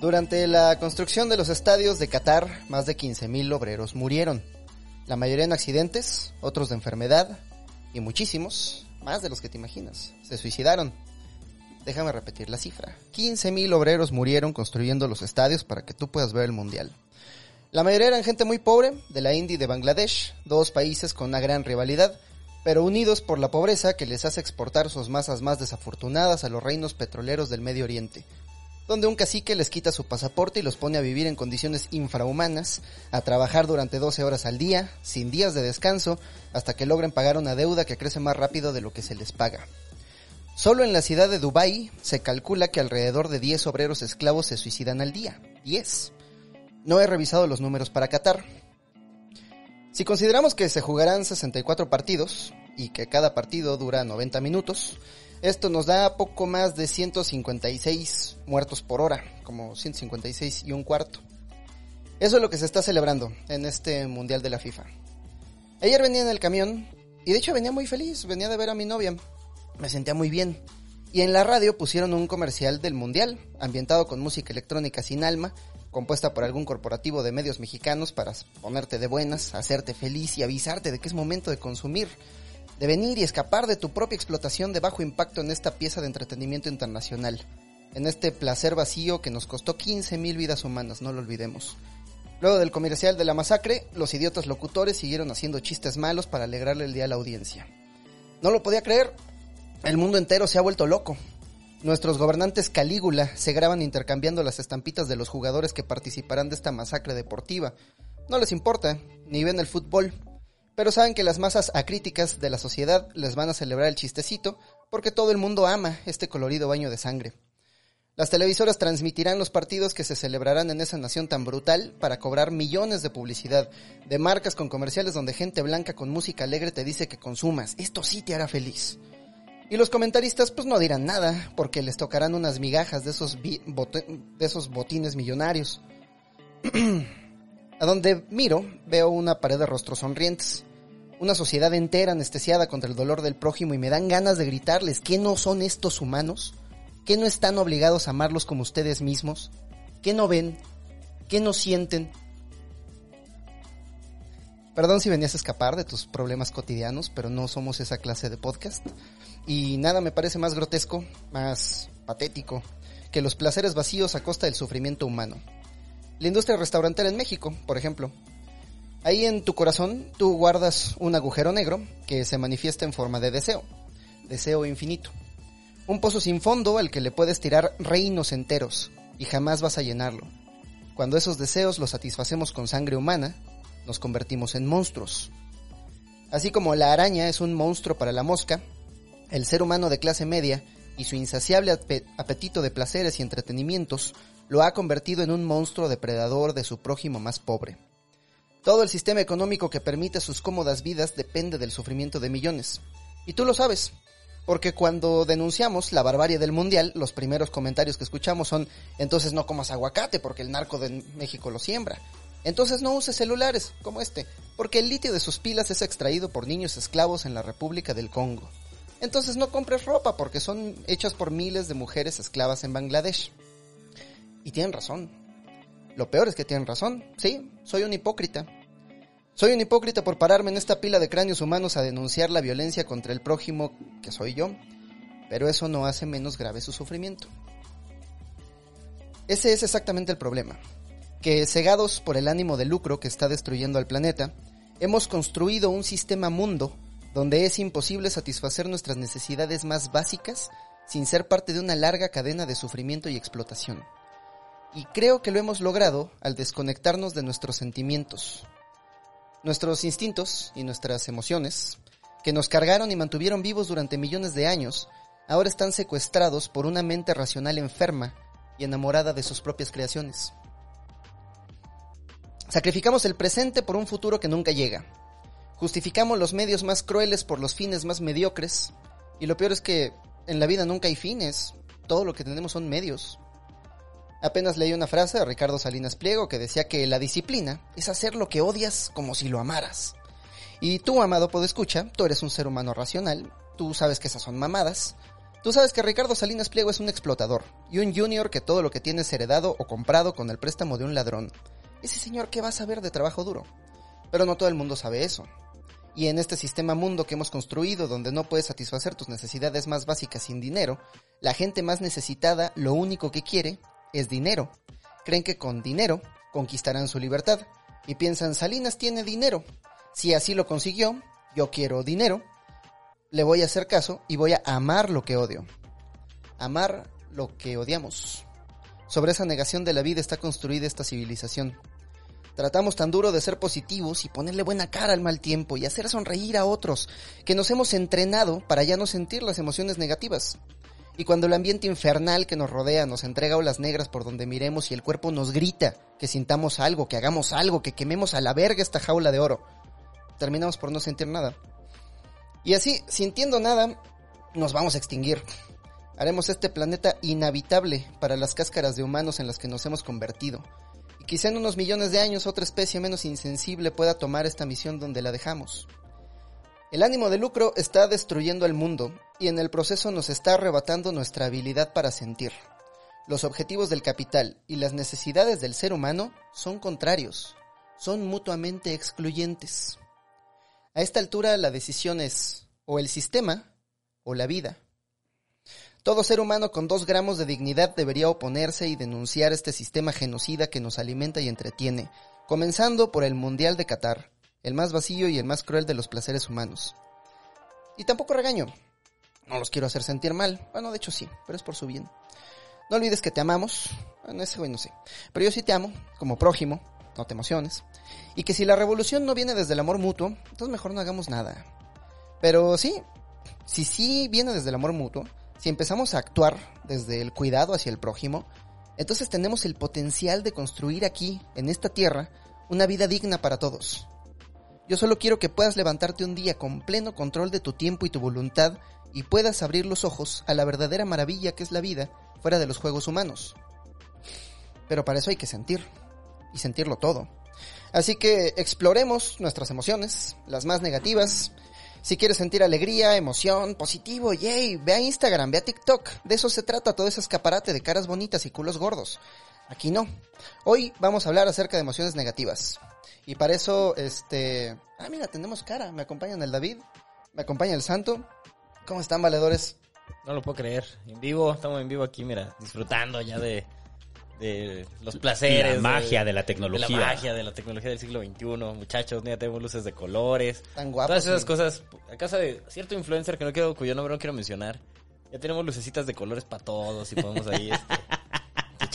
Durante la construcción de los estadios de Qatar, más de 15.000 obreros murieron. La mayoría en accidentes, otros de enfermedad y muchísimos, más de los que te imaginas, se suicidaron. Déjame repetir la cifra. 15.000 obreros murieron construyendo los estadios para que tú puedas ver el mundial. La mayoría eran gente muy pobre, de la India y de Bangladesh, dos países con una gran rivalidad, pero unidos por la pobreza que les hace exportar sus masas más desafortunadas a los reinos petroleros del Medio Oriente, donde un cacique les quita su pasaporte y los pone a vivir en condiciones infrahumanas, a trabajar durante 12 horas al día, sin días de descanso, hasta que logren pagar una deuda que crece más rápido de lo que se les paga. Solo en la ciudad de Dubái se calcula que alrededor de 10 obreros esclavos se suicidan al día. 10. No he revisado los números para Qatar. Si consideramos que se jugarán 64 partidos y que cada partido dura 90 minutos, esto nos da poco más de 156 muertos por hora, como 156 y un cuarto. Eso es lo que se está celebrando en este Mundial de la FIFA. Ayer venía en el camión y de hecho venía muy feliz, venía de ver a mi novia. Me sentía muy bien. Y en la radio pusieron un comercial del Mundial, ambientado con música electrónica sin alma, compuesta por algún corporativo de medios mexicanos para ponerte de buenas, hacerte feliz y avisarte de que es momento de consumir, de venir y escapar de tu propia explotación de bajo impacto en esta pieza de entretenimiento internacional, en este placer vacío que nos costó 15 mil vidas humanas, no lo olvidemos. Luego del comercial de la masacre, los idiotas locutores siguieron haciendo chistes malos para alegrarle el día a la audiencia. No lo podía creer, el mundo entero se ha vuelto loco. Nuestros gobernantes Calígula se graban intercambiando las estampitas de los jugadores que participarán de esta masacre deportiva. No les importa, ni ven el fútbol, pero saben que las masas acríticas de la sociedad les van a celebrar el chistecito porque todo el mundo ama este colorido baño de sangre. Las televisoras transmitirán los partidos que se celebrarán en esa nación tan brutal para cobrar millones de publicidad, de marcas con comerciales donde gente blanca con música alegre te dice que consumas. Esto sí te hará feliz. Y los comentaristas pues no dirán nada, porque les tocarán unas migajas de esos, de esos botines millonarios. A donde miro veo una pared de rostros sonrientes, una sociedad entera anestesiada contra el dolor del prójimo y me dan ganas de gritarles que no son estos humanos, que no están obligados a amarlos como ustedes mismos, que no ven, que no sienten. Perdón si venías a escapar de tus problemas cotidianos, pero no somos esa clase de podcast. Y nada me parece más grotesco, más patético, que los placeres vacíos a costa del sufrimiento humano. La industria restaurantera en México, por ejemplo. Ahí en tu corazón tú guardas un agujero negro que se manifiesta en forma de deseo, deseo infinito. Un pozo sin fondo al que le puedes tirar reinos enteros y jamás vas a llenarlo. Cuando esos deseos los satisfacemos con sangre humana, nos convertimos en monstruos. Así como la araña es un monstruo para la mosca, el ser humano de clase media y su insaciable apetito de placeres y entretenimientos lo ha convertido en un monstruo depredador de su prójimo más pobre. Todo el sistema económico que permite sus cómodas vidas depende del sufrimiento de millones. Y tú lo sabes, porque cuando denunciamos la barbarie del mundial, los primeros comentarios que escuchamos son, entonces no comas aguacate porque el narco de México lo siembra. Entonces no uses celulares como este, porque el litio de sus pilas es extraído por niños esclavos en la República del Congo. Entonces no compres ropa porque son hechas por miles de mujeres esclavas en Bangladesh. Y tienen razón. Lo peor es que tienen razón. Sí, soy un hipócrita. Soy un hipócrita por pararme en esta pila de cráneos humanos a denunciar la violencia contra el prójimo que soy yo. Pero eso no hace menos grave su sufrimiento. Ese es exactamente el problema. Que cegados por el ánimo de lucro que está destruyendo al planeta, hemos construido un sistema mundo donde es imposible satisfacer nuestras necesidades más básicas sin ser parte de una larga cadena de sufrimiento y explotación. Y creo que lo hemos logrado al desconectarnos de nuestros sentimientos. Nuestros instintos y nuestras emociones, que nos cargaron y mantuvieron vivos durante millones de años, ahora están secuestrados por una mente racional enferma y enamorada de sus propias creaciones. Sacrificamos el presente por un futuro que nunca llega, Justificamos los medios más crueles por los fines más mediocres. Y lo peor es que en la vida nunca hay fines. Todo lo que tenemos son medios. Apenas leí una frase de Ricardo Salinas Pliego que decía que la disciplina es hacer lo que odias como si lo amaras. Y tú, amado escucha, tú eres un ser humano racional, tú sabes que esas son mamadas, Tú sabes que Ricardo Salinas Pliego es un explotador y un junior que todo lo que tiene es heredado o comprado con el préstamo de un ladrón. Ese señor, ¿qué va a saber de trabajo duro? Pero no todo el mundo sabe eso. Y en este sistema mundo que hemos construido, donde no puedes satisfacer tus necesidades más básicas sin dinero, la gente más necesitada lo único que quiere es dinero. Creen que con dinero conquistarán su libertad. Y piensan, Salinas tiene dinero. Si así lo consiguió, yo quiero dinero. Le voy a hacer caso y voy a amar lo que odio. Amar lo que odiamos. Sobre esa negación de la vida está construida esta civilización. Tratamos tan duro de ser positivos y ponerle buena cara al mal tiempo y hacer sonreír a otros, que nos hemos entrenado para ya no sentir las emociones negativas. Y cuando el ambiente infernal que nos rodea nos entrega olas negras por donde miremos y el cuerpo nos grita que sintamos algo, que hagamos algo, que quememos a la verga esta jaula de oro, terminamos por no sentir nada. Y así, sintiendo nada, nos vamos a extinguir. Haremos este planeta inhabitable para las cáscaras de humanos en las que nos hemos convertido. Quizá en unos millones de años otra especie menos insensible pueda tomar esta misión donde la dejamos. El ánimo de lucro está destruyendo el mundo y en el proceso nos está arrebatando nuestra habilidad para sentir. Los objetivos del capital y las necesidades del ser humano son contrarios, son mutuamente excluyentes. A esta altura la decisión es o el sistema o la vida. Todo ser humano con dos gramos de dignidad debería oponerse y denunciar este sistema genocida que nos alimenta y entretiene, comenzando por el Mundial de Qatar, el más vacío y el más cruel de los placeres humanos. Y tampoco regaño. No los quiero hacer sentir mal. Bueno, de hecho sí, pero es por su bien. No olvides que te amamos. Bueno, ese güey no sé. Pero yo sí te amo, como prójimo, no te emociones. Y que si la revolución no viene desde el amor mutuo, entonces mejor no hagamos nada. Pero sí, si sí viene desde el amor mutuo, si empezamos a actuar desde el cuidado hacia el prójimo, entonces tenemos el potencial de construir aquí, en esta tierra, una vida digna para todos. Yo solo quiero que puedas levantarte un día con pleno control de tu tiempo y tu voluntad y puedas abrir los ojos a la verdadera maravilla que es la vida fuera de los juegos humanos. Pero para eso hay que sentir, y sentirlo todo. Así que exploremos nuestras emociones, las más negativas, si quieres sentir alegría, emoción, positivo, yay, ve a Instagram, ve a TikTok. De eso se trata todo ese escaparate de caras bonitas y culos gordos. Aquí no. Hoy vamos a hablar acerca de emociones negativas. Y para eso, este... Ah, mira, tenemos cara. Me acompañan el David, me acompaña el Santo. ¿Cómo están, valedores? No lo puedo creer. En vivo, estamos en vivo aquí, mira, disfrutando ya de, de los placeres. La magia de, la tecnología. De la magia de la tecnología del siglo XXI. Muchachos, ya tenemos luces de colores. Tan guapos. Todas esas cosas. A casa de cierto influencer que no quiero, cuyo nombre no quiero mencionar. Ya tenemos lucecitas de colores para todos y podemos ahí este,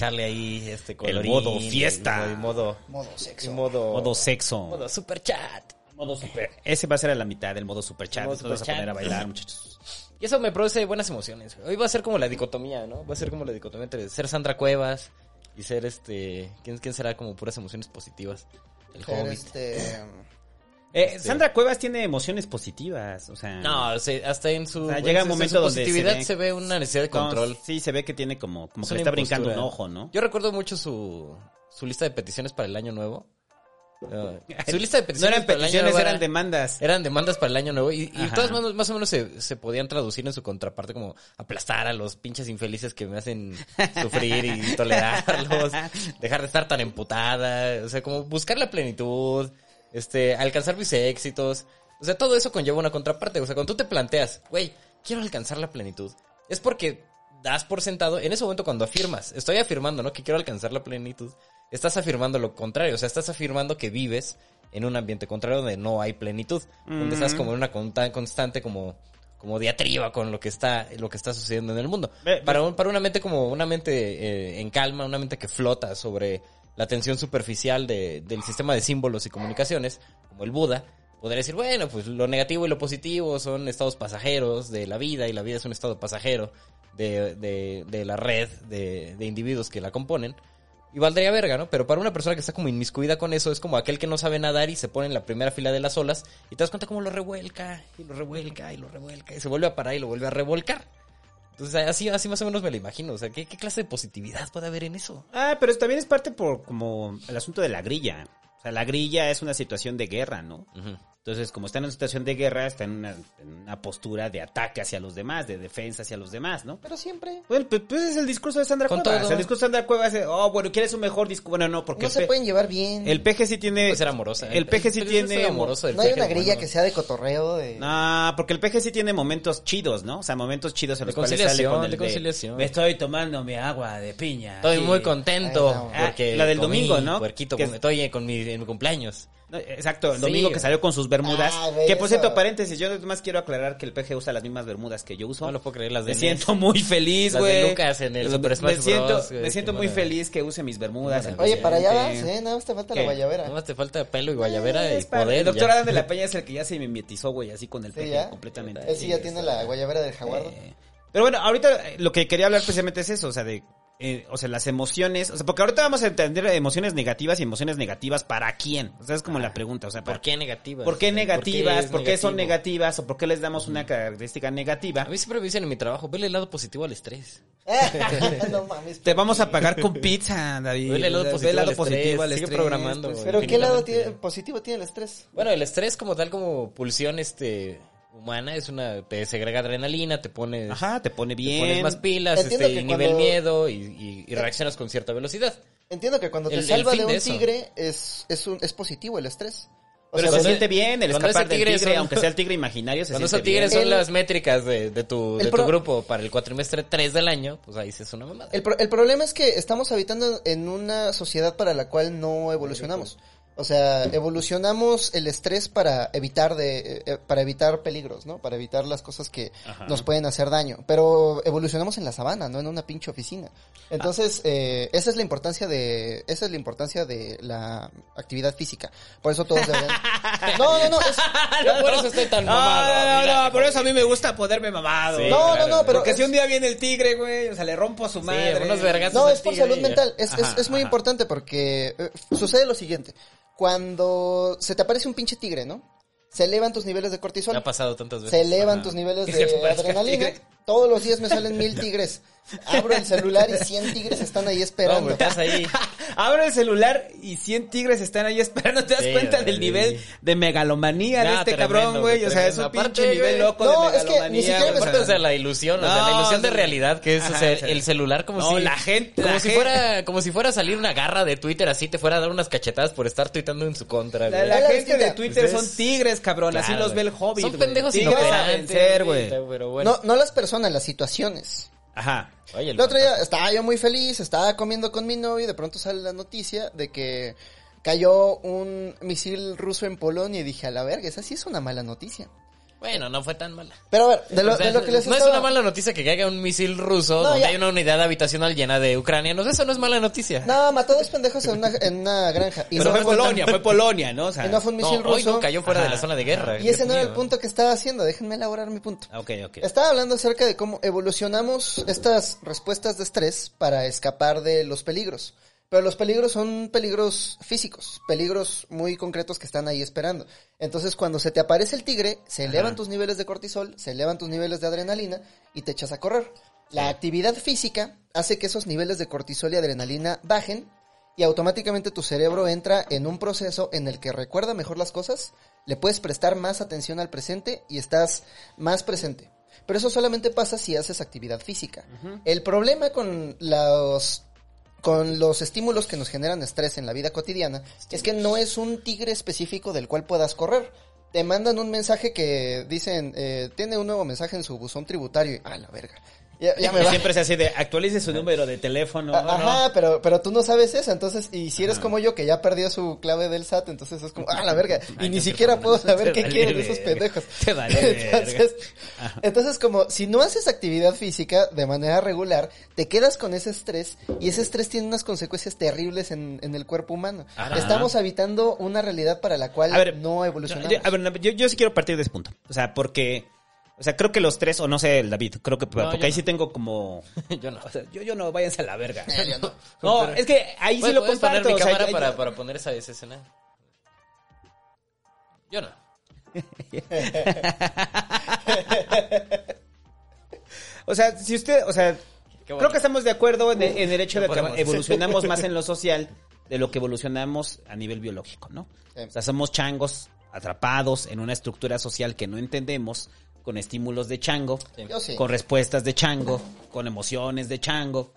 echarle ahí este colorín. El modo fiesta. Y modo, modo sexo. modo, modo sexo. Modo super chat. Modo super. Ese va a ser a la mitad del modo super chat. Modo super a poner a bailar, muchachos. Y eso me produce buenas emociones. Hoy va a ser como la dicotomía, ¿no? Va a ser como la dicotomía entre ser Sandra Cuevas y ser este. ¿Quién, quién será como puras emociones positivas? El ser Hobbit. Este... Eh, este Sandra Cuevas tiene emociones positivas, o sea... No, hasta en su... llega un momento donde positividad se ve, una necesidad de control. sí, se ve que tiene como, como que le está brincando un ojo, ¿no? Yo recuerdo mucho su, su lista de peticiones para el año nuevo. su lista de peticiones. No eran peticiones, eran demandas. Eran demandas para el año nuevo. Y, y todas más, más, o menos se, se, podían traducir en su contraparte como aplastar a los pinches infelices que me hacen sufrir y tolerarlos. dejar de estar tan emputada. O sea, como buscar la plenitud. Este, alcanzar mis éxitos. O sea, todo eso conlleva una contraparte. O sea, cuando tú te planteas, güey, quiero alcanzar la plenitud. Es porque das por sentado, en ese momento cuando afirmas, estoy afirmando, ¿no? Que quiero alcanzar la plenitud, estás afirmando lo contrario, o sea, estás afirmando que vives en un ambiente contrario donde no hay plenitud, donde estás como en una constante como como diatriba con lo que está lo que está sucediendo en el mundo. para para una mente como una mente eh, en calma, una mente que flota sobre la tensión superficial de, del sistema de símbolos y comunicaciones, como el Buda, podría decir, bueno, pues lo negativo y lo positivo son estados pasajeros de la vida y la vida es un estado pasajero de, de, la red de, de individuos que la componen. Y valdría verga, ¿no? Pero para una persona que está como inmiscuida con eso, es como aquel que no sabe nadar y se pone en la primera fila de las olas y te das cuenta cómo lo revuelca y lo revuelca y lo revuelca y se vuelve a parar y lo vuelve a revolcar. Entonces, así, así más o menos me lo imagino. O sea, ¿qué, clase de positividad puede haber en eso? Ah, pero también es parte por como el asunto de la grilla. O sea, la grilla es una situación de guerra, ¿no? Entonces, como están en situación de guerra, están en una, en una postura de ataque hacia los demás, de defensa hacia los demás, ¿no? Pero siempre. Bueno, pues, pues es el discurso de Sandra Con Cuevas. todo. El discurso de Sandra Cuevas es, oh, bueno, ¿quieres un mejor discurso? Bueno, no, porque No el, se pueden llevar bien. el PG sí tiene... Puede ser amorosa. El PG sí tiene... amoroso del no hay peje, una grilla bueno. que sea de cotorreo. De... No, porque el PG sí tiene momentos chidos, ¿no? O sea, momentos chidos en los cuales sale conciliación, con el de conciliación. Me estoy tomando mi agua de piña. Estoy Sí. muy contento Ay, no. porque Ah, la del comí domingo, ¿no? Puerquito, Que- con- estoy con mi, en mi cumpleaños. Exacto, el Sí, domingo que salió con sus bermudas. Ah, que por cierto, paréntesis, yo más quiero aclarar que el PG usa las mismas bermudas que yo uso. No lo puedo creer, las de Me siento muy feliz, güey. de Lucas en el Me- Super me Smash siento, Bros, güey, me siento muy maravilla. feliz que use mis bermudas. Oye, para allá vas. ¿eh? Nada más te falta ¿Qué? la guayabera. Nada más te falta pelo y guayabera Eh, y poder. El doctor. Adán de la Peña es el que ya se mimetizó, güey, así con el Sí, PG ya. completamente. Él sí ya tiene la guayabera del jaguar. Eh, Pero bueno, ahorita eh, lo que quería hablar precisamente es eso, o sea, de, eh, o sea, las emociones, o sea, porque ahorita vamos a entender emociones negativas y emociones negativas para quién, o sea, es como la pregunta, o sea, ¿Por para- qué negativas? ¿Por qué negativas? ¿Por qué son negativas? ¿O por qué les damos una característica negativa? A mí siempre me dicen en mi trabajo, vele el lado positivo al estrés. no mames. Te vamos a pagar con pizza, David. Vele el lado positivo, el lado al positivo estrés, al sigue estrés, programando, pues. Pero ¿qué lado tiene, positivo tiene el estrés? Bueno, el estrés como tal, como pulsión este humana, es una, te segrega adrenalina, te pones, Ajá, te pone te bien. pones más pilas, Entiendo este, que inhibe el cuando- miedo y, y- y reaccionas con cierta velocidad. Entiendo que cuando te El- el salva fin de un eso. tigre es, es, un, es positivo el estrés. O Pero sea, se cuando- siente bien el cuando escapar ese del tigre tigre, son- aunque sea el tigre imaginario, se Cuando siente esos tigres son El- las métricas de, de tu, el de pro- tu grupo para el cuatrimestre 3 del año, pues ahí sí es una mamada. El, pro- el problema es que estamos habitando en una sociedad para la cual no evolucionamos. O sea, evolucionamos el estrés para evitar de eh, eh, para evitar peligros, ¿no? Para evitar las cosas que Ajá. nos pueden hacer daño. Pero evolucionamos en la sabana, no en una pinche oficina. Entonces, eh, esa es la importancia de esa es la importancia de la actividad física. Por eso todos deberían. No, no, no. es- Yo por eso estoy tan No, mamado. no, no, no, por eso a mí me gusta poderme mamado. Sí, no, claro. no, no, pero Porque es- si un día viene el tigre, güey, o sea, le rompo a su madre. unos vergazos No, es por tigre salud mental. Es, es- es muy ajá. importante porque eh, sucede lo siguiente. Cuando se te aparece un pinche tigre, ¿no? Se elevan tus niveles de Me cortisol. ha pasado tantas veces. Se elevan Ajá. tus niveles de adrenalina. tigre. Todos los días me salen mil tigres. Abro el celular y 100 tigres están ahí No, esperando. güey, estás ahí. Abro el celular y 100 tigres están ahí esperando. ¿Te das Sí, cuenta del nivel de megalomanía de No, este tremendo, cabrón, güey? O sea, es un pinche nivel loco no, de es que ni megalomanía. siquiera me o sea, la ilusión, o sea, No, la ilusión de realidad que es, o ajá, sea, o sea, el celular como no, si... la gente- Como la si gente- fuera, como si fuera a salir una garra de Twitter así, te fuera a dar unas cachetadas por estar tuitando en su contra, La, güey. la gente de. Twitter Pues son es- tigres, cabrón. Así los ve el hobbit. Son pendejos Tigres a vencer, güey. No, no las personas, las situaciones. Ajá. Oye, El otro día estaba yo muy feliz, estaba comiendo con mi novio y de pronto sale la noticia de que cayó un misil ruso en Polonia y dije, a la verga, esa sí es una mala noticia. Bueno, no fue tan mala. Pero a ver, de lo, O sea, de lo que les no es una mala noticia que caiga un misil ruso No, donde ya. hay una unidad habitacional llena de ucranianos. Eso no es mala noticia. No, mató dos pendejos en una, en una granja. Y Pero no fue Polonia, fue Polonia, ¿no? O sea, Y no fue un No, misil hoy ruso. no cayó fuera de la zona de guerra. Y ese no era el punto que estaba haciendo. Déjenme elaborar mi punto. Ok, ok. Estaba hablando acerca de cómo evolucionamos estas respuestas de estrés para escapar de los peligros. Pero los peligros son peligros físicos, peligros muy concretos que están ahí esperando. Entonces, cuando se te aparece el tigre, se elevan Ajá. tus niveles de cortisol, se elevan tus niveles de adrenalina y te echas a correr. La actividad física hace que esos niveles de cortisol y adrenalina bajen y automáticamente tu cerebro entra en un proceso en el que recuerda mejor las cosas, le puedes prestar más atención al presente y estás más presente. Pero eso solamente pasa si haces actividad física. El problema con los con los estímulos que nos generan estrés en la vida cotidiana es que no es un tigre específico del cual puedas correr. Te mandan un mensaje que dicen, eh, tiene un nuevo mensaje en su buzón tributario y, ah, la verga. Ya, ya me Que va. siempre se hace de actualice su número de teléfono. A- ¿no? Ajá, pero, pero tú no sabes eso, entonces, y si eres como yo que ya perdió su clave del SAT, entonces es como, ah, la verga, y ni siquiera puedo saber qué vale quieren esos pendejos. Te vale entonces, entonces, como si no haces actividad física de manera regular, te quedas con ese estrés, y ese estrés tiene unas consecuencias terribles en, en el cuerpo humano. Ajá. Estamos habitando una realidad para la cual ver, no evolucionamos. Yo, a ver, yo, yo sí quiero partir de ese punto. O sea, porque. O sea, creo que los tres, o no sé, el David, creo que. porque ahí no. sí tengo como. Yo no. O sea, yo, yo no, váyanse a la verga. yo no. No, es que ahí sí ¿Puedes- lo puedes poner comparto. mi o sea, cámara yo- para, para poner esa, esa escena? Yo no. O sea, si usted, o sea, bueno. creo que estamos de acuerdo en el, en el hecho de que evolucionamos más en lo social de lo que evolucionamos a nivel biológico, ¿no? Sí. O sea, somos changos atrapados en una estructura social que no entendemos, con estímulos de chango, sí. con respuestas de chango, con emociones de chango.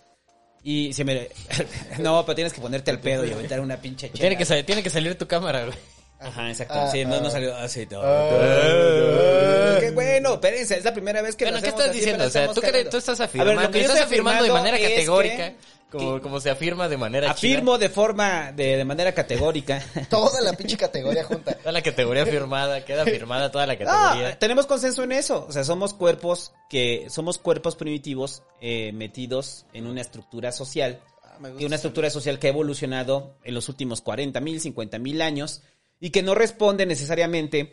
Y se me... no, pero tienes que ponerte al pedo y aventar una pinche chela. Tiene que, sal- tiene que salir tu cámara, güey. Ajá, exacto. Ah, sí, no, no ah. salió así. no. Ah. Qué bueno, espérense, es la primera vez que Bueno, lo ¿qué estás así, diciendo? O sea, tú, crees- tú estás A ver, afirmando, lo que yo estás estoy afirmando de manera es que- categórica, como, como se afirma de manera chida. Afirmo de forma, de, de manera categórica. Toda la pinche categoría junta. Toda la categoría firmada, queda firmada toda la No, categoría. tenemos consenso en eso. O sea, somos cuerpos que somos cuerpos primitivos eh, metidos en una estructura social. Ah, me gusta Y una estructura social que ha evolucionado en los últimos 40 mil, 50 mil años y que no responde necesariamente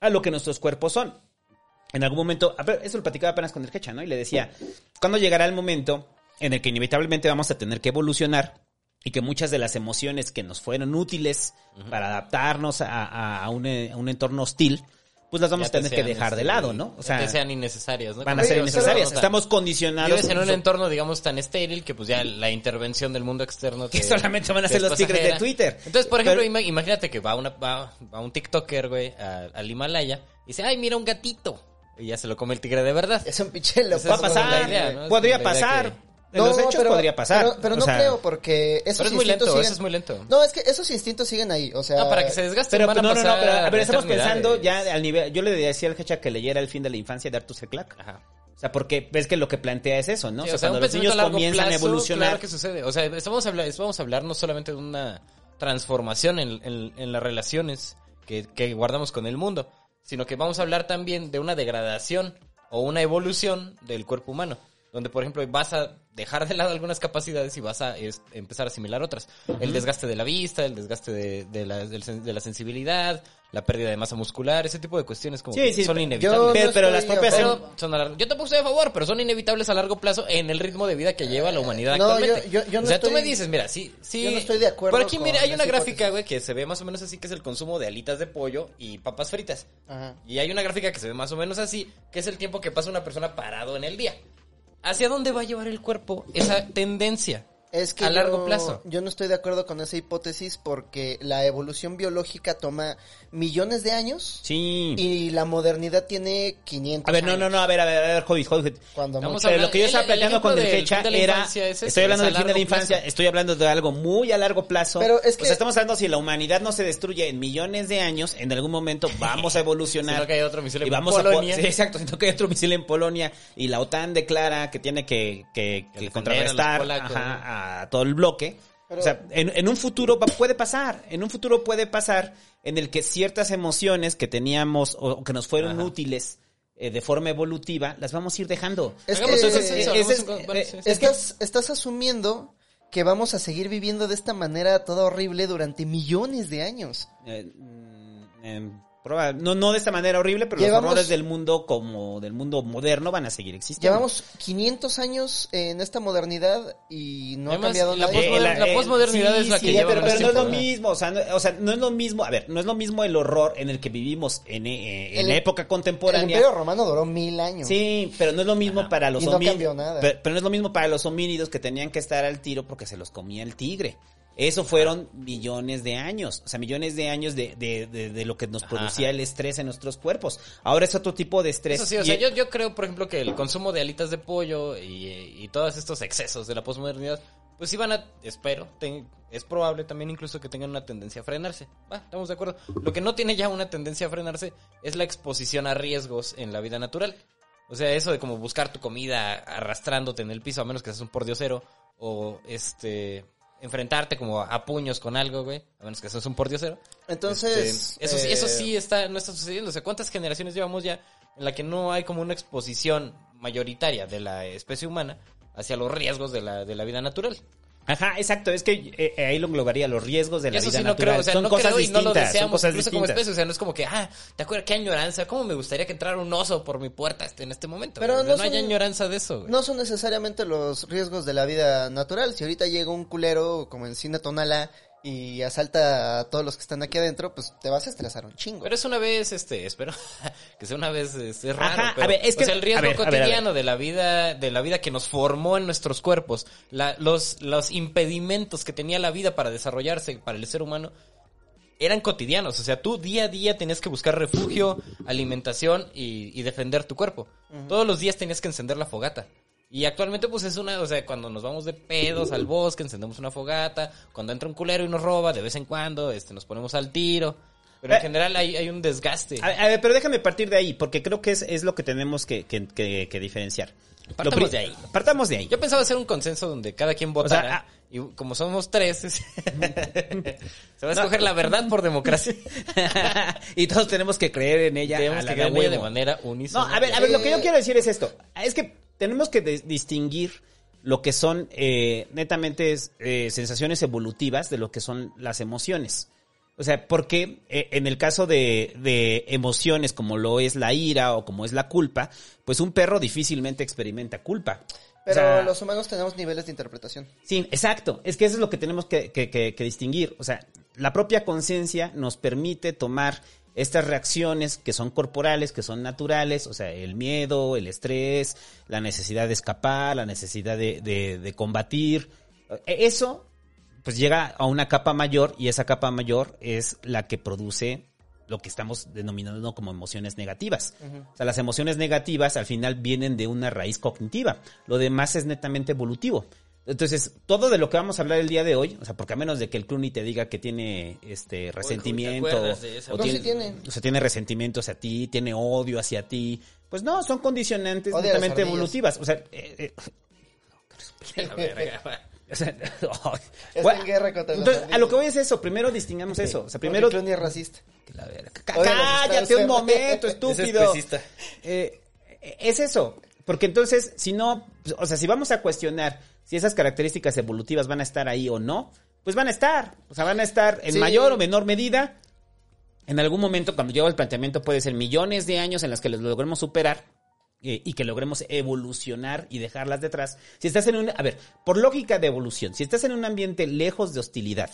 a lo que nuestros cuerpos son. En algún momento, a ver, eso lo platicaba apenas con el Quecha, ¿no? Y le decía, ¿cuándo llegará el momento en el que inevitablemente vamos a tener que evolucionar y que muchas de las emociones que nos fueron útiles para adaptarnos a, a- a un, eh, a un entorno hostil, pues las vamos Ya a te tener que sean, dejar de este, lado, ¿no? O sea, que sean innecesarias, ¿no? van a ser que, sea, innecesarias. Estamos condicionados. Vives en un entorno, digamos, tan estéril que pues ya la intervención del mundo externo te- Que solamente van a te ser los tigres de. Twitter. Entonces, por ejemplo, Pero- ima- imagínate que va, una, va, va un TikToker, güey, a- al Himalaya y dice, ay, mira un gatito. Y ya se lo come el tigre de verdad. Es un. Esa Va a pasar, idea, ¿no? Podría pasar. que- En los hechos podría pasar. Pero, pero no sea, creo porque esos Pero es muy lento, siguen- eso es muy lento. No, es que esos instintos siguen ahí, o sea... No, para que se desgasten Pero van a no, no, no, pero a ver, estamos pensando ya al nivel. Yo le decía al Hecha que leyera El fin de la infancia de Arthur C. Clarke. Ajá. O sea, porque ves que lo que plantea es eso, ¿no? Sí, o sea, cuando los niños comienzan a evolucionar. Claro que sucede. O sea, estamos a hablar, vamos a hablar no solamente de una transformación en, en- en las relaciones que, que guardamos con el mundo, sino que vamos a hablar también de una degradación o una evolución del cuerpo humano. Donde, por ejemplo, vas a dejar de lado algunas capacidades y vas a es- empezar a asimilar otras. El desgaste de la vista, el desgaste de, de la, de sensibilidad, la pérdida de masa muscular, ese tipo de cuestiones como Sí, que sí, son yo- inevitables. pero, no pero las propias. Pero son a largo- yo tampoco estoy a favor, pero son inevitables a largo plazo en el ritmo de vida que lleva la humanidad No, actualmente. yo- yo- yo no o sea, tú me dices, mira, sí, sí. yo no estoy de acuerdo Por aquí, mira, hay una gráfica, güey, que se ve más o menos así, que es el consumo de alitas de pollo y papas fritas. Ajá. Y hay una gráfica que se ve más o menos así, que es el tiempo que pasa una persona parado en el día. ¿Hacia dónde va a llevar el cuerpo esa tendencia? Es que a largo yo- plazo. Yo no estoy de acuerdo con esa hipótesis porque la evolución biológica toma millones de años Sí. y la modernidad tiene 500 A ver, no, no, no, a ver, a ver, a ver, Hobbit, Hobbit. Cuando Vamos a lo que yo estaba planteando con el la era. infancia es ese, estoy hablando es a del fin de la largo infancia, plazo. estoy hablando de algo muy a largo plazo. Pero es O que- sea, estamos hablando si la humanidad no se destruye en millones de años, en algún momento vamos a evolucionar. Sino que hay otro misil y en vamos a Polonia. po- sí, exacto, sino que hay otro misil en Polonia y la OTAN declara que tiene que, que- que a contrarrestar polacos, ajá, a todo el bloque. Pero- o sea, en, en un futuro puede pasar, en un futuro puede pasar en el que ciertas emociones que teníamos o, que nos fueron Ajá. útiles eh, de forma evolutiva, las vamos a ir dejando. Es que- es- sí, Estás, estás asumiendo que vamos a seguir viviendo de esta manera toda horrible durante millones de años. Eh, mm, em, no, no de esta manera horrible, pero Llevamos- los horrores del mundo como del mundo moderno van a seguir existiendo. Llevamos 500 años en esta modernidad y no Además, ha cambiado la nada. Eh, la posmodernidad es la que sí, lleva pero, pero no es lo mismo, o sea, no, o sea, no es lo mismo, a ver, no es lo mismo el horror en el que vivimos en, eh, en El- la época El contemporánea. Imperio Romano duró mil años. Sí, pero no es lo mismo para los Y no homí- cambió nada. Pero, pero no es lo mismo para los homínidos que tenían que estar al tiro porque se los comía el tigre. Eso fueron millones de años, o sea, millones de años de, de, de, de lo que nos Ajá. producía el estrés en nuestros cuerpos. Ahora es otro tipo de estrés. Eso sí, o Y- sea, yo, yo creo, por ejemplo, que el consumo de alitas de pollo y, y todos estos excesos de la posmodernidad, pues sí van a, espero, ten- es probable también incluso que tengan una tendencia a frenarse. Va, estamos de acuerdo. Lo que no tiene ya una tendencia a frenarse es la exposición a riesgos en la vida natural. O sea, eso de como buscar tu comida arrastrándote en el piso, a menos que seas un pordiosero, o este enfrentarte como a puños con algo, güey, a menos que seas un pordiosero. Entonces. Este, eso, sí, eh, eso sí está, no está sucediendo. O sea, ¿cuántas generaciones llevamos ya en la que no hay como una exposición mayoritaria de la especie humana hacia los riesgos de la, de la vida natural? Ajá, exacto, es que eh, eh, ahí lo englobaría los riesgos de la eso vida sí no natural. creo, o sea, son no cosas creo y no distintas, lo son deseamos, cosas incluso como distintas. especie. O sea, no es como que, ah, ¿te acuerdas qué añoranza? ¿Cómo me gustaría que entrara un oso por mi puerta este, en este momento? Pero güey? no no, hay son- añoranza de eso, güey. No son necesariamente los riesgos de la vida natural. Si ahorita llega un culero como en Cine Tonala y asalta a todos los que están aquí adentro, pues te vas a estresar un chingo. Pero es una vez, este, espero que sea una vez, este, es raro. Ajá, pero, a ver, es que- o sea, el riesgo a ver, a ver, a ver. cotidiano de la vida, de la vida que nos formó en nuestros cuerpos, la- los, los impedimentos que tenía la vida para desarrollarse para el ser humano, eran cotidianos. O sea, tú día a día tenías que buscar refugio, alimentación y, y defender tu cuerpo. Todos los días tenías que encender la fogata. Y actualmente pues es una, o sea, cuando nos vamos de pedos al bosque, encendemos una fogata, cuando entra un culero y nos roba, de vez en cuando, este, nos ponemos al tiro. Pero en Eh, general hay, hay un desgaste. A, a ver, pero déjame partir de ahí, porque creo que es, es lo que tenemos que, que- que- que diferenciar. Partamos de ahí. Partamos de ahí. Yo pensaba hacer un consenso donde cada quien votara. sea, ah- y como somos tres, se va a escoger la verdad por democracia. y todos tenemos que creer en ella. Tenemos a la que creer en ella de manera No, unísona. a ver, a ver, lo que yo Eh, quiero decir es esto. Es que tenemos que distinguir lo que son eh, netamente es, eh, sensaciones evolutivas de lo que son las emociones. O sea, porque eh, en el caso de, de emociones como lo es la ira o como es la culpa, pues un perro difícilmente experimenta culpa. O Pero sea, los humanos tenemos niveles de interpretación. Sí, exacto. Es que eso es lo que tenemos que, que- que- que distinguir. O sea, la propia conciencia nos permite tomar estas reacciones que son corporales, que son naturales, o sea, el miedo, el estrés, la necesidad de escapar, la necesidad de, de- de combatir. E- Eso, pues llega a una capa mayor y esa capa mayor es la que produce lo que estamos denominando como emociones negativas. O sea, las emociones negativas al final vienen de una raíz cognitiva. Lo demás es netamente evolutivo. Entonces, todo de lo que vamos a hablar el día de hoy, o sea, porque a menos de que el Clooney te diga que tiene este resentimiento, esa? o No, tiene, sí tiene. o sea, tiene resentimiento hacia ti, tiene odio hacia ti, pues no, son condicionantes las netamente evolutivas. O sea, eh, eh, La verga. o sea, bueno, en guerra contra entonces, a lo que voy es eso, primero distingamos eso. O sea, Porque primero Clooney es racista. Que la verga. Oye, los Cállate un momento, Es estúpido. especista. Eh, es eso. Porque entonces, si no, o sea, si vamos a cuestionar si esas características evolutivas van a estar ahí o no, pues van a estar. O sea, van a estar en Sí. mayor o menor medida. En algún momento, cuando llego el planteamiento, puede ser millones de años en las que los logremos superar eh, y que logremos evolucionar y dejarlas detrás. Si estás en un, a ver, por lógica de evolución, si estás en un ambiente lejos de hostilidad,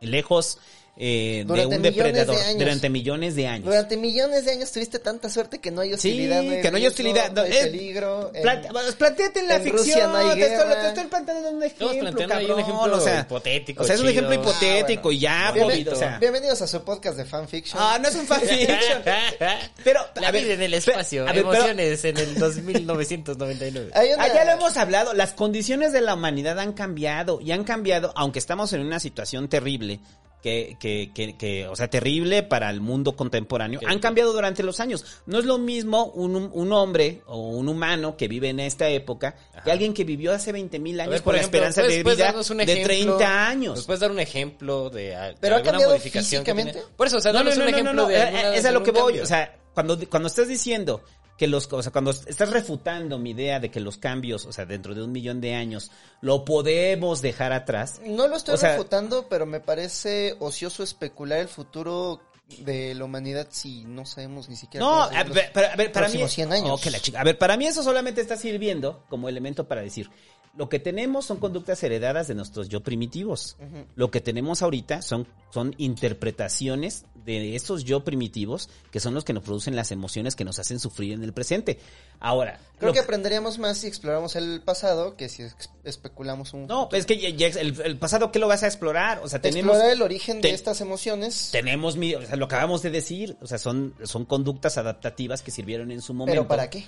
lejos eh, de Durante un millones de depredador, años. durante millones de años. Durante millones de años tuviste tanta suerte que no hay hostilidad. Sí, no hay que no hay hostilidad, No hay eh, peligro. en- Plante- pues, plantéate en la en ficción. No hay te, estoy, te estoy planteando un ejemplo, ahí un cabrón, ejemplo o sea, hipotético, O sea, es un chido. ejemplo hipotético Ah, y ya, Bienven- o sea. Bienvenidos a su podcast de fanfiction. Ah, no es un fanfiction. Pero, La a ver, vida en el espacio. a ver, pero- emociones en el 2999. Hay una- Ah, ya lo hemos hablado, las condiciones de la humanidad han cambiado y han cambiado, aunque estamos en una situación terrible, que, que, que, que, o sea, terrible para el mundo contemporáneo, han cambiado durante los años. No es lo mismo un, un hombre o un humano que vive en esta época que alguien que vivió hace 20 mil años ver, con la esperanza ¿puedes- de vida un de ejemplo? 30 años. ¿Nos puedes dar un ejemplo de, de Pero ha alguna cambiado modificación físicamente. Por eso, o sea, No, no, danos no, un no, ejemplo no, de eh, alguna- es a lo que voy. O sea, cuando, cuando estás diciendo que los, o sea, cuando estás refutando mi idea de que los cambios, o sea, dentro de un millón de años, lo podemos dejar atrás. No lo estoy O sea- refutando, pero me parece ocioso especular el futuro de la humanidad si no sabemos ni siquiera. No, a ver, para, a ver, para mí. próximos 100 años. Que la chica. A ver, para mí eso solamente está sirviendo como elemento para decir. Lo que tenemos son conductas heredadas de nuestros yo primitivos. Lo que tenemos ahorita son, son interpretaciones de esos yo primitivos que son los que nos producen las emociones que nos hacen sufrir en el presente. Ahora, Creo lo- que aprenderíamos más si exploramos el pasado que si especulamos un. No, es que ya- ya el, el pasado, ¿qué lo vas a explorar? O sea, tenemos... Explorar el origen te- de estas emociones. Tenemos, o sea, lo acabamos de decir, o sea, son, son conductas adaptativas que sirvieron en su momento. ¿Pero para qué?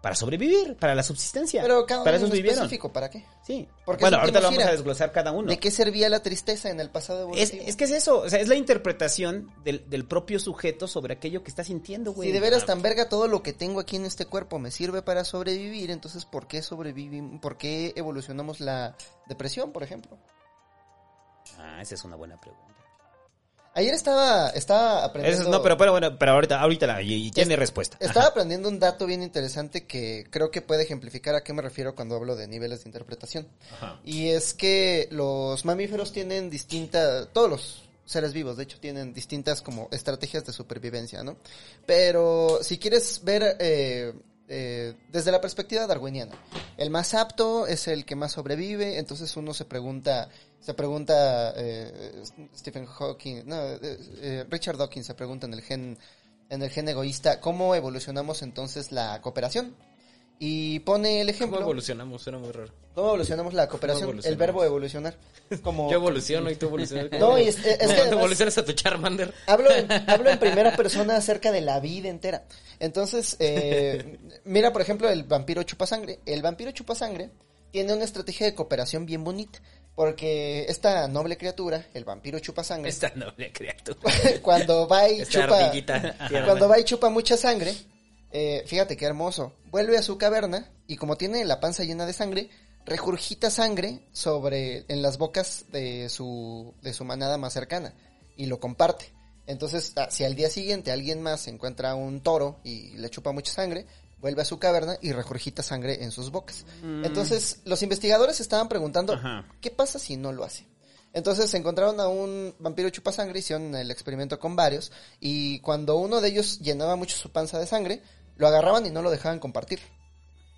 Para sobrevivir, para la subsistencia. Pero cada para uno eso en vivieron. específico, ¿para qué? Sí. Porque bueno, ahorita lo vamos a desglosar cada uno. ¿De qué servía la tristeza en el pasado Es, evolutivo? es que es eso, o sea, es la interpretación del, del propio sujeto sobre aquello que está sintiendo, güey. Si de veras tan verga todo lo que tengo aquí en este cuerpo me sirve para sobrevivir, entonces ¿por qué sobrevivimos? ¿Por qué evolucionamos la depresión, por ejemplo? Ah, esa es una buena pregunta. Ayer estaba, estaba aprendiendo... Eso- no, pero, pero bueno, pero ahorita, ahorita la, y, tiene Es- respuesta. Estaba Ajá. aprendiendo un dato bien interesante que creo que puede ejemplificar a qué me refiero cuando hablo de niveles de interpretación. Ajá. Y es que los mamíferos tienen distintas, todos los seres vivos, de hecho, tienen distintas como estrategias de supervivencia, ¿no? Pero si quieres ver eh, eh, desde la perspectiva darwiniana, el más apto es el que más sobrevive, entonces uno se pregunta, se pregunta, eh, Stephen Hawking, no, eh, eh, Richard Dawkins se pregunta en el gen, en el gen egoísta, ¿cómo evolucionamos entonces la cooperación? Y pone el ¿Cómo ejemplo. evolucionamos? Suena muy raro. ¿Cómo evolucionamos la cooperación? ¿Cómo El verbo evolucionar. Como... Yo evoluciono y tú evolucionas. No, y es- es que ¿Cómo evolucionas a tu Charmander? Hablo en, hablo en primera persona acerca de la vida entera. Entonces, eh, mira, por ejemplo, el vampiro chupasangre. El vampiro chupasangre tiene una estrategia de cooperación bien bonita. Porque esta noble criatura, el vampiro chupasangre, Esta noble criatura. cuando va y Esta chupa, cuando va y chupa mucha sangre, eh, fíjate qué hermoso, vuelve a su caverna y como tiene la panza llena de sangre, regurgita sangre sobre en las bocas de su de su manada más cercana y lo comparte. Entonces, ah, si al día siguiente alguien más encuentra un toro y le chupa mucha sangre, vuelve a su caverna y regurgita sangre en sus bocas. Entonces, los investigadores estaban preguntando, Ajá. ¿qué pasa si no lo hace? Entonces encontraron a un vampiro chupasangre, hicieron el experimento con varios, y cuando uno de ellos llenaba mucho su panza de sangre, lo agarraban y no lo dejaban compartir.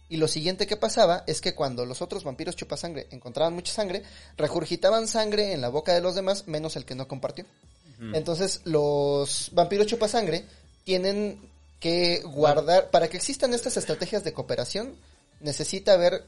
Y lo siguiente que pasaba es que cuando los otros vampiros chupasangre encontraban mucha sangre, regurgitaban sangre en la boca de los demás, menos el que no compartió. Entonces los vampiros chupasangre tienen que guardar, para que existan estas estrategias de cooperación, necesita haber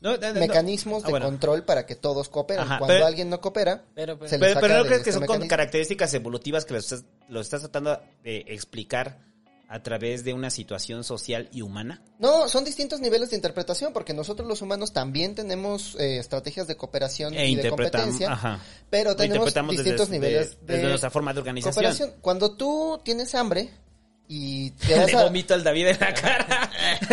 No, no, no, no. mecanismos Ah, de bueno. control para que todos cooperen. Ajá, Cuando pero- alguien no coopera, Pero, se le Pero, saca pero no de crees que este son con características evolutivas que lo estás, lo estás tratando de explicar a través de una situación social y humana. No, son distintos niveles de interpretación, porque nosotros los humanos también tenemos eh, estrategias de cooperación E y de competencia, ajá. pero tenemos desde- distintos de- niveles de desde nuestra forma de organización. cooperación. Cuando tú tienes hambre y te vas Le a... vomito al David en la cara.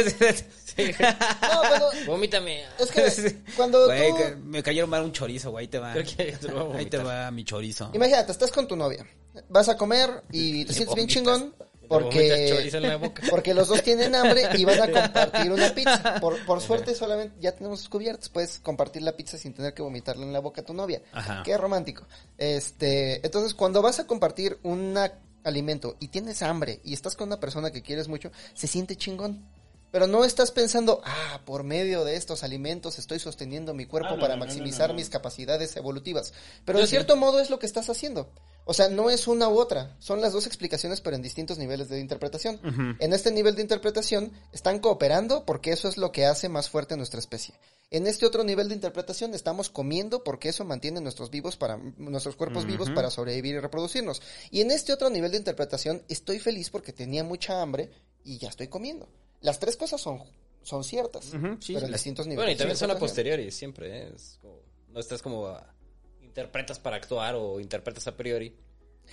No, pero Vomítame. es que cuando Güey, tú... me cayeron mal un chorizo, güey, ahí te va. Creo que te lo voy a Ahí te va mi chorizo. Imagínate, estás con tu novia, vas a comer y te sientes bien chingón Te porque... en la boca. Porque los dos tienen hambre y van a compartir una pizza. Por, por suerte solamente ya tenemos cubiertos. Puedes compartir la pizza sin tener que vomitarla en la boca a tu novia. Ajá. Qué romántico. Este, entonces cuando vas a compartir un alimento y tienes hambre y estás con una persona que quieres mucho, se siente chingón. Pero no estás pensando, ah, por medio de estos alimentos estoy sosteniendo mi cuerpo Ah, no, para no, maximizar no, mis capacidades evolutivas. Pero de cierto modo es lo que estás haciendo. O sea, no es una u otra. Son las dos explicaciones, pero en distintos niveles de interpretación. En este nivel de interpretación están cooperando porque eso es lo que hace más fuerte nuestra especie. En este otro nivel de interpretación estamos comiendo porque eso mantiene nuestros vivos para nuestros cuerpos vivos para sobrevivir y reproducirnos. Y en este otro nivel de interpretación estoy feliz porque tenía mucha hambre y ya estoy comiendo. Las tres cosas son son ciertas, sí, pero en las- distintos niveles. Bueno, y también son a posteriori, siempre, ¿eh? Es como- no estás como... a- interpretas para actuar o interpretas a priori.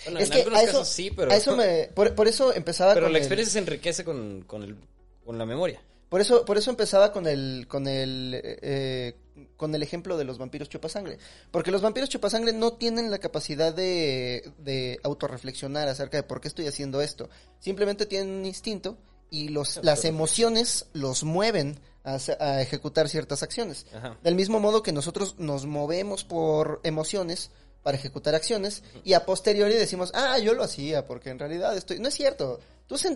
Bueno, Es en que algunos a eso, casos sí, pero... a eso me, por, por eso empezaba pero con la el- experiencia se enriquece con, con, el, con la memoria. Por eso, por eso empezaba con el, con el, eh, con el ejemplo de los vampiros chupasangre. Porque los vampiros chupasangre no tienen la capacidad de, de autorreflexionar acerca de por qué estoy haciendo esto. Simplemente tienen un instinto y los, las emociones los mueven a, a ejecutar ciertas acciones. Ajá. Del mismo modo que nosotros nos movemos por emociones para ejecutar acciones y a posteriori decimos, ah, yo lo hacía porque en realidad estoy... No es cierto. Tú Sí.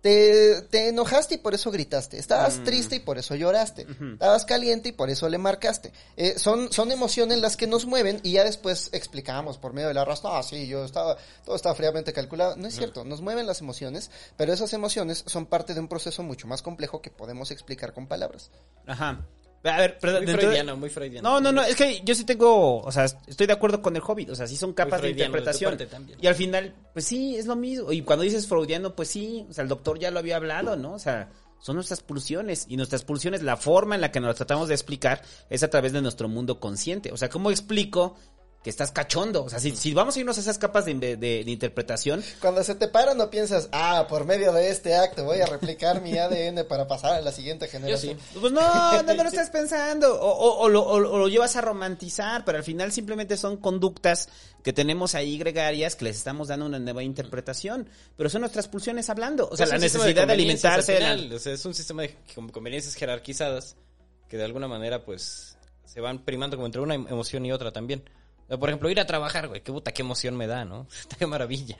te, te enojaste y por eso gritaste. Estabas triste y por eso lloraste. Estabas caliente y por eso le marcaste. Eh, son, son emociones las que nos mueven y ya después explicamos por medio de la razón. Ah, sí, yo estaba, todo estaba fríamente calculado. No es cierto, nos mueven las emociones, pero esas emociones son parte de un proceso mucho más complejo que podemos explicar con palabras. Ajá. A ver, pero Muy dentro de- freudiano, muy freudiano. No, no, no, es que yo sí tengo, o sea, estoy de acuerdo con el Hobbit, o sea, sí son capas de interpretación. Y al final, pues sí, es lo mismo. Y cuando dices freudiano, pues sí, o sea, el doctor ya lo había hablado, ¿no? O sea, son nuestras pulsiones. Y nuestras pulsiones, la forma en la que nos tratamos de explicar es a través de nuestro mundo consciente. O sea, ¿cómo explico que estás cachondo? O sea, si, si vamos a irnos a esas capas de, de- de interpretación, Cuando se te para no piensas, ah, por medio de este acto voy a replicar mi ADN para pasar a la siguiente Yo generación. sí. Pues no, no, no lo estás pensando. O, o- o lo, o- o lo llevas a romantizar, pero al final simplemente son conductas que tenemos ahí gregarias que les estamos dando una nueva interpretación. Pero son nuestras pulsiones hablando. O sea, la necesidad de, alimentarse. al la- final. O sea, es un sistema de con- conveniencias jerarquizadas que de alguna manera, pues, se van primando como entre una em- emoción y otra también. Sea, por ejemplo, ir a trabajar, güey, qué puta, qué emoción me da, ¿no? qué maravilla.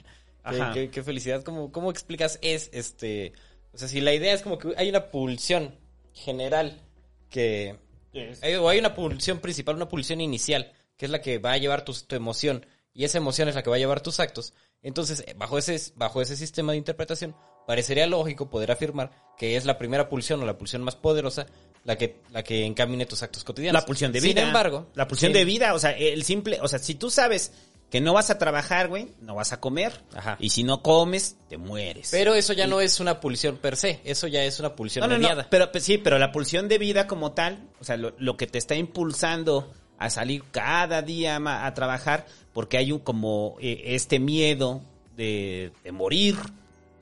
Qué, Ajá. qué- qué felicidad. ¿Cómo, ¿Cómo explicas es este? O sea, si la idea es como que hay una pulsión general que hay, o hay una pulsión principal, una pulsión inicial, que es la que va a llevar tu, tu emoción, y esa emoción es la que va a llevar tus actos. Entonces, eh, bajo ese, bajo ese sistema de interpretación, parecería lógico poder afirmar que es la primera pulsión o la pulsión más poderosa la que, la que encamine tus actos cotidianos. La pulsión de vida. Sin embargo, la pulsión de vida, o sea, el simple, o sea, si tú sabes que no vas a trabajar, güey, no vas a comer. Ajá. Y si no comes, te mueres. Pero eso ya no es una pulsión per se, eso ya es una pulsión no, no, no, mediada. pero pues, sí, pero la pulsión de vida como tal, o sea, lo, lo que te está impulsando a salir cada día a trabajar, porque hay un como eh, este miedo de, de morir.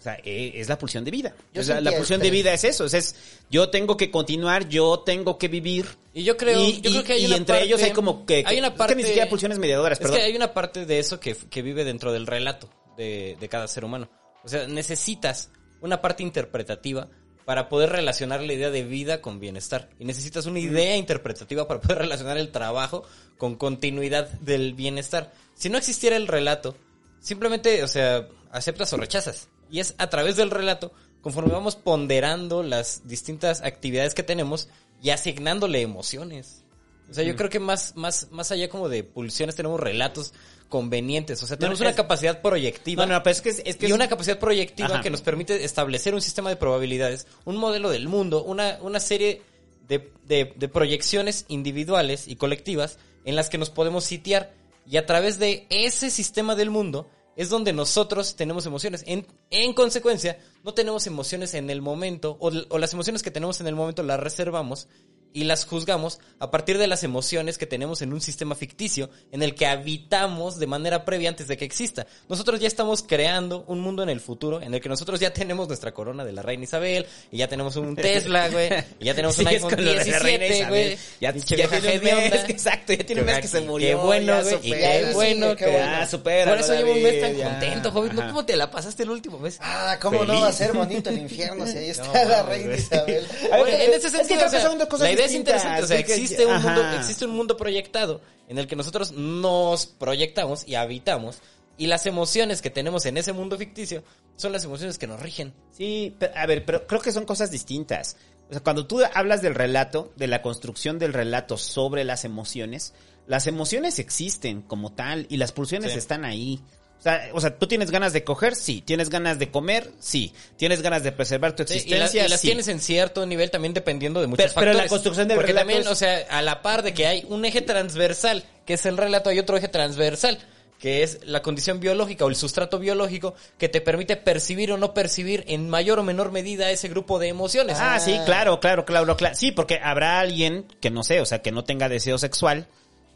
O sea, eh, es la pulsión de vida. Yo O sea, la sentía pulsión de vida es eso. es yo tengo que continuar, yo tengo que vivir. Y yo creo, y, yo creo y- que hay y una entre parte- ellos hay como que, hay una es que parte ni siquiera pulsiones mediadoras, Es perdón. que hay una parte de eso que, que vive dentro del relato de, de cada ser humano. O sea, necesitas una parte interpretativa para poder relacionar la idea de vida con bienestar. Y necesitas una idea interpretativa para poder relacionar el trabajo con continuidad del bienestar. Si no existiera el relato, simplemente, o sea, aceptas o rechazas. Y es a través del relato, conforme vamos ponderando las distintas actividades que tenemos y asignándole emociones. O sea, yo creo que más, más, más allá como de pulsiones tenemos relatos convenientes. O sea, tenemos No, una capacidad proyectiva. No, no, pero es que es, es que y una capacidad proyectiva Ajá. que nos permite establecer un sistema de probabilidades, un modelo del mundo, una, una serie de, de- de proyecciones individuales y colectivas en las que nos podemos sitiar. Y a través de ese sistema del mundo es donde nosotros tenemos emociones. En, en consecuencia, no tenemos emociones en el momento, o, o las emociones que tenemos en el momento las reservamos y las juzgamos a partir de las emociones que tenemos en un sistema ficticio en el que habitamos de manera previa antes de que exista. Nosotros ya estamos creando un mundo en el futuro en el que nosotros ya tenemos nuestra corona de la reina Isabel y ya tenemos un Tesla, güey, y ya tenemos un iPhone con lo de la reina 17, Isabel. güey. Ya, ya tiene un mes, exacto, ya tiene un mes que se Qué murió. bueno, ya güey, y supera, qué sí, bueno, qué que- bueno. Ya, supéralo, Por eso llevo un mes tan contento, joven. ¿No cómo te la pasaste el último mes? Ah, ¿cómo no va a ser bonito el infierno si ahí está la reina Isabel? Bueno, en ese es que sentido, idea es interesante. O sea, existe un, mundo, existe un mundo proyectado en el que nosotros nos proyectamos y habitamos. Y las emociones que tenemos en ese mundo ficticio son las emociones que nos rigen. Sí, pero, a ver, pero creo que son cosas distintas. O sea, cuando tú hablas del relato, de la construcción del relato sobre las emociones, las emociones existen como tal y las pulsiones Sí. están ahí. O sea, o sea, tú tienes ganas de coger, sí. Tienes ganas de comer, sí. Tienes ganas de preservar tu Sí, y, la- existencia, y las sí. tienes en cierto nivel también dependiendo de muchos Pero- pero factores. la construcción del Porque también, es- o sea, a la par de que hay un eje transversal, que es el relato, hay otro eje transversal, que es la condición biológica o el sustrato biológico que te permite percibir o no percibir en mayor o menor medida ese grupo de emociones. Ah, sí, claro, claro, claro, claro. Sí, porque habrá alguien que no sé, o sea, que no tenga deseo sexual.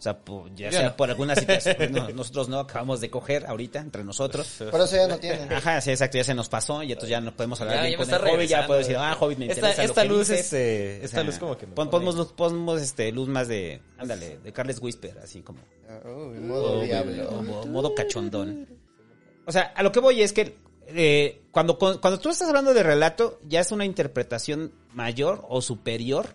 O sea, po- ya Yo sea no. por alguna situación. no, nosotros no acabamos de coger ahorita entre nosotros. Por eso ya no tienen. Ajá, sí, exacto, ya se nos pasó y entonces ya no podemos hablar Ya, bien ya con está el Hobbit, ya puedo decir, ah, Hobbit, me Esta- interesa lo esta que luz, dices. este, O esta sea, luz como que me pon- pone- ponnos luz, ponnos, este, luz más de, ándale, de Carles Whisper, así como, Uy, modo diablo. como modo cachondón. O sea, a lo que voy es que eh, cuando, cuando tú estás hablando de relato, ya es una interpretación mayor o superior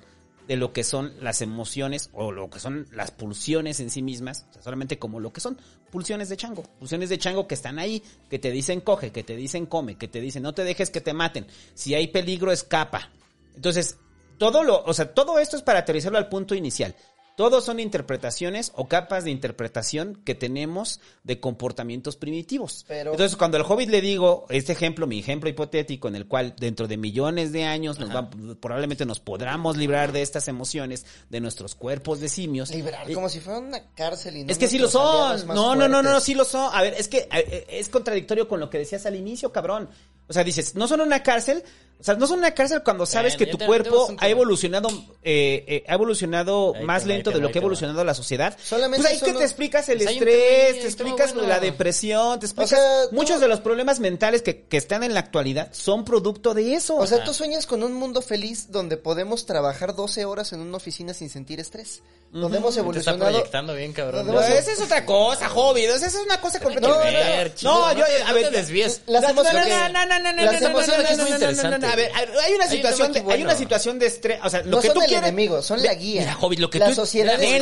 de lo que son las emociones o lo que son las pulsiones en sí mismas, o sea, solamente como lo que son pulsiones de chango, pulsiones de chango que están ahí, que te dicen coge, que te dicen come, que te dicen no te dejes que te maten, si hay peligro escapa. Entonces, todo lo, o sea, todo esto es para aterrizarlo al punto inicial. Todos son interpretaciones o capas de interpretación que tenemos de comportamientos primitivos. Pero- Entonces, cuando al hobbit le digo este ejemplo, mi ejemplo hipotético, en el cual dentro de millones de años nos va- probablemente nos podamos librar de estas emociones, de nuestros cuerpos de simios. Liberar, Eh, como si fuera una cárcel y no es que sí lo son. No, no, no, no, fuertes. sí lo son. A ver, es que eh, es contradictorio con lo que decías al inicio, cabrón. O sea, dices, no son una cárcel. O sea, no son una cárcel cuando sabes que tu te- cuerpo ha evolucionado, eh, eh, ha evolucionado Ahí más va, lento de va, lo que ha va. evolucionado la sociedad. Solamente pues ahí que te explicas el Pues estrés, te explicas bueno. la depresión, te explicas sea, tú- muchos de los problemas mentales que, que están en la actualidad son producto de eso. O sea, tú sueñas con un mundo feliz donde podemos trabajar 12 horas en una oficina sin sentir estrés. Donde hemos Te está evolucionado. proyectando bien, cabrón. No, No, no, esa es otra cosa, Hobby. Esa es una cosa Tiene que completamente. ver, chido, no, yo, te- a no ver, te desvíes. Las no, no, no, emociones- no, no, no, no, no, las no, no, emociones no, es no, muy no, no, no, interesante. no, A ver, hay una Hay un situación, de, hay una situación de estrés, o sea, lo No que son tú el quieres enemigo, son la guía. Mira, Hobbit, lo que la tú sociedad a ver,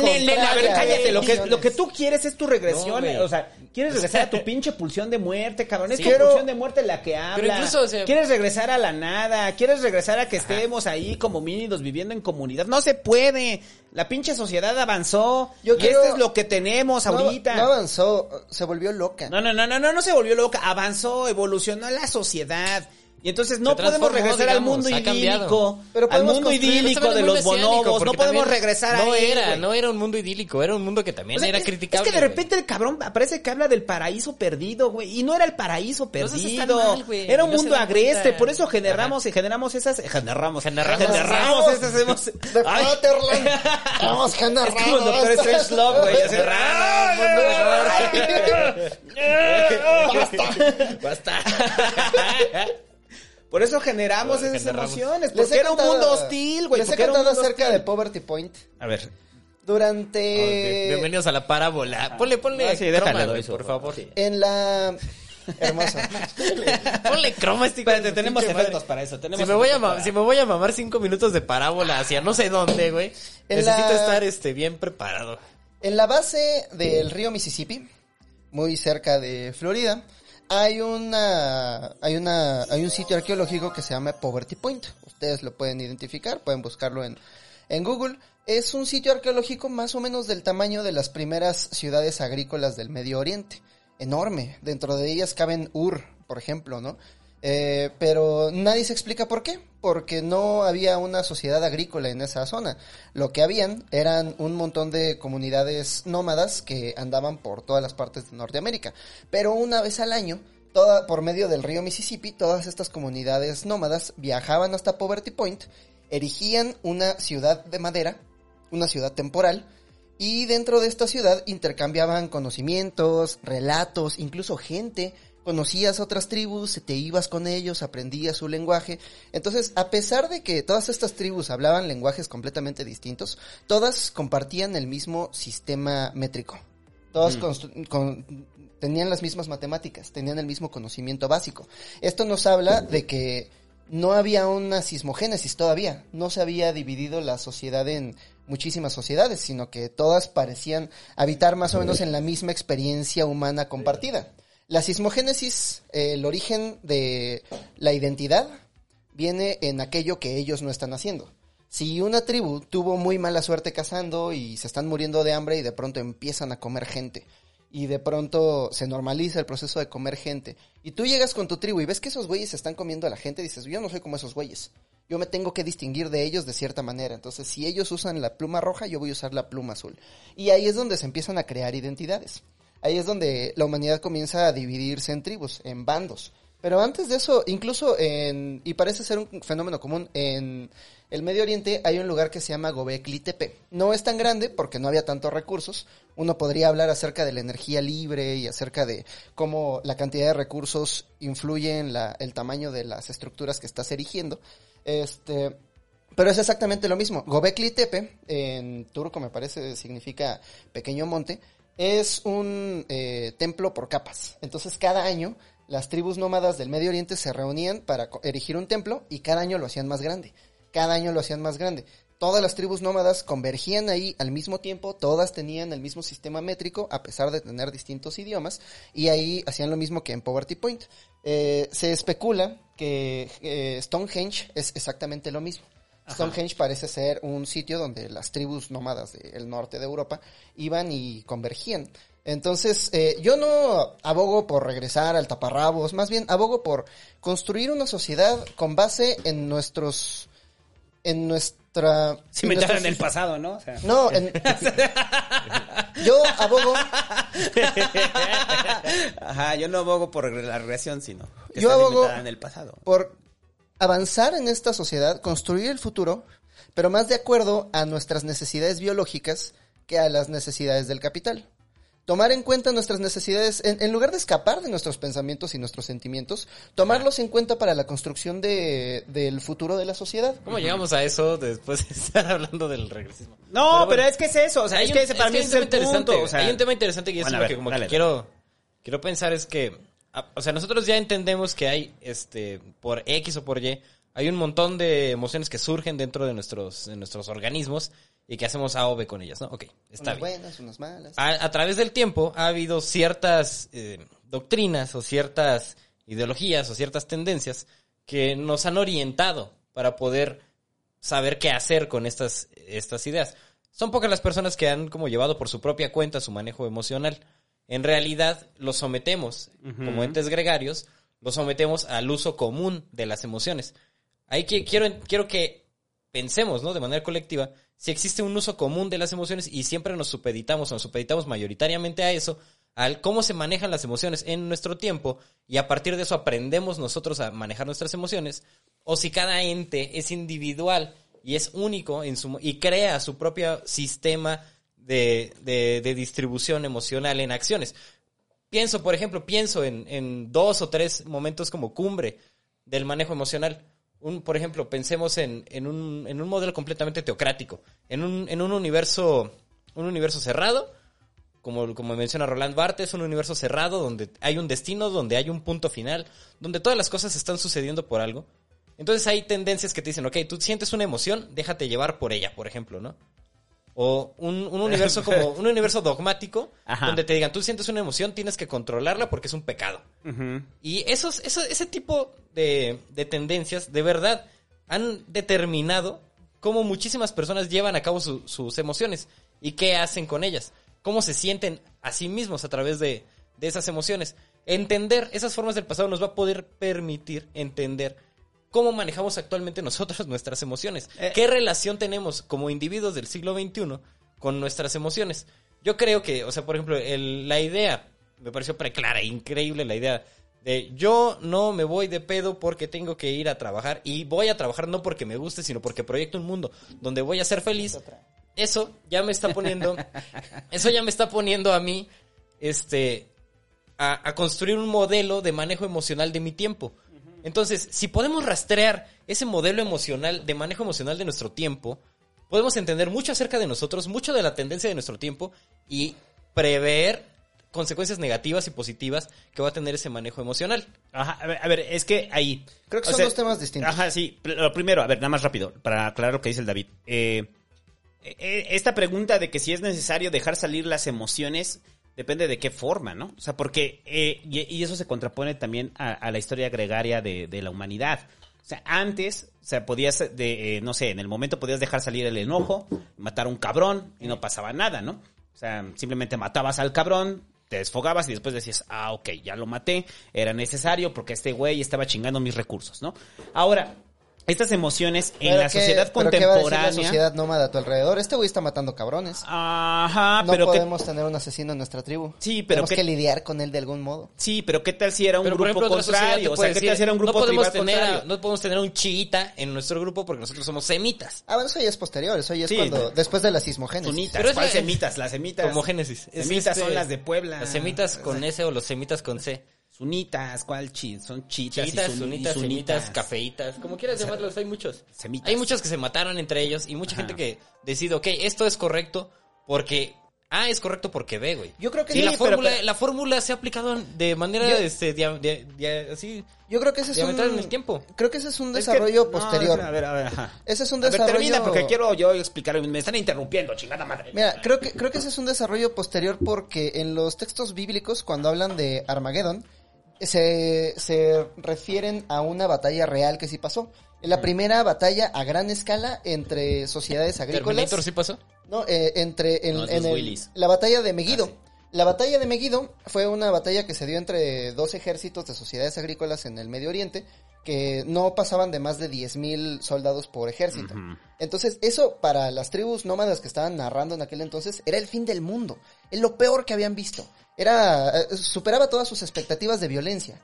cállate, lo que emociones. lo que tú quieres es tu regresión, No, o sea, quieres regresar a tu pinche pulsión de muerte, cabrón, es Sí. tu pulsión de muerte la que habla. incluso, o sea- quieres regresar a la nada, quieres regresar a que estemos ahí como mínidos viviendo en comunidad. No se puede. La pinche sociedad avanzó. Yo y quiero- esto es lo que tenemos No- ahorita. No, avanzó, se volvió loca. No, no, no, no, no, no se volvió loca, avanzó, evolucionó la sociedad. Y entonces no podemos regresar al mundo idílico. Pero al mundo idílico de los bonobos. No porque podemos regresar No ahí, era, güey. no era un mundo idílico, era un mundo que también O sea, era es- criticable. Es que de repente el cabrón parece que habla del paraíso perdido, güey. Y no era el paraíso perdido. mal, era un no mundo agreste. cuenta. Por eso generamos y generamos esas. Generamos. Generamos. Generamos esas. hemos- Ay, Fatherland. Vamos, generar. es como el Doctor Strange Love, güey. así, Basta. Por eso generamos esas Generamos. emociones. Les Porque era un contado- mundo hostil, güey. Les he un contado mundo acerca hostil. de Poverty Point. A ver. Durante... Ok, Bienvenidos a la parábola. Ponle, ponle Ah, sí, croma, déjale, güey, doy por favor. sí. En la... Hermosa. Ponle croma este Espérate, tenemos efectos madre. para eso. Tenemos Si me, voy a para- si me voy a mamar cinco minutos de parábola hacia no sé dónde, güey, En necesito la- estar este bien preparado. En la base del río Mississippi, muy cerca de Florida, hay una, hay una, hay un sitio arqueológico que se llama Poverty Point. Ustedes lo pueden identificar, pueden buscarlo en, en Google. Es un sitio arqueológico más o menos del tamaño de las primeras ciudades agrícolas del Medio Oriente. Enorme. Dentro de ellas caben Ur, por ejemplo, ¿no? Eh, pero nadie se explica por qué, porque no había una sociedad agrícola en esa zona. Lo que habían eran un montón de comunidades nómadas que andaban por todas las partes de Norteamérica. Pero una vez al año, toda, por medio del río Mississippi, todas estas comunidades nómadas viajaban hasta Poverty Point, erigían una ciudad de madera, una ciudad temporal, y dentro de esta ciudad intercambiaban conocimientos, relatos, incluso gente. Conocías otras tribus, te ibas con ellos, aprendías su lenguaje. Entonces, a pesar de que todas estas tribus hablaban lenguajes completamente distintos, todas compartían el mismo sistema métrico. Todas con- tenían las mismas matemáticas, tenían el mismo conocimiento básico. Esto nos habla de que no había una sismogénesis todavía, no se había dividido la sociedad en muchísimas sociedades, sino que todas parecían habitar más o menos en la misma experiencia humana compartida. La sismogénesis, eh, el origen de la identidad, viene en aquello que ellos no están haciendo. Si una tribu tuvo muy mala suerte cazando y se están muriendo de hambre y de pronto empiezan a comer gente y de pronto se normaliza el proceso de comer gente y tú llegas con tu tribu y ves que esos güeyes están comiendo a la gente, dices, yo no soy como esos güeyes. Yo me tengo que distinguir de ellos de cierta manera. Entonces, si ellos usan la pluma roja, yo voy a usar la pluma azul. Y ahí es donde se empiezan a crear identidades. Ahí es donde la humanidad comienza a dividirse en tribus, en bandos. Pero antes de eso, incluso en, y parece ser un fenómeno común, en el Medio Oriente hay un lugar que se llama Gobekli Tepe. No es tan grande porque no había tantos recursos. Uno podría hablar acerca de la energía libre y acerca de cómo la cantidad de recursos influye en la, el tamaño de las estructuras que estás erigiendo. Este, pero es exactamente lo mismo. Gobekli Tepe, en turco me parece significa pequeño monte, es un eh, templo por capas. Entonces cada año las tribus nómadas del Medio Oriente se reunían para erigir un templo y cada año lo hacían más grande. Cada año lo hacían más grande. Todas las tribus nómadas convergían ahí al mismo tiempo, todas tenían el mismo sistema métrico a pesar de tener distintos idiomas y ahí hacían lo mismo que en Poverty Point. Eh, se especula que eh, Stonehenge es exactamente lo mismo. Stonehenge parece ser un sitio donde las tribus nómadas del norte de Europa iban y convergían. Entonces, eh, yo no abogo por regresar al taparrabos, más bien abogo por construir una sociedad con base en nuestros, en nuestra... Cimentar en nuestros- el pasado, ¿no? O sea, No, en- yo abogo, Ajá, yo no abogo por la regresión, sino que Yo abogo- en el pasado. por avanzar en esta sociedad, construir el futuro, pero más de acuerdo a nuestras necesidades biológicas que a las necesidades del capital. Tomar en cuenta nuestras necesidades, en, en lugar de escapar de nuestros pensamientos y nuestros sentimientos, tomarlos en cuenta para la construcción de, del futuro de la sociedad. ¿Cómo llegamos a eso después de estar hablando del regresismo? No, pero, bueno, es que es eso, o sea, hay es un- que ese para mí ese un es tema el interesante. punto, o sea, hay un tema interesante y es Bueno, que como dale, que quiero, quiero pensar es que, o sea, nosotros ya entendemos que hay, este, por X o por Y, hay un montón de emociones que surgen dentro de nuestros, de nuestros organismos y que hacemos A o B con ellas, ¿no? Ok, está unas bien. buenas, unas malas. A, a través del tiempo ha habido ciertas eh, doctrinas o ciertas ideologías o ciertas tendencias que nos han orientado para poder saber qué hacer con estas, estas ideas. Son pocas las personas que han como llevado por su propia cuenta su manejo emocional. En realidad los sometemos como entes gregarios, lo sometemos al uso común de las emociones. Ahí que, quiero, quiero que pensemos, ¿no? De manera colectiva, si existe un uso común de las emociones y siempre nos supeditamos, o nos supeditamos mayoritariamente a eso, al cómo se manejan las emociones en nuestro tiempo y a partir de eso aprendemos nosotros a manejar nuestras emociones, o si cada ente es individual y es único en su, y crea su propio sistema de, de, distribución emocional en acciones. Pienso, por ejemplo, pienso en, en dos o tres momentos como cumbre del manejo emocional. Un, por ejemplo, pensemos en, en, un, en un modelo completamente teocrático, en un, un universo, un universo cerrado, como, como menciona Roland Barthes, un universo cerrado donde hay un destino, donde hay un punto final, donde todas las cosas están sucediendo por algo. Entonces hay tendencias que te dicen, ok, tú sientes una emoción, déjate llevar por ella, por ejemplo, ¿no? O un, un universo como un universo dogmático, Ajá. donde te digan, tú sientes una emoción, tienes que controlarla porque es un pecado. Y esos, eso- ese tipo de, de tendencias, de verdad, han determinado cómo muchísimas personas llevan a cabo su- sus emociones y qué hacen con ellas, cómo se sienten a sí mismos a través de, de esas emociones. Entender esas formas del pasado nos va a poder permitir entender cómo manejamos actualmente nosotros nuestras emociones. Eh. ¿Qué relación tenemos como individuos del siglo XXI con nuestras emociones? Yo creo que, o sea, por ejemplo, el- la idea, me pareció preclara, increíble la idea de yo no me voy de pedo porque tengo que ir a trabajar y voy a trabajar no porque me guste, sino porque proyecto un mundo donde voy a ser feliz. Eso ya me está poniendo, eso ya me está poniendo a mí, este, a, a construir un modelo de manejo emocional de mi tiempo. Entonces, si podemos rastrear ese modelo emocional, de manejo emocional de nuestro tiempo, podemos entender mucho acerca de nosotros, mucho de la tendencia de nuestro tiempo y prever consecuencias negativas y positivas que va a tener ese manejo emocional. Ajá, a ver, a ver, es que ahí. Creo que son dos temas distintos. Ajá, sí. Lo primero, a ver, nada más rápido, para aclarar lo que dice el David. Eh, eh, esta pregunta de que si es necesario dejar salir las emociones depende de qué forma, ¿no? O sea, porque. eh, y, eso se contrapone también a, a la historia gregaria de, de la humanidad. O sea, antes, o sea, podías, de, eh, no sé, en el momento podías dejar salir el enojo, matar a un cabrón y no pasaba nada, ¿no? O sea, simplemente matabas al cabrón, te desfogabas y después decías, ah, ok, ya lo maté, era necesario porque este güey estaba chingando mis recursos, ¿no? Ahora, estas emociones en la qué- sociedad pero ¿qué va a decir contemporánea... la sociedad nómada a tu alrededor? Este güey está matando cabrones. Ajá, no pero que... podemos tener un asesino en nuestra tribu. Sí, pero Tenemos qué- que lidiar con él de algún modo. Sí, pero ¿qué tal si era un Pero, grupo ejemplo, contrario? O sea, ¿qué decir, tal si era un grupo no podemos tribal tener a- contrario? no podemos tener un chiita en nuestro grupo porque nosotros somos semitas. Ah, bueno, eso ya es posterior. Eso ya es Sí. cuando... Después de la sismogénesis. Sunitas, Pero es ¿cuál la- semitas? Las semitas. Como Génesis. Es Semitas este- son las de Puebla. Las semitas con S o los semitas con C. Sunitas, ¿cuál chi? Son chitas, Chiitas, y sun- y sunitas, semitas, cafeitas, como quieras llamarlos, hay muchos. Semitas. Hay muchos que se mataron entre ellos y mucha Ajá. gente que decide, ok, esto es correcto porque A es correcto porque B, güey. Yo creo que Sí, sí, la fórmula, pero- la fórmula se ha aplicado de manera, Yo- este, dia- dia- dia- así, Yo creo que ese es un... en el tiempo. Creo que ese es un Es que- desarrollo no, posterior. a ver, a ver, ajá. Ese es un A ver, desarrollo... termina porque quiero yo explicar. Me están interrumpiendo, chingada madre. Mira, creo que, creo que ese es un desarrollo posterior porque en los textos bíblicos, cuando hablan de Armagedón, se, se refieren a una batalla real que sí pasó. La primera batalla a gran escala entre sociedades agrícolas. Terminator sí pasó. No, eh, entre en, No, esos en el- la batalla de Megiddo. Ah, sí. La batalla de Megiddo fue una batalla que se dio entre dos ejércitos de sociedades agrícolas en el Medio Oriente que no pasaban de más de 10.000 soldados por ejército. Entonces, eso para las tribus nómadas que estaban narrando en aquel entonces era el fin del mundo. Es lo peor que habían visto. Era eh, superaba todas sus expectativas de violencia.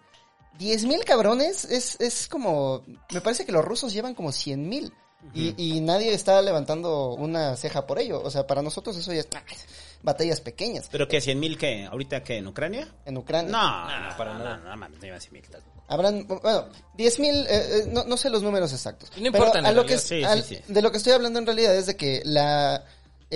10.000 cabrones es, es como... Me parece que los rusos llevan como 100.000. y, y nadie está levantando una ceja por ello. O sea, para nosotros eso ya es... ah, batallas pequeñas. ¿Pero qué? ¿100 mil qué? ¿Ahorita qué? ¿En Ucrania? En Ucrania. No, no, para no, nada. No, no, mames, no iban 100 mil. Habrán, bueno, 10.000, eh, eh, no, no sé los números exactos. No importa, a lo que, Sí, al- sí, sí. de lo que estoy hablando en realidad es de que la,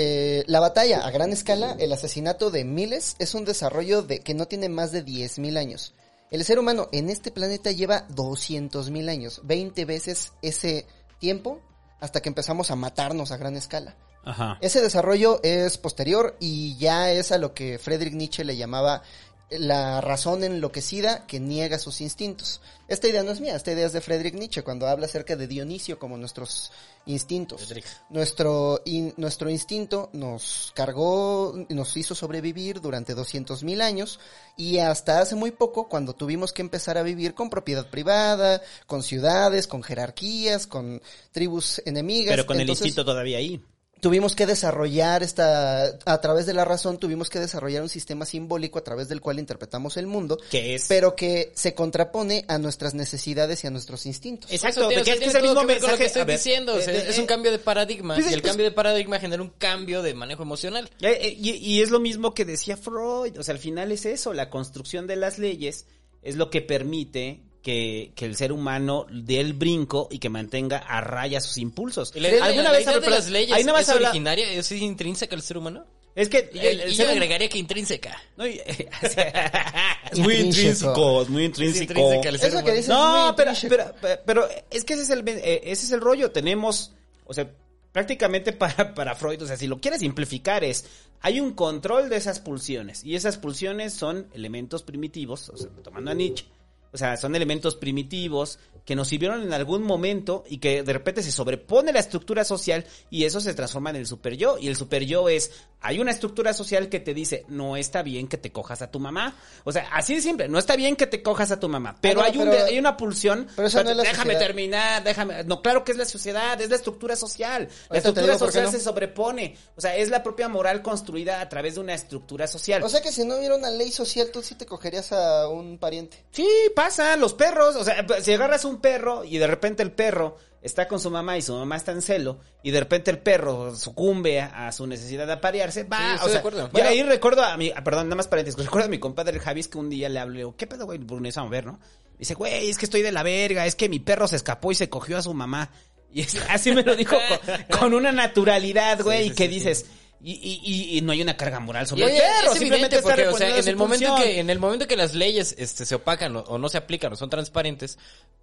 eh, la batalla a gran escala, el asesinato de miles, es un desarrollo de que no tiene más de 10.000 años. El ser humano en este planeta lleva 200.000 años, 20 veces ese tiempo hasta que empezamos a matarnos a gran escala. Ajá. Ese desarrollo es posterior y ya es a lo que Friedrich Nietzsche le llamaba la razón enloquecida que niega sus instintos. Esta idea no es mía, esta idea es de Friedrich Nietzsche cuando habla acerca de Dionisio como nuestros instintos. Friedrich. Nuestro, in- nuestro instinto nos cargó, nos hizo sobrevivir durante 200 mil años y hasta hace muy poco cuando tuvimos que empezar a vivir con propiedad privada, con ciudades, con jerarquías, con tribus enemigas. Pero con el instinto todavía ahí. Tuvimos que desarrollar esta, a través de la razón, tuvimos que desarrollar un sistema simbólico a través del cual interpretamos el mundo, Que es... pero que se contrapone a nuestras necesidades y a nuestros instintos. Exacto, Eso tiene- porque o sea, es que es el mismo lo mensaje. que estoy ver, diciendo. o sea, eh, es eh, un cambio de paradigma. pues, y el pues- cambio de paradigma genera un cambio de manejo emocional. Eh, eh, Y, y es lo mismo que decía Freud, o sea, al final es eso, la construcción de las leyes es lo que permite que, que el ser humano dé el brinco y que mantenga a raya sus impulsos. La, ¿Alguna la vez idea de las leyes ahí es habla- originaria, es intrínseca al ser humano. Es que Y yo, el, el y yo ser agregaría que intrínseca. no, y- es muy Intrínseco. es muy Es intrínseco. intrínseca al ser Eso que humano. dices es No, muy pero, pero, pero es que ese es el eh, ese es el rollo. Tenemos, o sea, prácticamente para, para Freud, o sea, si lo quieres simplificar es, hay un control de esas pulsiones y esas pulsiones son elementos primitivos, o sea, tomando a Nietzsche, o sea, son elementos primitivos que nos sirvieron en algún momento y que de repente se sobrepone la estructura social y eso se transforma en el super yo. Y el super yo es, hay una estructura social que te dice, no está bien que te cojas a tu mamá. O sea, así de simple, no está bien que te cojas a tu mamá. Pero, Ah, no, hay, un, pero- hay una pulsión. pero esa no es la déjame sociedad. terminar, déjame. No, claro que es la sociedad, es la estructura social. La estructura digo social no. se sobrepone. O sea, es la propia moral construida a través de una estructura social. O sea que si no hubiera una ley social, tú sí te cogerías a un pariente. Sí, pasa, los perros, o sea, si agarras un perro y de repente el perro está con su mamá y su mamá está en celo y de repente el perro sucumbe a, su necesidad de aparearse, va, Sí, o estoy de sea, acuerdo. yo Bueno. ahí recuerdo a mi, ah, perdón, nada más paréntesis, recuerdo a mi compadre Javis que un día le hablé, ¿qué pedo, güey? Por a ver, ¿no? Dice, güey, es que estoy de la verga, es que mi perro se escapó y se cogió a su mamá. Y así me lo dijo con, con una naturalidad, güey, Sí, y que dices... Y, y, y- y no hay una carga moral sobre Y el perro, es simplemente porque, o sea, en el momento que en el momento que las leyes este, se opacan o, o no se aplican o son transparentes,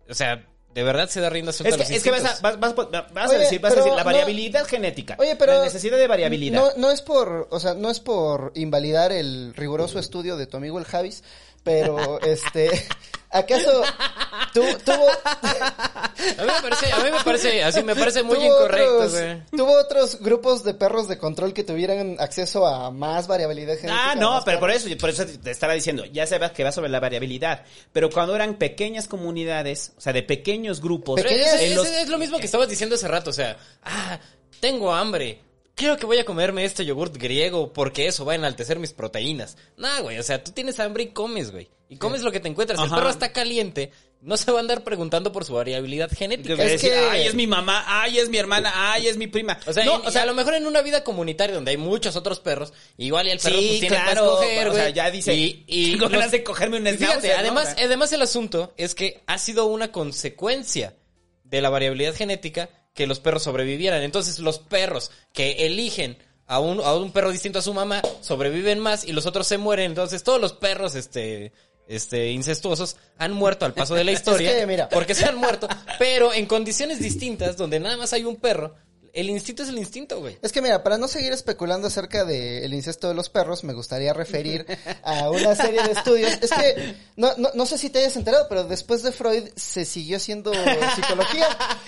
o sea, de verdad se da rienda suelta Es a los que, es que vas, a, vas, vas- vas Oye, a decir, vas a decir la no- variabilidad genética. Oye, pero La necesidad de variabilidad. No, no es por, o sea, no es por invalidar el riguroso estudio de tu amigo el Javis, pero este, ¿acaso tú tuvo A mí me parece, a mí me parece, así me parece muy tuvo incorrecto, otros, güey. tuvo otros grupos de perros de control que tuvieran acceso a más variabilidad genética? Ah, no, pero por eso, por eso te estaba diciendo, ya sabes que va sobre la variabilidad, pero cuando eran pequeñas comunidades, o sea, de pequeños grupos, Pero Pequeñas- los- es lo mismo que estabas diciendo hace rato, o sea, ah, tengo hambre. Creo que voy a comerme este yogurt griego porque eso va a enaltecer mis proteínas. Nah, güey, o sea, tú tienes hambre y comes, güey. Y comes lo que te encuentras. Si el Ajá. perro está caliente, no se va a andar preguntando por su variabilidad genética. Es decir, que- ay, es mi mamá, ay, es mi hermana, ay, es mi prima. O sea, no, y- y a lo mejor en una vida comunitaria donde hay muchos otros perros, igual y el perro sí, pues tiene claro, escoger, o sea, ya dice, y, y tengo ganas de cogerme un fíjate, schnauzer, ¿no? además, O sea, además el asunto es que ha sido una consecuencia de la variabilidad genética que los perros sobrevivieran. Entonces, los perros que eligen a un, a un perro distinto a su mamá sobreviven más y los otros se mueren. Entonces, todos los perros, este, este, incestuosos han muerto al paso de la historia. que, mira. Porque se han muerto, pero en condiciones distintas, donde nada más hay un perro, el instinto es el instinto, güey. Es que mira, para no seguir especulando acerca del incesto de los perros, me gustaría referir a una serie de estudios. Es que no, no, no sé si te hayas enterado, pero después de Freud se siguió haciendo psicología.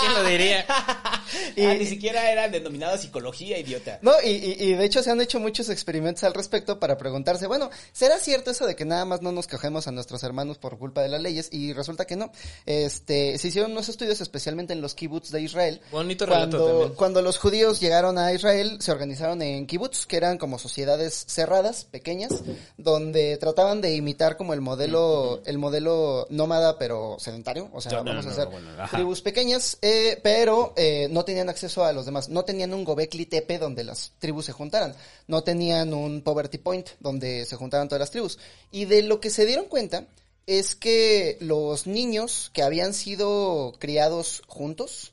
¿Quién lo diría? y- ah, ni siquiera era denominado psicología, idiota. No, y, y- y de hecho se han hecho muchos experimentos al respecto para preguntarse, bueno, ¿será cierto eso de que nada más no nos cogemos a nuestros hermanos por culpa de las leyes? Y resulta que no. Este, se hicieron unos estudios especialmente en los kibbutz de Israel. Bonito Cuando, cuando los judíos llegaron a Israel, se organizaron en kibbutz, que eran como sociedades cerradas, pequeñas, donde trataban de imitar como el modelo, el modelo nómada pero sedentario. O sea, No, no, vamos a hacer bueno, tribus pequeñas, eh, pero eh, no tenían acceso a los demás. No tenían un Gobekli Tepe donde las tribus se juntaran. No tenían un Poverty Point donde se juntaran todas las tribus. Y de lo que se dieron cuenta es que los niños que habían sido criados juntos,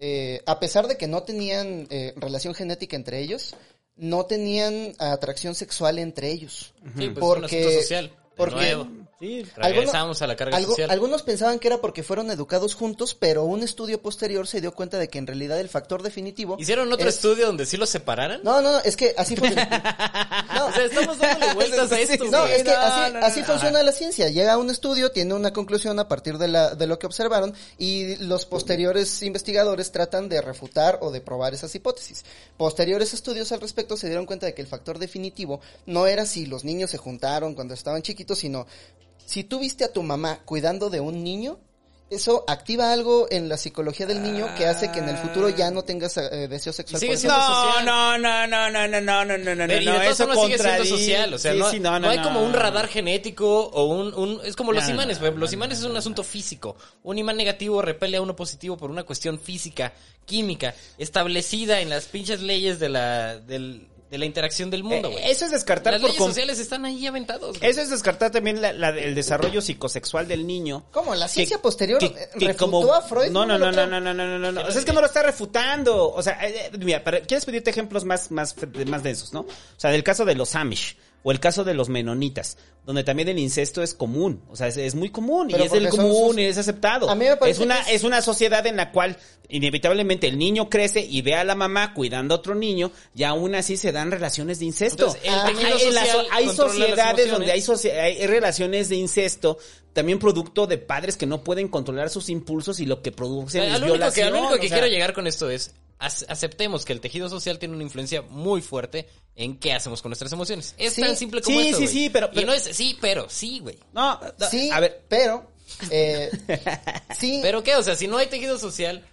eh, a pesar de que no tenían eh, relación genética entre ellos, no tenían atracción sexual entre ellos. Sí, pues Porque- social. porque- nuevo. Sí. Regresamos a la carga algo- social. Algunos pensaban que era porque fueron educados juntos, pero un estudio posterior se dio cuenta de que en realidad el factor definitivo... ¿Hicieron otro es- estudio donde sí los separaran? No, no, no, es que así funciona. No, O sea, estamos dándole vueltas a esto, No, güey. es que no, así, no, funciona la ciencia. Llega a un estudio, tiene una conclusión a partir de, la, de lo que observaron y los posteriores investigadores tratan de refutar o de probar esas hipótesis. Posteriores estudios al respecto se dieron cuenta de que el factor definitivo no era si los niños se juntaron cuando estaban chiquitos, sino si tú viste a tu mamá cuidando de un niño, eso activa algo en la psicología del niño que hace que en el futuro ya no tengas eh, deseo sexual. Sigue siendo No, social. no, no, no, no, no, no, no, no, no, Pero, y de todas eso formas sigue siendo social, o sea, sí, no, sí, no, no no, hay no. como un radar genético o un, un- es como los No, no, imanes, no, por ejemplo, los no, imanes no, es un no, asunto físico, un imán negativo repele a uno positivo por una cuestión física, química, establecida en las pinches leyes de la, del- de la interacción del mundo, Eh, güey. eso es descartar Las por leyes sociales están ahí aventados. güey. Eso es descartar también la- la- el desarrollo psicosexual del niño. ¿Cómo? ¿La Que- ciencia posterior que- que refutó como- a Freud? No, no, no, no, no, no, no, no, no. O sea, es que no lo está refutando. O sea, eh, eh, mira, para- ¿quieres pedirte ejemplos más, más, más densos, no? O sea, del caso de los Amish. O el caso de los menonitas, donde también el incesto es común, o sea, es, es muy común y es son común y es aceptado. A mí me parece es una que es- es una sociedad en la cual inevitablemente el niño crece y ve a la mamá cuidando a otro niño y aún así se dan relaciones de incesto. Entonces, el Ah, hay, la sociedades donde hay, socie- hay relaciones de incesto también producto de padres que no pueden controlar sus impulsos y lo que producen es Al único que, violación. al único que o sea, quiero llegar con esto es ac- aceptemos que el tejido social tiene una influencia muy fuerte en qué hacemos con nuestras emociones. Es Sí, tan simple como sí, esto, sí, güey. sí, pero- Y pero- no es sí, pero sí, güey. No, no, Sí, a ver, pero... eh, sí, Pero qué, o sea, si no hay tejido social,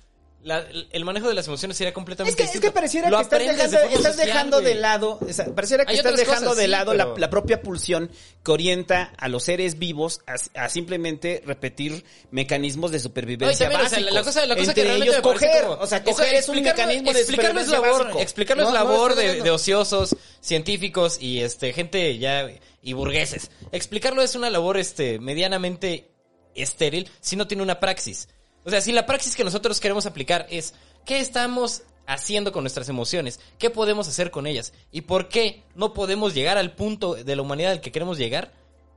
la- el manejo de las emociones sería completamente es que, es que pareciera Lo que estás dejando, de estás social, dejando de lado, o sea, pareciera que Hay estás dejando cosas, de sí, lado la, pero- la propia pulsión que orienta a los seres vivos a, a simplemente repetir mecanismos de supervivencia también, o sea, básicos. la cosa, la cosa que Entre realmente ellos coger, como- o sea, coger es un mecanismo de supervivencia labor, básico. explicarlo es No, no, labor de ociosos, científicos y este gente ya y burgueses. Explicarlo es una labor este medianamente estéril si no tiene una praxis. O sea, si la praxis que nosotros queremos aplicar es qué estamos haciendo con nuestras emociones, qué podemos hacer con ellas y por qué no podemos llegar al punto de la humanidad al que queremos llegar.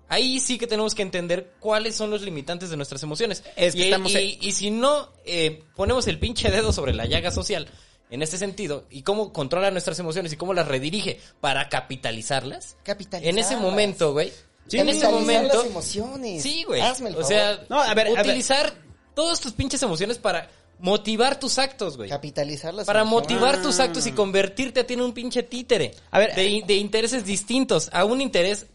Ahí sí que tenemos que entender cuáles son los limitantes de nuestras emociones. Es que y, estamos y- en- y si no eh, ponemos el pinche dedo sobre la llaga social en este sentido y cómo controla nuestras emociones y cómo las redirige para capitalizarlas, Capitalizarlas. en ese momento, güey, Sí, en ese momento, las emociones. sí, güey, Hazme el o favor. sea, No, a ver, a ver. Todas tus pinches emociones para motivar tus actos, güey. Capitalizar las Para emociones. motivar tus actos y convertirte a ti en un pinche títere. A ver, de, eh, de intereses distintos, a un interés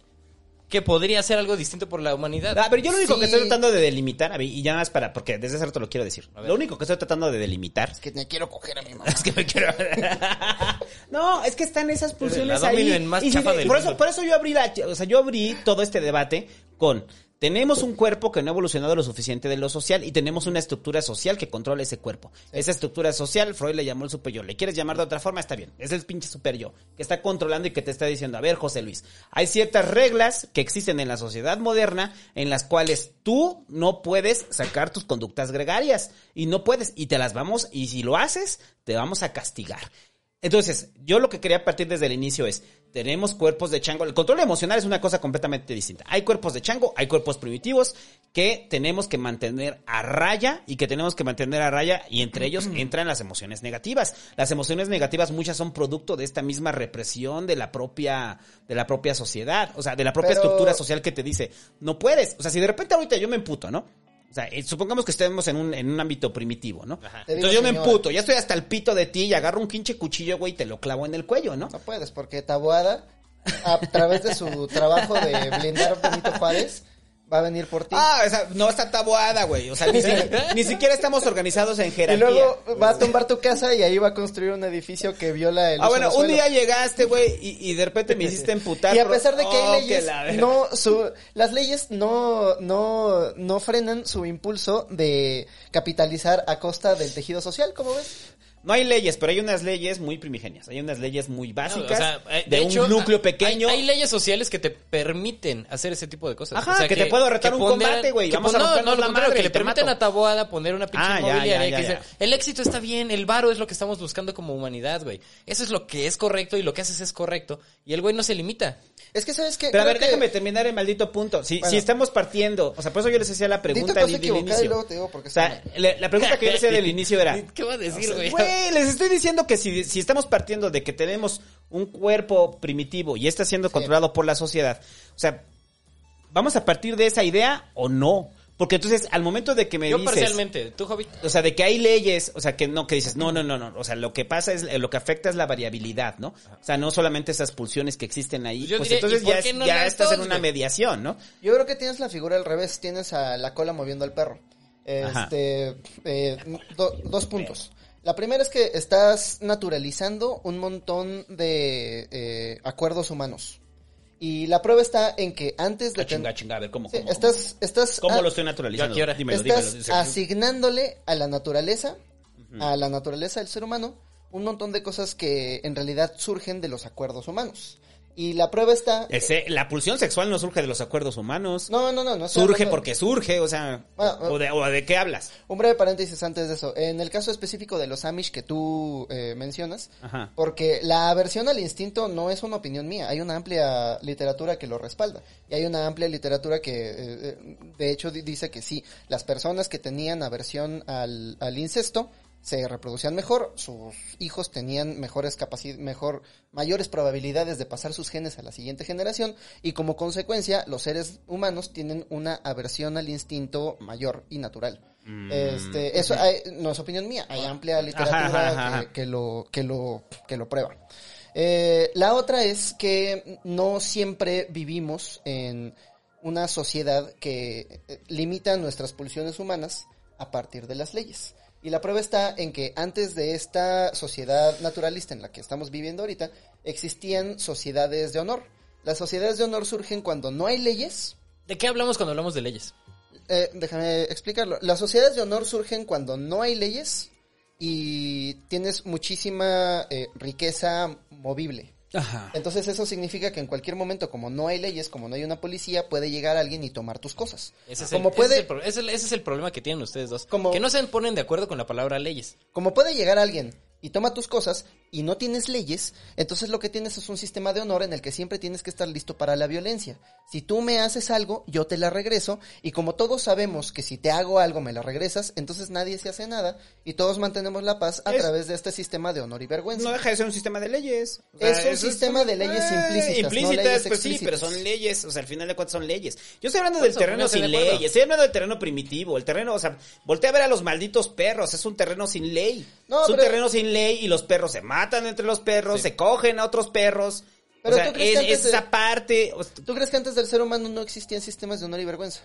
que podría ser algo distinto por la humanidad. A ver, yo lo único Sí. que estoy tratando de delimitar, a ver, y ya más para, porque desde hace rato lo quiero decir. Lo único que estoy tratando de delimitar Es que me quiero coger a mi mamá. Es que me quiero. no, es que están esas pulsiones ahí. más Y si chafa de- del por eso, mundo. por eso yo abrí la, o sea, yo abrí todo este debate con tenemos un cuerpo que no ha evolucionado lo suficiente de lo social y tenemos una estructura social que controla ese cuerpo. Esa estructura social, Freud le llamó el super yo. ¿Le quieres llamar de otra forma? Está bien. Es el pinche super yo que está controlando y que te está diciendo, a ver, José Luis, hay ciertas reglas que existen en la sociedad moderna en las cuales tú no puedes sacar tus conductas gregarias y no puedes y te las vamos y si lo haces, te vamos a castigar. Entonces, yo lo que quería partir desde el inicio es, tenemos cuerpos de chango. El control emocional es una cosa completamente distinta. Hay cuerpos de chango, hay cuerpos primitivos que tenemos que mantener a raya y que tenemos que mantener a raya y entre ellos entran las emociones negativas. Las emociones negativas muchas son producto de esta misma represión de la propia de la propia sociedad, o sea, de la propia Pero- estructura social que te dice, no puedes. O sea, si de repente ahorita yo me emputo, ¿no? O sea, eh, supongamos que estemos en un, en un ámbito primitivo, ¿no? Ajá. Te digo, Entonces yo me señora. emputo, ya estoy hasta el pito de ti y agarro un pinche cuchillo, güey, y te lo clavo en el cuello, ¿no? No puedes, porque Taboada, a través de su trabajo de blindar a Benito Juárez, va a venir por ti. Ah, o sea, no está tabuada, güey. O sea, ni, si- ni siquiera estamos organizados en y jerarquía. luego va a tumbar tu casa y ahí va a construir un edificio que viola el Ah, bueno, un día llegaste, güey, y, y de repente me hiciste emputar. Y a pesar de que Oh, hay leyes, no, su, las leyes no, no, no frenan su impulso de capitalizar a costa del tejido social, ¿cómo ves? No hay leyes, pero hay unas leyes muy primigenias. Hay unas leyes muy básicas o sea, eh, de, hecho, un núcleo hay- pequeño. Hay, leyes sociales que te permiten hacer ese tipo de cosas. Ajá, O sea, que te puedo retar un combate, güey, que vamos a no, la madre que le te permiten mato. a Taboada poner una pinche Ah, ya, inmobiliaria ya, que ya, dice, ya. el éxito está bien, el varo es lo que estamos buscando como humanidad, güey. Eso es lo que es correcto y lo que haces es correcto. Y el güey no se limita. Es que, ¿sabes qué? Pero a ver, que- déjame terminar el maldito punto. Si, Bueno. si estamos partiendo, o sea, por eso yo les hacía la pregunta del inicio. digo O sea, la pregunta que yo les hacía del inicio era, ¿Qué va a decir, güey? Güey, les estoy diciendo que si, si estamos partiendo de que tenemos un cuerpo primitivo y está siendo controlado por la sociedad, o sea, ¿vamos a partir de esa idea o no? Porque entonces, al momento de que me Yo dices... parcialmente, tú, Javi. O sea, de que hay leyes, o sea, que no, que dices, no, no, no, no, o sea, lo que pasa es, lo que afecta es la variabilidad, ¿no? O sea, no solamente esas pulsiones que existen ahí, Yo pues entonces ¿y por ya, no ya estás en dos, una mediación, ¿no? Yo creo que tienes la figura al revés, tienes a la cola moviendo al perro. Este, eh, do- dos puntos. La primera es que estás naturalizando un montón de eh, acuerdos humanos. Y la prueba está en que antes de... Ah, ten- chinga, chinga, a ver, ¿cómo, Sí, cómo, estás, estás, cómo lo estoy naturalizando? ¿Yo a qué hora? Dímelo, estás dímelo. asignándole a la naturaleza, a la naturaleza del ser humano, un montón de cosas que en realidad surgen de los acuerdos humanos. Y la prueba está... Ese- la pulsión sexual no surge de los acuerdos humanos. No, no, no, no. surge porque surge, o sea, Bueno, o, de, o de qué hablas. Un breve paréntesis antes de eso. En el caso específico de los Amish que tú eh, mencionas, Ajá. porque la aversión al instinto no es una opinión mía, hay una amplia literatura que lo respalda. Y hay una amplia literatura que, eh, eh, de hecho, di- dice que sí, las personas que tenían aversión al, al incesto se reproducían mejor, sus hijos tenían mejores capacidades, mejor, mayores probabilidades de pasar sus genes a la siguiente generación y como consecuencia los seres humanos tienen una aversión al instinto mayor y natural. Este, eso hay- no es opinión mía, hay amplia literatura Ajá, ajá, ajá. Que, que lo, que lo, que lo prueba. Eh, la otra es que no siempre vivimos en una sociedad que eh, limita nuestras pulsiones humanas a partir de las leyes. Y la prueba está en que antes de esta sociedad naturalista en la que estamos viviendo ahorita, existían sociedades de honor. Las sociedades de honor surgen cuando no hay leyes, ¿De qué hablamos cuando hablamos de leyes? eh, déjame explicarlo. Las sociedades de honor surgen cuando no hay leyes y tienes muchísima eh, riqueza movible. Ajá. Entonces eso significa que en cualquier momento, como no hay leyes, como no hay una policía, puede llegar alguien y tomar tus cosas. Ese es, como el, ese puede, es el pro- ese es el- ese es el problema que tienen ustedes dos. Como- Que no se ponen de acuerdo con la palabra leyes. como puede llegar alguien y toma tus cosas y no tienes leyes, entonces lo que tienes es un sistema de honor en el que siempre tienes que estar listo para la violencia. Si tú me haces algo, yo te la regreso y como todos sabemos que si te hago algo me la regresas, entonces nadie se hace nada y todos mantenemos la paz a Es- través de este sistema de honor y vergüenza. No deja de ser un sistema de leyes. O Es un sistema de leyes implícitas, no Implícitas, leyes pues sí, pero son leyes. O sea, al final de cuentas son leyes. Yo estoy hablando del eso, terreno no sin de leyes. Estoy hablando del terreno primitivo. El terreno, o sea, voltea a ver a los malditos perros. Es un terreno sin ley. No, es un pero- terreno sin ley y los perros se matan entre los perros, se cogen a otros perros. Pero o sea, ¿tú crees es, que antes es de- esa parte. o sea, ¿Tú crees que antes del ser humano no existían sistemas de honor y vergüenza?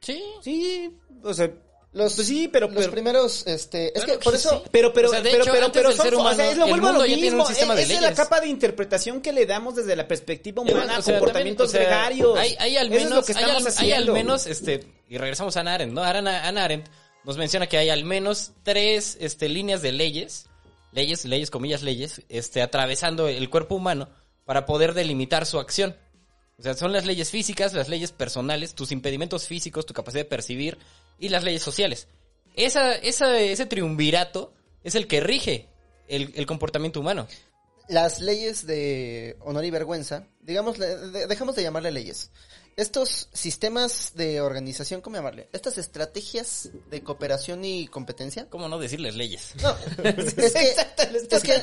Sí. sí, o sea, Los, Pues sí, pero- los pero- primeros, este, es Claro que por eso, sí. Pero, pero, O sea, de pero, hecho, pero, antes pero son, ser o sea, humano, es lo el vuelvo a lo mundo ya tiene un mismo. sistema es, de esa es la capa de interpretación que le damos desde la perspectiva humana a O sea, comportamientos también, o sea, gregarios. Hay, hay al Eso es menos, lo que hay, estamos al, hay al haciendo. menos, este, y regresamos a Ana Arendt, ¿no? Ana, Ana Arendt nos menciona que hay al menos tres, este, líneas de leyes, leyes, leyes, comillas, leyes, este, atravesando el cuerpo humano para poder delimitar su acción. O sea, son las leyes físicas, las leyes personales, tus impedimentos físicos, tu capacidad de percibir y las leyes sociales. Esa, esa, ese triunvirato es el que rige el, el comportamiento humano. las leyes de honor y vergüenza, digamos, dejamos de llamarle leyes. Estos sistemas de organización, ¿cómo llamarle? Estas estrategias de cooperación y competencia. ¿Cómo no decirles leyes? No, es que, es que-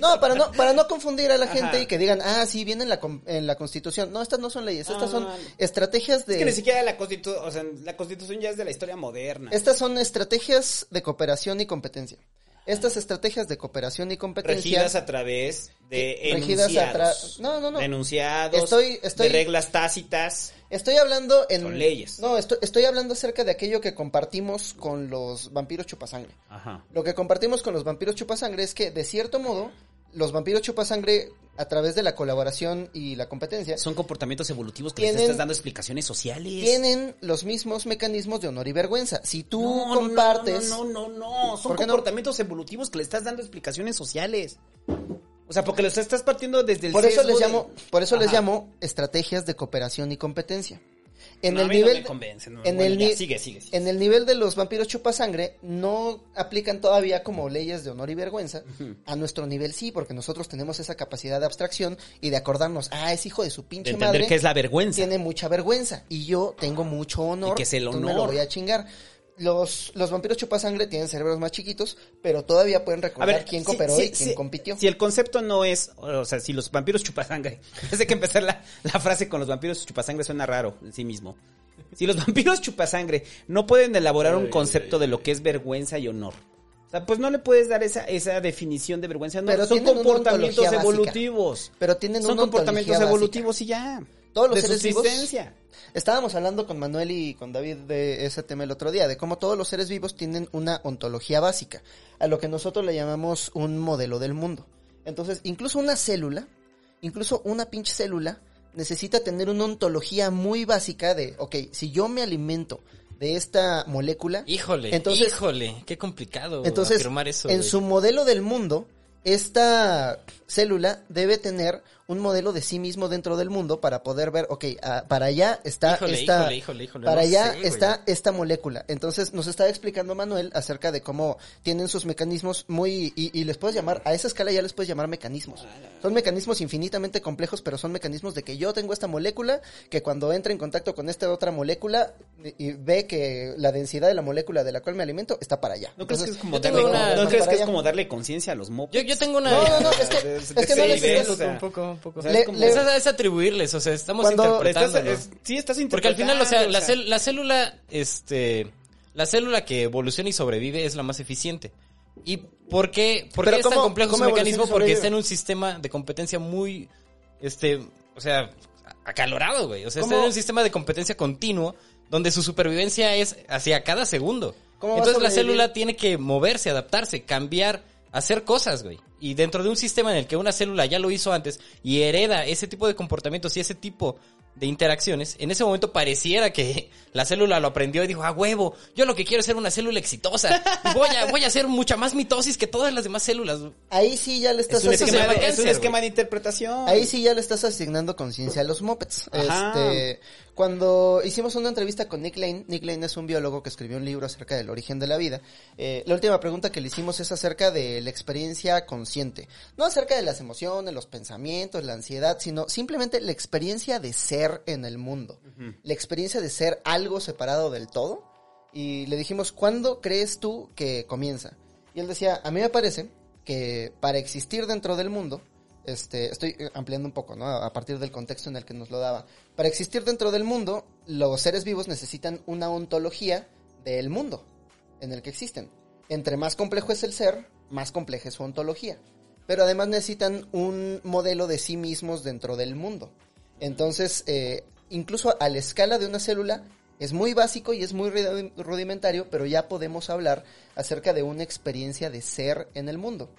no, para no, para no confundir a la gente y que digan, ah, sí, viene en la, en la constitución. No, estas no son leyes, estas son Ah. estrategias de... Es que ni siquiera la constitución, o sea, la constitución ya es de la historia moderna. Estas son estrategias de cooperación y competencia. Estas estrategias de cooperación y competencia... regidas a través de enunciados. atra- no, no, no. De enunciados, Estoy- estoy- de reglas tácitas. Estoy hablando en... Son leyes. No, estoy, estoy hablando acerca de aquello que compartimos con los vampiros chupasangre. Ajá. Lo que compartimos con los vampiros chupasangre es que, de cierto modo, los vampiros chupasangre, a través de la colaboración y la competencia, Son comportamientos evolutivos que les Tienen- estás dando explicaciones sociales. tienen los mismos mecanismos de honor y vergüenza. Si tú No, compartes... No, no, no, no. Son comportamientos evolutivos que le estás dando explicaciones sociales. O sea, porque los estás partiendo desde el Por eso les de- llamo, por eso les llamo estrategias de cooperación y competencia. En No, el no nivel me convence, no. en Bueno, el ya, sigue, sigue, sigue. en el nivel de los vampiros chupasangre no aplican todavía como leyes de honor y vergüenza. A nuestro nivel sí, porque nosotros tenemos esa capacidad de abstracción y de acordarnos, ah, es hijo de su De pinche entender madre. qué es la vergüenza. tiene mucha vergüenza y yo tengo mucho honor. Y que es el entonces me honor. lo voy a chingar. Los, los vampiros chupasangre tienen cerebros más chiquitos, pero todavía pueden recordar quién si- cooperó si- y quién si- compitió. Si el concepto no es, o sea, si los vampiros chupasangre, desde que empezar la, la frase con los vampiros chupasangre suena raro en sí mismo. Si los vampiros chupasangre no pueden elaborar un concepto de lo que es vergüenza y honor. O sea, pues no le puedes dar esa, esa definición de vergüenza honor. Pero Son comportamientos básica. evolutivos. Pero tienen Son una comportamientos básica. evolutivos y ya. Todos los de seres vivos-. Estábamos hablando con Manuel y con David de ese tema el otro día, de cómo todos los seres vivos tienen una ontología básica, a lo que nosotros le llamamos un modelo del mundo. Entonces, incluso una célula, incluso una pinche célula, necesita tener una ontología muy básica de, ok, si yo me alimento de esta molécula, Híjole, Entonces- híjole, qué complicado entonces afirmar eso. en güey. su modelo del mundo, esta célula debe tener un modelo de sí mismo dentro del mundo para poder ver, ok, ah, para allá está Híjole, esta, híjole, híjole, híjole, para no allá sé, güey. está esta molécula. Entonces nos está explicando Manuel acerca de cómo tienen sus mecanismos muy, y, y les puedes llamar, a esa escala ya les puedes llamar mecanismos. Son mecanismos infinitamente complejos, pero son mecanismos de que yo tengo esta molécula, que cuando entra en contacto con esta otra molécula y, y ve que la densidad de la molécula de la cual me alimento está para allá. ¿No crees que Entonces, es como darle, una- ¿no más crees para que es allá. como darle conciencia a los mopeds? Yo, yo tengo una... No, no, no, es que, es que no les un poco, un poco. o sea, Le- es como- le- Es, es atribuirles, o sea, estamos Cuando- interpretando. Estás- es- sí, estás Porque al final, o sea, la, cel- la célula, este, la célula que evoluciona y sobrevive es la más eficiente. ¿Y por qué, por qué es tan ¿cómo- complejo su mecanismo? Porque está en un sistema de competencia muy, este, o sea, acalorado, güey. O sea, está ¿Cómo- en un sistema de competencia continuo donde su supervivencia es hacia cada segundo. ¿Cómo va a Entonces la célula tiene que moverse, adaptarse, cambiar, hacer cosas, güey. Y dentro de un sistema en el que una célula ya lo hizo antes y hereda ese tipo de comportamientos y ese tipo de interacciones, en ese momento pareciera que la célula lo aprendió y dijo, a huevo, yo lo que quiero es ser una célula exitosa. Voy a, voy a hacer mucha más mitosis que todas las demás células. ahí sí ya le estás Es un, Eso se esquema, de, es un esquema de interpretación. Ahí sí ya le estás asignando conciencia a los mopeds. Este, cuando hicimos una entrevista con Nick Lane, Nick Lane es un biólogo que escribió un libro acerca del origen de la vida. eh, la última pregunta que le hicimos es acerca de la experiencia consciente. No acerca de las emociones, los pensamientos, la ansiedad, sino simplemente la experiencia de ser en el mundo. La experiencia de ser algo separado del todo. Y le dijimos, ¿cuándo crees tú que comienza? Y él decía, a mí me parece que para existir dentro del mundo, este, estoy eh, ampliando un poco, ¿no? A partir del contexto en el que nos lo daba. Para existir dentro del mundo, los seres vivos necesitan una ontología del mundo en el que existen. Entre más complejo es el ser, más compleja es su ontología. Pero además necesitan un modelo de sí mismos dentro del mundo. Entonces, eh, incluso a la escala de una célula, es muy básico y es muy rudi- rudimentario, pero ya podemos hablar acerca de una experiencia de ser en el mundo.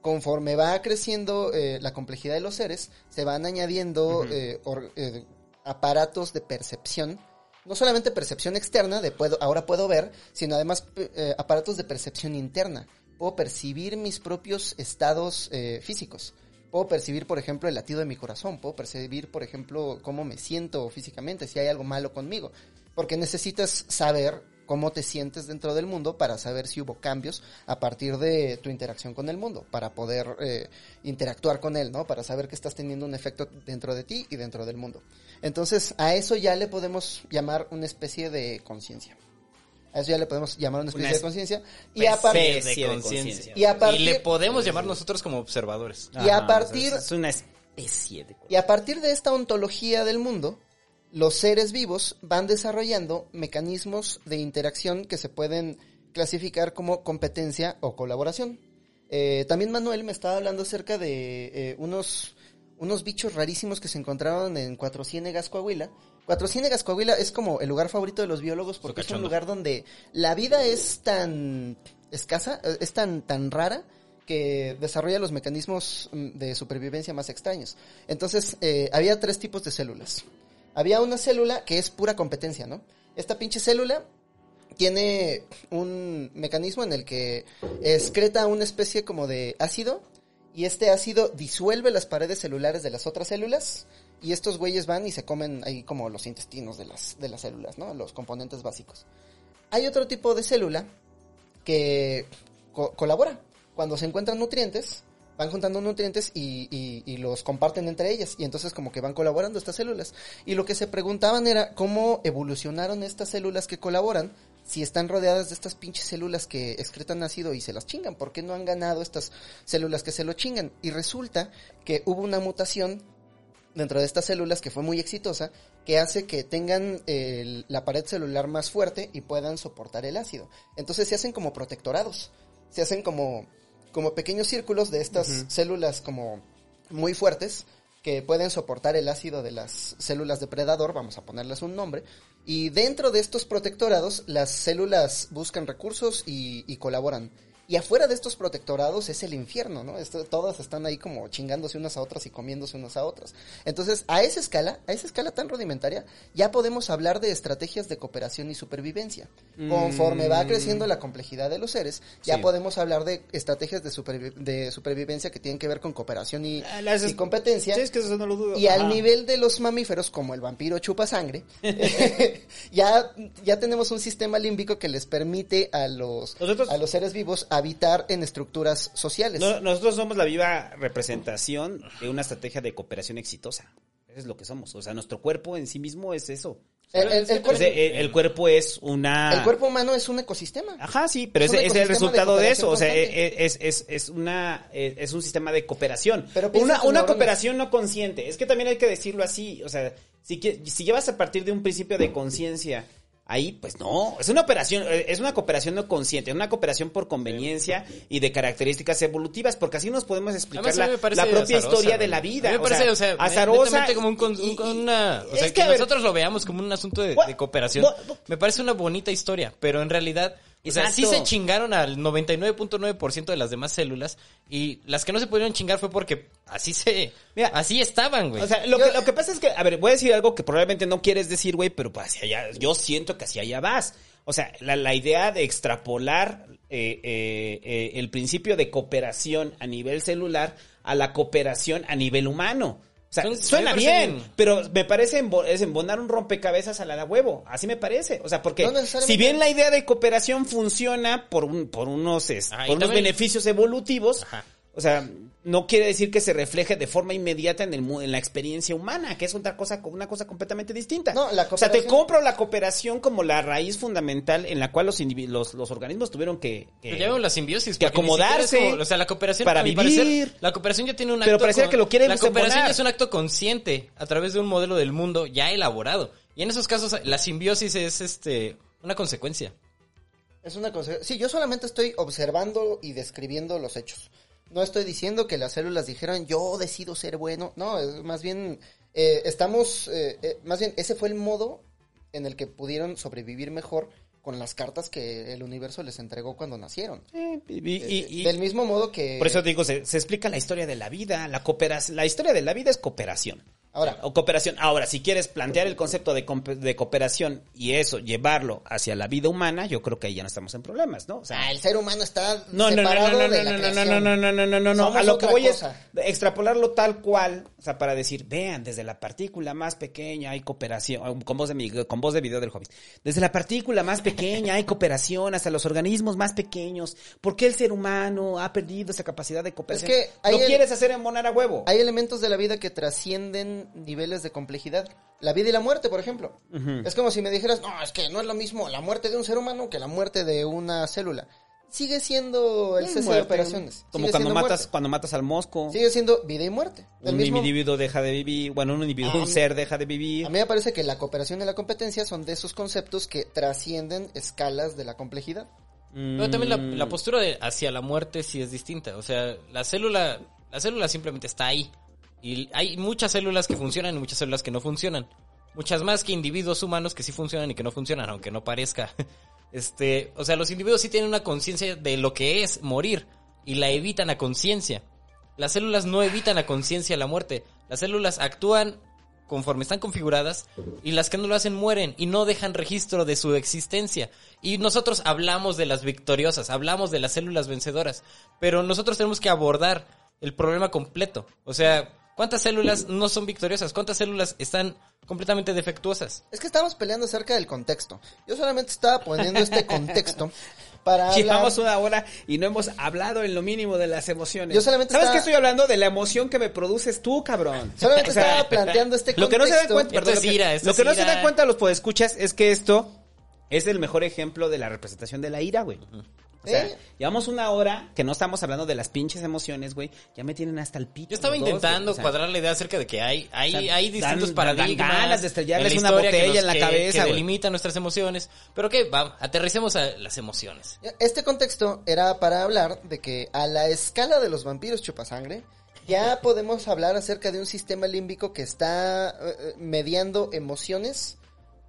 Conforme va creciendo eh, la complejidad de los seres, se van añadiendo eh, or- eh, aparatos de percepción. No solamente percepción externa, de puedo, ahora puedo ver, sino además aparatos de percepción interna. Puedo percibir mis propios estados físicos. Puedo percibir, por ejemplo, el latido de mi corazón. Puedo percibir, por ejemplo, cómo me siento físicamente, si hay algo malo conmigo. Porque necesitas saber cómo te sientes dentro del mundo para saber si hubo cambios a partir de tu interacción con el mundo, para poder eh, interactuar con él, ¿no? Para saber que estás teniendo un efecto dentro de ti y dentro del mundo. Entonces, a eso ya le podemos llamar una especie de conciencia. A eso ya le podemos llamar una especie Una de conciencia. Y a partir especie de conciencia. conciencia. Y a partir- Y le podemos llamar nosotros como observadores. Y a partir- o sea, es una especie de... Y a partir de esta ontología del mundo, los seres vivos van desarrollando mecanismos de interacción que se pueden clasificar como competencia o colaboración. Eh, también Manuel me estaba hablando acerca de eh, unos, unos bichos rarísimos que se encontraron en Cuatro Ciénegas, Coahuila. Cuatro Ciénegas, Coahuila es como el lugar favorito de los biólogos porque es un lugar donde la vida es tan escasa, eh, es tan, tan rara que desarrolla los mecanismos mm, de supervivencia más extraños. Entonces, eh, había tres tipos de células. Había una célula que es pura competencia, ¿no? Esta pinche célula tiene un mecanismo en el que excreta una especie como de ácido y este ácido disuelve las paredes celulares de las otras células y estos güeyes van y se comen ahí como los intestinos de las, de las células, ¿no? Los componentes básicos. Hay otro tipo de célula que co- colabora. Cuando se encuentran nutrientes, van juntando nutrientes y, los comparten entre ellas. Y entonces como que van colaborando estas células. Y lo que se preguntaban era cómo evolucionaron estas células que colaboran si están rodeadas de estas pinches células que excretan ácido y se las chingan. ¿Por qué no han ganado estas células que se lo chingan? Y resulta que hubo una mutación dentro de estas células que fue muy exitosa, que hace que tengan la pared celular más fuerte y puedan soportar el ácido. Entonces se hacen como protectorados, se hacen como, como pequeños círculos de estas células como muy fuertes que pueden soportar el ácido de las células depredador, vamos a ponerles un nombre, y dentro de estos protectorados las células buscan recursos y, y colaboran. Y afuera de estos protectorados es el infierno, ¿no? Esto- todas están ahí como chingándose unas a otras y comiéndose unas a otras. Entonces, a esa escala, a esa escala tan rudimentaria, ya podemos hablar de estrategias de cooperación y supervivencia. Conforme va creciendo la complejidad de los seres, ya Sí. podemos hablar de estrategias de, supervi- de supervivencia que tienen que ver con cooperación y, Ah, las- y competencia. Sí, es que eso no lo dudo. Y al nivel de los mamíferos, como el vampiro chupa sangre, ya, ya tenemos un sistema límbico que les permite a los, Nosotros- a los seres vivos habitar en estructuras sociales. No- nosotros somos la viva representación de una estrategia de cooperación exitosa. Eso es lo que somos. O sea, nuestro cuerpo en sí mismo es eso. el, el- el Es cuerpo, O sea, el, el cuerpo es una... el cuerpo humano es un ecosistema. Ajá, sí, pero Es el de resultado de, eso. O sea, constante. es, es, es una, es es un sistema de cooperación. Pero una una cooperación no consciente. Es que también hay que decirlo así. O sea, si, que- si llevas a partir de un principio de conciencia ahí, pues no. Es una operación, eh, es una cooperación no consciente, es una cooperación por conveniencia y de características evolutivas, porque así nos podemos explicar la, propia azarosa, historia de la vida. A mí me parece, o sea, azarosa. como un, con- un- con una, o es sea, que, que, a ver, nosotros lo veamos como un asunto de, cooperación. What? What? Me parece una bonita historia, pero en realidad, o sea, sí se chingaron al 99.9% de las demás células y las que no se pudieron chingar fue porque así se, Mira, así estaban, güey. O sea, lo, Yo- que, lo que pasa es que, a ver, voy a decir algo que probablemente no quieres decir, güey, pero pues hacia allá, yo siento que hacia allá vas. O sea, la, la idea de extrapolar eh, eh, eh, el principio de cooperación a nivel celular a la cooperación a nivel humano. O sea, suena bien, bien. pero me parece es embonar un rompecabezas a la de huevo. Así me parece. O sea, porque No si bien la idea de cooperación funciona por, un, por unos, Ah, por unos también- beneficios evolutivos, Ajá. o sea, no quiere decir que se refleje de forma inmediata en el mu- en la experiencia humana, que es otra cosa, una cosa completamente distinta. No, la o sea, te cooperación- compro la cooperación como la raíz fundamental en la cual los, los, los organismos tuvieron que, que- la simbiosis. que acomodarse como- o sea, la cooperación, para vivir. parecer, la cooperación ya tiene un acto. Pero pareciera que lo quieren La cooperación separar. es un acto consciente a través de un modelo del mundo ya elaborado. Y en esos casos, la simbiosis es este una consecuencia. Es una cosa. Sí, yo solamente estoy observando y describiendo los hechos. No estoy diciendo que las células dijeran yo decido ser bueno. No, es más bien eh, estamos, eh, eh, más bien ese fue el modo en el que pudieron sobrevivir mejor con las cartas que el universo les entregó cuando nacieron. Eh, y- y- y- Del mismo modo que por eso digo, se, se explica la historia de la vida, la cooperación, la historia de la vida es cooperación. Ahora O cooperación. Ahora, si quieres plantear el concepto de, de cooperación y eso, llevarlo hacia la vida humana, yo creo que ahí ya no estamos en problemas, ¿no? O sea, ah, el ser humano está No, no, no, no, separado no, de no, la no, no, creación. no, no, no, no, no, no, no. A lo que voy cosa. es extrapolarlo tal cual, o sea, para decir, vean, desde la partícula más pequeña hay cooperación, con voz de mi- con voz de video del Hobbit. Desde la partícula más pequeña hay cooperación hasta los organismos más pequeños. ¿Por qué el ser humano ha perdido esa capacidad de cooperación? Es que Lo el- quieres hacer embonar a huevo. Hay elementos de la vida que trascienden niveles de complejidad. La vida y la muerte, por ejemplo. Es como si me dijeras, no, es que no es lo mismo la muerte de un ser humano que la muerte de una célula. Sigue siendo el Es cese de operaciones. Como Sigue cuando matas, muerte. cuando matas al mosco. Sigue siendo vida y muerte. El Un mismo- individuo deja de vivir, bueno, un individuo, Ah, un mí- ser deja de vivir. A mí me parece que la cooperación y la competencia son de esos conceptos que trascienden escalas de la complejidad. Pero también la, Mm. la postura de hacia la muerte sí es distinta. O sea, la célula, la célula simplemente está ahí. Y hay muchas células que funcionan y muchas células que no funcionan. Muchas más que individuos humanos que sí funcionan y que no funcionan, aunque no parezca. Este, o sea, los individuos sí tienen una conciencia de lo que es morir. y la evitan a conciencia. Las células no evitan a conciencia la muerte. Las células actúan conforme están configuradas y las que no lo hacen mueren y no dejan registro de su existencia. Y nosotros hablamos de las victoriosas, hablamos de las células vencedoras, pero nosotros tenemos que abordar el problema completo. O sea, ¿cuántas células no son victoriosas? ¿Cuántas células están completamente defectuosas? Es que estamos peleando acerca del contexto. Yo solamente estaba poniendo este contexto para hablar... Llevamos una hora y no hemos hablado en lo mínimo de las emociones. Yo solamente ¿Sabes estaba- qué estoy hablando? De la emoción que me produces tú, cabrón. Solamente O sea, estaba planteando este Lo que no se dan contexto. cuenta, perdón, es lo que- ira, esto lo es que no se dan cuenta los podescuchas es que esto es el mejor ejemplo de la representación de la ira, güey. O sea, ¿Eh? llevamos una hora que no estamos hablando de las pinches emociones, güey. Ya me tienen hasta el pito. Yo estaba dos, intentando güey. O sea, cuadrar la idea acerca de que hay, hay, O sea, hay distintos dan- paradigmas. dan ganas de estrellarles una que botella nos- en la que- cabeza, Que delimitan nuestras emociones. Pero que, va, aterricemos a las emociones. Este contexto era para hablar de que a la escala de los vampiros chupasangre ya podemos hablar acerca de un sistema límbico que está eh, eh, mediando emociones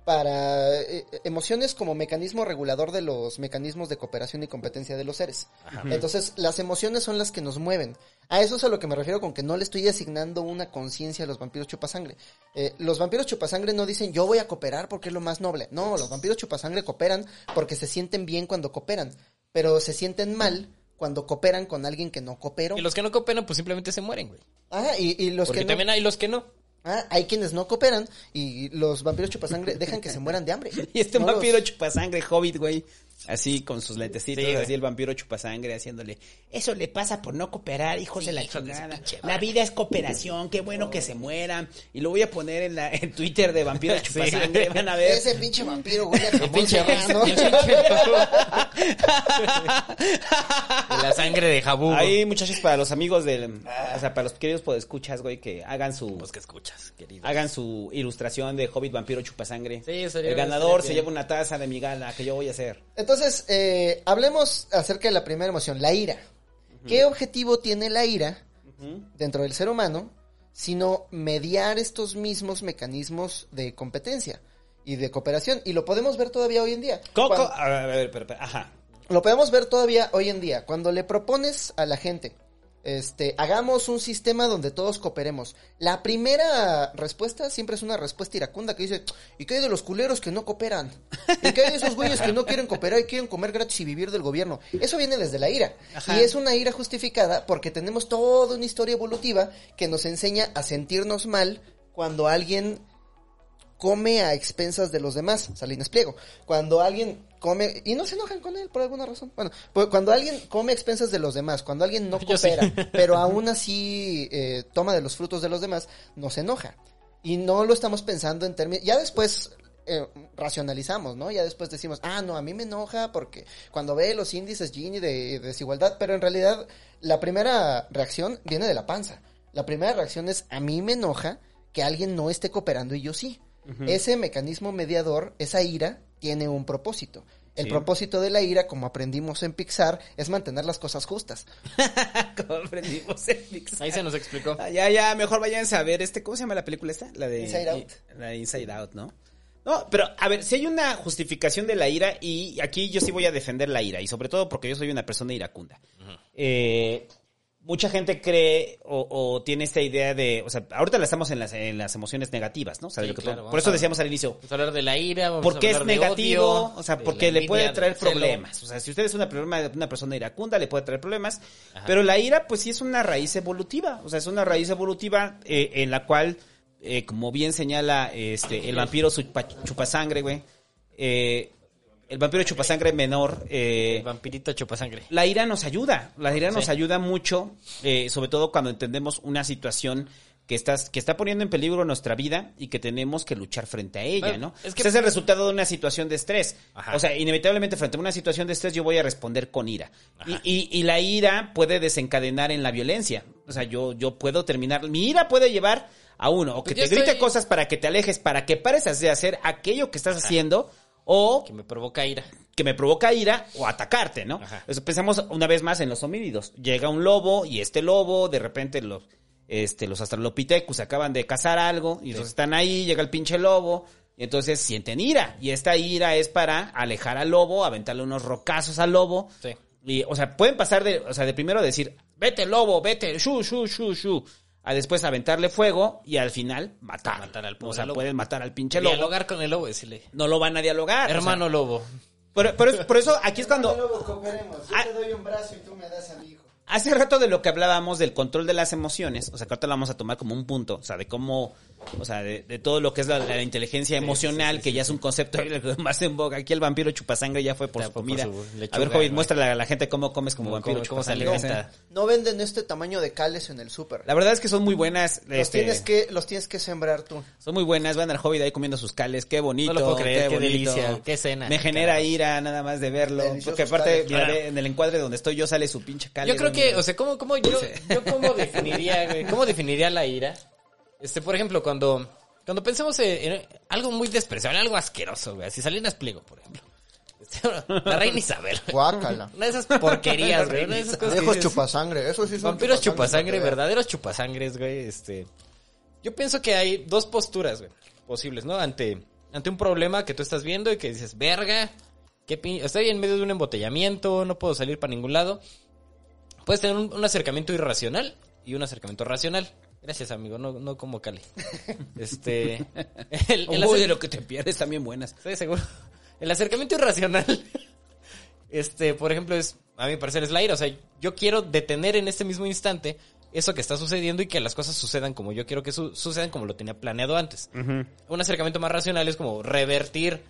para eh, emociones como mecanismo regulador de los mecanismos de cooperación y competencia de los seres. Entonces, las emociones son las que nos mueven. A eso es a lo que me refiero con que no le estoy asignando una conciencia a los vampiros chupasangre. Eh, los vampiros chupasangre no dicen yo voy a cooperar porque es lo más noble. No, los vampiros chupasangre cooperan porque se sienten bien cuando cooperan, pero se sienten mal cuando cooperan con alguien que no cooperó. Y los que no cooperan, pues simplemente se mueren, güey. Ah, y, y los Porque que no... también hay los que no. Ah, hay quienes no cooperan y los vampiros chupasangre dejan que se mueran de hambre. Y este No los- vampiro chupasangre hobbit, güey. Así con sus lentecitos, Sí, güey. así el vampiro chupasangre haciéndole. Eso le pasa por no cooperar, hijos de la su chingada. pinche La madre". vida es cooperación, qué bueno que se mueran. Y lo voy a poner en la en Twitter de vampiro chupasangre, van a ver. Ese pinche vampiro huele a jamón pinche- serrano. La sangre de jabú. Ahí, muchachos, para los amigos del, o sea, para los queridos podescuchas, güey, que hagan su Pues que escuchas, querido. hagan su ilustración de Hobbit Vampiro Chupasangre. Sí, sería- El ganador se lleva una taza de mi gala que yo voy a hacer. Entonces, eh, hablemos acerca de la primera emoción, la ira. ¿Qué objetivo tiene la ira dentro del ser humano sino mediar estos mismos mecanismos de competencia y de cooperación? Y lo podemos ver todavía hoy en día. Coco, Cuando- a ver, a ver, pero, pero, ajá. Lo podemos ver todavía hoy en día. Cuando le propones a la gente, este, hagamos un sistema donde todos cooperemos. La primera respuesta siempre es una respuesta iracunda que dice, ¿y qué hay de los culeros que no cooperan? ¿Y qué hay de esos güeyes que no quieren cooperar y quieren comer gratis y vivir del gobierno? Eso viene desde la ira. Ajá. Y es una ira justificada porque tenemos toda una historia evolutiva que nos enseña a sentirnos mal cuando alguien come a expensas de los demás. Salinas Pliego. Cuando alguien come y no se enojan con él por alguna razón. Bueno, pues cuando alguien come expensas de los demás, cuando alguien no sí. coopera, pero aún así eh, toma de los frutos de los demás, no se enoja. Y no lo estamos pensando en términos... Ya después eh, racionalizamos, ¿no? Ya después decimos, ah, no, a mí me enoja porque cuando ve los índices Gini de, de desigualdad, pero en realidad la primera reacción viene de la panza. La primera reacción es, a mí me enoja que alguien no esté cooperando y yo sí. Ese mecanismo mediador, esa ira, tiene un propósito. El Sí. propósito de la ira, como aprendimos en Pixar, es mantener las cosas justas. Como aprendimos en Pixar. Ahí se nos explicó. Ah, ya, ya, mejor váyanse a ver este, ¿cómo se llama la película esta? La de Inside Out. La de Inside Out, ¿no? No, pero a ver, si hay una justificación de la ira y aquí yo sí voy a defender la ira y sobre todo porque yo soy una persona iracunda. Eh, mucha gente cree o, o tiene esta idea de, o sea, ahorita la estamos en las, en las emociones negativas, ¿no? O sea, Sí, lo que- claro, por eso decíamos al inicio, Vamos a hablar de la ira, vamos ¿Por a qué es de negativo? odio, o sea, porque le puede traer problemas. O sea, si usted es una, una persona iracunda, le puede traer problemas. Ajá. Pero la ira, pues sí es una raíz evolutiva. O sea, es una raíz evolutiva eh, en la cual, eh, como bien señala este el vampiro chupa- chupasangre, güey. eh, el vampiro chupasangre menor. eh, El vampirito chupasangre. la ira nos ayuda, la ira nos Sí. ayuda mucho, eh, sobre todo cuando entendemos una situación que estás, que está poniendo en peligro nuestra vida y que tenemos que luchar frente a ella, Bueno, ¿no? es que- es el resultado de una situación de estrés. Ajá. O sea, inevitablemente frente a una situación de estrés yo voy a responder con ira. Y, y- y la ira puede desencadenar en la violencia. O sea, yo, yo puedo terminar, mi ira puede llevar a uno, o que Pues te grite estoy- cosas para que te alejes, para que pares de hacer aquello que estás haciendo, o Que me provoca ira. que me provoca ira o atacarte, ¿no? Ajá. Eso pensamos una vez más en los homínidos. Llega un lobo y este lobo, de repente los, este, los astralopithecus acaban de cazar algo y entonces están ahí, llega el pinche lobo y entonces sienten ira. Y esta ira es para alejar al lobo, aventarle unos rocazos al lobo. Sí. Y, o sea, pueden pasar de, o sea, de primero decir, vete lobo, vete, shu, shu, shu, shu. A después aventarle fuego y al final matar. Matar al O sea, lobo. pueden matar al pinche lobo. Dialogar con el lobo, decirle, No lo van a dialogar. o sea, hermano lobo. por, por eso, por eso aquí es cuando... Luego cooperemos. Yo Ah. te doy un brazo y tú me das a mi hijo. Hace rato de lo que hablábamos del control de las emociones, o sea, que ahorita lo vamos a tomar como un punto, o sea, de cómo, o sea, de, de todo lo que es la, la inteligencia emocional, que ya es un concepto más en boga. Aquí el vampiro chupasangre ya fue por Ya su fue por comida. a ver, Joven, güey. muéstrale a la gente cómo comes como Cómo vampiro cómo se chupasangre. No venden este tamaño de cales en el súper. La verdad es que son muy buenas, Los este, tienes que los tienes que sembrar tú. son muy buenas, van al Hobbit ahí comiendo sus cales, qué bonito, No lo puedo creer, qué bonito. delicia, qué cena. Me genera ira nada más de verlo, Deliciosos porque aparte, mira, en el encuadre donde estoy yo sale su pinche cale. Yo creo güey, que, o sea, ¿cómo, cómo yo, yo cómo definiría, güey? ¿Cómo definiría la ira? Este, por ejemplo, cuando, cuando pensemos en, en algo muy despreciable, algo asqueroso, güey. Si Salinas Pliego, por ejemplo. Este, la reina Isabel. Guácala. Una de esas porquerías, güey. Una de esas cosas Viejos chupasangre, eso sí son Vampiros chupasangre, chupasangre, verdaderos chupasangres, güey. Este, yo pienso que hay dos posturas, güey, posibles, ¿no? Ante, ante un problema que tú estás viendo y que dices, verga, qué pin... estoy en medio de un embotellamiento, no puedo salir para ningún lado. Puedes tener un, un acercamiento irracional y un acercamiento racional. Gracias, amigo, no, no como Cali. Este, el, el Uy, de lo que te pierdes también buenas. Estoy seguro. El acercamiento irracional, este, por ejemplo, es, a mi parecer, es la ira. O sea, yo quiero detener en este mismo instante eso que está sucediendo y que las cosas sucedan como yo quiero que su- sucedan, como lo tenía planeado antes. Un acercamiento más racional es como revertir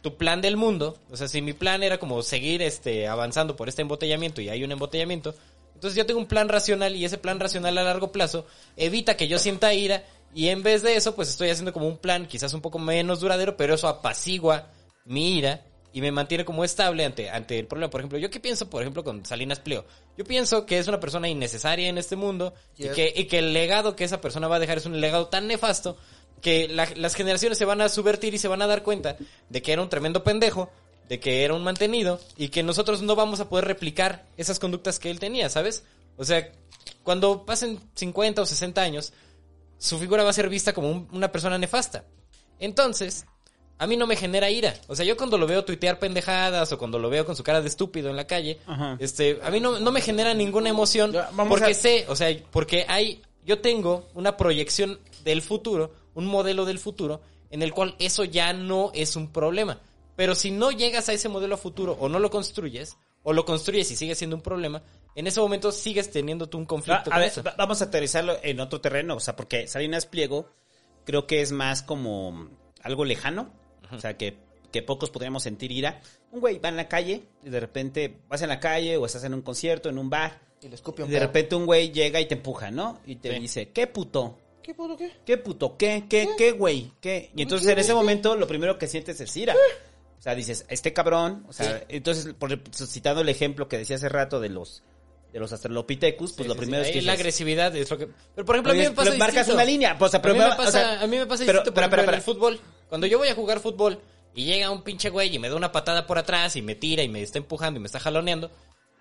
tu plan del mundo. O sea, si mi plan era como seguir este, avanzando por este embotellamiento y hay un embotellamiento, entonces yo tengo un plan racional y ese plan racional a largo plazo evita que yo sienta ira y en vez de eso, pues estoy haciendo como un plan quizás un poco menos duradero, pero eso apacigua mi ira y me mantiene como estable ante, ante el problema. Por ejemplo, yo qué pienso, por ejemplo, con Salinas Pliego. Yo pienso que es una persona innecesaria en este mundo y que, y que el legado que esa persona va a dejar es un legado tan nefasto que la- las generaciones se van a subvertir y se van a dar cuenta de que era un tremendo pendejo, de que era un mantenido y que nosotros no vamos a poder replicar esas conductas que él tenía, ¿sabes? O sea, cuando pasen 50 o 60 años, su figura va a ser vista como un- una persona nefasta. Entonces, a mí no me genera ira. O sea, yo cuando lo veo tuitear pendejadas o cuando lo veo con su cara de estúpido en la calle, Ajá. este, a mí no, no me genera ninguna emoción Ya, porque a- sé, o sea, porque hay, yo tengo una proyección del futuro, un modelo del futuro, en el cual eso ya no es un problema. Pero si no llegas a ese modelo a futuro o no lo construyes, o lo construyes y sigue siendo un problema, en ese momento sigues teniendo tú un conflicto a con ver, eso. va- vamos a aterrizarlo en otro terreno, o sea, porque Salinas Pliego creo que es más como algo lejano, o sea, que, que pocos podríamos sentir ira. Un güey va en la calle y de repente vas en la calle o estás en un concierto, en un bar, Y le escupe y de pedo. repente un güey llega y te empuja, ¿no? Y te Sí. dice, ¿qué puto? ¿Qué puto qué? ¿Qué puto? ¿Qué? ¿Qué? ¿Qué, güey? ¿Qué? Y entonces en ese momento lo primero que sientes es ira. O sea, dices, este cabrón, o sea, entonces, por, citando el ejemplo que decía hace rato de los de los Australopithecus, pues Sí, lo sí, primero sí. es que la dices, agresividad es lo que... Pero por ejemplo, a mí me pasa marcas distinto. una línea, pues, o sea, pero a, mí me pasa, o sea, a mí me pasa pero- distinto, por pero, ejemplo, pero, en el fútbol. Cuando yo voy a jugar fútbol y llega un pinche güey y me da una patada por atrás y me tira y me está empujando y me está jaloneando,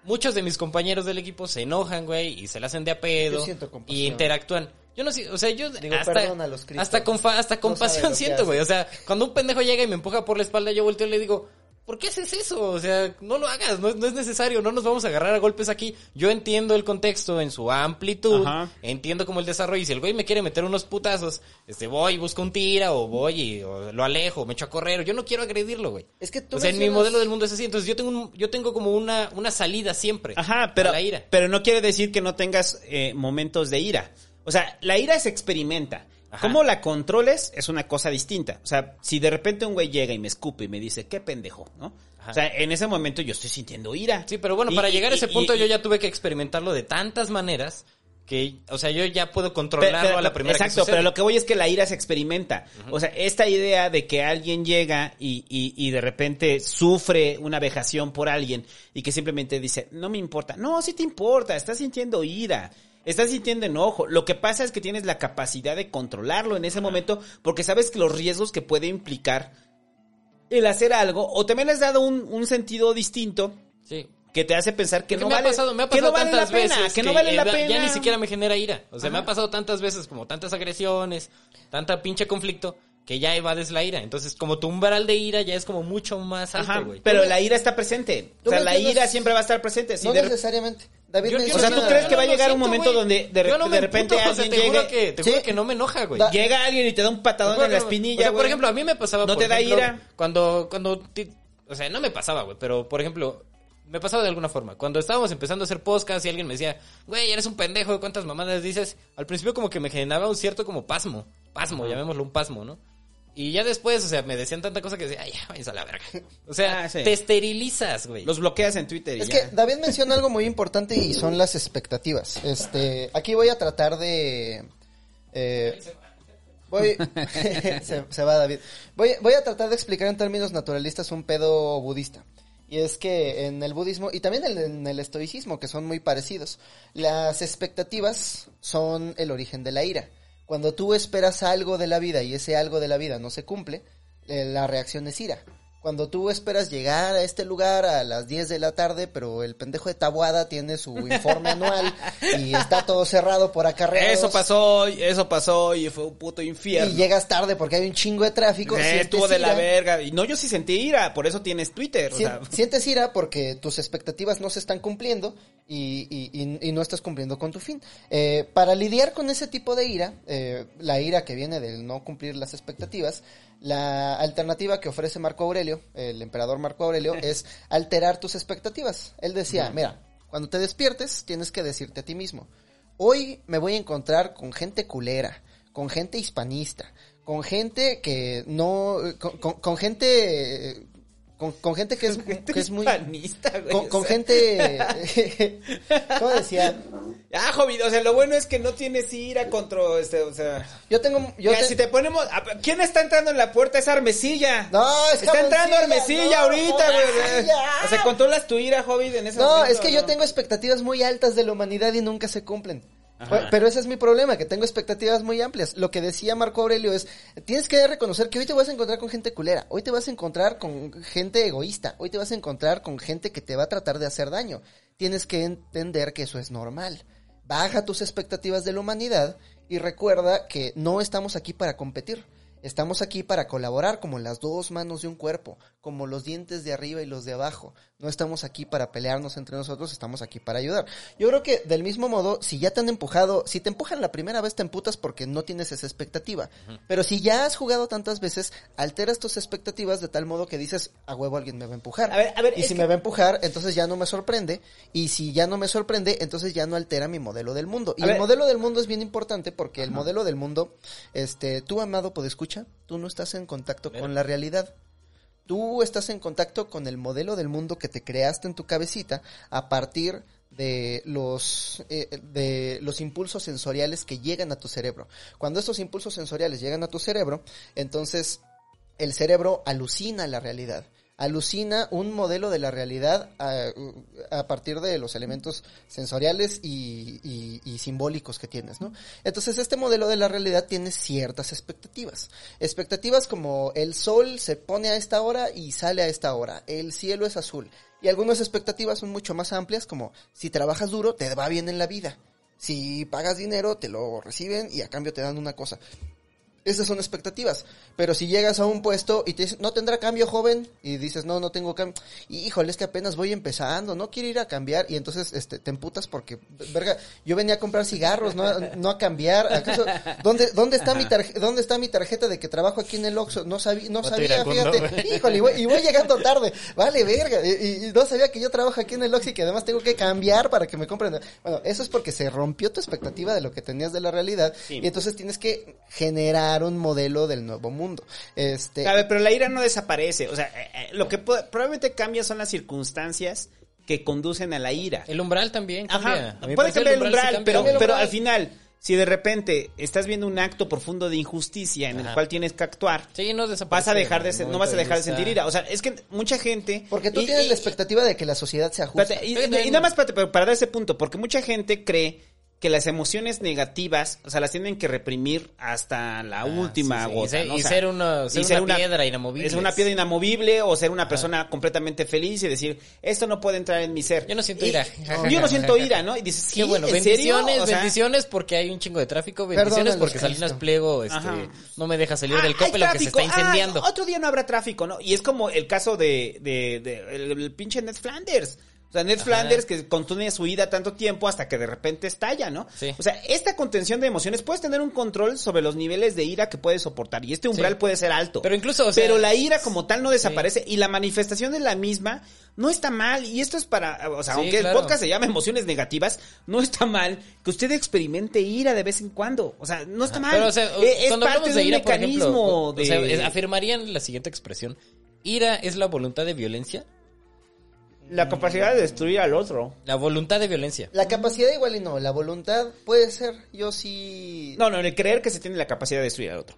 muchos de mis compañeros del equipo se enojan, güey, y se la hacen de a pedo Yo siento compasión. y interactúan. Yo no sé, o sea, yo Digo, hasta, perdónalos, Cristo. hasta, con fa- hasta No compasión que siento, güey. O sea, cuando un pendejo llega y me empuja por la espalda, yo volteo y le digo, ¿por qué haces eso? O sea, no lo hagas, no, es- no es necesario, no nos vamos a agarrar a golpes aquí. Yo entiendo el contexto en su amplitud, Ajá. entiendo como el desarrollo. Y si el güey me quiere meter unos putazos, este, voy y busco un tira, o voy y o lo alejo, me echo a correr. Yo no quiero agredirlo, güey. Es que tú O sea, en mi modelo del mundo es así. Entonces yo tengo un, yo tengo como una, una salida siempre. Ajá, pero, a la ira. pero no quiere decir que no tengas eh, momentos de ira. O sea, la ira se experimenta. Ajá. Cómo la controles es una cosa distinta. O sea, si de repente un güey llega y me escupe y me dice, qué pendejo, ¿no? Ajá. O sea, en ese momento yo estoy sintiendo ira. Sí, pero bueno, Y- para y- llegar a ese y- punto yo ya tuve que experimentarlo de tantas maneras que, o sea, yo ya puedo controlarlo pero- a la primera Exacto, que pero lo que voy es que la ira se experimenta. O sea, esta idea de que alguien llega y, y, y de repente sufre una vejación por alguien y que simplemente dice, no me importa. No, sí te importa, estás sintiendo ira. Estás sintiendo enojo. Lo que pasa es que tienes la capacidad de controlarlo en ese momento porque sabes que los riesgos que puede implicar el hacer algo o también has dado un, un sentido distinto Sí. que te hace pensar que Porque no me vale, ha pasado, me ha que pasado no vale la tantas pena, veces que no vale eh, la da- pena. Ya ni siquiera me genera ira. O sea, me ha pasado tantas veces como tantas agresiones, tanta pinche conflicto, que ya evades la ira. Entonces, como tu umbral de ira ya es como mucho más alto, güey. pero la ira está presente. O sea, la ira siempre va a estar presente. Si no de- necesariamente. David Yo- yo O sea, ¿tú crees que va a llegar un momento donde de, no de repente emputo, o sea, alguien te juro llegue, que, te Sí. juro que no me enoja, güey. Llega alguien y te da un patadón en la espinilla, o sea, por ejemplo, a mí me pasaba. ¿No por te da ejemplo, ira? Cuando, cuando, o sea, no me pasaba, güey, pero por ejemplo, me pasaba de alguna forma. Cuando estábamos empezando a hacer podcast y alguien me decía, güey, eres un pendejo, ¿cuántas mamadas dices? Al principio como que me generaba un cierto como pasmo, pasmo, llamémoslo un pasmo, ¿no? Y ya después, o sea, me decían tanta cosa que decía, ay, ya, váyanse a la verga. O sea, Ah, sí. te esterilizas, güey. Los bloqueas en Twitter y Es ya. que David menciona algo muy importante y son las expectativas. Este, aquí voy a tratar de eh, voy se, se va David. Voy, voy a tratar de explicar en términos naturalistas un pedo budista. Y es que en el budismo y también en, en el estoicismo, que son muy parecidos, las expectativas son el origen de la ira. Cuando tú esperas algo de la vida y ese algo de la vida no se cumple, eh, la reacción es ira. Cuando tú esperas llegar a este lugar a las 10 de la tarde, pero el pendejo de Tabuada tiene su informe anual y está todo cerrado por acarreados. Eso pasó eso pasó y fue un puto infierno. Y llegas tarde porque hay un chingo de tráfico. Eh, estuvo de la verga. Y no, yo sí sentí ira, por eso tienes Twitter. o Sien- sea. sientes ira porque tus expectativas no se están cumpliendo y, y- y- y no estás cumpliendo con tu fin. Eh, para lidiar con ese tipo de ira, eh, la ira que viene del no cumplir las expectativas, la alternativa que ofrece Marco Aurelio, el emperador Marco Aurelio, es alterar tus expectativas. Él decía, mira, cuando te despiertes tienes que decirte a ti mismo, hoy me voy a encontrar con gente culera, con gente hispanista, con gente que no, con, con- con gente, con, con gente que es, que es muy, Hispanista, güey, con, gente, ¿cómo decía? Ah, Jovi, o sea, lo bueno es que no tienes ira contra este, o sea. Yo tengo, yo te- si te ponemos. ¿Quién está entrando en la puerta? Es Armesilla. No, es Está entrando Armesilla no, ahorita, güey. O sea, controlas tu ira, Jovi, en ese No, momento, es que yo tengo expectativas muy altas de la humanidad y nunca se cumplen. Pero- Pero ese es mi problema, que tengo expectativas muy amplias. Lo que decía Marco Aurelio es, tienes que reconocer que hoy te vas a encontrar con gente culera, hoy te vas a encontrar con gente egoísta, hoy te vas a encontrar con gente que te va a tratar de hacer daño. Tienes que entender que eso es normal. Baja tus expectativas de la humanidad y recuerda que no estamos aquí para competir. Estamos aquí para colaborar como las dos manos de un cuerpo, como los dientes de arriba y los de abajo. No estamos aquí para pelearnos entre nosotros, estamos aquí para ayudar. Yo creo que del mismo modo, si ya te han empujado, si te empujan la primera vez te emputas porque no tienes esa expectativa. Pero si ya has jugado tantas veces, alteras tus expectativas de tal modo que dices, a huevo alguien me va a empujar. A ver, a ver, y si que- me va a empujar, entonces ya no me sorprende. Y si ya no me sorprende, entonces ya no altera mi modelo del mundo. Y el modelo del mundo es bien importante porque el modelo del mundo, este, tú amado escucha, tú no estás en contacto con la realidad. Tú estás en contacto con el modelo del mundo que te creaste en tu cabecita a partir de los eh, de los impulsos sensoriales que llegan a tu cerebro. Cuando estos impulsos sensoriales llegan a tu cerebro, entonces el cerebro alucina la realidad. Alucina un modelo de la realidad a, partir de los elementos sensoriales y- y simbólicos que tienes, ¿no? Entonces este modelo de la realidad tiene ciertas expectativas. Expectativas como el sol se pone a esta hora y sale a esta hora, el cielo es azul. Y algunas expectativas son mucho más amplias como si trabajas duro te va bien en la vida. Si pagas dinero te lo reciben y a cambio te dan una cosa. Esas son expectativas. Pero si llegas a un puesto y te dicen, no tendrá cambio, joven, y dices, no, no tengo cambio, y híjole, es que apenas voy empezando, no quiero ir a cambiar, y entonces este, te emputas porque, verga, yo venía a comprar cigarros, no, a- no a cambiar. ¿Acaso, ¿dónde, dónde, está mi tarje- ¿Dónde está mi tarjeta de que trabajo aquí en el Oxxo? No, sabía no sabía, fíjate. Híjole, y voy, y voy llegando tarde. Vale, verga. Y, y- y no sabía que yo trabajo aquí en el Oxxo y que además tengo que cambiar para que me compren. Bueno, eso es porque se rompió tu expectativa de lo que tenías de la realidad. Sí. Y entonces tienes que generar un modelo del nuevo mundo. Este. A ver, pero la ira no desaparece. O sea, eh, eh, lo que probablemente cambia son las circunstancias que conducen a la ira. El umbral también cambia. Ajá, puede cambiar el umbral, cambia. pero, pero al final, si de repente estás viendo un acto profundo de injusticia en el cual tienes que actuar, Sí, no vas a dejar de no vas a dejar de sentir ira. O sea, es que mucha gente... Porque tú y- tienes y- la expectativa de que la sociedad se ajuste. Y, y nada más pero para dar ese punto, porque mucha gente cree que las emociones negativas, o sea, las tienen que reprimir hasta la última Sí, sí, gota. Y, ser, ¿no? O y sea, ser una, ser y ser una una- piedra inamovible. es una piedra inamovible o ser una persona completamente feliz y decir, esto no puede entrar en mi ser. Yo no siento Y- ira. Yo no siento ira, ¿no? Y dices, sí, Qué bueno, ¿en bendiciones, serio? O sea, bendiciones porque hay un chingo de tráfico, bendiciones porque Salinas Cristo. Pliego este, no me deja salir Ah, del hay copel aunque se está incendiando. Ah, otro día no habrá tráfico, ¿no? Y es como el caso de, de, de- el, el pinche Ned Flanders. O sea, Ned Ajá. Flanders que contiene su ida tanto tiempo hasta que de repente estalla, ¿no? Sí. O sea, esta contención de emociones puedes tener un control sobre los niveles de ira que puedes soportar y este umbral Sí. puede ser alto. Pero incluso, o sea, Pero la ira como tal no desaparece y la manifestación de la misma no está mal y esto es para, o sea, aunque claro. el podcast se llama emociones negativas, no está mal que usted experimente ira de vez en cuando. O sea, no está mal. Pero, o sea, Eh, es parte de de un por ejemplo, mecanismo o de... sea, afirmarían la siguiente expresión. ¿Ira es la voluntad de violencia? La capacidad de destruir al otro. La voluntad de violencia. La capacidad igual y no, la voluntad puede ser, yo sí... No, no, el creer que se tiene la capacidad de destruir al otro.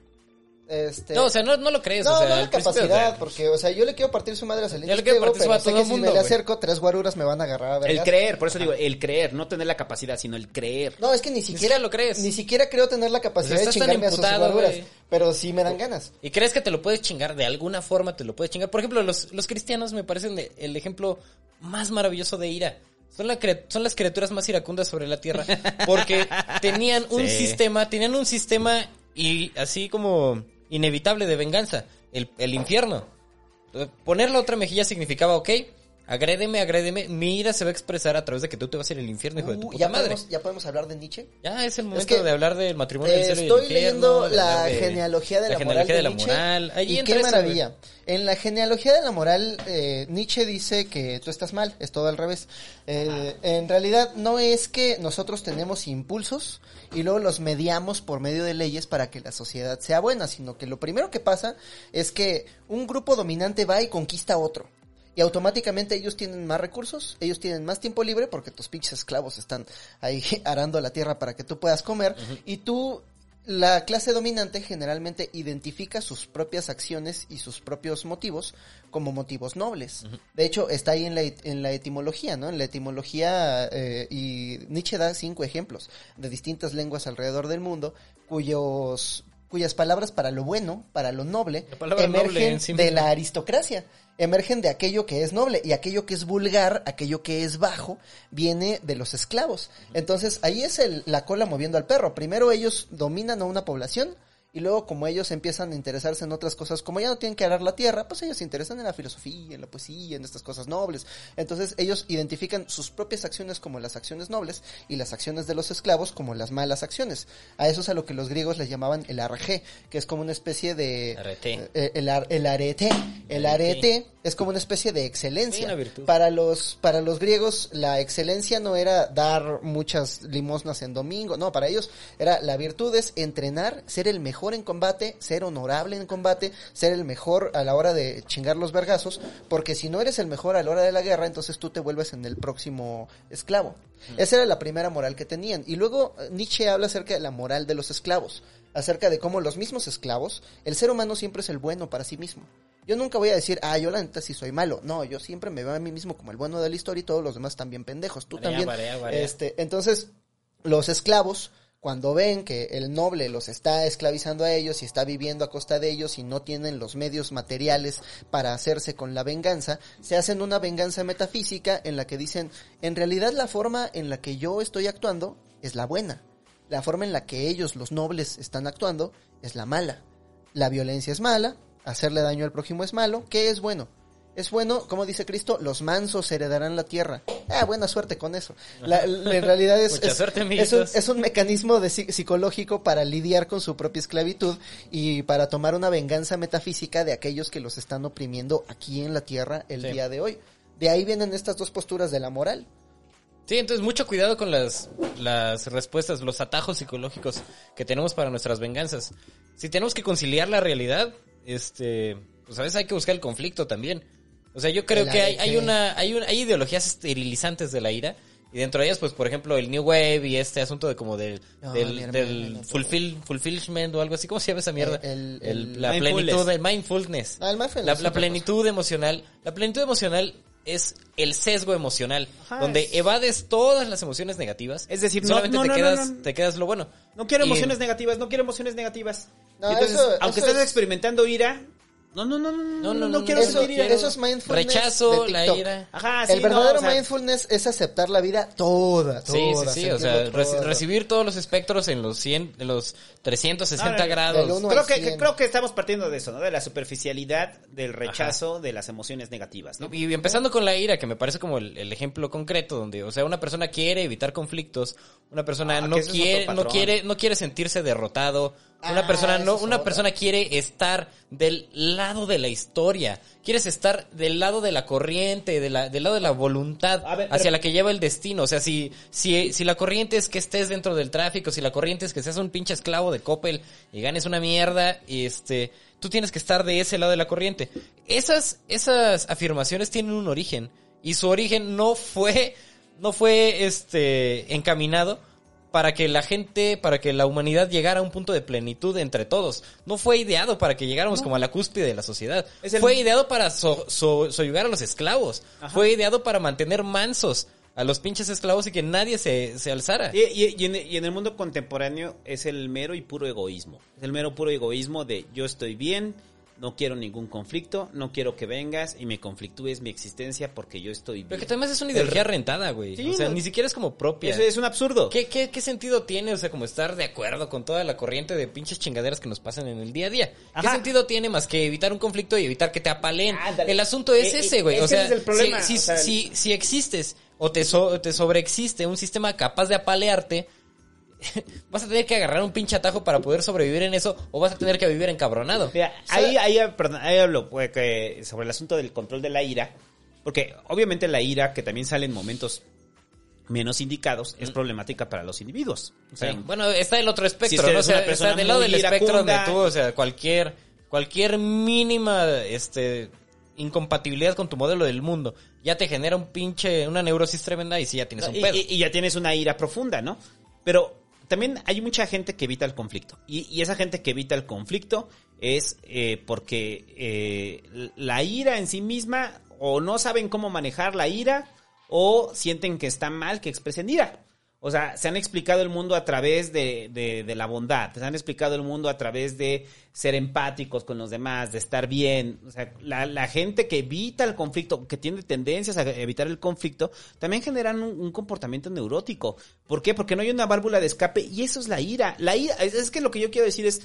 Este... No, o sea, no, no lo crees. No, o sea, no la capacidad, porque, o sea, yo le quiero partir su madre a Salinas Yo le quiero partir su pero a todo el si mundo, me le acerco, tres guaruras me van a agarrar a El creer, por eso digo, el creer, no tener la capacidad, sino el creer. No, es que ni siquiera, siquiera lo crees. Ni siquiera creo tener la capacidad Pues de estás tan chingarme a sus emputado, guaruras, güey. Pero sí me dan ganas. ¿Y crees que te lo puedes chingar? De alguna forma te lo puedes chingar. Por ejemplo, los, los cristianos me parecen de- el ejemplo más maravilloso de ira. Son, la son las criaturas más iracundas sobre la tierra. Porque tenían un Sí. sistema, tenían un sistema y así como inevitable de venganza. El, el infierno. Poner la otra mejilla significaba, ok, agrédeme, agrédeme. Mi ira se va a expresar a través de que tú te vas a ir al infierno, hijo de tu Uh, puta ya, madre. podemos, ya podemos hablar de Nietzsche. Ya es el momento que, de hablar del matrimonio del Eh, cielo y estoy del infierno, leyendo la de- genealogía de la, moral genealogía de, la moral. Ahí y qué maravilla. En la genealogía de la moral, eh, Nietzsche dice que tú estás mal, es todo al revés. Eh, En realidad no es que nosotros tenemos impulsos y luego los mediamos por medio de leyes para que la sociedad sea buena, sino que lo primero que pasa es que un grupo dominante va y conquista a otro. Y automáticamente ellos tienen más recursos, ellos tienen más tiempo libre porque tus pinches esclavos están ahí arando la tierra para que tú puedas comer. Y tú, la clase dominante generalmente identifica sus propias acciones y sus propios motivos como motivos nobles. De hecho, está ahí en la, en la etimología, ¿no? En la etimología, eh, y Nietzsche da cinco ejemplos de distintas lenguas alrededor del mundo cuyos cuyas palabras para lo bueno, para lo noble, emergen sí de la aristocracia, emergen de aquello que es noble y aquello que es vulgar, aquello que es bajo, viene de los esclavos. Entonces ahí es el- la cola moviendo al perro. Primero ellos dominan a una población y luego como ellos empiezan a interesarse en otras cosas, como ya no tienen que arar la tierra, pues ellos se interesan en la filosofía, en la poesía, en estas cosas nobles. Entonces ellos identifican sus propias acciones como las acciones nobles y las acciones de los esclavos como las malas acciones. A eso es a lo que los griegos les llamaban el arjé, que es como una especie de... Arete. eh, el, ar- el arete. El Arete. es como una especie de Sí, excelencia. virtud. Para los, para los griegos, la excelencia no era dar muchas limosnas en domingo, no, para ellos era la virtud es entrenar, ser el mejor en combate, ser honorable en combate, ser el mejor a la hora de chingar los vergazos, porque si no eres el mejor a la hora de la guerra, entonces tú te vuelves en el próximo esclavo. Esa era la primera moral que tenían. Y luego eh, Nietzsche habla acerca de la moral de los esclavos, acerca de cómo los mismos esclavos, el ser humano siempre es el bueno para sí mismo. Yo nunca voy a decir, ah, yo la neta sí soy malo. No, yo siempre me veo a mí mismo como el bueno de la historia y todos los demás también pendejos. Tú Varea, también. varea, varea. Este, entonces, los esclavos, cuando ven que el noble los está esclavizando a ellos y está viviendo a costa de ellos y no tienen los medios materiales para hacerse con la venganza, se hacen una venganza metafísica en la que dicen, en realidad la forma en la que yo estoy actuando es la buena. La forma en la que ellos, los nobles, están actuando es la mala. La violencia es mala, hacerle daño al prójimo es malo. ¿Qué es bueno? Es bueno, como dice Cristo, los mansos heredarán la tierra. Ah, buena suerte con eso. La- la- en realidad es, es, suerte, es un, es un mecanismo de psi- psicológico para lidiar con su propia esclavitud y para tomar una venganza metafísica de aquellos que los están oprimiendo aquí en la tierra el Sí. día de hoy. De ahí vienen estas dos posturas de la moral. Sí, entonces mucho cuidado con las, las respuestas, los atajos psicológicos que tenemos para nuestras venganzas. Si tenemos que conciliar la realidad, este, pues a veces hay que buscar el conflicto también. O sea, yo creo que hay, hay una, hay un- hay ideologías esterilizantes de la ira. Y dentro de ellas, pues, por ejemplo, el New Wave y este asunto de como del, No, del, mi hermano, del no. fulfill, fulfillment o algo así. ¿Cómo se llama esa mierda? El- el- El- el la mindfulness. plenitud, el mindfulness. Ah, el mindfulness La, plenitud emocional. La plenitud emocional es el sesgo emocional, Ajá, donde es- evades todas las emociones negativas. Es decir, no- solamente no, te, no, quedas, no. te quedas lo bueno. No quiero Y- emociones negativas, no quiero emociones negativas. No, Entonces, eso- aunque eso estás es- experimentando ira, no, no, no, no, no, no, no quiero eso, sentir eso es mindfulness. Rechazo, de la ira. Ajá, sí, el no, verdadero o sea, mindfulness es aceptar la vida toda, Sí, sí, sí, o sea, recibir todos los espectros en los 100, en los 360 No, no, no, grados. Creo que, 100. que- creo que estamos partiendo de eso, ¿no? De la superficialidad, del rechazo, de las emociones negativas, ¿no? Y empezando con la ira, que me parece como el, el ejemplo concreto, donde, o sea, una persona quiere evitar conflictos, una persona Ah, no quiere, no quiere, no quiere sentirse derrotado, una Ah, persona esa no, una otra. persona quiere estar del lado de la historia, quieres estar del lado de la corriente, de la, del lado de la voluntad pero- hacia la que lleva el destino, o sea, si, si, si la corriente es que estés dentro del tráfico, si la corriente es que seas un pinche esclavo de Coppel y ganes una mierda, este, tú tienes que estar de ese lado de la corriente. Esas, esas afirmaciones tienen un origen, y su origen no fue, no fue, este, encaminado para que la gente, para que la humanidad llegara a un punto de plenitud entre todos. No fue ideado para que llegáramos como a la cúspide de la sociedad. El- Fue ideado para so, so- soyugar a los esclavos. Ajá. Fue ideado para mantener mansos a los pinches esclavos y que nadie se, se alzara. Y, y- y en, y en el mundo contemporáneo es el mero y puro egoísmo. Es el mero puro egoísmo de yo estoy bien, no quiero ningún conflicto, no quiero que vengas y me conflictúes mi existencia porque yo estoy Pero que además es una ideología rentada, güey. Sí, o sea, no. ni siquiera es como propia. Eso es un absurdo. ¿Qué, qué, ¿Qué sentido tiene, o sea, como estar de acuerdo con toda la corriente de pinches chingaderas que nos pasan en el día a día? ¿Qué sentido tiene más que evitar un conflicto y evitar que te apaleen? Ándale. El asunto es Eh, ese, eh, güey. es O sea, ese es el problema, si, o sea, el- si, si existes o te, so- te sobreexiste un sistema capaz de apalearte, vas a tener que agarrar un pinche atajo para poder sobrevivir en eso o vas a tener que vivir encabronado. Mira, ahí, ahí, perdón, ahí hablo pues, que sobre el asunto del control de la ira, porque obviamente la ira, que también sale en momentos menos indicados, es problemática para los individuos. O sea, Sí. Bueno, está el otro espectro, Si está del lado del espectro donde tú, o sea, cualquier, cualquier mínima, este, incompatibilidad con tu modelo del mundo ya te genera un pinche, una neurosis tremenda y sí ya tienes un pedo. y- y ya tienes una ira profunda, ¿no? Pero también hay mucha gente que evita el conflicto. Y, esa gente que evita el conflicto es eh, porque eh, la ira en sí misma o no saben cómo manejar la ira o sienten que está mal que expresen ira. O sea, se han explicado el mundo a través de, de- de la bondad, se han explicado el mundo a través de ser empáticos con los demás, de estar bien. O sea, la, la gente que evita el conflicto, que tiene tendencias a evitar el conflicto, también generan un, comportamiento neurótico. ¿Por qué? Porque no hay una válvula de escape y eso es la ira. La ira, es que lo que yo quiero decir es,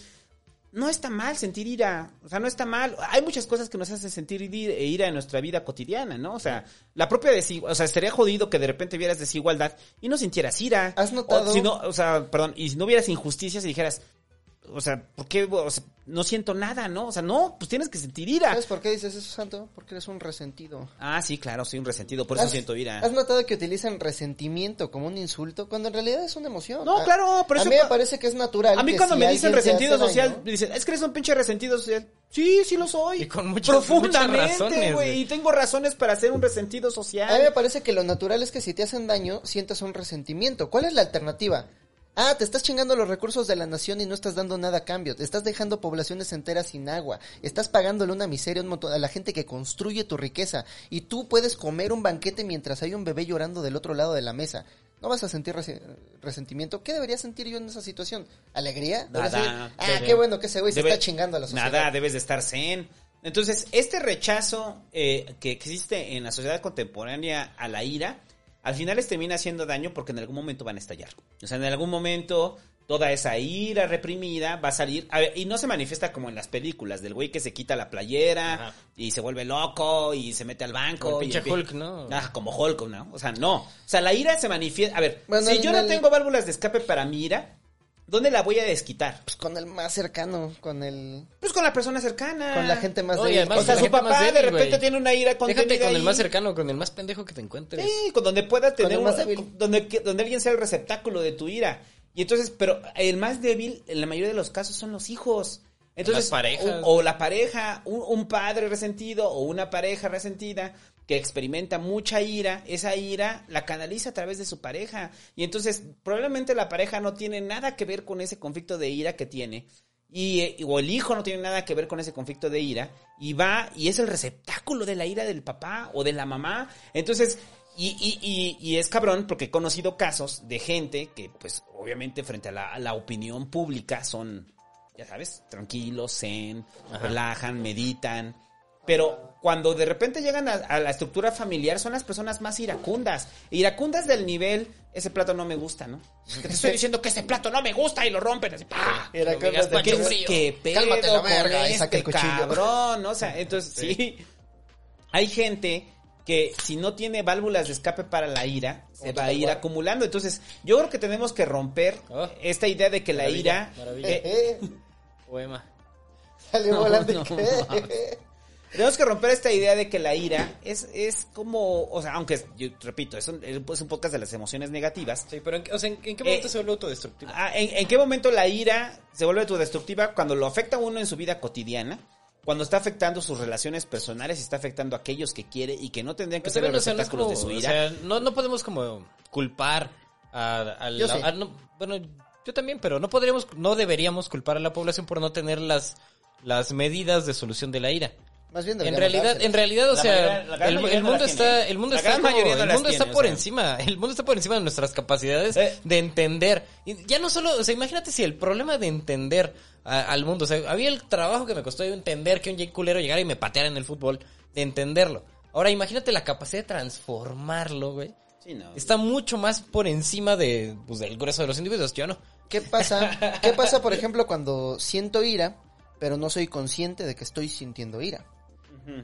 no está mal sentir ira, o sea, no está mal. Hay muchas cosas que nos hacen sentir ira ira en nuestra vida cotidiana, ¿no? O sea, la propia desigualdad, o sea, estaría jodido que de repente vieras desigualdad y no sintieras ira. ¿Has notado? O, si no, o sea, perdón, y si no vieras injusticias y dijeras, o sea, ¿por qué? O sea, no siento nada, ¿no? O sea, no, pues tienes que sentir ira. ¿Sabes por qué dices eso, Santo? Porque eres un resentido. Ah, sí, claro, soy un resentido, por eso ¿Has- siento ira. ¿Has notado que utilizan resentimiento como un insulto cuando en realidad es una emoción? No, A- claro, pero A eso mí me parece que es natural. A mí que cuando si me dicen resentido social, daño- me dicen, es que eres un pinche resentido social. Sí, sí lo soy. Y con muchas- Profundamente, güey. Y tengo razones para ser un resentido A mí me social. parece que lo natural es que si te hacen daño, sientas un resentimiento. ¿Cuál es la alternativa? Ah, te estás chingando los recursos de la nación y no estás dando nada a cambio. Te estás dejando poblaciones enteras sin agua. Estás pagándole una miseria a un montón- a la gente que construye tu riqueza. Y tú puedes comer un banquete mientras hay un bebé llorando del otro lado de la mesa. ¿No vas a sentir rese- resentimiento? ¿Qué debería sentir yo en esa situación? ¿Alegría? Nada. ah, Debe- qué bueno que ese güey se debe- está chingando a la sociedad. Nada, debes de estar zen. Entonces, este rechazo eh, que existe en la sociedad contemporánea a la ira, al final les termina haciendo daño porque en algún momento van a estallar. O sea, en algún momento toda esa ira reprimida va a salir a ver, y no se manifiesta como en las películas del güey que se quita la playera Ajá. y se vuelve loco y se mete al banco Como el y Hulk, ¿no? Ah, como Hulk, ¿no? O sea, no. O sea, la ira se manifiesta. A ver, Bueno, si yo no tengo válvulas de escape para mi ira, ¿dónde la voy a desquitar? Pues con el más cercano, con el... Pues con la persona cercana. Con la gente más débil. además O sea, su papá de repente tiene una ira contenida Déjate con el ahí. más cercano, con el más pendejo que te encuentres. Sí, con donde pueda tener el un- más débil. donde, donde alguien sea el receptáculo de tu ira. Y entonces, pero el más débil, en la mayoría de los casos, son los hijos. Entonces, Las parejas. O, o la pareja, un, un padre resentido o una pareja resentida que experimenta mucha ira, esa ira la canaliza a través de su pareja. Y entonces, probablemente la pareja no tiene nada que ver con ese conflicto de ira que tiene. y, eh, o el hijo no tiene nada que ver con ese conflicto de ira y va y es el receptáculo de la ira del papá o de la mamá. Entonces, y, y, y, y es cabrón porque he conocido casos de gente que, pues, obviamente frente a la, a la opinión pública son, ya sabes, tranquilos, zen, relajan, meditan. Pero cuando de repente llegan a, a la estructura familiar son las personas más iracundas. Iracundas del nivel, ese plato no me gusta, ¿no? Que te estoy diciendo que ese plato no me gusta y lo rompen así, ¡pah! Iracundas del ¿Qué, nivel. frío. qué pedo Cálmate la con verga, y este saca el cuchillo. cabrón? O sea, entonces sí. Hay gente que si no tiene válvulas de escape para la ira, se va a ir acumulando. Entonces, yo creo que tenemos que romper Oh. esta idea de que la ira... maravilla. eh, Eh, Poema. salió No, volando. no, ¿qué? Tenemos que romper esta idea de que la ira es, es como, o sea, aunque, yo repito, es un, es un podcast de las emociones negativas. Sí, pero en, o sea, ¿en, en qué momento Eh, se vuelve autodestructivo? Ah, ¿En, en qué momento la ira se vuelve autodestructiva? Cuando lo afecta a uno en su vida cotidiana, cuando está afectando sus relaciones personales y está afectando a aquellos que quiere y que no tendrían que ser los o como- de su o ira. sea, no, no podemos como culpar a, al- Yo sí. a- no, bueno, yo también, pero no podríamos, no deberíamos culpar a la población por no tener las, las medidas de solución de la ira. Más bien En realidad, en realidad, o La sea, mayoría- el, mundo está, el mundo La está, como- el mundo está tiene, por o sea. encima, el mundo está por encima de nuestras capacidades Eh. de entender. Y ya no solo, o sea, imagínate si el problema de entender a- al mundo, o sea, había el trabajo que me costó entender que un Jake culero llegara y me pateara en el fútbol, de entenderlo. Ahora imagínate la capacidad de transformarlo, güey. Sí, no. Está mucho más por encima de, pues, del grueso de los individuos, yo no. ¿Qué pasa? ¿Qué pasa, por ejemplo, cuando siento ira, pero no soy consciente de que estoy sintiendo ira?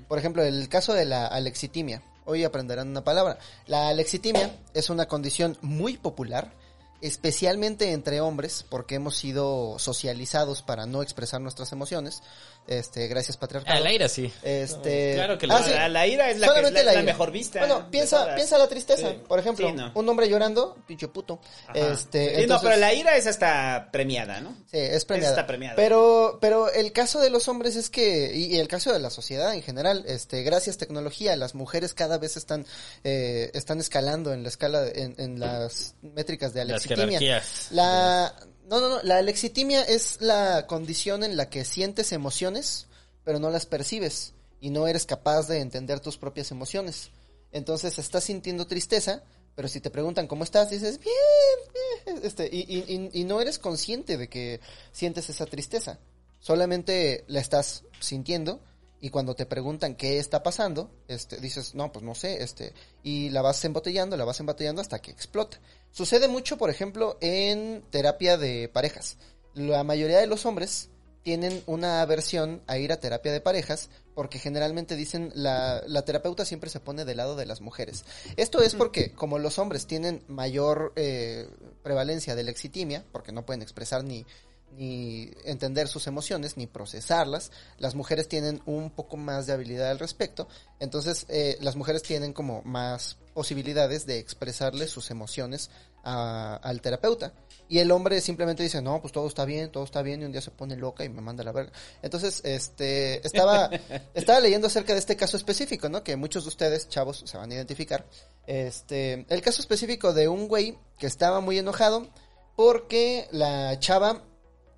Por ejemplo, el caso de la alexitimia. Hoy aprenderán una palabra. La alexitimia es una condición muy popular, especialmente entre hombres, porque hemos sido socializados para no expresar nuestras emociones. Este, gracias patriarcado. Ah, la ira sí. Este, Claro que ah, la- sí. la, la ira es la, que es la, la ira. mejor vista. Bueno, piensa, piensa la tristeza. Sí. Por ejemplo, Sí, no. un hombre llorando, pinche puto. Ajá. Este, Sí, no, pero la ira es hasta premiada, ¿no? Sí, es premiada. está premiada. Pero, pero el caso de los hombres es que, y, y el caso de la sociedad en general, este, gracias tecnología, las mujeres cada vez están, eh, están escalando en la escala, en, en las métricas de Las alexitimia. jerarquías. La, no, no, no, la alexitimia es la condición en la que sientes emociones, pero no las percibes y no eres capaz de entender tus propias emociones. Entonces estás sintiendo tristeza, pero si te preguntan cómo estás, dices, bien, bien, este, y, y- no eres consciente de que sientes esa tristeza. Solamente la estás sintiendo y cuando te preguntan qué está pasando, este, dices, no, pues no sé, este, y la vas embotellando, la vas embotellando hasta que explota. Sucede mucho, por ejemplo, en terapia de parejas. La mayoría de los hombres tienen una aversión a ir a terapia de parejas porque generalmente dicen la, la terapeuta siempre se pone del lado de las mujeres. Esto es porque como los hombres tienen mayor eh, prevalencia de la exitimia, porque no pueden expresar ni, ni entender sus emociones, ni procesarlas, las mujeres tienen un poco más de habilidad al respecto, entonces eh, las mujeres tienen como más posibilidades de expresarle sus emociones a- al terapeuta. Y el hombre simplemente dice, no, pues todo está bien, todo está bien, y un día se pone loca y me manda a la verga. Entonces, este, estaba, estaba leyendo acerca de este caso específico, ¿no? Que muchos de ustedes, chavos, se van a identificar. Este, el caso específico de un güey que estaba muy enojado porque la chava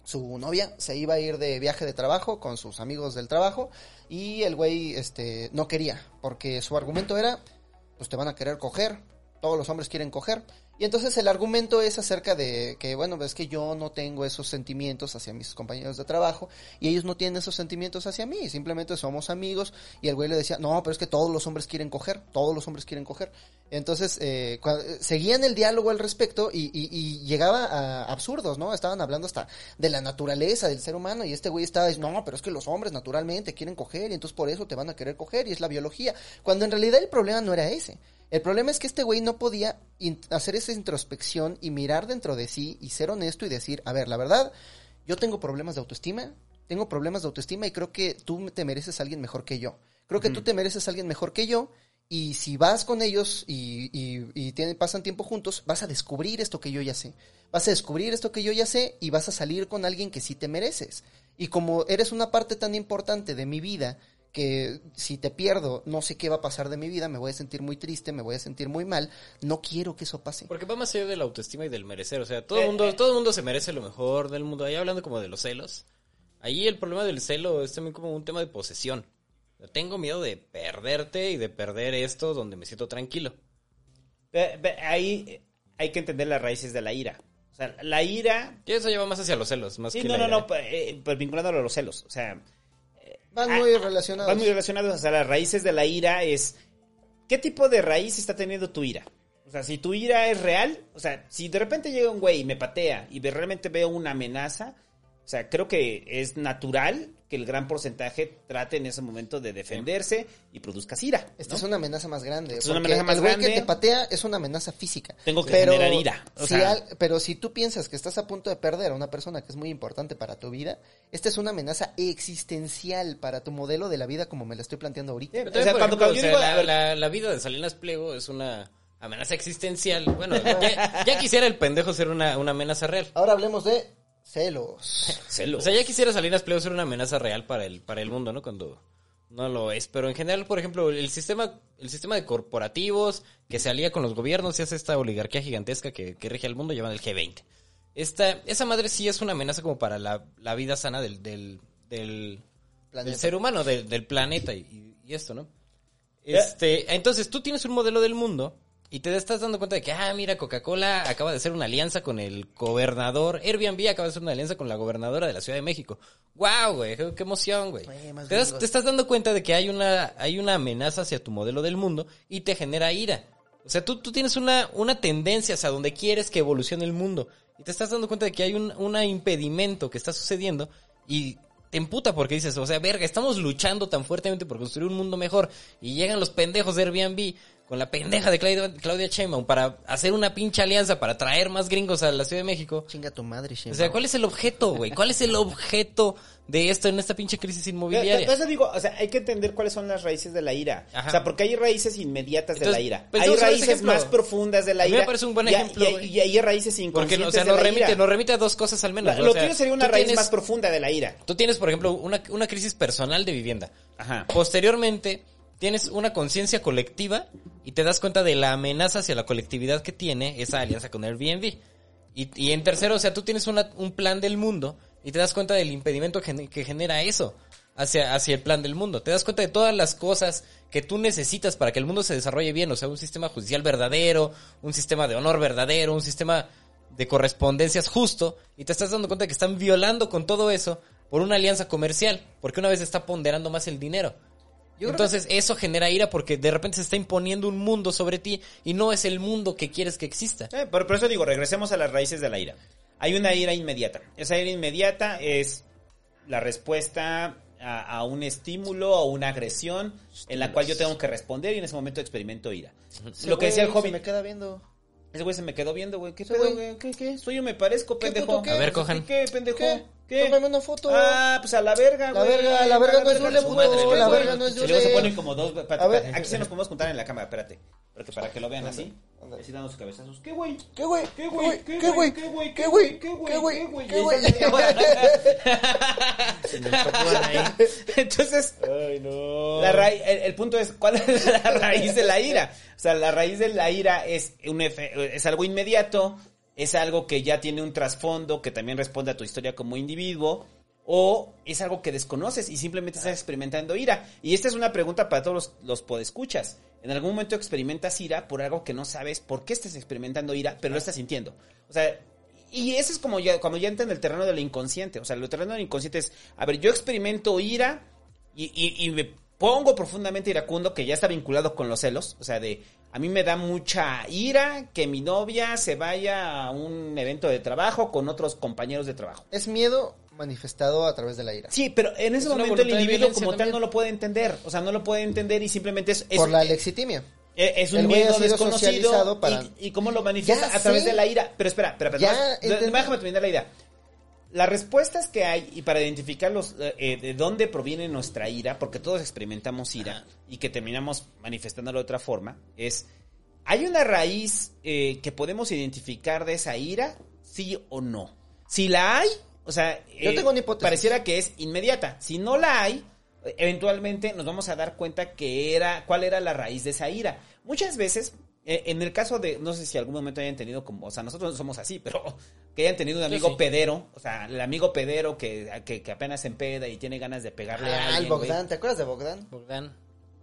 su novia se iba a ir de viaje de trabajo con sus amigos del trabajo y el güey este no quería porque su argumento era pues te van a querer coger todos los hombres quieren coger y entonces el argumento es acerca de que bueno es que yo no tengo esos sentimientos hacia mis compañeros de trabajo y ellos no tienen esos sentimientos hacia mí. Simplemente somos amigos y el güey le decía no pero es que todos los hombres quieren coger todos los hombres quieren coger. Entonces eh, seguían el diálogo al respecto y, y- y llegaba a absurdos no estaban hablando hasta de la naturaleza del ser humano y este güey estaba diciendo no pero es que los hombres naturalmente quieren coger y entonces por eso te van a querer coger y es la biología cuando en realidad el problema no era ese el problema es que este güey no podía hacer esa introspección y mirar dentro de sí y ser honesto y decir, a ver, la verdad, yo tengo problemas de autoestima, tengo problemas de autoestima y creo que tú te mereces a alguien mejor que yo. Creo que tú te mereces a alguien mejor que yo y si vas con ellos y, y, y tienen- pasan tiempo juntos, vas a descubrir esto que yo ya sé. Vas a descubrir esto que yo ya sé y vas a salir con alguien que sí te mereces. Y como eres una parte tan importante de mi vida, que si te pierdo, no sé qué va a pasar de mi vida, me voy a sentir muy triste, me voy a sentir muy mal, no quiero que eso pase. Porque va más allá de la autoestima y del merecer. O sea, todo Eh, el mundo, eh. todo el mundo se merece lo mejor del mundo. Ahí hablando como de los celos. Ahí el problema del celo es también como un tema de posesión. Tengo miedo de perderte y de perder esto donde me siento tranquilo. Ahí hay que entender las raíces de la ira. O sea, la ira... Y eso lleva más hacia los celos, más Sí, que no, la no, ira. no, pues, eh, pues vinculándolo a los celos. O sea, Van Ah, muy relacionados. Van muy relacionados. O sea, las raíces de la ira es. ¿Qué tipo de raíz está teniendo tu ira? O sea, si tu ira es real, o sea, si de repente llega un güey y me patea y realmente veo una amenaza, o sea, creo que es natural que el gran porcentaje trate en ese momento de defenderse y produzcas ira. Esta es una amenaza más grande. Es una amenaza más el güey grande. que te patea es una amenaza física. Tengo que generar ira, o si sea- al- pero si tú piensas que estás a punto de perder a una persona que es muy importante para tu vida, esta es una amenaza existencial para tu modelo de la vida como me la estoy planteando ahorita. Pero O sea, cuando- ejemplo, cuando yo o sea, digo, a la, ver- la- la vida de Salinas Pliego es una amenaza existencial. Bueno, ya, ya quisiera el pendejo ser una, una amenaza real. Ahora hablemos de celos. Celos. O sea, ya quisiera Salinas Pliego ser una amenaza real para el, para el mundo, ¿no? Cuando no lo es. Pero en general, por ejemplo, el sistema, el sistema de corporativos que se alía con los gobiernos y hace esta oligarquía gigantesca que, que rige al mundo, llaman el G20. Esta, esa madre sí es una amenaza como para la, la vida sana del, del, del, ser humano, del, del planeta y, y- y esto, ¿no? Este, entonces tú tienes un modelo del mundo y te estás dando cuenta de que, ah, mira, Coca-Cola acaba de hacer una alianza con el gobernador, Airbnb acaba de hacer una alianza con la gobernadora de la Ciudad de México. ¡Wow, güey! ¡Qué, emoción, güey! Te, das- gringos. te estás dando cuenta de que hay una, hay una amenaza hacia tu modelo del mundo y te genera ira. O sea, tú, tú tienes una, una tendencia hacia donde quieres que evolucione el mundo y te estás dando cuenta de que hay un una impedimento que está sucediendo y te emputa porque dices, o sea, verga, estamos luchando tan fuertemente por construir un mundo mejor y llegan los pendejos de Airbnb con la pendeja de Claudia, Claudia Sheinbaum para hacer una pinche alianza para traer más gringos a la Ciudad de México. Chinga tu madre, O Sheinbaum. sea, ¿cuál es el objeto, güey? ¿Cuál es el objeto de esto en esta pinche crisis inmobiliaria? eso digo, o sea, hay que entender cuáles son las raíces de la ira. Ajá. O sea, porque hay raíces inmediatas de Entonces, la ira. pensemos hay raíces más profundas de la A mí me ira. parece un buen y ejemplo, Y, hay- güey. y hay raíces Porque, inconscientes o sea, de nos la remite, ira. nos remite a dos cosas al menos. Lo O sea, tuyo sería una raíz tienes- más profunda de la ira. Tú tienes, por ejemplo, una, una crisis personal de vivienda. Ajá. Posteriormente, tienes una conciencia colectiva y te das cuenta de la amenaza hacia la colectividad que tiene esa alianza con Airbnb. Y, y en tercero, o sea, tú tienes una- un plan del mundo y te das cuenta del impedimento que genera eso hacia, hacia el plan del mundo. Te das cuenta de todas las cosas que tú necesitas para que el mundo se desarrolle bien. O sea, un sistema judicial verdadero, un sistema de honor verdadero, un sistema de correspondencias justo. Y te estás dando cuenta que están violando con todo eso por una alianza comercial. Porque una vez está ponderando más el dinero. Yo Entonces eso genera ira porque de repente se está imponiendo un mundo sobre ti y no es el mundo que quieres que exista. Eh, por, por eso digo, regresemos a las raíces de la ira. Hay una ira inmediata. Esa ira inmediata es la respuesta a, a un estímulo o una agresión en la cual yo tengo que responder y en ese momento experimento ira. Ese Lo que decía el güey se joven. me queda viendo. Ese güey se me quedó viendo, güey. ¿Qué pedo, güey. ¿Qué, qué? Soy yo me parezco, ¿Qué pendejo. puto qué? A ver, ¿Qué, cojan. ¿Qué, pendejo? ¿Qué? ¿Qué? Tómame una foto. Ah, pues a la verga, La verga, la verga no es puto, la güey. verga no es de Y luego se hule. ponen como dos... espérate, A ver. espérate, Aquí se nos podemos contar en la cámara, espérate. Porque para que lo vean así. Así dando sus cabezazos. ¿Qué, güey? ¿Qué güey? ¿Qué güey? ¿Qué güey? ¿Qué güey? ¿Qué güey? ¿Qué güey? ¿Qué güey? ¿Qué güey? Entonces, Ay, no. la raíz, el, el punto es, ¿cuál es la raíz de la ira? O sea, la raíz de la ira es, un efe- es algo inmediato, es algo que ya tiene un trasfondo que también responde a tu historia como individuo, o es algo que desconoces y simplemente estás experimentando ira. Y esta es una pregunta para todos los, los podescuchas. En algún momento experimentas ira por algo que no sabes por qué estás experimentando ira, pero lo estás sintiendo. O sea, y eso es como ya, cuando ya entra en el terreno del inconsciente. O sea, el terreno del inconsciente es, a ver, yo experimento ira y, y- y me pongo profundamente iracundo, que ya está vinculado con los celos. O sea, de, a mí me da mucha ira que mi novia se vaya a un evento de trabajo con otros compañeros de trabajo. Es miedo manifestado a través de la ira. Sí, pero en ese Es momento el individuo como tal no lo puede entender. O sea, no lo puede entender y simplemente es... es- Por la lexitimia. eh, Es un El miedo desconocido para- y, y cómo lo manifiesta Ya a través de la ira. Pero espera, espera, espera. Ya déjame terminar la idea. Las respuestas que hay y para identificar los, eh, eh, de dónde proviene nuestra ira, porque todos experimentamos ira y que terminamos manifestándolo de otra forma, es, ¿hay una raíz eh, que podemos identificar de esa ira? Sí o no. Si la hay, o sea, Yo eh, tengo una hipótesis. pareciera que es inmediata. Si no la hay, eventualmente nos vamos a dar cuenta que era, cuál era la raíz de esa ira. Muchas veces en el caso de, no sé si algún momento hayan tenido como, o sea, nosotros no somos así, pero que hayan tenido un amigo sí. pedero, o sea, el amigo pedero que, que, que apenas se empeda y tiene ganas de pegarle a Ah, el alguien, güey. Bogdan, ¿te acuerdas de Bogdan? Bogdan.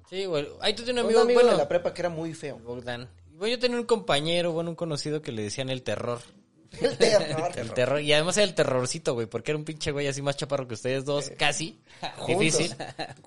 Sí, güey. Ahí tú tienes un Un amigo, amigo bueno, de la prepa que era muy feo. Bogdan. Bueno, yo tenía un compañero, bueno, un conocido que le decían el terror. El terror. El terror. Y además era el terrorcito, güey, porque era un pinche güey así más chaparro que ustedes dos, casi. Difícil.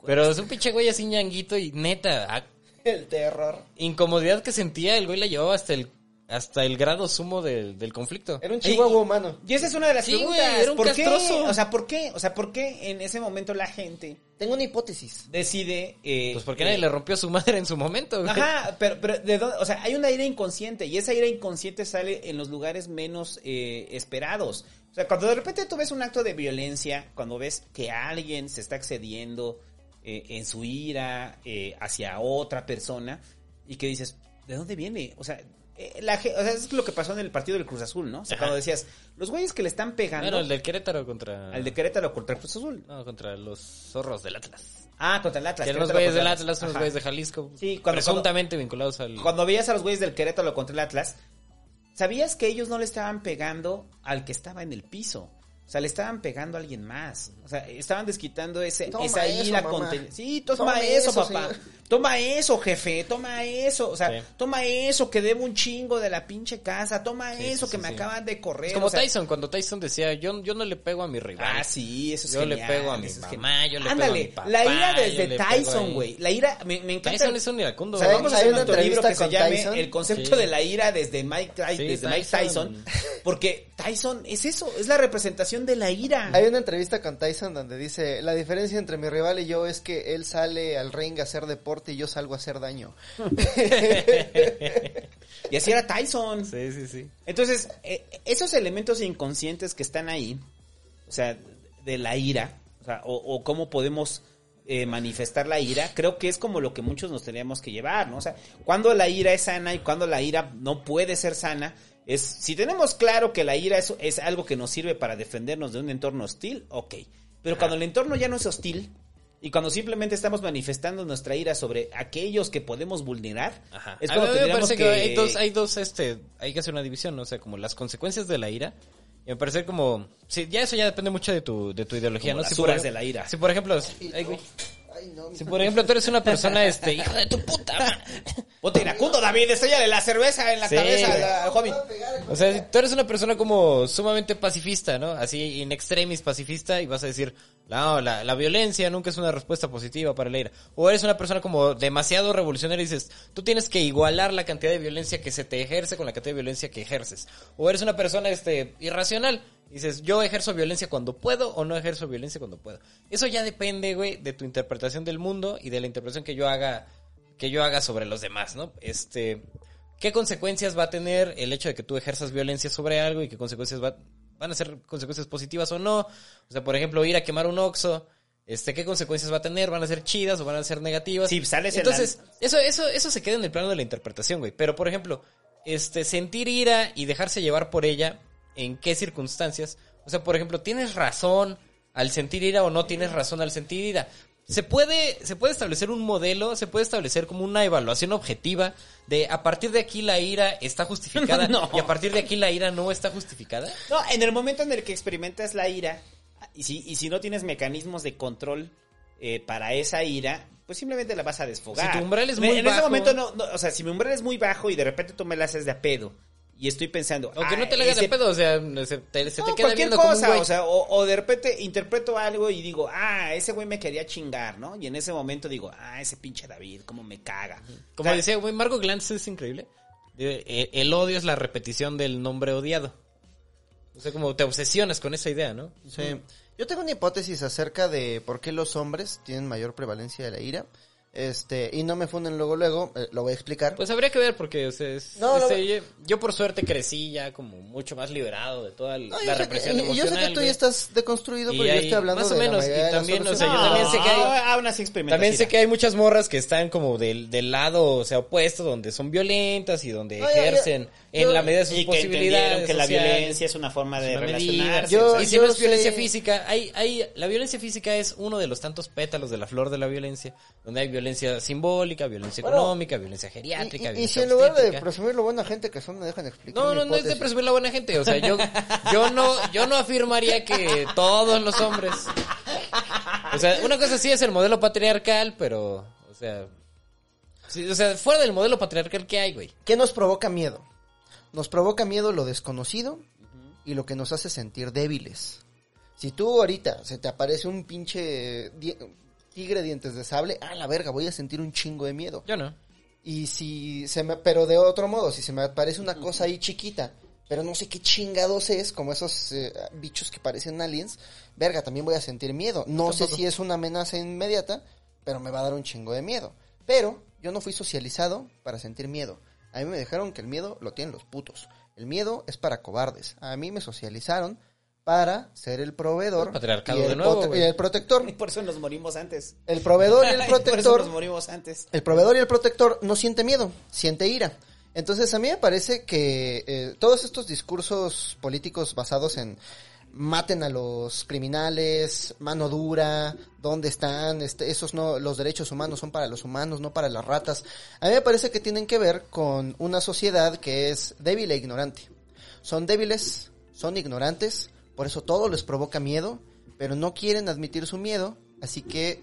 Pero es un pinche güey así ñanguito y neta, a- El terror. incomodidad que sentía, el güey la llevaba hasta el, hasta el grado sumo del, del conflicto. Era un chihuahua humano. Y esa es una de las Sí, preguntas. era un ¿Por castroso. qué? O sea, ¿por qué? O sea, ¿por qué en ese momento la gente Tengo una hipótesis. decide... eh, Pues porque eh, nadie le rompió su madre en su momento. Ajá, pero, pero ¿de dónde? O sea, hay una ira inconsciente y esa ira inconsciente sale en los lugares menos eh, esperados. O sea, cuando de repente tú ves un acto de violencia, cuando ves que alguien se está excediendo eh, en su ira eh, hacia otra persona y que dices, ¿de dónde viene? O sea, eh, la, ge- o sea, es lo que pasó en el partido del Cruz Azul, ¿no? O sea, cuando decías, los güeyes que le están pegando Bueno, el del Querétaro contra... al de Querétaro contra el Cruz Azul. No, contra los zorros del Atlas. Ah, contra el Atlas. Que eran los güeyes del el Atlas, unos Ajá. güeyes de Jalisco. Sí, cuando- presuntamente vinculados al... Cuando veías a los güeyes del Querétaro contra el Atlas, ¿sabías que ellos no le estaban pegando al que estaba en el piso? O sea, le estaban pegando a alguien más. O sea, estaban desquitando ese, Toma esa ira mamá. conten- Sí, toma, Toma eso, eso, papá. señor. Toma eso, jefe. Toma eso. O sea, Sí. toma eso que debo un chingo de la pinche casa. Toma Sí, eso sí, que sí, me sí. acaban de correr. Es como o sea, Tyson, cuando Tyson decía, yo, yo no le pego a mi rival. Ah, sí, eso es Yo le pego a mi mamá, genial. yo le pego a mi papá, la ira desde Tyson, güey. La ira, me, me encanta. Tyson es un iracundo, ¿Saben? güey. Vamos a Hay hacer nuestro libro que se llame Tyson. El concepto Sí. de la ira desde Mike, desde Mike. Tyson. Porque Tyson es eso, es la representación de la ira. Hay una entrevista con Tyson donde dice, la diferencia entre mi rival y yo es que él sale al ring a hacer deporte y yo salgo a hacer daño. Y así era Tyson. Sí, sí, sí. Entonces, eh, esos elementos inconscientes que están ahí, o sea, de la ira, o, sea, o, o cómo podemos eh, manifestar la ira, creo que es como lo que muchos nos tenemos que llevar, ¿no? O sea, cuando la ira es sana y cuando la ira no puede ser sana, es si tenemos claro que la ira es, es algo que nos sirve para defendernos de un entorno hostil, ok. Pero cuando el entorno ya no es hostil y cuando simplemente estamos manifestando nuestra ira sobre aquellos que podemos vulnerar, Ajá. es A cuando mí me tendríamos parece que... que hay dos, hay dos, este, hay que hacer una división, ¿no? o sea, como las consecuencias de la ira. Y me parece como, sí, ya eso ya depende mucho de tu, de tu ideología, Como ¿no? las por ej- de la ira. Si por ejemplo, ay, güey. Ay, no, mi- si por ejemplo tú eres una persona, este, hijo de tu puta madre. Ponte iracundo, David, estrellale la cerveza en la Sí, cabeza al. O sea, si tú eres una persona como sumamente pacifista, ¿no? Así in extremis pacifista y vas a decir, no, la, la violencia nunca es una respuesta positiva para la ira. O eres una persona como demasiado revolucionaria y dices, tú tienes que igualar la cantidad de violencia que se te ejerce con la cantidad de violencia que ejerces. O eres una persona, este, irracional. Dices, yo ejerzo violencia cuando puedo o no ejerzo violencia cuando puedo. Eso ya depende, güey, de tu interpretación del mundo y de la interpretación que yo haga, que yo haga sobre los demás, ¿no? Este, ¿Qué consecuencias va a tener el hecho de que tú ejerzas violencia sobre algo y qué consecuencias va, van a ser consecuencias positivas o no? O sea, por ejemplo, ir a quemar un oxo, este, ¿qué consecuencias va a tener? ¿Van a ser chidas o van a ser negativas? Sí, sales en Entonces, eso, eso, eso se queda en el plano de la interpretación, güey. Pero, por ejemplo, este, sentir ira y dejarse llevar por ella, ¿en qué circunstancias? O sea, por ejemplo, ¿tienes razón al sentir ira o no tienes razón al sentir ira? Se puede, se puede establecer un modelo, se puede establecer como una evaluación objetiva de a partir de aquí la ira está justificada No. y a partir de aquí la ira no está justificada. No, en el momento en el que experimentas la ira, y si, y si no tienes mecanismos de control eh, para esa ira, pues simplemente la vas a desfogar. Si tu umbral es En- muy En ese bajo- momento no, no, o sea, si mi umbral es muy bajo y de repente tú me la haces de a pedo, y estoy pensando... Aunque ah, no te la hagas de ese- pedo, o sea, se te, se te No, queda cualquier viendo como un cosa, güey. o sea, o, o de repente interpreto algo y digo, ah, ese güey me quería chingar, ¿no? Y en ese momento digo, ah, ese pinche David, cómo me caga. Como O sea, decía, güey, Marco Glantz es increíble. Eh, El odio es la repetición del nombre odiado. O sea, como te obsesionas con esa idea, ¿no? Sí. Yo tengo una hipótesis acerca de por qué los hombres tienen mayor prevalencia de la ira. Este, y no me funden luego, luego, eh, lo voy a explicar. Pues habría que ver porque, o sea, es- No, no, este, yo, por suerte crecí ya como mucho más liberado de toda la No, la represión y- yo sé que tú ya estás deconstruido, pero yo estoy hablando más o de la menos, mayoría y también, o sea, yo también sé que hay- aún así experimentas También sé que hay muchas morras que están como del, del lado, o sea, opuesto, donde son violentas y donde No, ya, ya. En Yo- la medida de sus y posibilidades. que la violencia es una forma de una relacionarse. Yo- o sea, y si no es sé- violencia física, hay, hay, la violencia física es uno de los tantos pétalos de la flor de la violencia, donde hay violencia simbólica, violencia Bueno, económica, violencia Y, geriátrica, y- y violencia si en lugar de presumir lo buena gente que son, me dejan explicar. No, no, no es de presumir la buena gente. O sea, yo, yo no, yo no afirmaría que todos los hombres. O sea, una cosa sí es el modelo patriarcal, pero, o sea, sí, o sea, fuera del modelo patriarcal que hay, güey. ¿Qué nos provoca miedo? Nos provoca miedo lo desconocido y lo que nos hace sentir débiles. Si tú ahorita se te aparece un pinche tigre dientes de sable, ah, la verga, voy a sentir un chingo de miedo. Yo no. Y si se me, pero de otro modo, si se me aparece una cosa ahí chiquita, pero no sé qué chingados es, como esos eh, bichos que parecen aliens, verga, también voy a sentir miedo. No sé si es una amenaza inmediata, pero me va a dar un chingo de miedo. Pero yo no fui socializado para sentir miedo. A mí me dijeron que el miedo lo tienen los putos. El miedo es para cobardes. A mí me socializaron para ser el proveedor El patriarcado y, el de nuevo, y el protector. Y por eso nos morimos antes. El proveedor y el Y por eso protector nos morimos antes. el proveedor y el protector no siente miedo, siente ira. Entonces a mí me parece que eh, todos estos discursos políticos basados en maten a los criminales, mano dura, dónde están, este, esos no, los derechos humanos son para los humanos, no para las ratas. A mí me parece que tienen que ver con una sociedad que es débil e ignorante. Son débiles, son ignorantes, por eso todo les provoca miedo, pero no quieren admitir su miedo, así que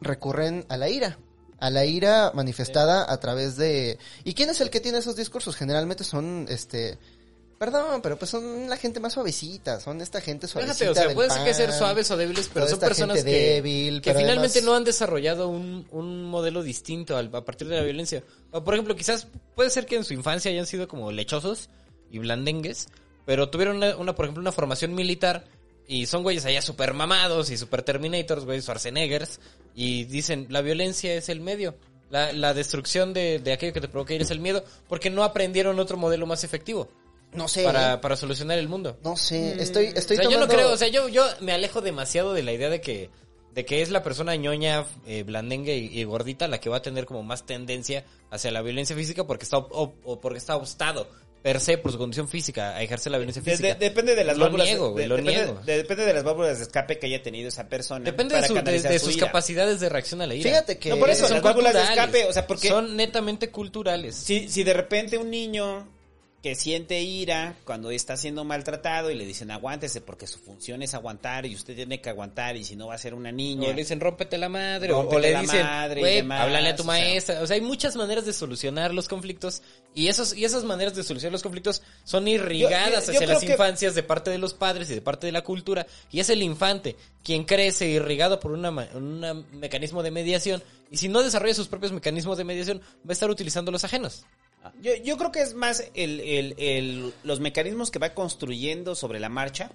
recurren a la ira. A la ira manifestada a través de... ¿Y quién es el que tiene esos discursos? Generalmente son, este... Perdón, pero pues son la gente más suavecita, son esta gente suavecita Fíjate, o sea, del puede ser que ser suaves o débiles, pero son personas que, débil, que finalmente además- no han desarrollado un, un modelo distinto al- a partir de la violencia. O, por ejemplo, quizás puede ser que en su infancia hayan sido como lechosos y blandengues, pero tuvieron una, una, por ejemplo, una formación militar y son güeyes allá super mamados y super terminators, güeyes Schwarzeneggers, y dicen, la violencia es el medio. La, la destrucción de, de aquello que te provoca ir es el miedo, porque no aprendieron otro modelo más efectivo No sé, para, para solucionar el mundo. no sé, estoy, estoy o sea, yo no creo, o sea, yo, yo me alejo demasiado de la idea de que, de que es la persona ñoña, eh, blandengue y, y gordita la que va a tener como más tendencia hacia la violencia física porque está, ob- o porque está obstado per se por su condición física a ejercer la violencia física. de- depende de las Lo válvulas. niego, de- lo depende, niego. de- depende de las válvulas de escape que haya tenido esa persona. Depende de, para su- de- canalizar de su sus ira. capacidades de reacción a la ira. Fíjate que... No, por eso, Son las válvulas de escape, o sea, porque- Son netamente culturales. Si, si de repente un niño que siente ira cuando está siendo maltratado y le dicen aguántese porque su función es aguantar y usted tiene que aguantar y si no va a ser una niña. O le dicen rómpete la madre, o- o, Rómpete le la dicen, madre y güey, demás, háblale a tu o sea. maestra. O sea, hay muchas maneras de solucionar los conflictos y esos y esas maneras de solucionar los conflictos son irrigadas Yo- yo- yo hacia las que- infancias de parte de los padres y de parte de la cultura y es el infante quien crece irrigado por una un mecanismo de mediación y si no desarrolla sus propios mecanismos de mediación va a estar utilizando los ajenos. Yo, yo creo que es más el, el- el- los mecanismos que va construyendo sobre la marcha,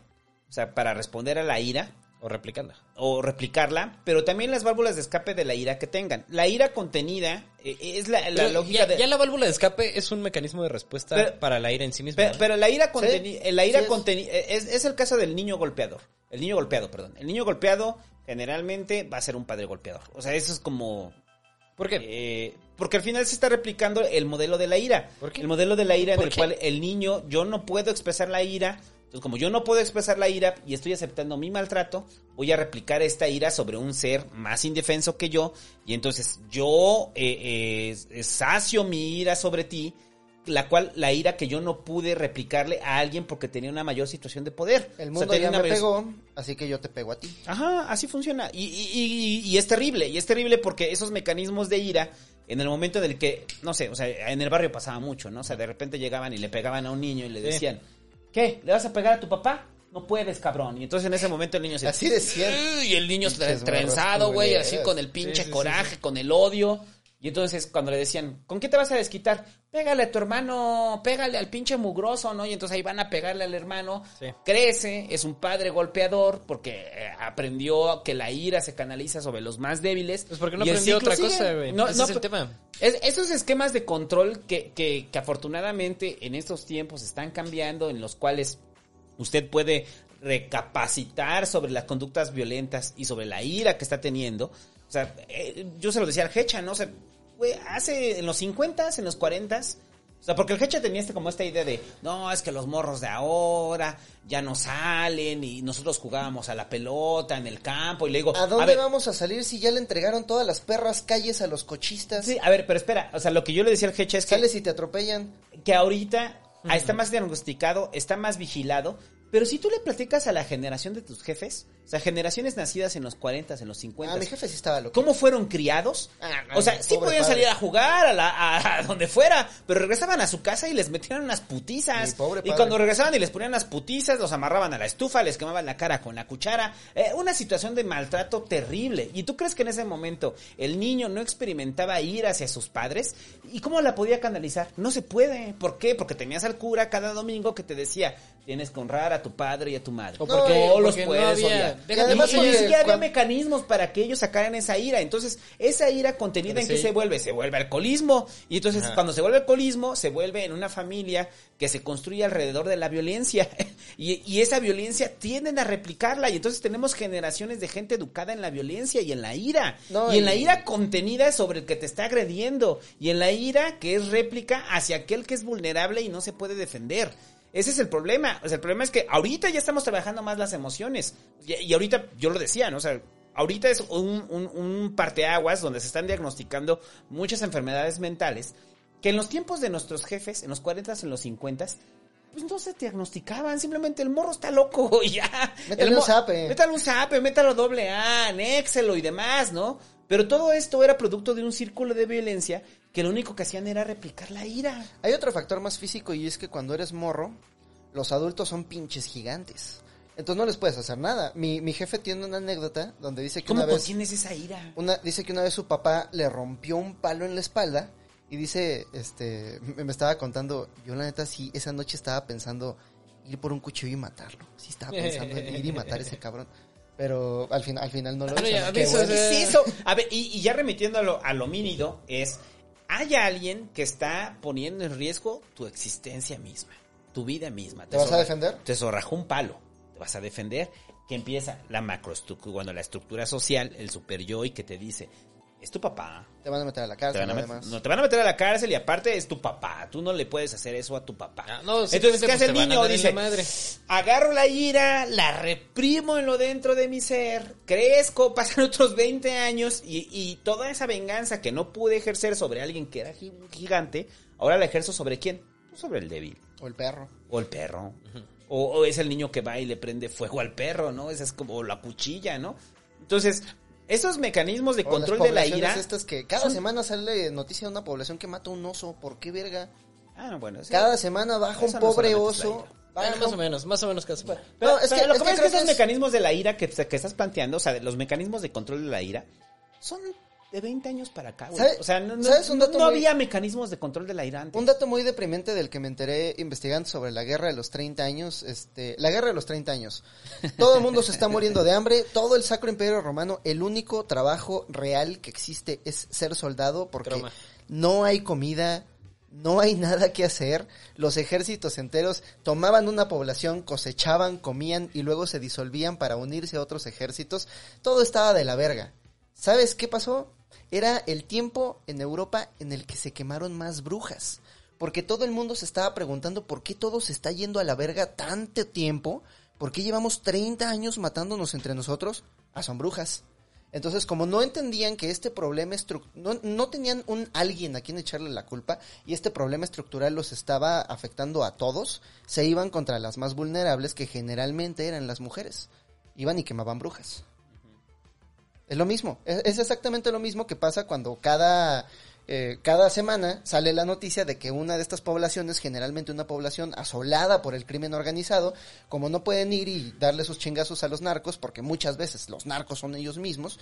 o sea, para responder a la ira O replicando. o replicarla, pero también las válvulas de escape de la ira que tengan. La ira contenida eh, es la, la lógica ya, de... ya la válvula de escape es un mecanismo de respuesta Pero- para la ira en sí misma. Pero, ¿no? pero la ira contenida, la ira sí es. conteni- eh, es, es el caso del niño golpeador. El niño golpeado, perdón. El niño golpeado generalmente va a ser un padre golpeador. O sea, eso es como... ¿Por qué? eh, porque al final se está replicando el modelo de la ira. ¿Por qué? El modelo de la ira en ¿Por el qué? cual el niño, yo no puedo expresar la ira. Entonces, como yo no puedo expresar la ira y estoy aceptando mi maltrato, voy a replicar esta ira sobre un ser más indefenso que yo. Y entonces yo eh, eh, sacio mi ira sobre ti, la cual, la ira que yo no pude replicarle a alguien porque tenía una mayor situación de poder. El O sea, mundo ya una me mayor- pegó, así que yo te pego a ti. Ajá, así funciona. Y, y- y- y es terrible, y es terrible porque esos mecanismos de ira, en el momento en el que, no sé, o sea, en el barrio pasaba mucho, ¿no? O sea, de repente llegaban y le pegaban a un niño y le Sí. decían, ¿qué? ¿Le vas a pegar a tu papá? No puedes, cabrón. Y entonces en ese momento el niño se... Así decían. Y el niño Pinches trenzado, güey, así con el pinche Sí, sí, sí, coraje, con el odio. Y entonces cuando le decían, ¿con qué te vas a desquitar? Pégale a tu hermano, pégale al pinche mugroso, ¿no? Y entonces ahí van a pegarle al hermano. Sí. Crece, es un padre golpeador porque eh, aprendió que la ira se canaliza sobre los más débiles. Pues porque no aprendió otra sigue. cosa, güey. No, Ese no, es el tema. es- esos esquemas de control que, que, que afortunadamente en estos tiempos están cambiando, en los cuales usted puede recapacitar sobre las conductas violentas y sobre la ira que está teniendo. O sea, eh, yo se lo decía al Hecha, ¿no? O sea, güey, hace en los 50 en los 40 o sea, porque el Hecha tenía este, como esta idea de, no, es que los morros de ahora ya no salen y nosotros jugábamos a la pelota en el campo y le digo, ¿A dónde ver, vamos a salir si ya le entregaron todas las perras calles a los cochistas? Sí, a ver, pero espera, o sea, lo que yo le decía al Hecha es que, Sales y te atropellan. que ahorita ah, está más diagnosticado, está más vigilado, pero si tú le platicas a la generación de tus jefes, o sea, generaciones nacidas en los 40, en los 50, Ah, mi jefe sí estaba loco. ¿Cómo fueron criados? Ah, no, o sea, sí podían padre. salir a jugar a, la, a, a donde fuera, pero regresaban a su casa y les metían unas putizas. Mi pobre y cuando regresaban y les ponían unas putizas, los amarraban a la estufa, les quemaban la cara con la cuchara. Eh, una situación de maltrato terrible. ¿Y tú crees que en ese momento el niño no experimentaba ir hacia sus padres? ¿Y cómo la podía canalizar? No se puede. ¿Por qué? Porque tenías al cura cada domingo que te decía, tienes que honrar a tu padre y a tu madre. O No, porque, no los porque no puedes había- odiar. Y además de Y ni porque siquiera había mecanismos para que ellos sacaran esa ira. Entonces, esa ira contenida en qué sí. se vuelve? Se vuelve alcoholismo. Y entonces, Ajá. cuando se vuelve alcoholismo, se vuelve en una familia que se construye alrededor de la violencia. y, y esa violencia tienden a replicarla. Y entonces tenemos generaciones de gente educada en la violencia y en la ira. No, y en y- la ira contenida sobre el que te está agrediendo. Y en la ira que es réplica hacia aquel que es vulnerable y no se puede defender. Ese es el problema. O sea, el problema es que ahorita ya estamos trabajando más las emociones. Y, ahorita, yo lo decía, ¿no? O sea, ahorita es un, un, un parteaguas donde se están diagnosticando muchas enfermedades mentales que en los tiempos de nuestros jefes, en los 40 en los 50 pues no se diagnosticaban, simplemente el morro está loco y ya. Métale un zape. Métale un zape, métalo doble A, anéxelo y demás, ¿no? Pero todo esto era producto de un círculo de violencia que lo único que hacían era replicar la ira. Hay otro factor más físico y es que cuando eres morro, los adultos son pinches gigantes. Entonces no les puedes hacer nada. Mi, mi jefe tiene una anécdota donde dice que ¿Cómo una vez, esa ira? una, dice que una vez su papá le rompió un palo en la espalda y dice, este, me, me estaba contando, yo la neta sí, esa noche estaba pensando ir por un cuchillo y matarlo. Sí estaba pensando en ir y matar a ese cabrón. Pero al final, al final no lo Pero hizo. ya, Qué aviso, bueno. o sea, ¿Qué es eso? A ver, y, y ya remitiendo a lo, a lo mínido, es, hay alguien que está poniendo en riesgo tu existencia misma, tu vida misma. ¿Te vas a defender? Te zorrajó un palo, te vas a defender, que empieza la macroestructura, bueno, la estructura social, el super yo y que te dice, es tu papá, Te van a meter a la te cárcel, van, a met- además. no, te van a meter a la cárcel y aparte es tu papá. Tú no le puedes hacer eso a tu papá. Ah, no, Entonces, ¿qué hace pues, el te van a niño? Dice, la madre. agarro la ira, la reprimo en lo dentro de mi ser, crezco, pasan otros 20 años y, y toda esa venganza que no pude ejercer sobre alguien que era gi- gigante, ahora la ejerzo sobre quién? Pues sobre el débil. O el perro. O el perro. o, o es el niño que va y le prende fuego al perro, ¿no? Esa es como la cuchilla, ¿no? Entonces, esos mecanismos de O control las de la ira... estas que cada son- semana sale noticia de una población que mata un oso. ¿Por qué, verga? Ah, bueno, sí. Cada semana baja un Eso pobre oso. baja más o menos, más o menos casi. Pero, No, es pero que- lo es que que pasa es que que esos es- mecanismos de la ira que, que estás planteando, o sea, los mecanismos de control de la ira, son de 20 años para acá, güey. ¿Sabe- O sea, no, no- sabes un dato no muy- había mecanismos de control de la ira antes. Un dato muy deprimente del que me enteré investigando sobre la guerra de los 30 años, este, la guerra de los 30 años. Todo el mundo se está muriendo de hambre, todo el Sacro Imperio Romano, el único trabajo real que existe es ser soldado porque Croma. no hay comida, no hay nada que hacer. Los ejércitos enteros tomaban una población, cosechaban, comían y luego se disolvían para unirse a otros ejércitos. Todo estaba de la verga. ¿Sabes qué pasó? Era el tiempo en Europa en el que se quemaron más brujas. Porque todo el mundo se estaba preguntando por qué todo se está yendo a la verga tanto tiempo. ¿Por qué llevamos 30 años matándonos entre nosotros? Ah, son brujas. Entonces, como no entendían que este problema no, no tenían un alguien a quien echarle la culpa y este problema estructural los estaba afectando a todos, se iban contra las más vulnerables que generalmente eran las mujeres. Iban y quemaban brujas. Es lo mismo, es, exactamente lo mismo que pasa cuando cada, eh, cada semana sale la noticia de que una de estas poblaciones, generalmente una población asolada por el crimen organizado, como no pueden ir y darle sus chingazos a los narcos, porque muchas veces los narcos son ellos mismos,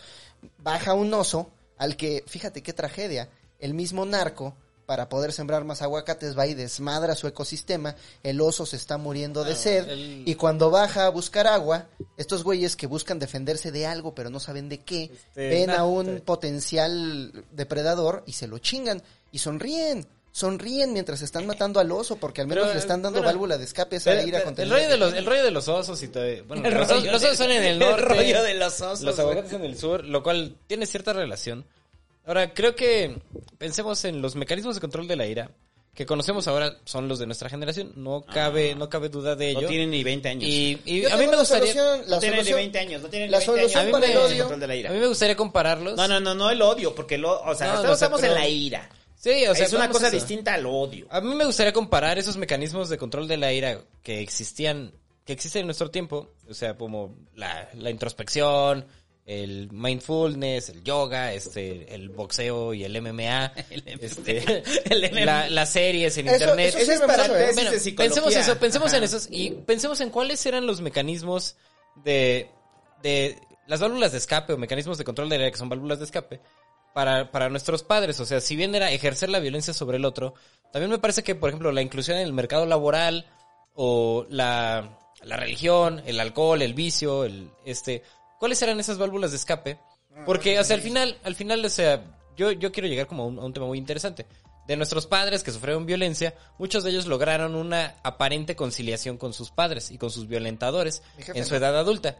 baja un oso al que, fíjate qué tragedia, el mismo narco, para poder sembrar más aguacates, va y desmadra su ecosistema, el oso se está muriendo de Ah, sed, el- y cuando baja a buscar agua, estos güeyes que buscan defenderse de algo, pero no saben de qué, Este, ven a un te- potencial depredador y se lo chingan, y sonríen. Sonríen mientras están matando al oso porque al menos Pero, le están dando bueno, válvula de escape a el rollo de los, el rollo de los osos y todo. Bueno, El los, rollo osos, los de- osos son en el el rollo de los osos, Los aguacates en el sur, lo cual tiene cierta relación. Ahora, creo que pensemos en los mecanismos de control de la ira. que conocemos ahora son los de nuestra generación. No cabe, no cabe duda de ello. No tienen ni 20 años. y, a mí me la gustaría, solución, la no tienen ni solución- 20 años, no tienen la ni 20 solución años. para el No, odio- control de la ira. a mí me gustaría compararlos. No, no, no, no el odio, porque lo, o sea, No, sé, estamos pero- en la ira. Sí, o sea, es una cosa distinta al odio. A mí me gustaría comparar esos mecanismos de control de la ira que existían, que existen en nuestro tiempo, o sea, como la, la introspección, el mindfulness, el yoga, este, el boxeo y el MMA, este, El MMA. la- las series en Eso- internet. eso es para ¿eh? tesis Bueno, de psicología. pensemos eso, pensemos Ajá. en esos y pensemos en cuáles eran los mecanismos de, de las válvulas de escape o mecanismos de control de la que son válvulas de escape para, para nuestros padres. O sea, si bien era ejercer la violencia sobre el otro, también me parece que, por ejemplo, la inclusión en el mercado laboral o la, la religión, el alcohol, el vicio, el este, ¿cuáles eran esas válvulas de escape? Porque, o sea, al final, al final, o sea, yo, yo quiero llegar como a un, a un tema muy interesante. De nuestros padres que sufrieron violencia, muchos de ellos lograron una aparente conciliación con sus padres y con sus violentadores en su edad adulta.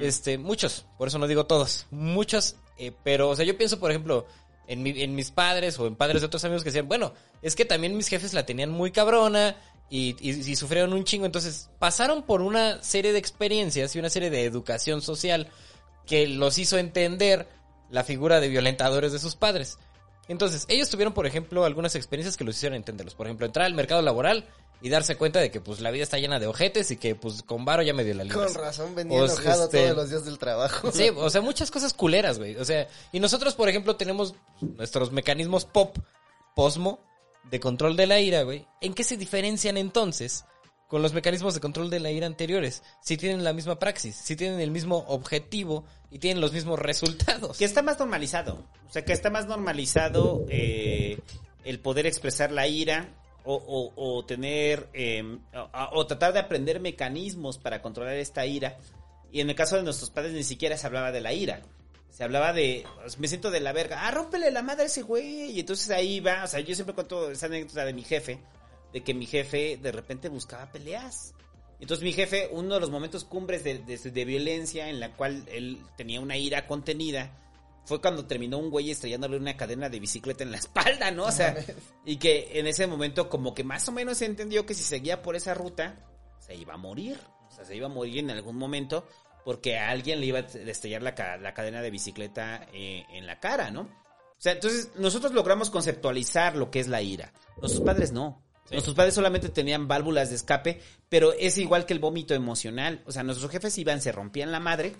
Este, muchos, por eso no digo todos, muchos, eh, pero, o sea, yo pienso, por ejemplo, en, mi- en mis padres o en padres de otros amigos que decían, bueno, es que también mis jefes la tenían muy cabrona y, y, y sufrieron un chingo, entonces pasaron por una serie de experiencias y una serie de educación social que los hizo entender la figura de violentadores de sus padres. Entonces, ellos tuvieron, por ejemplo, algunas experiencias que los hicieron entenderlos. Por ejemplo, entrar al mercado laboral y darse cuenta de que pues la vida está llena de ojetes y que pues con varo ya medio la libras. Con razón venía O, enojado este, todos los días del trabajo. Sí, o sea, muchas cosas culeras, güey. O sea, y nosotros, por ejemplo, tenemos nuestros mecanismos pop, posmo, de control de la ira, güey. ¿En qué se diferencian entonces con los mecanismos de control de la ira anteriores? Si tienen la misma praxis, si tienen el mismo objetivo y tienen los mismos resultados. Que está más normalizado. O sea, que está más normalizado eh, el poder expresar la ira o, o- o tener o, o tratar de aprender mecanismos para controlar esta ira. Y en el caso de nuestros padres ni siquiera se hablaba de la ira. Se hablaba de, me siento de la verga, ah, rómpele la madre a ese güey. Y entonces ahí va, o sea, yo siempre cuento esa anécdota de mi jefe, de que mi jefe de repente buscaba peleas. Entonces mi jefe, uno de los momentos cumbres de, de- de violencia en la cual él tenía una ira contenida, fue cuando terminó un güey estrellándole una cadena de bicicleta en la espalda, ¿no? O sea, y que en ese momento como que más o menos se entendió que si seguía por esa ruta, se iba a morir. O sea, se iba a morir en algún momento porque a alguien le iba a estrellar la, ca- la cadena de bicicleta eh, en la cara, ¿no? O sea, entonces nosotros logramos conceptualizar lo que es la ira. Nuestros padres no. Nuestros padres solamente tenían válvulas de escape, pero es igual que el vómito emocional. O sea, nuestros jefes iban, se rompían la madre,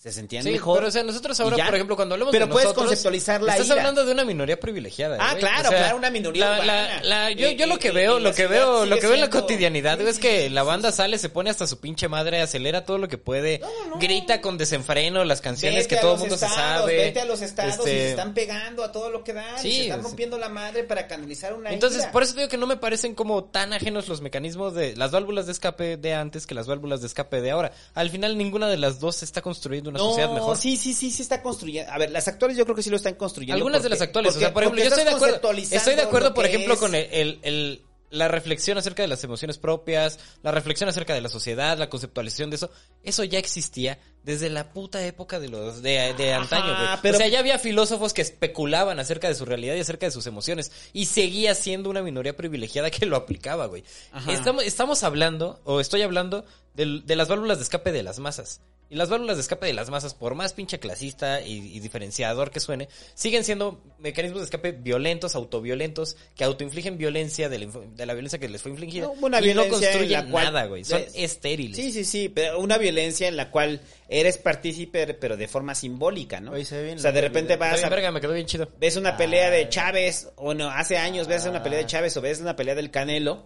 se sentían Sí, mejor. pero o sea, nosotros ahora, y por ejemplo, cuando hablamos Pero de puedes nosotros, conceptualizar la estás ira. hablando de una minoría privilegiada. Ah, güey. claro, O sea, claro, una minoría la- la- la- yo, Y- yo lo y- que y veo, la lo que veo, lo que veo en la siendo- cotidianidad, Sí, es sí, que sí, la sí, banda sí. sale, se pone hasta su pinche madre, acelera todo lo que puede, grita con desenfreno las canciones Vete que todo el mundo se estados, sabe. Vete a los estados y Este, se están pegando a todo lo que dan. Sí, y se están rompiendo la madre para canalizar una Entonces, ira. por eso digo que no me parecen como tan ajenos los mecanismos de las válvulas de escape de antes que las válvulas de escape de ahora. Al final, ninguna de las dos está construyendo una no, sociedad mejor. sí, sí, sí, sí está construyendo. A ver, las actuales yo creo que sí lo están construyendo. Algunas de las actuales, porque- o sea, por ejemplo, yo estoy de acuerdo. Estoy de acuerdo, por ejemplo, es. con el, el- el- la reflexión acerca de las emociones propias, la reflexión acerca de la sociedad, la conceptualización de eso. Eso ya existía desde la puta época de los de, de Ajá, antaño, güey. pero- O sea, ya había filósofos que especulaban acerca de su realidad y acerca de sus emociones. Y seguía siendo una minoría privilegiada que lo aplicaba, güey. Ajá. Estamos, estamos hablando, o estoy hablando, de las válvulas de escape de las masas. Y las válvulas de escape de las masas, por más pinche clasista y, y diferenciador que suene, siguen siendo mecanismos de escape violentos, autoviolentos, que autoinfligen violencia de la, inf- de la violencia que les fue infligida. No, una y no violencia en construyen la cual- nada, güey. Son es- estériles. Sí, sí, sí, pero una violencia en la cual eres partícipe, pero de forma simbólica, ¿no? Oye, se ve bien o sea, de repente vas a, verga, me quedó bien chido. ves una pelea de Ay. Chávez, o no, hace años ves una pelea de Chávez o ves una pelea del Canelo,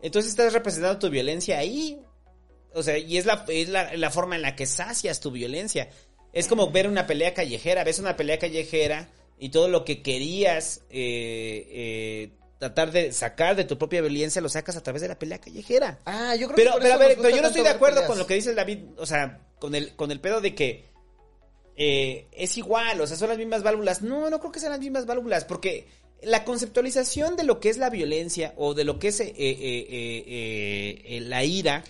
entonces estás representando tu violencia ahí. O sea, y es la, es la, la forma en la que sacias tu violencia. Es como ver una pelea callejera, ves una pelea callejera y todo lo que querías eh, eh, tratar de sacar de tu propia violencia lo sacas a través de la pelea callejera. Ah, yo creo Pero, que por pero a ver, pero yo no estoy de acuerdo con lo que dice David, o sea, con el, con el pedo de que eh, es igual, o sea, son las mismas válvulas. No, no creo que sean las mismas válvulas, porque la conceptualización de lo que es la violencia o de lo que es eh, eh, eh, la ira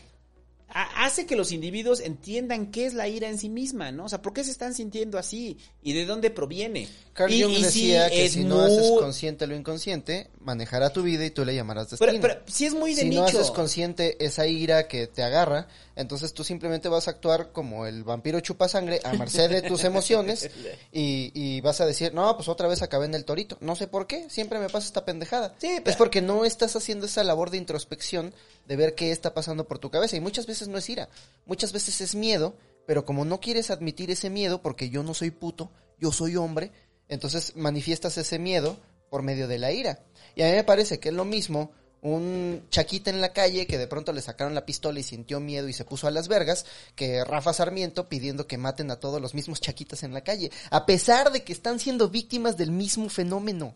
hace que los individuos entiendan qué es la ira en sí misma, ¿no? O sea, ¿por qué se están sintiendo así? ¿Y de dónde proviene? Carl Y- Jung y sí, decía que es si no haces consciente lo inconsciente, manejará tu vida y tú le llamarás destino. pero sí es muy de si nicho. no haces consciente esa ira que te agarra, entonces tú simplemente vas a actuar como el vampiro chupa sangre a merced de tus emociones y, y vas a decir, no, pues otra vez acabé en el torito. No sé por qué, siempre me pasa esta pendejada. Sí, Es pero- porque no estás haciendo esa labor de introspección de ver qué está pasando por tu cabeza. Y muchas veces no es ira, muchas veces es miedo, pero como no quieres admitir ese miedo porque yo no soy puto, yo soy hombre, entonces manifiestas ese miedo por medio de la ira. Y a mí me parece que es lo mismo un chaquita en la calle que de pronto le sacaron la pistola y sintió miedo y se puso a las vergas, que Rafa Sarmiento pidiendo que maten a todos los mismos chaquitas en la calle, a pesar de que están siendo víctimas del mismo fenómeno.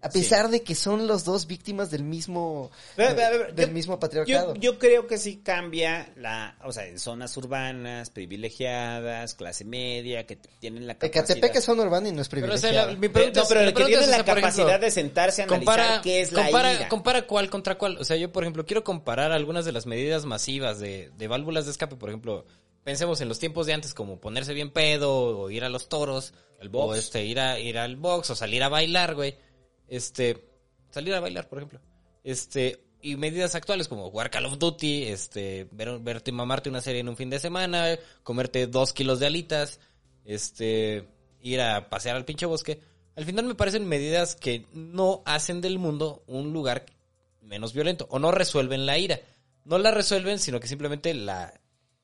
A pesar de que son los dos víctimas del mismo Pero, pero, pero, del yo- mismo patriarcado. Yo, yo creo que sí cambia la, o sea, en zonas urbanas, privilegiadas, clase media, que tienen la capacidad. Ecatepec es zona urbana y no es Pero, o sea, privilegiada. la- mi Pero, pregunta no, pero mi el que tiene es, la o sea, por ejemplo, capacidad de sentarse a analizar compara, qué es la compara, ira. compara cuál contra cuál. O sea, yo, por ejemplo, quiero comparar algunas de las medidas masivas de, de válvulas de escape. Por ejemplo, pensemos en los tiempos de antes, como ponerse bien pedo, o ir a los toros, El box. o este, ir, a, ir al box, o salir a bailar, güey. Este, salir a bailar, por ejemplo. Este, y medidas actuales como jugar Call of Duty, este, ver, verte mamarte una serie en un fin de semana, comerte dos kilos de alitas, este, ir a pasear al pinche bosque. Al final me parecen medidas que no hacen del mundo un lugar menos violento o no resuelven la ira. No la resuelven, sino que simplemente la,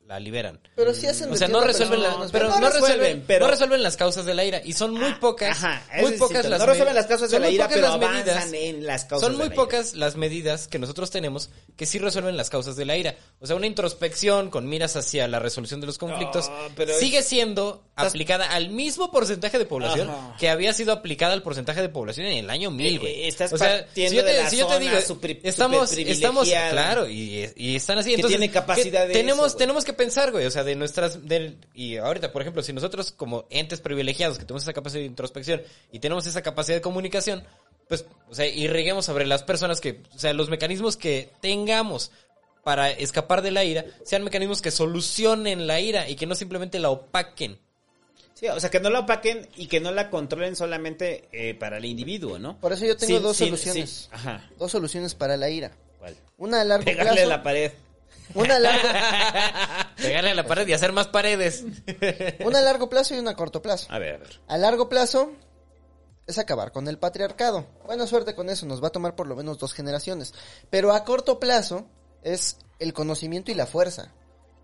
la liberan. Pero sí hacen O de sea, no resuelven, la- pero no no, resuelven, resuelven, pero- no resuelven las causas de la ira. Y son muy pocas, Ajá, muy pocas las No resuelven las causas de la ira, pero avanzan en las causas Son de muy ira. pocas las medidas que nosotros tenemos que sí resuelven las causas de la ira. O sea, una introspección con miras hacia la resolución de los conflictos pero es- sigue siendo aplicada al mismo porcentaje de población Ajá. que había sido aplicada al porcentaje de población en el año 1000, güey. Eh, estás o sea, partiendo de la zona supri- estamos, superprivilegiada. estamos, claro, y, y están así. Entonces, tiene capacidad de tenemos, tenemos que pensar, güey, o sea, de nuestras, del, y ahorita, por ejemplo, si nosotros como entes privilegiados que tenemos esa capacidad de introspección y tenemos esa capacidad de comunicación, pues, o sea, irriguemos sobre las personas que, o sea, los mecanismos que tengamos para escapar de la ira sean mecanismos que solucionen la ira y que no simplemente la opaquen. Sí, o sea, que no la opaquen y que no la controlen solamente eh, para el individuo, ¿no? Por eso yo tengo dos soluciones. ajá. Dos soluciones para la ira. ¿Cuál? Una a largo Pegarle a plazo. la pared. Una a largo, Pegarle a la pared y hacer más paredes. una a largo plazo y una a corto plazo. A ver, a ver. A largo plazo es acabar con el patriarcado. Buena suerte con eso, nos va a tomar por lo menos dos generaciones. Pero a corto plazo es el conocimiento y la fuerza.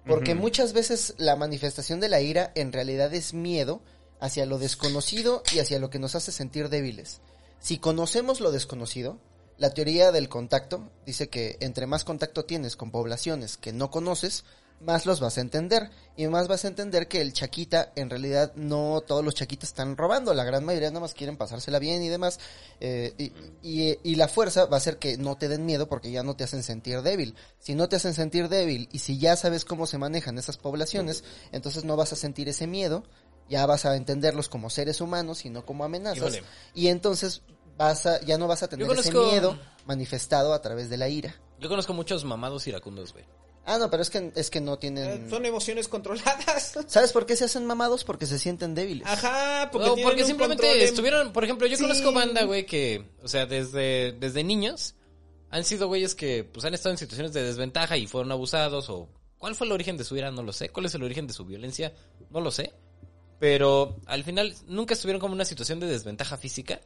Porque muchas veces la manifestación de la ira en realidad es miedo hacia lo desconocido y hacia lo que nos hace sentir débiles. Si conocemos lo desconocido, la teoría del contacto dice que entre más contacto tienes con poblaciones que no conoces, más los vas a entender. Y más vas a entender que el chaquita, en realidad, no todos los chaquitas están robando. La gran mayoría nada más quieren pasársela bien y demás. Eh, y, y- y la fuerza va a hacer que no te den miedo porque ya no te hacen sentir débil. Si no te hacen sentir débil y si ya sabes cómo se manejan esas poblaciones, entonces no vas a sentir ese miedo. Ya vas a entenderlos como seres humanos y no como amenazas. Híjole. Y entonces vas a, ya no vas a tener ese miedo manifestado a través de la ira. Yo conozco muchos mamados iracundos, güey. Ah, no, pero es que, es que no tienen... Eh, Son emociones controladas. ¿Sabes por qué se hacen mamados? Porque se sienten débiles. Ajá, porque, No, porque simplemente de- estuvieron, por ejemplo, yo Sí. conozco banda, güey, que, o sea, desde, desde niños han sido güeyes que pues han estado en situaciones de desventaja y fueron abusados o cuál fue el origen de su ira, no lo sé, cuál es el origen de su violencia, no lo sé, pero al final nunca estuvieron como en una situación de desventaja física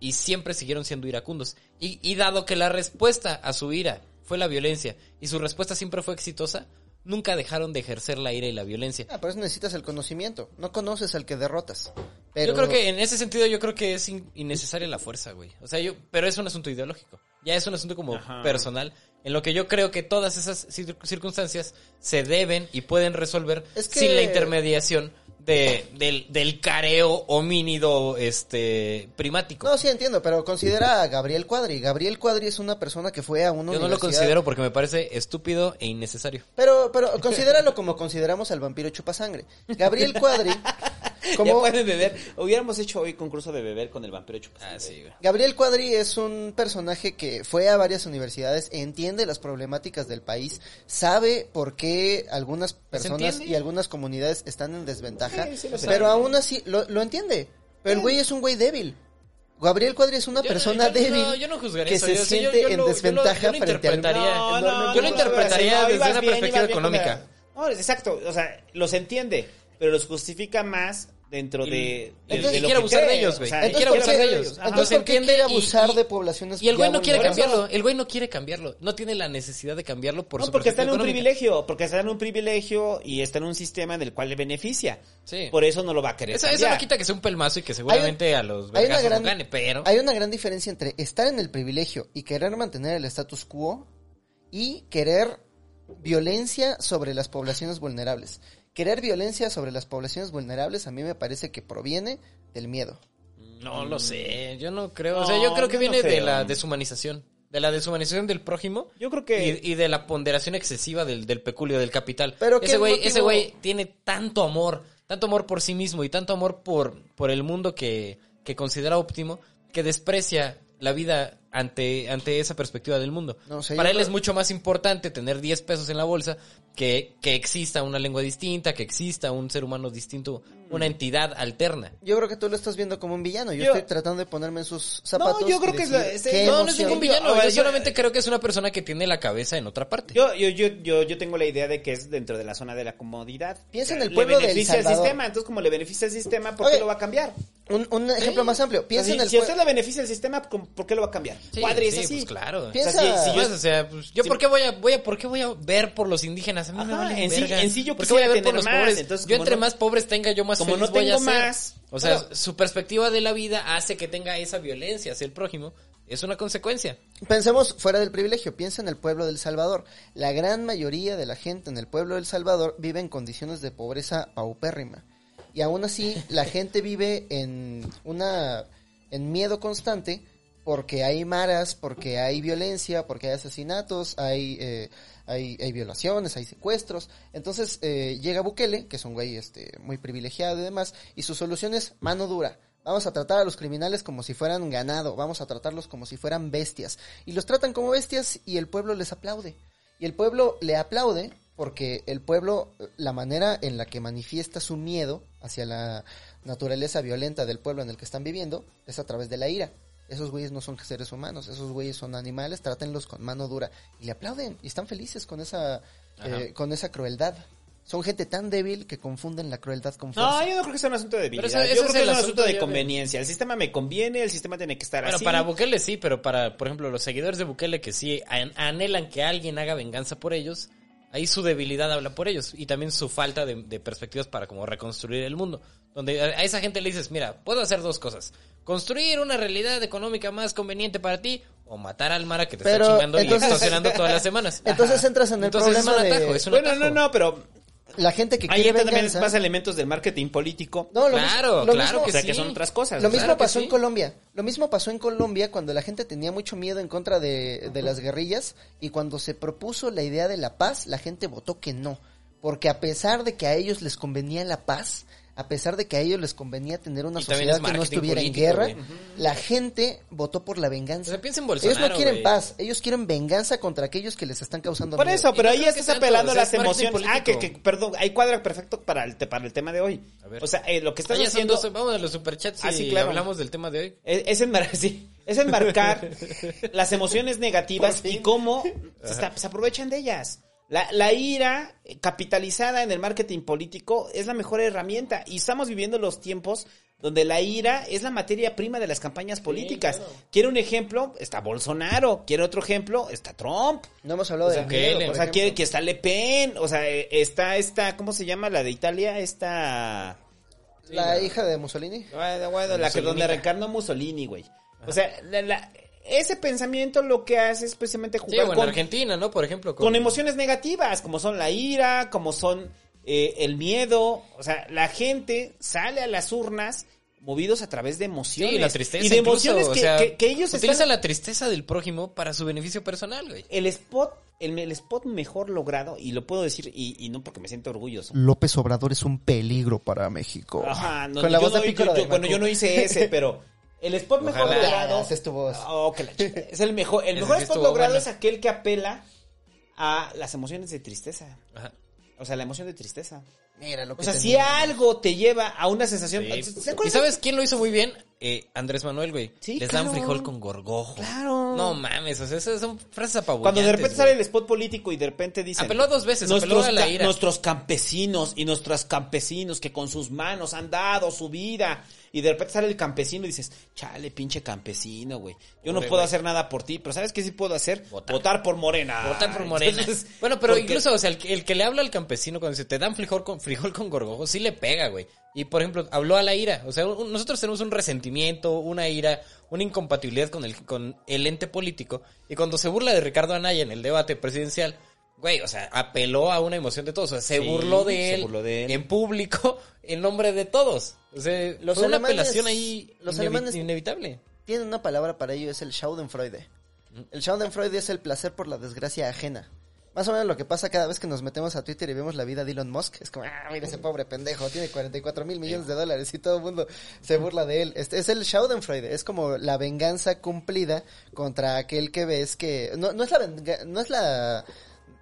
y siempre siguieron siendo iracundos. Y, y dado que la respuesta a su ira fue la violencia y su respuesta siempre fue exitosa, nunca dejaron de ejercer la ira y la violencia. Ah, por eso necesitas el conocimiento. No conoces al que derrotas. Pero... Yo creo que en ese sentido yo creo que es in- innecesaria la fuerza, güey. O sea, yo, pero es un asunto ideológico. Ya es un asunto como Ajá. personal en lo que yo creo que todas esas cir- circunstancias se deben y pueden resolver Es que- sin la intermediación de, del, del careo homínido este primático. No, sí entiendo, pero considera a Gabriel Cuadri. Gabriel Cuadri es una persona que fue a una yo no lo considero porque me parece estúpido e innecesario. Pero, pero considéralo como consideramos al vampiro chupasangre. Gabriel Cuadri, Ya como... pueden beber. Hubiéramos hecho hoy concurso de beber con el vampiro chupas. Ah, sí, güey. Gabriel Cuadri es un personaje que fue a varias universidades, entiende las problemáticas del país, sabe por qué algunas personas y algunas comunidades están en desventaja, Sí, sí lo sé. pero aún así lo, lo entiende. Pero el güey es un güey débil. Gabriel Cuadri es una Yo- persona yo- débil no, yo no que eso. se Yo- sí, yo- siente yo en lo- yo lo- desventaja yo lo frente al interpretaría- enorme yo lo interpretaría no, desde una bien, perspectiva económica. No, exacto, o sea, los entiende, pero los justifica más dentro Y- de, de- de lo quiere que abusar de cree, ellos, güey. o sea, Y Entonces, quiere ¿por abusar de ellos. Ajá. entonces, ¿por qué entiende quiere abusar y- de poblaciones Y el güey no quiere cambiarlo. El güey no quiere cambiarlo. No tiene la necesidad de cambiarlo por no, su porque está en un económica. privilegio, porque está en un privilegio y está en un sistema en el cual le beneficia. Sí. Por eso no lo va a querer Eso, eso cambiar. no quita que sea un pelmazo y que seguramente a los hay una gran- no gane, pero... Hay una gran diferencia entre estar en el privilegio y querer mantener el status quo y querer violencia sobre las poblaciones vulnerables. Querer violencia sobre las poblaciones vulnerables a mí me parece que proviene del miedo. No lo sé, yo no creo. o sea, yo creo que yo no viene de la deshumanización. De la deshumanización del prójimo. Yo creo que Y, y de la ponderación excesiva del, del peculio, del capital. Pero ¿qué ese güey, motivo? ese güey tiene tanto amor, tanto amor por sí mismo y tanto amor por, por el mundo que, que considera óptimo, que desprecia la vida ante, ante esa perspectiva del mundo. No, o sea, Para él creo- es mucho más importante tener 10 pesos en la bolsa que, que exista una lengua distinta, que exista un ser humano distinto, una entidad alterna. Yo creo que tú lo estás viendo como un villano. Yo, Yo- estoy tratando de ponerme en sus zapatos. yo creo que es la- No, no es ningún villano. ver, Yo yo- solamente creo que es una persona que tiene la cabeza en otra parte. yo, yo, yo, yo, yo tengo la idea de que es dentro de la zona de la comodidad. Piensa en el pueblo le beneficia Salvador. sistema, entonces como le beneficia al sistema, ¿por Oye, qué lo va a cambiar? Un, un ejemplo más amplio. Piensa si, en el si a usted le beneficia el sistema, ¿cómo- ¿por qué lo va a cambiar? Sí, Cuadri es sí, así. pues claro. Piensa- O sea, si- si yo- o sea, pues, yo Sí. por qué voy a, voy a, por qué voy a ver por los indígenas? A mí me Ajá, vale en sí- verga. en sí yo ¿Por qué voy a ver por los más, pobres? entonces, yo entre no- más pobres tenga, yo más como feliz no voy a tengo ser. más, O sea, Pero- su perspectiva de la vida hace que tenga esa violencia hacia el prójimo. Es una consecuencia. Pensemos fuera del privilegio, piensa en el pueblo del Salvador. La gran mayoría de la gente en el pueblo del Salvador vive en condiciones de pobreza paupérrima. Y aún así, la gente vive en una en miedo constante porque hay maras, porque hay violencia, porque hay asesinatos, hay, eh, hay, hay violaciones, hay secuestros. Entonces eh, llega Bukele, que es un güey este, muy privilegiado y demás, y su solución es mano dura. Vamos a tratar a los criminales como si fueran ganado, vamos a tratarlos como si fueran bestias. Y los tratan como bestias y el pueblo les aplaude. Y el pueblo le aplaude porque el pueblo, la manera en la que manifiesta su miedo hacia la naturaleza violenta del pueblo en el que están viviendo es a través de la ira. Esos güeyes no son seres humanos, esos güeyes son animales, trátenlos con mano dura. Y le aplauden y están felices con esa, eh, con esa crueldad. Son gente tan débil que confunden la crueldad con fuerza. No, yo no creo que sea un asunto de debilidad. Pero eso- yo creo es que el es un asunto asunto de conveniencia. El sistema me conviene, el sistema tiene que estar Bueno, así. para Bukele sí, pero para, por ejemplo, los seguidores de Bukele que sí an- anhelan que alguien haga venganza por ellos, ahí su debilidad habla por ellos y también su falta de, de perspectivas para como reconstruir el mundo. Donde a esa gente le dices, mira, puedo hacer dos cosas. Construir una realidad económica más conveniente para ti o matar al Mara que te Pero, está chingando entonces- y extorsionando todas las semanas. Entonces Ajá. entras en el Entonces es un problema atajo, de es un Bueno, atajo. no, no, pero la gente que ahí entra también más elementos del marketing político. No, lo Claro, mismo- lo claro mismo- o sea, sí. que son otras cosas. Lo mismo Claro pasó sí. en Colombia. Lo mismo pasó en Colombia cuando la gente tenía mucho miedo en contra de, de las guerrillas y cuando se propuso la idea de la paz, la gente votó que no. Porque a pesar de que a ellos les convenía la paz, a pesar de que a ellos les convenía tener una Y sociedad es que no estuviera en guerra, la gente votó por la O venganza. sea, piensa en Ellos Bolsonaro, no quieren paz, ellos quieren venganza contra aquellos que les están causando Por miedo. eso, pero ahí estás apelando o sea, a las es emociones. Ah, que, perdón, ahí cuadra perfecto para el, te- para el tema de hoy. A ver. O sea, eh, lo que estás haciendo dos- vamos a los superchats Ah, y sí, claro. hablamos del tema de hoy. es, es enmar- sí, es enmarcar las emociones negativas y cómo se, está- se aprovechan de ellas. La, la ira capitalizada en el marketing político es la mejor herramienta y estamos viviendo los tiempos donde la ira es la materia prima de las campañas políticas. claro. Quiere un ejemplo, está Bolsonaro. Quiere otro ejemplo, está Trump. No hemos hablado O sea, de que él- O sea, quiere que está Le Pen, o sea, está esta, ¿cómo se llama? La de Italia, esta... La hija de Mussolini. Bueno, bueno, la que donde reencarnó Mussolini, güey. O sea, la- la- ese pensamiento lo que hace es precisamente Sí, jugar o en con, Argentina, ¿no? Por ejemplo. con emociones negativas, como son la ira, como son eh, el miedo. O sea, la gente sale a las urnas movidos a través de emociones. Sí, la tristeza. Y de incluso, emociones o que, sea, que- que ellos utilizan están... la tristeza del prójimo para su beneficio personal, güey. El spot, el, el spot mejor logrado, y lo puedo decir, y, y no porque me siento orgulloso. López Obrador es un peligro para México. Ajá, no, Con la yo voz de yo- yo- de bueno, yo no hice ese, pero el spot mejor Ojalá. logrado. Es tu voz. Oh, que la chica. Es el mejor. El mejor spot logrado bueno. es aquel que apela a las emociones de tristeza. Ajá. O sea, la emoción de tristeza. Mira lo que O sea, si algo te lleva a una sensación... Sí. ¿Se acuerdan? ¿Y sabes quién lo hizo muy bien? Eh, Andrés Manuel, güey. Sí, Les claro. dan frijol con gorgojo. Claro. No mames, o sea, esas son frases apabullantes. Cuando de repente güey. sale el spot político y de repente dicen... Apeló dos veces, nuestros, apeló a la ca- ira. nuestros campesinos y nuestros campesinos que con sus manos han dado su vida. Y de repente sale el campesino y dices, chale, pinche campesino, güey. Yo no puedo güey. hacer nada por ti, pero ¿sabes qué sí puedo hacer? Votar. Votar por Morena. Votar por Morena. Entonces, bueno, pero porque- incluso, o sea, el, que- el que le habla al campesino cuando dice, te dan frijol con, frijol con gorgojo, sí le pega, güey. Y, por ejemplo, habló a la ira. O sea, un- nosotros tenemos un resentimiento, una ira, una incompatibilidad con el, con el ente político. Y cuando se burla de Ricardo Anaya en el debate presidencial, güey, o sea, apeló a una emoción de todos. O sea, se Sí, burló de se él burló de él. en público en nombre de todos. O sea, Los fue una apelación ahí los inevi- alemanes- inevitable. Tienen una palabra para ello, es el Schadenfreude. El Schadenfreude es el placer por la desgracia ajena. Más o menos lo que pasa cada vez que nos metemos a Twitter y vemos la vida de Elon Musk. Es como, ah, mira ese pobre pendejo, tiene 44 mil millones de dólares y todo el mundo se burla de él. Este es el Schadenfreude, es como la venganza cumplida contra aquel que ves que... No, no es la venga- no es la,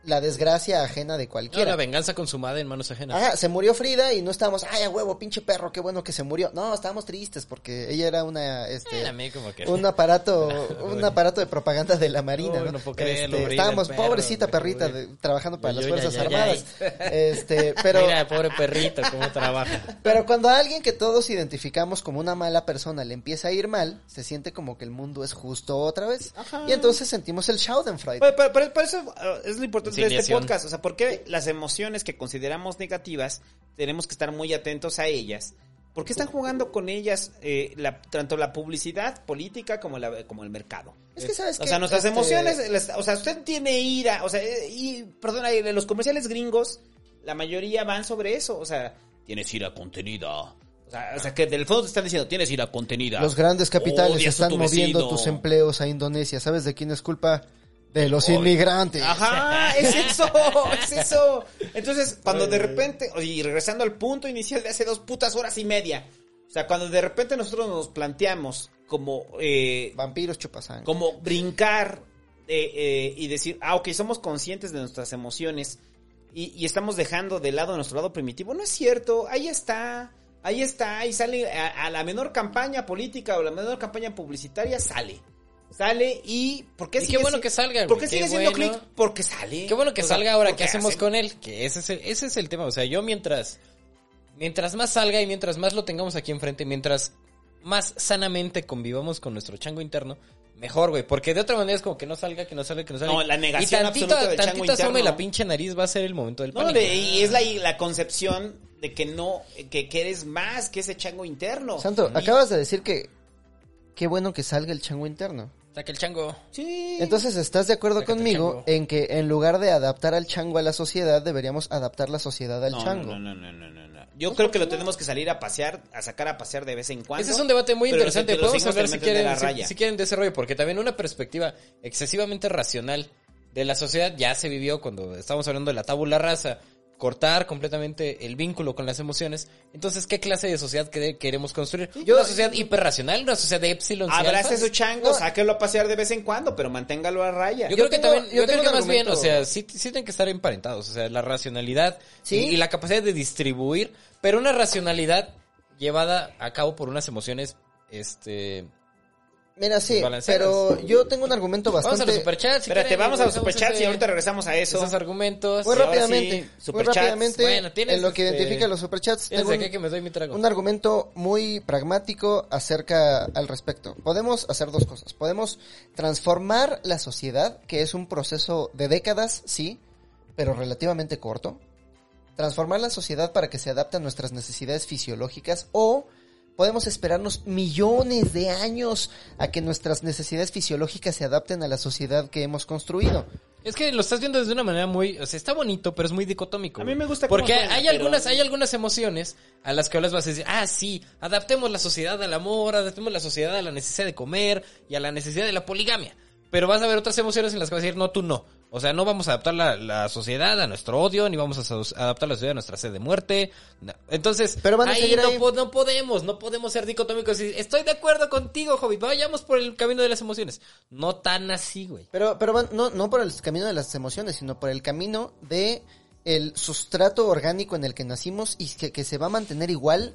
la desgracia ajena de No, cualquiera. la venganza consumada en manos ajenas. Ajá, se murió Frida y no estábamos, ay, a huevo, pinche perro, qué bueno que se murió. No, estábamos tristes porque ella era una, este, Eh, a mí como que... un aparato, un aparato de propaganda de la Marina, Uy, ¿no? no puedo creerlo, Este, estábamos, perro, pobrecita perrita, de- trabajando para las Fuerzas Armadas. Este, pero, Mira, pobre perrito, cómo trabaja. pero cuando a alguien que todos identificamos como una mala persona le empieza a ir mal, se siente como que el mundo es justo otra vez. Ajá. Y entonces sentimos el Schadenfreude. Pero, pero- pero- eso uh, es lo importante de este podcast. O sea, porque las emociones que consideramos negativas tenemos que estar muy atentos a ellas? ¿Por qué están jugando con ellas eh, la- tanto la publicidad política como, la, como el mercado? Es que sabes O que sea, nuestras este, emociones, las- o sea, usted tiene ira, o sea, eh, y, perdona, y los comerciales gringos, la mayoría van sobre eso, o sea, tienes ira contenida. O sea, o sea, que del fondo te están diciendo, tienes ira contenida. Los grandes capitales Odias están tu moviendo tus empleos a Indonesia. ¿Sabes de quién es culpa? De los inmigrantes. Ajá, es eso, es eso. Entonces, cuando de repente, y regresando al punto inicial de hace dos putas horas y media, o sea, cuando de repente nosotros nos planteamos como, eh, Vampiros chupasangre. como brincar eh, eh, y decir, ah, ok, somos conscientes de nuestras emociones y, y estamos dejando de lado nuestro lado primitivo, no es cierto, ahí está. Ahí está, ahí sale a, a la menor campaña política o la menor campaña publicitaria, sale. Sale y... ¿por qué Y qué sigue bueno si- que salga, ¿Por qué qué sigue siendo bueno. clic? Porque sale. Qué bueno que O sea, salga ahora. ¿Qué hacemos hacen- con él? Que ese es, el, ese es el tema. O sea, yo mientras... Mientras más salga y mientras más lo tengamos aquí enfrente, mientras más sanamente convivamos con nuestro chango interno, mejor, güey. Porque de otra manera es como que no salga, que no salga, que no salga. No, la negación y tantito, absoluta del chango tantito asome interno. la pinche nariz va a ser el momento del No, pánico. de- y es la, la concepción de que no, que, que eres más que ese chango interno. Santo, Y- acabas de decir que qué bueno que salga el chango interno. El chango. Sí. Entonces, ¿estás de acuerdo conmigo en que en lugar de adaptar al chango a la sociedad, deberíamos adaptar la sociedad al no, chango? No, no, no, no, no, no. Yo creo que lo tenemos que salir a pasear, a sacar a pasear de vez en cuando. Ese es un debate muy interesante. Podemos hablar si quieren, si, raya. si quieren de ese rollo, porque también una perspectiva excesivamente racional de la sociedad ya se vivió cuando estábamos hablando de la tabula rasa, cortar completamente el vínculo con las emociones. Entonces, ¿qué clase de sociedad que- queremos construir? Yo- una sociedad hiperracional, una sociedad de epsilon. Abrace su chango, No. sáquelo a pasear de vez en cuando, pero manténgalo a raya. Yo, Yo creo que tengo- también, yo yo, creo tengo que más bien, o sea, sí, sí tienen que estar emparentados, o sea, la racionalidad Sí. y, y la capacidad de distribuir, pero una racionalidad llevada a cabo por unas emociones, este... Mira, sí, pero yo tengo un argumento Vamos a bastante... los superchats. si Espérate, vamos a los superchats y ahorita regresamos a eso. Esos argumentos. Muy rápidamente, sí, muy superchats. rápidamente, Bueno, tienes, en lo que este, identifica los superchats, tengo un, qué que me doy mi trago. un argumento muy pragmático acerca al respecto. Podemos hacer dos cosas. Podemos transformar la sociedad, que es un proceso de décadas, sí, pero relativamente corto. Transformar la sociedad para que se adapte a nuestras necesidades fisiológicas o podemos esperarnos millones de años a que nuestras necesidades fisiológicas se adapten a la sociedad que hemos construido. Es que lo estás viendo desde una manera muy, o sea, está bonito, pero es muy dicotómico. A mí me gusta cómo porque suena, hay pero- algunas, hay algunas emociones a las que hablas vas a decir, ah, sí, adaptemos la sociedad al amor, adaptemos la sociedad a la necesidad de comer y a la necesidad de la poligamia. Pero vas a ver otras emociones en las que vas a decir, no, tú no. O sea, no vamos a adaptar la, la sociedad a nuestro odio, ni vamos a adaptar la sociedad a nuestra sed de muerte. No. Entonces, Pero van a ahí, no, ahí. po- no podemos, no podemos ser dicotómicos y decir, estoy de acuerdo contigo, Hobbit, vayamos por el camino de las emociones. No tan así, güey. Pero, pero van- no, no por el camino de las emociones, sino por el camino de el sustrato orgánico en el que nacimos y que, que se va a mantener igual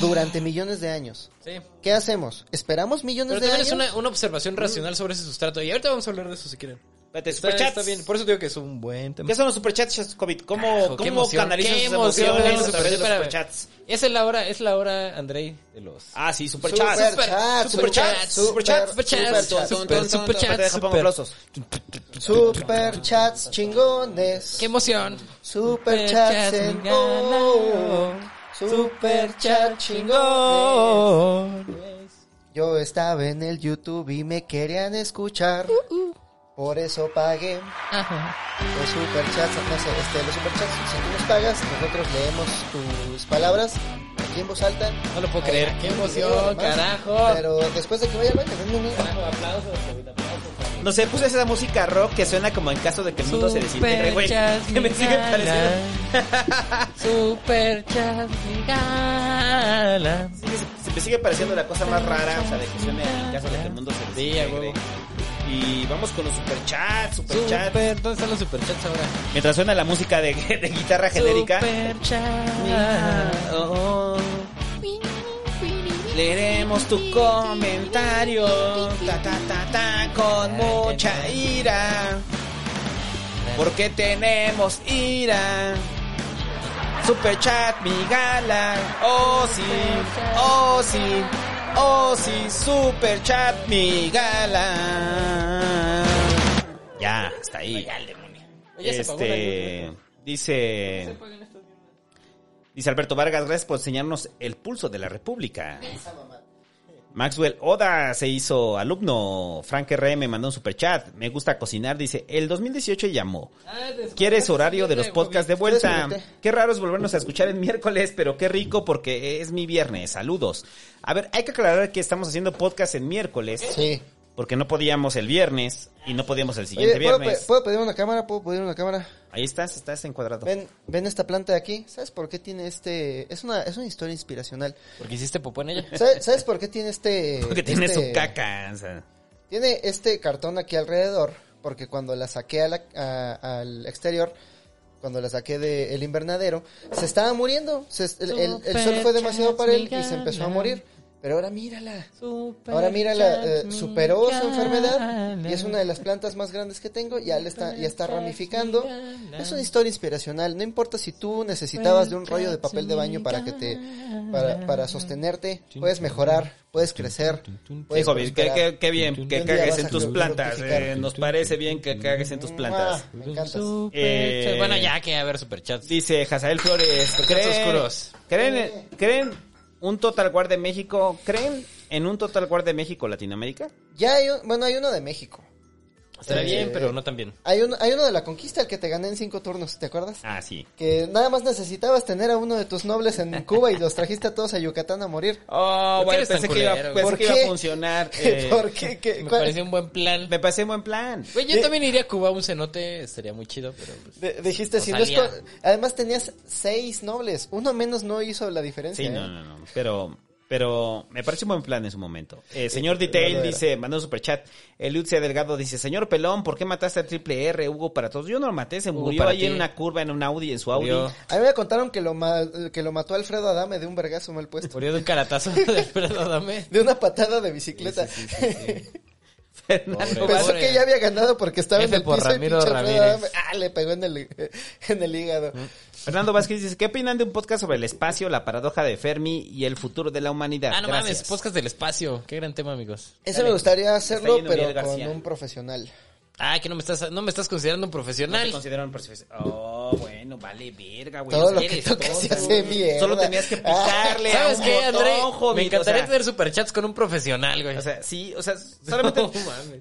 durante millones de años. Sí. ¿Qué hacemos? ¿Esperamos millones Pero de años? es una, una observación racional sobre ese sustrato. Y ahorita vamos a hablar de eso si quieren. Espérate, superchats. está bien. Por eso digo que es un buen tema. ¿Qué son los superchats, COVID? ¿Cómo, Carajo, qué cómo emoción, canalizan sus emoción emociones los a través de los superchats. superchats? Esa es la hora, es la hora, Andrei, de los... Ah, sí, superchats. Superchat, Superchats, superchat, superchats, superchat, superchats, super- Espérate, deja pongo super- aplausos. Super chats chingones. ¡Qué emoción! Super chats Superchats, en mi oh. Super chat chingones. Yo estaba en el YouTube y me querían escuchar. Por eso pagué los superchats. No sé, este, los superchats, si tú nos pagas, nosotros leemos tus palabras aquí en voz alta. No lo puedo creer. ¡Qué emoción, carajo! Pero después de que vaya al baño, ven, ven. aplausos. No sé, puse esa música rock que suena como en caso de que el mundo se desintegre, güey. Superchats, Que me sigue pareciendo. Superchats, mi gala. Sí, se- se me sigue pareciendo la cosa más rara, o sea, de que suene en caso de que el mundo se Sí, desintegre. huevo. Y vamos con los superchats, superchats. Super, ¿dónde están los superchats ahora? Mientras suena la música de, de guitarra genérica. Superchats. Oh. Leeremos tu comentario ta, ta, ta, ta, con mucha ira. Porque tenemos ira. Super chat, mi gala. Oh sí, oh sí, oh sí, super chat, mi gala. Ya, hasta ahí. Se la Este, dice, dice Alberto Vargas, gracias por enseñarnos el pulso de la República. Maxwell Oda se hizo alumno. Frank R. me mandó un superchat. Me gusta cocinar. Dice, el 2018 llamó. ¿Quieres horario de los podcasts de vuelta? Qué raro es volvernos a escuchar el miércoles, pero qué rico porque es mi viernes. Saludos. A ver, hay que aclarar que estamos haciendo podcast en miércoles Sí. Porque no podíamos el viernes y no podíamos el siguiente Oye, ¿puedo, viernes. pe- ¿puedo pedir una cámara? ¿Puedo pedir una cámara? Ahí estás, estás encuadrado. Ven, ven esta planta de aquí. ¿Sabes por qué tiene este...? Es una, es una historia inspiracional. Porque hiciste popó en ella. ¿Sabes, sabes por qué tiene este...? Porque tiene este- su caca. o sea. Tiene este cartón aquí alrededor, porque cuando la saqué a la- a- al exterior, cuando la saqué del invernadero, se estaba muriendo. Se- el, el- el sol fue demasiado para él y se empezó a morir. Pero ahora mírala. Ahora mírala, eh, superó su enfermedad y es una de las plantas más grandes que tengo. Ya le está, ya está ramificando. Es una historia inspiracional. No importa si tú necesitabas de un rollo de papel de baño para que te, para, para sostenerte, puedes mejorar, puepuedes crecer. puedes Sí, Jovis, qué, prosperar. qué- qué bien que cagues en a tus plantas. eh, nos parece bien que cagues en tus plantas. Ah, me encantas. Eh, Bueno, ya que a ver superchats. Dice Hazael Flores. Superchats oscuros. ¿creen, ¿Creen un Total War de México? ¿Creen en un Total War de México Latinoamérica? Ya hay, bueno, hay uno de México. Estará Eh, bien, pero no tan bien. Hay uno, hay uno de la conquista, el que te gané en cinco turnos, ¿te acuerdas? Ah, sí. Que nada más necesitabas tener a uno de tus nobles en Cuba y los trajiste a todos a Yucatán a morir. Oh, ¿Por qué bueno, pensé que, iba, pensé ¿Por que iba qué? a funcionar. eh, ¿Por qué? ¿Qué? Me ¿Cuál? pareció un buen plan. Me pasé buen plan. Güey, yo Eh, también iría a Cuba a un cenote, estaría muy chido, pero pues... De- dijiste, si no es Además tenías seis nobles. Uno menos no hizo la diferencia. Sí, ¿eh? no, no, no. Pero, pero me parece un buen plan en su momento. Eh, señor Detail no lo era. dice, mandó un superchat. Elucia Delgado dice, señor Pelón, ¿por qué mataste al triple R, Hugo para todos? Yo no lo maté, se Hugo murió ahí ti. en una curva, en un Audi, en su Audi. Murió, A mí me contaron que lo, ma- que lo mató Alfredo Adame de un vergazo mal puesto. murió de un caratazo de Alfredo Adame. De una patada de bicicleta. Sí, sí, sí, Pobre. Pensó Pobre. que ya había ganado porque estaba F en el por piso y Ramiro pinche Alfredo Ramírez. Ah, le pegó en el, en el hígado. Fernando Vázquez dice, ¿qué opinan de un podcast sobre el espacio, la paradoja de Fermi y el futuro de la humanidad? Ah, no Gracias. mames, podcast del espacio. Qué gran tema, amigos. Eso Dale. me gustaría hacerlo, pero con García. un profesional. Ah, que no me estás, no me estás considerando un No te profesional. consideraron profesional. Oh, bueno, vale, verga, güey. Todo lo que tocas se hace mierda. Solo tenías que picarle ¿Sabes un qué, André? Hobbit, Me encantaría o sea, tener superchats con un profesional, güey. O sea, sí, o sea, solamente No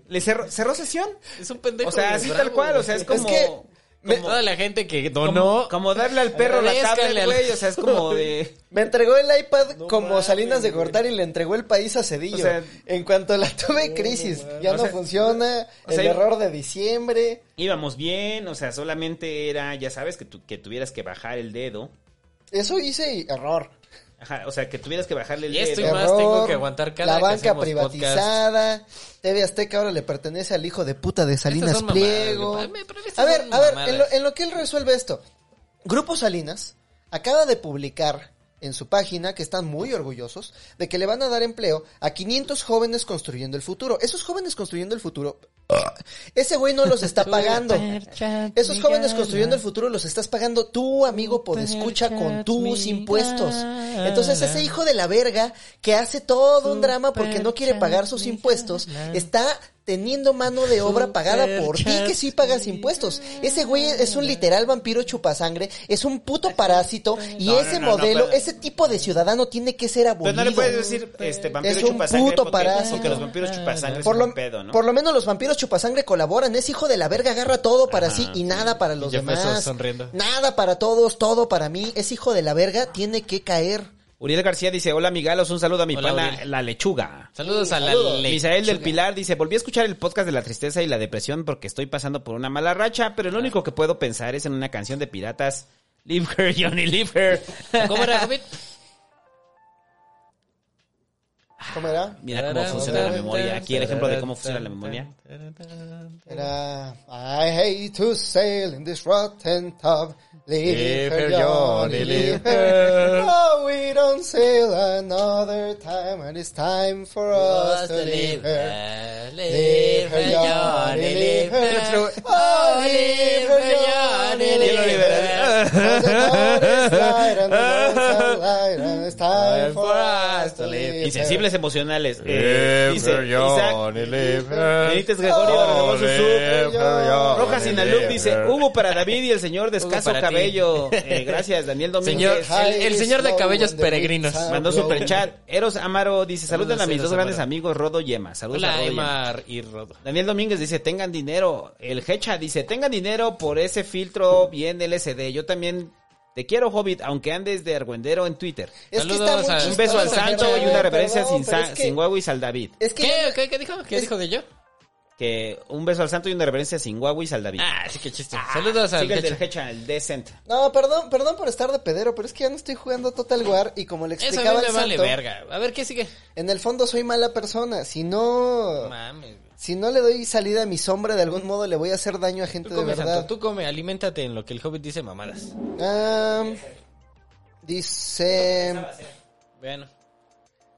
le cerró, cerró sesión. es un pendejo. O sea, así tal cual, o sea, es como... que me- como- Toda la gente que donó. como darle al perro la tablet, güey, o sea, es como de... Me entregó el iPad No como mames, Salinas de. Gortari y le entregó el país a Cedillo. O sea, en cuanto la tuve, crisis. ya no sea, funciona. o el error de diciembre. Íbamos bien, o sea, solamente era, ya sabes, que, tu- que tuvieras que bajar el dedo. Eso hice error. Ajá, o sea, que tuvieras que bajarle el Y esto y más Error, tengo que aguantar cada La banca privatizada. TV Azteca ahora le pertenece al hijo de puta de Salinas mamadas, Pliego. A ver, a ver, en lo, en lo que él resuelve esto. Grupo Salinas acaba de publicar en su página que están muy orgullosos de que le van a dar empleo a 500 jóvenes construyendo el futuro. Esos jóvenes construyendo el futuro, ese güey no los está pagando. Esos jóvenes construyendo el futuro los estás pagando tú, amigo, por escucha con tus impuestos. Entonces ese hijo de la verga que hace todo un drama porque no quiere pagar sus impuestos, está teniendo mano de obra pagada por ti que sí pagas impuestos. Ese güey es un literal vampiro chupasangre, es un puto parásito y No, ese no, no, no, modelo, pero- ese tipo de ciudadano tiene que ser Pero abolido. no le puedes decir este, vampiro Es un chupasangre puto porque, parásito. porque los vampiros chupasangre por son lo, un pedo, ¿no? por lo menos los vampiros chupasangre colaboran. Ese hijo de la verga agarra todo para Ajá, sí y nada para los demás. sonriendo. Nada para todos, todo para mí. Ese hijo de la verga tiene que caer. Uriel García dice, hola migalos, un saludo a mi Hola, pana Uriel. La Lechuga. Saludos a la Saludos. lechuga. Misael del Pilar dice, volví a escuchar el podcast de la tristeza y la depresión porque estoy pasando por una mala racha, pero lo único que puedo pensar es en una canción de piratas. Leave her, Johnny, leave her. ¿Cómo era? ¿Cómo era? Mira cómo funciona la memoria. Aquí el ejemplo de cómo funciona la memoria. Era I hate to sail in this rotten tub. Leave, her, Johnny, leave her. Oh, we don't sail another time, and it's time for us to leave her. Leave Johnny, leave. Oh, leave Johnny, leave it's time for us to leave her. Insensibles emocionales. Eh, dice Isaac. Benítez Gregorio Oh, her, Johnny, Rojas Sinaloa dice. Hugo para David y el señor de escaso cabello. Eh, gracias, Daniel Señor, Domínguez. el, el señor de cabellos peregrinos. Mandó super chat. Eros Amaro dice, saludan Saludos, a mis dos grandes amigos Rodo y Emma. Saludos a Rodo y Rodo. Daniel Domínguez dice, tengan dinero. El Hecha dice, tengan dinero por ese filtro bien LCD. Yo también te quiero, Hobbit, aunque andes de argüendero en Twitter. Es que Saludos está muy a- chistoso, Un beso al santo y una reverencia sin, es que- sin Huawei y Saldavid. Es que ¿Qué? ¿Qué, qué dijo? ¿Qué Es- dijo de yo? Que un beso al santo y una reverencia sin Huawei y Saldavid. Ah, sí, qué chiste. Saludos al Hecha. del Hecha, el Decent. No, perdón, perdón por estar de pedero, pero es que ya no estoy jugando Total War y como le Eso a explicaba mí me al vale santo, verga. A ver, ¿qué sigue? en el fondo soy mala persona. Si no, Mames. güey. si no le doy salida a mi sombra de algún modo, le voy a hacer daño a gente Tú de come, verdad. Santo, tú come, aliméntate en lo que el Hobbit dice mamadas. Am, dice, Bueno.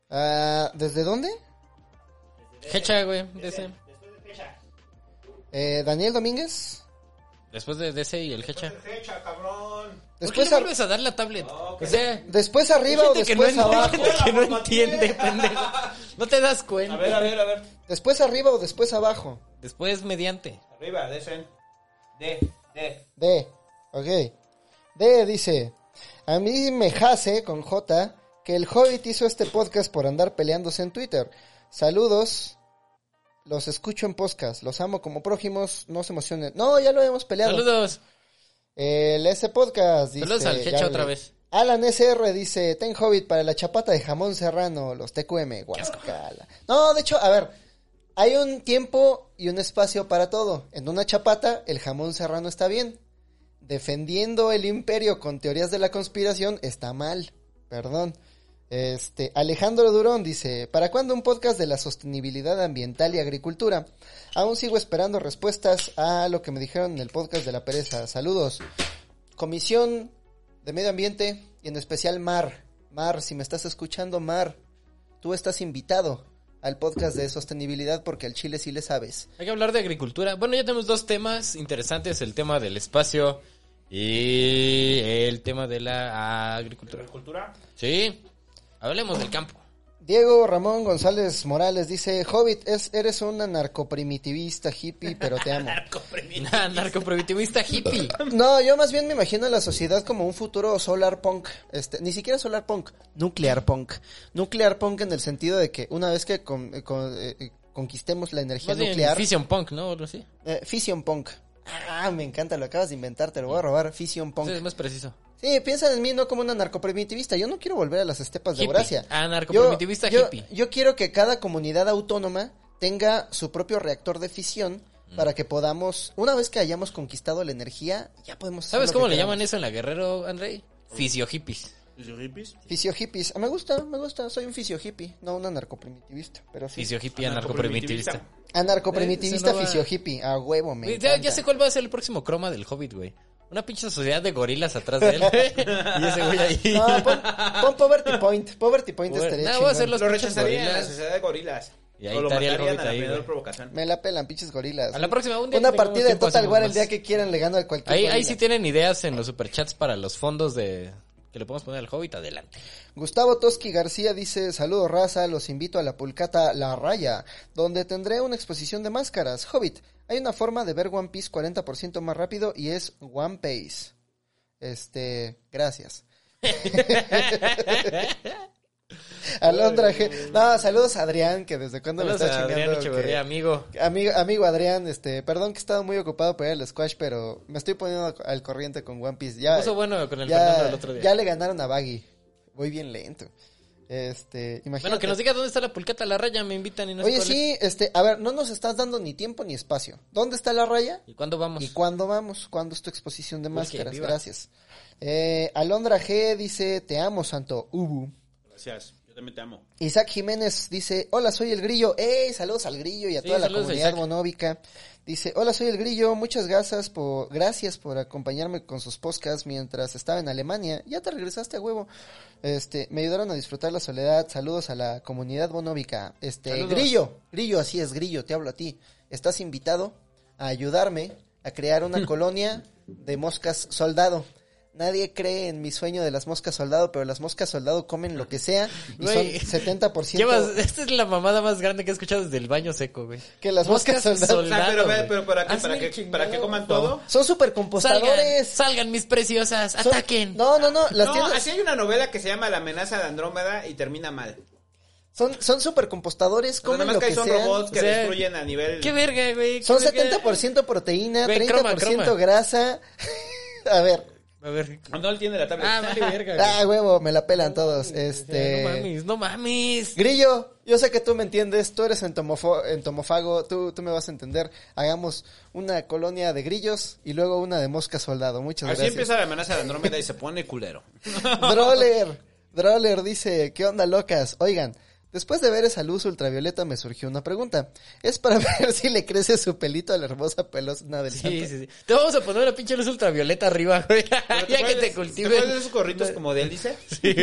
ah, ¿desde dónde? Hecha, güey, de ese. Eh, Daniel Domínguez. Después de, ese y el Hecha. ¿Por qué Después, le ar- vuelves a dar la tablet? o sea, después arriba o no, después abajo. gente que no entiende, pendejo. No te das cuenta. A ver, a ver, a ver. Después arriba o después abajo. Después mediante. Arriba, Decent. D, D. D. Ok. D dice, a mí me jase con J que el Hobbit hizo este podcast por andar peleándose en Twitter. Saludos. Los escucho en podcast. Los amo como prójimos. No se emocionen. No, ya lo hemos peleado. Saludos. El S Podcast dice... Saludos al Hecha otra vez. Alan SR dice, ten Hobbit para la chapata de jamón serrano, los TQM, guacala. No, de hecho, a ver, hay un tiempo y un espacio para todo. En una chapata, el jamón serrano está bien. Defendiendo el imperio con teorías de la conspiración está mal. Perdón. Este, Alejandro Durón dice, ¿para cuándo un podcast de la sostenibilidad ambiental y agricultura? Aún sigo esperando respuestas a lo que me dijeron en el podcast de la pereza. Saludos. Comisión de Medio Ambiente y en especial Mar. Mar, si me estás escuchando, Mar, tú estás invitado al podcast de sostenibilidad porque al Chile sí le sabes. Hay que hablar de agricultura. Bueno, ya tenemos dos temas interesantes. El tema del espacio y el tema de la agricultura. ¿Cultura? Sí. Hablemos del campo. Diego Ramón González Morales dice, Hobbit, es, eres un anarcoprimitivista hippie, pero te amo. Nah, narcoprohibitivista hippie. No, yo más bien me imagino a la sociedad como un futuro solar punk, este, ni siquiera solar punk, nuclear punk. Nuclear punk en el sentido de que una vez que con- eh, con- eh, conquistemos la energía Más bien nuclear, Fission Punk, ¿no? Eh, fission punk. Ah, me encanta, lo acabas de inventar, te lo voy a robar, fission punk. Sí, es más preciso. Sí, piensa en mí no como un anarcoprimitivista. Yo no quiero volver a las estepas de Hippie. Eurasia. Anarcoprimitivista Yo- yo- hippie. Yo quiero que cada comunidad autónoma tenga su propio reactor de fisión Mm. para que podamos, una vez que hayamos conquistado la energía, ya podemos hacer ¿Sabes cómo le llaman eso en la Guerrero, Andrei? Fisio hippies. Fisio hippies. Ah, me gusta, me gusta. Soy un fisio hippie, no un anarcoprimitivista, pero sí. Fisio hippie anarcoprimitivista. Anarcoprimitivista Eh, no va- fisio hippie. A huevo, me Ya, ya sé cuál va a ser el próximo croma del Hobbit, güey. una pinche sociedad de gorilas atrás de él. y ese güey ahí. No, pon, pon Poverty Point. Poverty Point Bueno, estaría no, voy a hacer los Lo rechazaría en la sociedad de gorilas. Y ahí o lo estaría el Hobbit la provocación. Me la pelan, pinches gorilas. A la próxima, un día Una partida de Total War el día que quieran le gano a cualquier Ahí, ahí sí tienen ideas en los superchats para los fondos de que le podemos poner al Hobbit, adelante. Gustavo Toski García dice, saludos raza, los invito a la pulcata La Raya, donde tendré una exposición de máscaras. Hobbit, hay una forma de ver One Piece 40% más rápido y es One Piece. Este, gracias. Alondra G. No, saludos a Adrián, que desde cuando me Saludos está a Adrián que- amigo. Amigo, amigo Adrián, este, perdón que he estado muy ocupado por ir al squash, pero me estoy poniendo al corriente con One Piece. Ya, Puso bueno con el ya, Fernando el otro día. ya le ganaron a Baggy. Voy bien lento. Este, imagínate. Bueno, que nos diga dónde está la pulcata la raya, me invitan y no Oye, sí, este, a ver, no nos estás dando ni tiempo ni espacio. ¿Dónde está la raya? ¿Y cuándo vamos? ¿Y cuándo vamos? ¿Cuándo es tu exposición de máscaras? Gracias. Eh, Alondra G dice, te amo, Santo Ubu. Gracias, yo también te amo. Isaac Jiménez dice, hola, soy el grillo. ¡Ey! Saludos al grillo y a Sí, toda la comunidad monóvica. Dice, hola, soy el grillo. Muchas gracias por, gracias por acompañarme con sus podcasts mientras estaba en Alemania. Ya te regresaste a huevo. Este, me ayudaron a disfrutar la soledad. Saludos a la comunidad monóvica. Este, Saludos. grillo, grillo, así es, grillo, te hablo a ti. Estás invitado a ayudarme a crear una colonia de moscas soldado. Nadie cree en mi sueño de las moscas soldado, pero las moscas soldado comen lo que sea y Güey, son 70% Llevas, esta es la mamada más grande que he escuchado desde el baño seco, güey. que las moscas, soldado. O sea, pero, para que, Hazme para chingado, para que coman todo. Son super Salgan, compostadores. salgan mis preciosas, Son- ataquen. No, no, no, las no, tiendas así hay una novela que se llama La amenaza de Andrómeda y termina mal. son, son super compostadores, comen lo que que son sean. robots que O sea, destruyen a nivel... Qué verga, güey. qué Son verga. 70% proteína, Güey, 30% croma, croma. grasa. a ver, A ver. No él tiene la tabla. Ah, vale verga, güey. ah, huevo, me la pelan todos. No Este mames, no mames. Grillo, yo sé que tú me entiendes, tú eres entomofo- entomofago, tú, tú me vas a entender. Hagamos una colonia de grillos y luego una de mosca soldado. Muchas Así gracias. empieza la amenaza de Andrómeda y se pone culero. Droller, Droller dice, ¿qué onda locas? Oigan, después de ver esa luz ultravioleta me surgió una pregunta. Es para ver si le crece su pelito a la hermosa pelosna del Sí, santo. sí, sí. Te vamos a poner una pinche luz ultravioleta arriba, güey. Ya que puedes- te ¿Te cultiven. de esos gorritos como de hélice? Sí.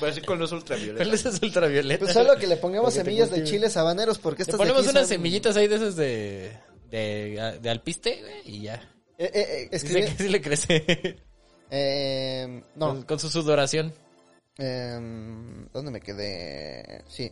Pero así con luz ultravioleta. Con luces ultravioletas. Pues solo que le pongamos Porque te semillas de chiles habaneros porque Le estas de ponemos aquí unas son- semillitas ahí de esas de, de, de alpiste, güey, y ya. Eh, eh, eh, Dice que sí le crece. eh, no, Con, con su sudoración. Em, ¿Dónde me quedé? Sí.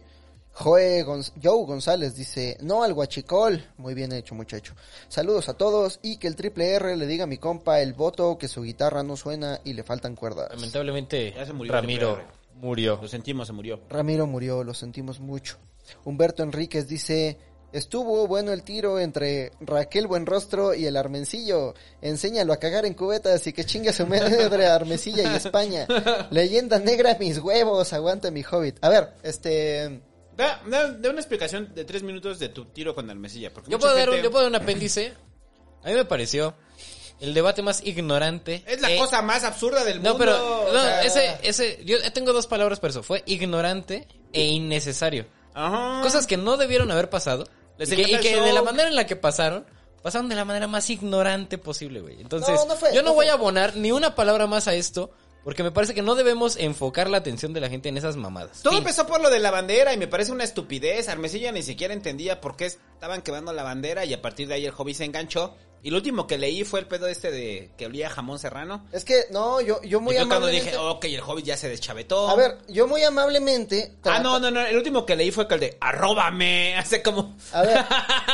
Joe Gonz- Joe González dice, no al guachicol. Muy bien hecho, muchacho. Saludos a todos y que el triple R le diga a mi compa el voto que su guitarra no suena y le faltan cuerdas. Lamentablemente, Ya se murió Ramiro murió. Lo sentimos, se murió. Ramiro murió, lo sentimos mucho. Humberto Enríquez dice, estuvo bueno el tiro entre Raquel Buenrostro y el Armencillo. Enséñalo a cagar en cubetas y que chingue a su madre Armencilla y España. Leyenda negra, mis huevos, aguanta mi hobbit. A ver, este... Da, da, da una explicación de tres minutos de tu tiro con Almesilla. Porque Yo puedo, dar un, gente- yo puedo dar un apéndice. A mí me pareció el debate más ignorante. Es la cosa más absurda del mundo. No, pero o no, sea- ese, ese, yo tengo dos palabras para eso. Fue ignorante e innecesario. Ajá. Cosas que no debieron haber pasado. Les y que, y de la manera en la que pasaron, pasaron de la manera más ignorante posible, güey. Entonces, No, no fue, yo no, no voy a abonar ni una palabra más a esto, porque me parece que no debemos enfocar la atención de la gente en esas mamadas. Todo Fin. empezó por lo de la bandera y me parece una estupidez. Armesilla ni siquiera entendía por qué estaban quemando la bandera y a partir de ahí el hobby se enganchó. Y lo último que leí fue el pedo este de que olía jamón serrano. Es que, no, yo, yo muy y fue cuando amablemente... dije, ok, el hobby ya se deschavetó. A ver, yo muy amablemente... Ah, no, no, no. El último que leí fue que el de arróbame. Hace como. A ver,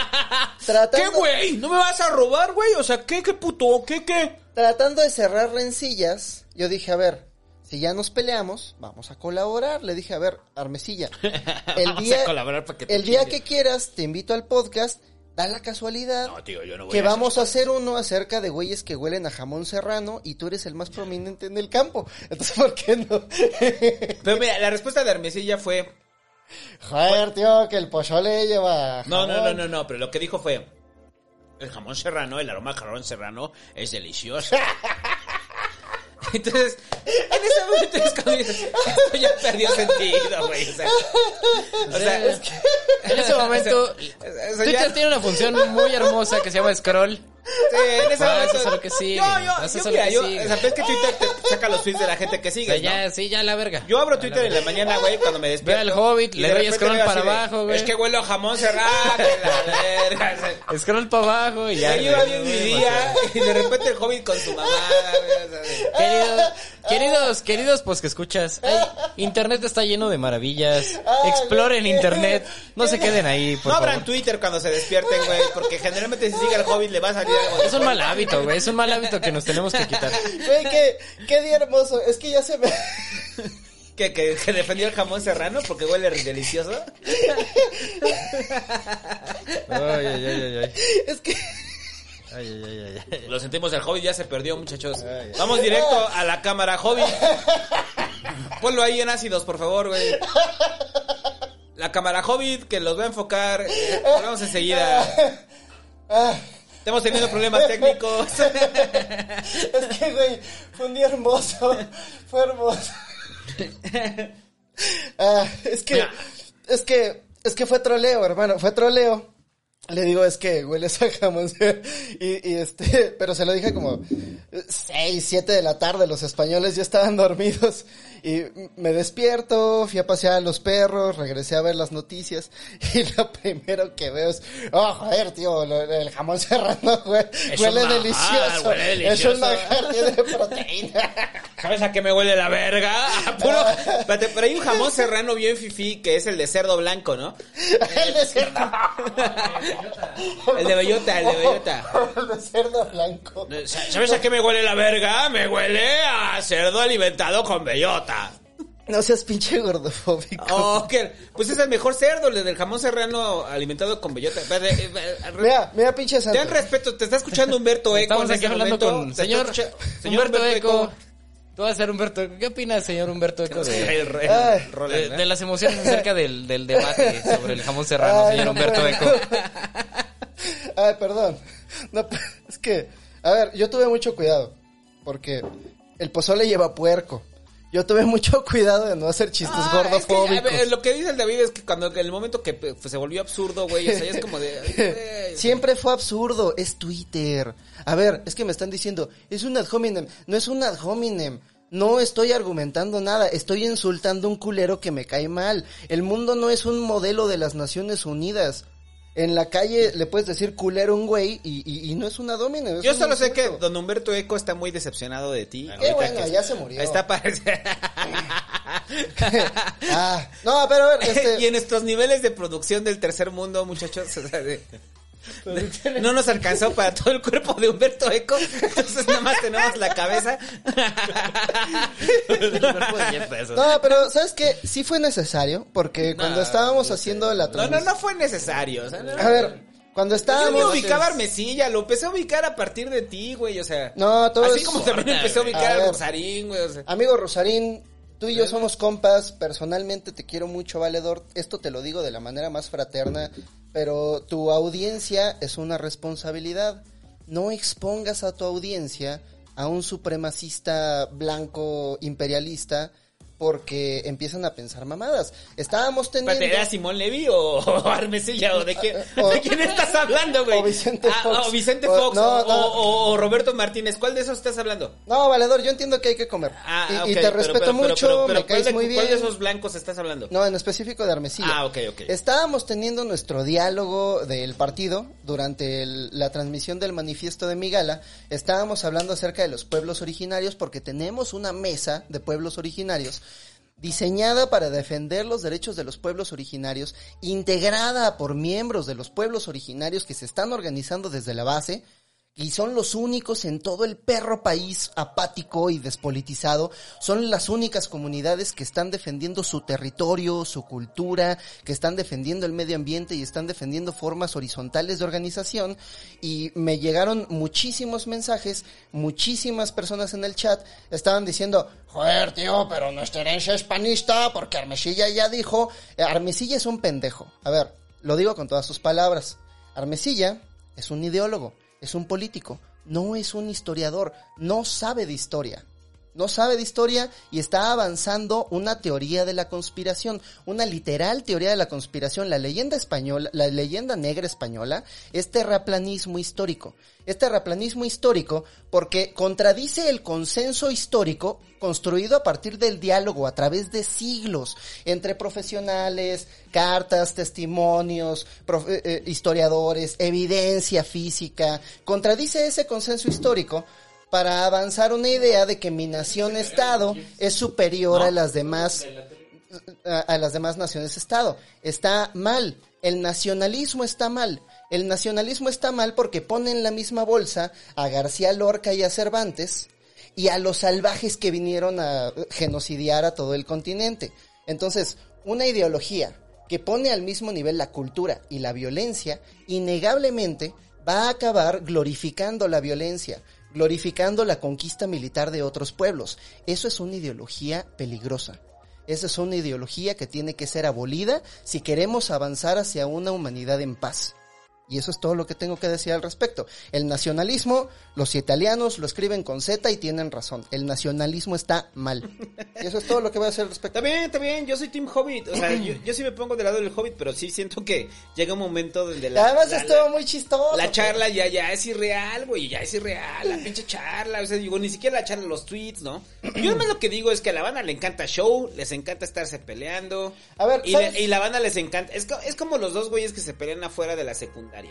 tratando, ¿Qué, güey? ¿No me vas a robar, güey? O sea, ¿qué, qué puto? ¿Qué, qué? tratando de cerrar rencillas, yo dije, a ver, si ya nos peleamos, vamos a colaborar. Le dije, a ver, Armesilla, el Vamos día, a colaborar para que te el día que quieras, te invito al podcast, da la casualidad No, tío, yo no voy que a vamos a hacer uno acerca de güeyes que huelen a jamón serrano y tú eres el más prominente en el campo. Entonces, ¿por qué no? Pero mira, la respuesta de Armesilla fue. Joder, tío, que el pozole lleva No, no, no, no, no, pero lo que dijo fue. El jamón serrano, el aroma de jamón serrano es delicioso. Entonces, en ese momento es dices, esto ya perdió sentido, güey. O sea, o sea, es que- En ese momento, o sea, Twitter tiene una función muy hermosa que se llama scroll. Sí, en ese momento. hacer lo que sigue, Yo, yo, a yo, mira, yo, o sea, ves que Twitter te saca los tweets de la gente que O sigue, sea, ¿no? ya, sí, ya la verga. Yo abro Twitter la en la mañana, güey, cuando me despierto. Ve al Hobbit, le doy scroll veo para abajo, güey. Es que huelo a jamón cerrado, la verga. o sea, Scroll para abajo y ya. Ya iba bien no, mi día y de repente el Hobbit con su mamá, güey, o sea, Querido- queridos, queridos, pues que escuchas, ay, Internet está lleno de maravillas. Exploren Internet, no se queden ahí, por No abran favor. Twitter cuando se despierten, güey, porque generalmente si sigue el Hobbit le va a salir algo. Es un mal hábito, güey, es un mal hábito que nos tenemos que quitar. Güey, qué, qué día hermoso. Es que ya se me... que, que, que defendió el jamón serrano porque huele delicioso. Ay, ay, ay, ay. Es que... Ay, ay, ay. Lo sentimos, el Hobbit ya se perdió, muchachos. Vamos directo a la cámara, Hobbit. Ponlo ahí en ácidos, por favor, güey. La cámara Hobbit, que los va a enfocar. Volvemos enseguida. Estamos teniendo problemas técnicos. es que, güey, fue un día hermoso. Fue hermoso. Ah, es que... Es que... Es que fue troleo, hermano. Fue troleo. Le digo, es que hueles a jamón. Y, y este, pero se lo dije como seis, siete de la tarde. Los españoles ya estaban dormidos. Y me despierto, fui a pasear a los perros, regresé a ver las noticias. Y lo primero que veo es, oh, joder, tío, lo- el jamón serrano huele manjar, delicioso. huele Es un manjar, tiene proteína. ¿Sabes a qué me huele la verga? Puro- pero hay un jamón serrano bien fifí que es el de cerdo blanco, ¿no? el de cerdo. El de bellota, el de bellota. el de cerdo blanco. ¿Sabes a qué me huele la verga? Me huele a cerdo alimentado con bellota. No seas pinche gordofóbico. Oh, que- pues es el mejor cerdo, el del jamón serrano alimentado con bellota. Mira, mira, pinche santo. Ten respeto, te está escuchando Humberto Eco. Estamos aquí este hablando momento. con señor, Humberto Eco. Tú vas a ser Humberto Eco. ¿Qué opinas, señor Humberto Eco, de, El, el- Ay. Roland, de, ¿eh? de las emociones acerca del, del debate sobre el jamón serrano, Ay, señor Humberto Eco? Ay, perdón. No, es que, a ver, yo tuve mucho cuidado. Porque el pozole lleva puerco. Yo tuve mucho cuidado de no hacer chistes Ah, es que, a gordofóbicos. ver, lo que dice el David es que cuando en el momento que pues, se volvió absurdo, güey, o sea, es como de... ay. Siempre fue absurdo, es Twitter. A ver, es que me están diciendo, es un ad hominem. No es un ad hominem. No estoy argumentando nada, estoy insultando a un culero que me cae mal. El mundo no es un modelo de las Naciones Unidas. En la calle le puedes decir culero a un güey y, y- y no es un ad hominem. es Yo un solo sé que don Humberto Eco está muy decepcionado de ti. Qué Ahorita bueno, que- ya se murió. Está parece... ah, no, pero a ver, este... y en estos niveles de producción del tercer mundo, muchachos, o sea, de- no nos alcanzó para todo el cuerpo de Humberto Eco, entonces nada más tenemos la cabeza. No, pero ¿sabes qué? Sí fue necesario, porque cuando No, estábamos haciendo la No, no, no fue necesario. o sea, no- A ver, cuando Yo estábamos... ni ubicaba a Armesilla, lo empecé a ubicar a partir de ti, güey, o sea. No, todo Así es- como también empecé a ubicar A. Rosarín, güey, o sea. Amigo Rosarín, tú y yo somos compas, personalmente te quiero mucho, Valedor. Esto te lo digo de la manera más fraterna, pero tu audiencia es una responsabilidad. No expongas a tu audiencia a un supremacista blanco imperialista porque empiezan a pensar mamadas. Estábamos teniendo... ¿era Simón Levy o, o Armesilla? ¿O de quién, O- de quién estás hablando, güey? o Vicente Ah, Fox. o Vicente Fox. no, o, no. o- Roberto Martínez. ¿Cuál de esos estás hablando? No, Valedor, yo entiendo que hay que comer. Ah, y, ok, y te pero- respeto pero- mucho, pero- me caes ¿cuál de- muy bien. ¿Cuál de esos blancos estás hablando? No, en específico de Armesilla. Ah, ok, ok. Estábamos teniendo nuestro diálogo del partido durante la transmisión del manifiesto de Migala. Estábamos hablando acerca de los pueblos originarios porque tenemos una mesa de pueblos originarios diseñada para defender los derechos de los pueblos originarios, integrada por miembros de los pueblos originarios que se están organizando desde la base y son los únicos en todo el perro país apático y despolitizado, son las únicas comunidades que están defendiendo su territorio, su cultura, que están defendiendo el medio ambiente y están defendiendo formas horizontales de organización y me llegaron muchísimos mensajes, muchísimas personas en el chat estaban diciendo, joder tío, pero nuestra herencia es panista porque Armesilla ya dijo, Eh, Armesilla es un pendejo. A ver, lo digo con todas sus palabras. Armesilla es un ideólogo, es un político, no es un historiador, no sabe de historia. No sabe de historia y está avanzando una teoría de la conspiración, una literal teoría de la conspiración. La leyenda española, la leyenda negra española es terraplanismo histórico. Es terraplanismo histórico porque contradice el consenso histórico construido a partir del diálogo a través de siglos entre profesionales, cartas, testimonios, profe- eh, historiadores, evidencia física. Contradice ese consenso histórico para avanzar una idea de que mi nación-estado es superior a las demás a, las demás naciones-estado. Está mal. El nacionalismo está mal. El nacionalismo está mal porque pone en la misma bolsa a García Lorca y a Cervantes y a los salvajes que vinieron a genocidiar a todo el continente. Entonces, una ideología que pone al mismo nivel la cultura y la violencia, innegablemente va a acabar glorificando la violencia, glorificando la conquista militar de otros pueblos. Eso es una ideología peligrosa. Esa es una ideología que tiene que ser abolida si queremos avanzar hacia una humanidad en paz. Y eso es todo lo que tengo que decir al respecto. El nacionalismo, los italianos lo escriben con Z y tienen razón. El nacionalismo está mal. Y eso es todo lo que voy a hacer al respecto. Está bien, está bien, yo soy Team Hobbit. O sea, yo, yo sí me pongo del lado del Hobbit, pero sí siento que llega un momento donde la. Además la- estuvo muy chistoso. La charla ya, ya es irreal, güey, ya es irreal, la pinche charla, o sea, digo, ni siquiera la charla, los tweets, ¿no? Yo nomás lo que digo es que a la banda le encanta show, les encanta estarse peleando. A ver, y, y la banda les encanta, es, es como los dos güeyes que se pelean afuera de la secundaria.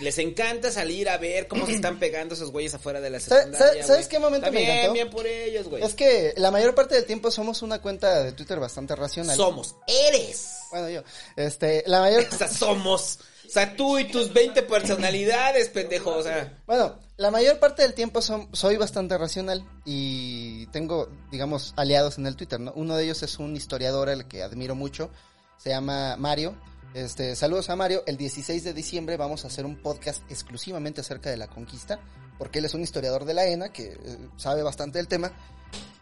Les encanta salir a ver cómo se están pegando esos güeyes afuera de la ¿Sabe- secundaria. sabe- ¿sabes qué momento me bien, encantó? bien por ellos, güey. Es que la mayor parte del tiempo somos una cuenta de Twitter bastante racional. Somos, eres. Bueno, yo. Este, la mayor... O sea, somos. O sea, tú y tus 20 personalidades, pendejo. O sea, Bueno, la mayor parte del tiempo son- soy bastante racional y tengo, digamos, aliados en el Twitter, ¿no? Uno de ellos es un historiador al que admiro mucho, se llama Mario. Este, saludos a Mario. El 16 de diciembre vamos a hacer un podcast exclusivamente acerca de la conquista, porque él es un historiador de la ENA que eh, sabe bastante del tema.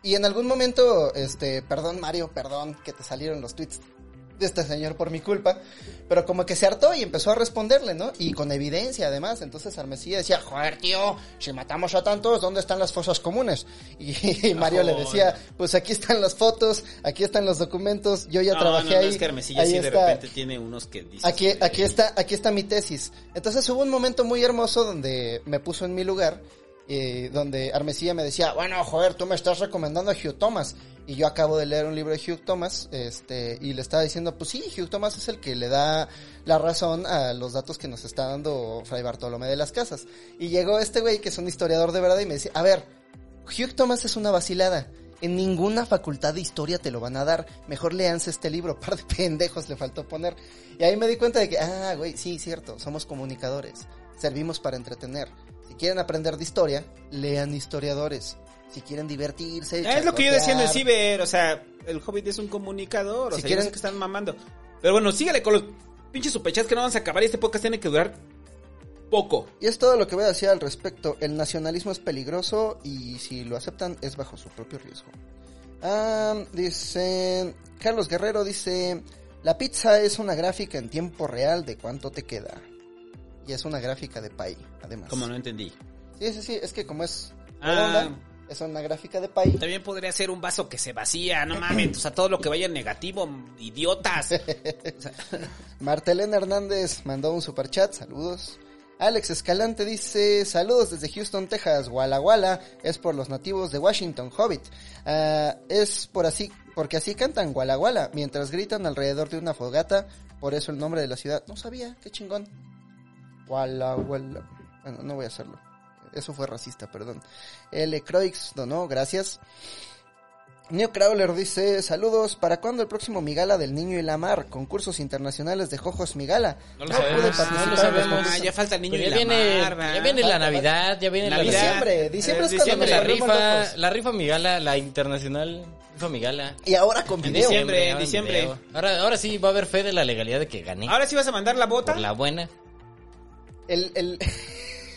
Y en algún momento, este, perdón Mario, perdón que te salieron los tweets de este señor por mi culpa, pero como que se hartó y empezó a responderle, ¿no? Y con evidencia además, entonces Armesilla decía, joder tío, si matamos a tantos, ¿dónde están las fosas comunes? Y, y Mario le decía, pues aquí están las fotos, aquí están los documentos, yo ya no, trabajé no, no, ahí. es que Hermesillo ahí sí de está. repente tiene unos que dice. Aquí, aquí está, aquí está mi tesis. Entonces hubo un momento muy hermoso donde me puso en mi lugar, eh, donde Armesilla me decía, bueno, joder, tú me estás recomendando a Hugh Thomas. Y yo acabo de leer un libro de Hugh Thomas, este, y le estaba diciendo, pues sí, Hugh Thomas es el que le da la razón a los datos que nos está dando Fray Bartolomé de las Casas. Y llegó este güey, que es un historiador de verdad, y me dice, a ver, Hugh Thomas es una vacilada. En ninguna facultad de historia te lo van a dar. Mejor leanse este libro. Par de pendejos le faltó poner. Y ahí me di cuenta de que, ah, güey, sí, cierto. Somos comunicadores. Servimos para entretener. Si quieren aprender de historia, lean historiadores. Si quieren divertirse, Es lo que yo decía en el ciber, o sea, el Hobbit es un comunicador, o Si sea, quieren- que están mamando. Pero bueno, sígale con los pinches superchats que no vamos a acabar y este podcast tiene que durar poco. Y es todo lo que voy a decir al respecto. El nacionalismo es peligroso y si lo aceptan es bajo su propio riesgo. Ah, dice Carlos Guerrero dice, la pizza es una gráfica en tiempo real de cuánto te queda. Y es una gráfica de pay, además. Como no entendí. Sí, sí, sí, es que como es Ah. redonda, es una gráfica de pay. También podría ser un vaso que se vacía, no mames, o sea, todo lo que vaya en negativo, idiotas. Martelena Hernández mandó un super chat, saludos. Alex Escalante dice, saludos desde Houston, Texas, Walla Walla, es por los nativos de Washington, Hobbit. Ah, es por así, porque así cantan Walla Walla, mientras gritan alrededor de una fogata, por eso el nombre de la ciudad. No sabía, qué chingón. Walla Walla. Bueno, no voy a hacerlo. Eso fue racista, perdón. L. Croix donó, gracias. Neo Crawler dice, saludos, ¿para cuándo el próximo Migala del Niño y la Mar? Concursos internacionales de Jojos Migala. No lo pude sabemos, participar no lo en los sabemos. concursos. Ah, ya falta el niño Pero y ya la viene, mar, ¿verdad? ya viene la Navidad, ya viene la Navidad. Diciembre, diciembre es Eh, cuando nos la diciembre, rifa, locos. la rifa Migala, la internacional rifa Migala. Y ahora con En video. diciembre. en diciembre. Ahora, ahora sí va a haber fe de la legalidad de que gané. Ahora sí vas a mandar la bota. Por la buena. El, el...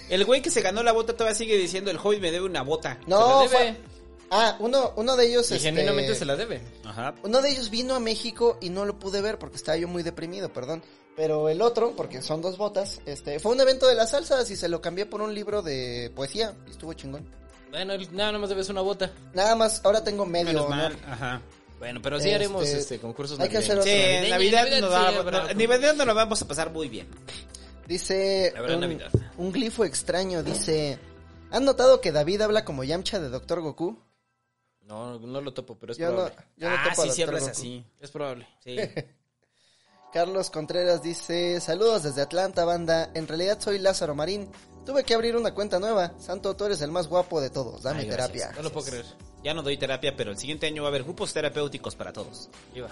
El güey que se ganó la bota todavía sigue diciendo, el Hobbit me debe una bota. No, Se la debe. fue- Ah, uno, uno de ellos... Y este, genuinamente se la debe. Ajá. Uno de ellos vino a México y no lo pude ver porque estaba yo muy deprimido, perdón. Pero el otro, porque son dos botas, este, fue un evento de las salsas y se lo cambié por un libro de poesía y estuvo chingón. Bueno, nada más debes una bota. Nada más, ahora tengo medio Menos mal. Ajá. Bueno, pero sí Este, haremos este concursos hay que hacer navideños. Sí, Otro. en Navideño, Navidad, sí, habrá- no- Navidad lo vamos a pasar muy bien. Dice Habrá un, Navidad. un glifo extraño, dice... ¿Han notado que David habla como Yamcha de Doctor Goku? No, no lo topo, pero es Yo no, probable. yo no ah, topo a sí, sí hablas Goku. así. Es probable. Sí. Carlos Contreras dice, saludos desde Atlanta, banda. En realidad soy Lázaro Marín. Tuve que abrir una cuenta nueva. Santo, tú eres el más guapo de todos. Dame Ay, terapia. No lo puedo creer. Ya no doy terapia, pero el siguiente año va a haber grupos terapéuticos para todos. Iba.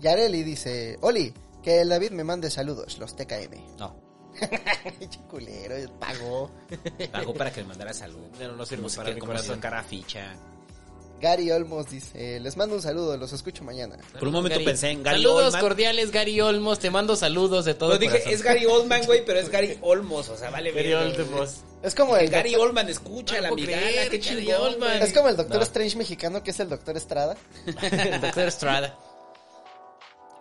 Yareli dice, Oli, que el David me mande saludos, los TKM. No. Culero, pagó. Hago para que me mandara salud. Ya no, no sirve para mi corazón. sacar a ficha. Gary Olmos dice, les mando un saludo, los escucho mañana. Por un momento Gary. pensé en Gary Saludos Oldman. cordiales, Gary Olmos. Te mando saludos de todo Lo dije, corazón. es Gary Oldman, güey, pero es Gary Olmos, o sea, vale Gary Olmos. Es como el Gary doctor, Oldman, escucha No la creer, qué Gary chingón, es como el Doctor No. Strange mexicano que es el Doctor Estrada. El doctor Estrada.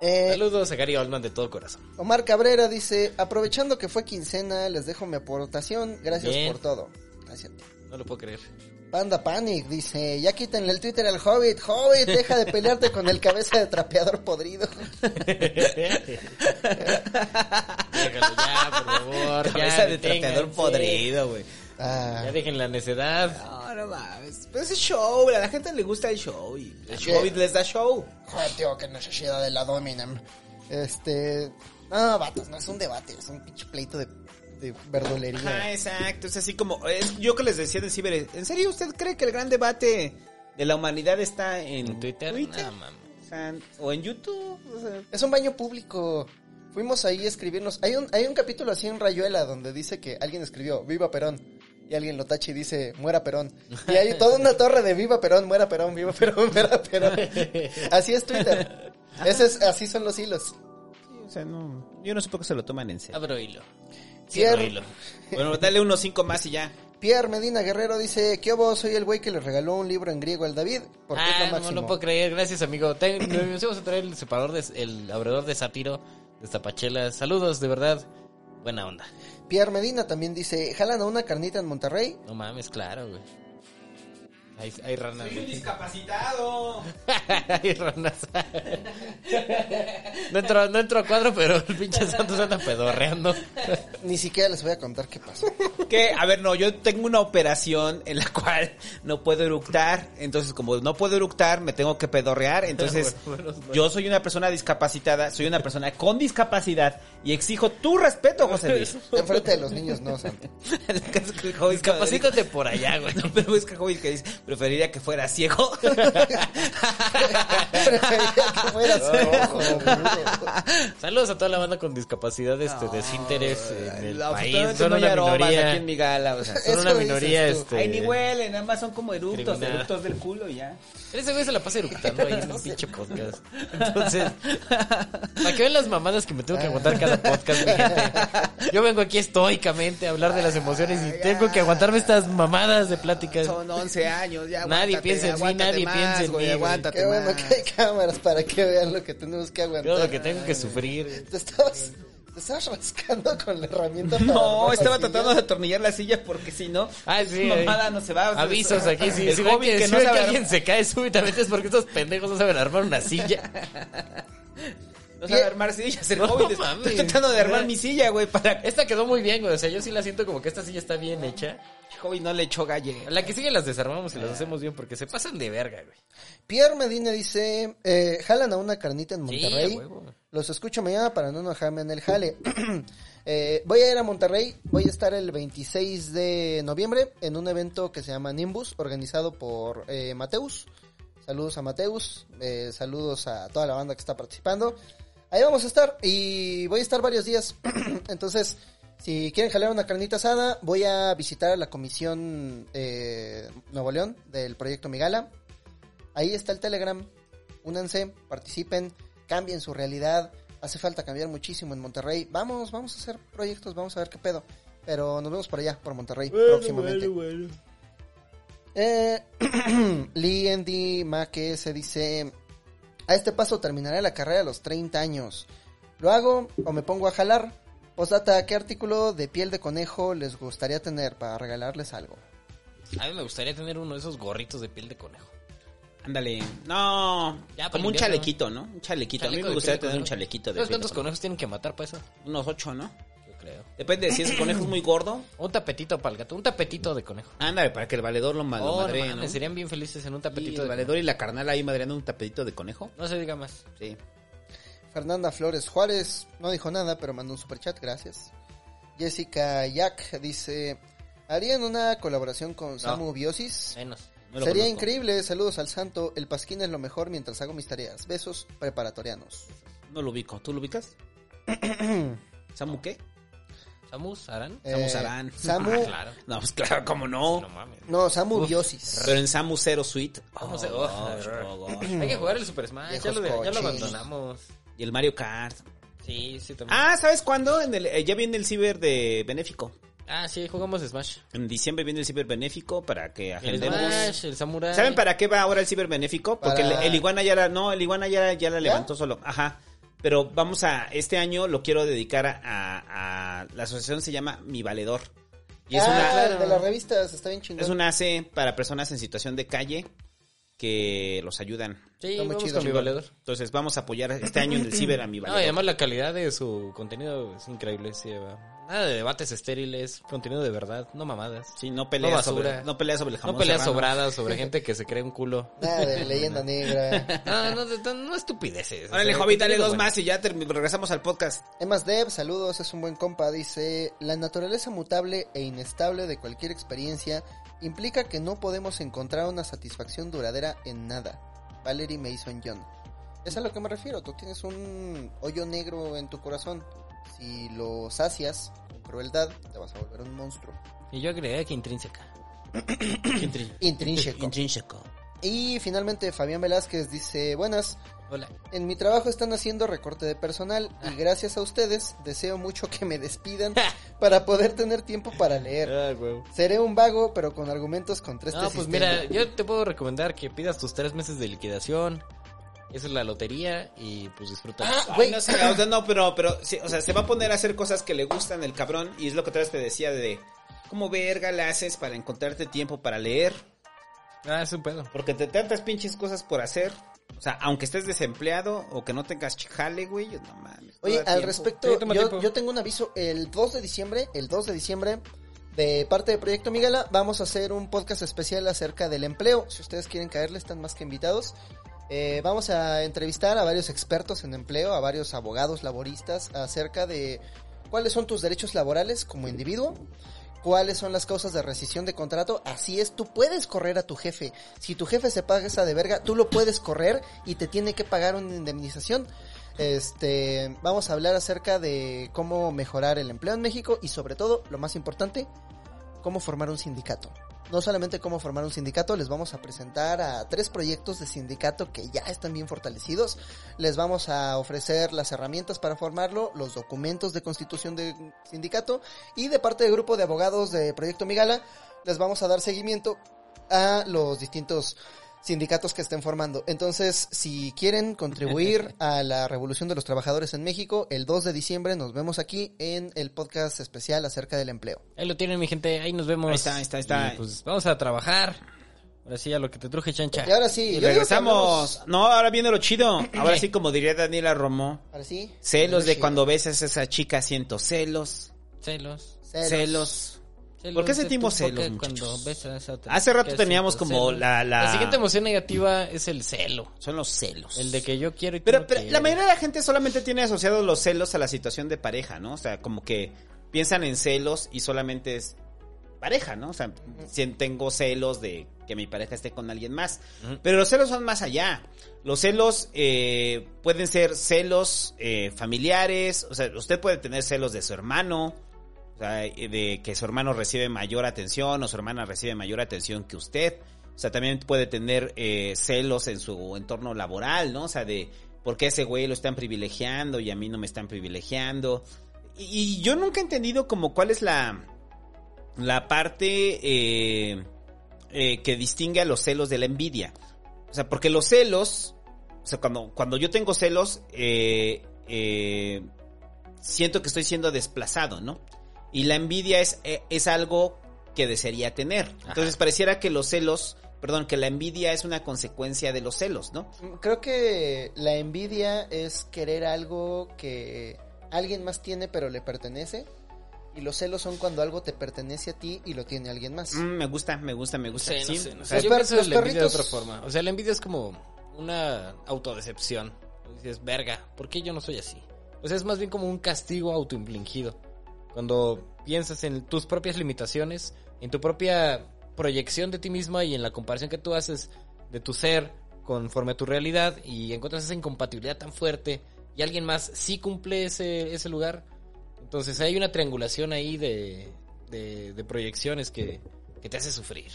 Eh, Saludos a Gary Oldman de todo corazón. Omar Cabrera dice, aprovechando que fue quincena, les dejo mi aportación. Gracias Bien. por todo. Gracias. a ti. No lo puedo creer. Panda Panic dice, ya quítenle el Twitter al Hobbit. Hobbit, deja de pelearte con el cabeza de trapeador podrido. Déjalo ya, por favor. Cabeza ya, de trapeador podrido, güey. Ah, Ya dejen la necedad. No, no mames. Pero es show, a la gente le gusta el show y el. Hobbit les da show. joder, tío, qué necesidad de la Dominem. Este, no, vatos, no es un debate, es un pinche pleito de, de verdulería. Ajá, exacto. Es así como, es- yo que les decía el ciber, ¿en serio usted cree que el gran debate de la humanidad está en, En Twitter. No, mames. O, sea, o en YouTube. O sea, Es un baño público. Fuimos ahí a escribirnos. Hay un, hay un capítulo así en Rayuela donde dice que alguien escribió Viva Perón. Y alguien lo tacha y dice Muera Perón. Y hay toda una torre de Viva Perón, Muera Perón, Viva Perón, Muera Perón. Así es Twitter. Ese es, así son los hilos. sí, o sea, no, yo no sé por qué se lo toman en serio. Abro hilo. Cierro hilo. Bueno, dale unos cinco más y ya. Pierre Medina Guerrero dice, ¿qué hubo? Soy el güey que le regaló un libro en griego al David. Porque es Ah, lo no, máximo. no puedo creer. Gracias, amigo. Te- Nos vamos a traer el separador, de, el abredor de sátiro de Tapachelas. Saludos, de verdad. Buena onda. Pierre Medina también dice, ¿jalan a una carnita en Monterrey? No mames, claro, güey. Hay, hay ranas. güey. discapacitado. hay ranas. no, entro, no entro a cuadro, pero el pinche Santos anda pedorreando. Ni siquiera les voy a contar qué pasó. Que, a ver, no, yo tengo una operación en la cual no puedo eructar. Entonces, como no puedo eructar, me tengo que pedorrear. Entonces, Bueno, bueno, bueno. yo soy una persona discapacitada, soy una persona con discapacidad y exijo tu respeto, José Luis. Enfrente de los niños no, Santo. Discapacítate por allá, güey. No, pero es que Joey que dice, preferiría que fuera ciego. Preferiría que rojo, boludo. Saludos a toda la banda con discapacidad este, de desinterés en el país. Son no una minoría. aquí en mi gala, o sea. Son una minoría, este... Ay, ni huelen, nada más son como eructos, Criminal. eructos del culo y ya. Ese güey se la pasa eructando ahí en el pinche podcast. Entonces, para que vean las mamadas que me tengo que aguantar cada podcast, mi gente. Yo vengo aquí estoicamente a hablar de las emociones y tengo que aguantarme estas mamadas de pláticas. Son 11 años, ya Nadie piensa en mí, nadie más, piensa en güey, mí, güey. Aguántate Qué bueno que hay cámaras para que vean lo que tenemos que aguantar. Todo lo que tengo que sufrir. Te estabas, te estabas rascando con la herramienta. para No, estaba la silla. tratando de atornillar la silla porque si no, Ah, sí. esa mamada no se va. o sea, Avisos aquí, si, el si hobbit que, que si no ven que sabe alguien se cae súbitamente es porque estos pendejos no saben armar una silla. No sabe armar sillas. El No hobbit mames. estoy tratando de armar mi silla, güey, para Esta quedó muy bien, güey. O sea, yo sí la siento como que esta silla está bien hecha. hobbit no le echó galle. La que sigue las desarmamos y las hacemos bien porque se pasan de verga, güey. Pierre Medina dice, eh, jalan a una carnita en Sí, Monterrey. Los escucho mañana para no enojarme en el jale. Eh, voy a ir a Monterrey, voy a estar el 26 de noviembre en un evento que se llama Nimbus, organizado por eh, Mateus. Saludos a Mateus, eh, saludos a toda la banda que está participando. Ahí vamos a estar y voy a estar varios días. Entonces, si quieren jalar una carnita asada, voy a visitar a la comisión eh, Nuevo León del proyecto Migala. Ahí está el Telegram. Únanse, participen, cambien su realidad. Hace falta cambiar muchísimo en Monterrey. Vamos, vamos a hacer proyectos, vamos a ver qué pedo. Pero nos vemos por allá, por Monterrey, próximamente. Eh, Lee Andy Maque se dice: A este paso terminaré la carrera a los 30 años. ¿Lo hago o me pongo a jalar? Posdata, ¿qué artículo de piel de conejo les gustaría tener para regalarles algo? A mí me gustaría tener uno de esos gorritos de piel de conejo. Ándale. No, Ya, para como un invierno. chalequito, ¿no? Un chalequito. a mí me gustaría tener un chalequito de ¿Sabes piel de cuántos conejo. conejos tienen que matar para eso? Unos ocho, ¿no? Depende si ese conejo es muy gordo. Un tapetito para el gato, un tapetito de conejo. Ándale, para que el valedor lo, ma- lo Oh, no madree, ¿no? serían bien felices en un Y tapetito el de valedor y la carnal ahí madreando un tapetito de conejo. No se diga más. Sí. Fernanda Flores Juárez no dijo nada, pero mandó un superchat, gracias. Jessica Jack dice, ¿harían una colaboración con Samu Biosis? Menos. No lo Sería conozco. increíble, saludos al santo, el pasquín es lo mejor mientras hago mis tareas. Besos preparatorianos. No lo ubico. ¿Tú lo ubicas? ¿Samu qué? Samu Eh, Sarán. Samu, Ah, claro. No, pues claro, cómo no. No mames. no, Samu Uf. Biosis. Pero en Samu Zero Suite. Samu Oh, oh, gosh, gosh. Hay que jugar el Super Smash. Ya lo, ya abandonamos. Y el Mario Kart. Sí, sí, también. Ah, ¿sabes cuándo? En el, eh, ya viene el ciber de benéfico. Ah, sí, jugamos Smash. En diciembre viene el ciber benéfico para que El agendemos. Smash, el Samurai. ¿Saben para qué va ahora el ciber benéfico? Porque Para- el, el iguana ya la, no, el iguana ya, ya la ¿Ya? levantó solo. Ajá. Pero vamos a, este año lo quiero dedicar a, a- a- la asociación se llama Mi Valedor. Y es ah, una, claro, de las revistas, está bien chingón. es una AC para personas en situación de calle que los ayudan. Sí, Está muy vamos chido, con mi valedor. Entonces vamos a apoyar este año en el ciber a Mi No, y Valedor. además la calidad de su contenido es increíble. Sí, va. Nada de debates estériles, contenido de verdad, no mamadas. Sí, no pelea, No basura. sobre, no pelea sobre el jamón No peleas serrano. sobradas sobre gente que se cree un culo. Nada de leyenda negra. No, no, no, no estupideces. O Órale, sea, dale dos bueno. más y ya regresamos al podcast. Emas Dev, saludos, es un buen compa. Dice: La naturaleza mutable e inestable de cualquier experiencia implica que no podemos encontrar una satisfacción duradera en nada. Valerie Mason John. Es a lo que me refiero. Tú tienes un hoyo negro en tu corazón. Si lo sacias con crueldad, te vas a volver un monstruo. Y yo agregué que intrínseca. Intrínseco. Intrínseco. Y finalmente Fabián Velázquez dice: Buenas. Hola. En mi trabajo están haciendo recorte de personal y gracias a ustedes deseo mucho que me despidan para poder tener tiempo para leer. Seré un vago, pero con argumentos contra este No, pues sistema. mira, yo te puedo recomendar que pidas tus tres meses de liquidación. Esa es la lotería y pues disfruta. Ah, güey, no sé, o sea, no, pero, pero, sí, o sea, se va a poner a hacer cosas que le gustan el cabrón y es lo que otra vez te decía de cómo verga le haces para encontrarte tiempo para leer, Ah, es un pedo. porque te tantas pinches cosas por hacer. O sea, aunque estés desempleado o que no tengas jale, güey, no mames. Oye, al tiempo. respecto, Sí, yo, yo tengo un aviso. El 2 de diciembre, el 2 de diciembre, de parte de Proyecto Miguela, vamos a hacer un podcast especial acerca del empleo. Si ustedes quieren caerle, están más que invitados. Eh, vamos a entrevistar a varios expertos en empleo, a varios abogados laboristas, acerca de cuáles son tus derechos laborales como individuo, cuáles son las causas de rescisión de contrato. Así es, tú puedes correr a tu jefe. Si tu jefe se paga esa de verga, tú lo puedes correr y te tiene que pagar una indemnización. Este, vamos a hablar acerca de cómo mejorar el empleo en México y sobre todo, lo más importante, cómo formar un sindicato. No solamente cómo formar un sindicato, les vamos a presentar a tres proyectos de sindicato que ya están bien fortalecidos. Les vamos a ofrecer las herramientas para formarlo, los documentos de constitución de sindicato y de parte del grupo de abogados de Proyecto Migala les vamos a dar seguimiento a los distintos sindicatos que estén formando. Entonces, si quieren contribuir a la revolución de los trabajadores en México, el 2 de diciembre nos vemos aquí en el podcast especial acerca del empleo. Ahí lo tienen, mi gente. Ahí nos vemos. Ahí está, ahí está, ahí está. Y, pues vamos a trabajar. Ahora sí, a lo que te truje, chancha. Y ahora sí, Y regresamos. No, ahora viene lo chido. Ahora sí, como diría Daniela Romo. Ahora sí. Celos de cuando besas a esa chica, siento celos. Celos. Celos. Celos. Celos ¿Por qué sentimos celos, muchachos? besas a otra Hace rato teníamos como la- la- siguiente emoción negativa es el celo. Son los celos. El de que yo quiero y Pero, pero la mayoría de la gente solamente tiene asociados los celos a la situación de pareja, ¿no? O sea, como que piensan en celos y solamente es pareja, ¿no? O sea, si tengo celos de que mi pareja esté con alguien más. Pero los celos son más allá. Los celos eh, pueden ser celos eh, familiares, o sea, usted puede tener celos de su hermano, sea, eh, de que su hermano recibe mayor atención o su hermana recibe mayor atención que usted. O sea, también puede tener eh, celos en su entorno laboral, ¿no? O sea, de por qué ese güey lo están privilegiando y a mí no me están privilegiando. Y, yo nunca he entendido como cuál es la, la parte eh, eh, que distingue a los celos de la envidia. O sea, porque los celos, o sea, cuando, cuando yo tengo celos, eh, siento que estoy siendo desplazado, ¿no? Y la envidia es, eh, es algo que desearía tener. Entonces pareciera que los celos, perdón, que la envidia es una consecuencia de los celos, ¿no? Creo que la envidia es querer algo que alguien más tiene pero le pertenece. Y los celos son cuando algo te pertenece a ti y lo tiene alguien más. Mm, me gusta, me gusta, me gusta. Sí, no Sí, sé, no o sé. sea, Los Yo per- pienso los en la envidia de otra forma. O sea, la envidia es como una autodecepción. Dices, verga, ¿por qué yo no soy así? O sea, es más bien como un castigo autoinfligido. Cuando piensas en tus propias limitaciones, en tu propia proyección de ti misma y en la comparación que tú haces de tu ser conforme a tu realidad y encuentras esa incompatibilidad tan fuerte y alguien más sí cumple ese, lugar, entonces hay una triangulación ahí de proyecciones que, que te hace sufrir.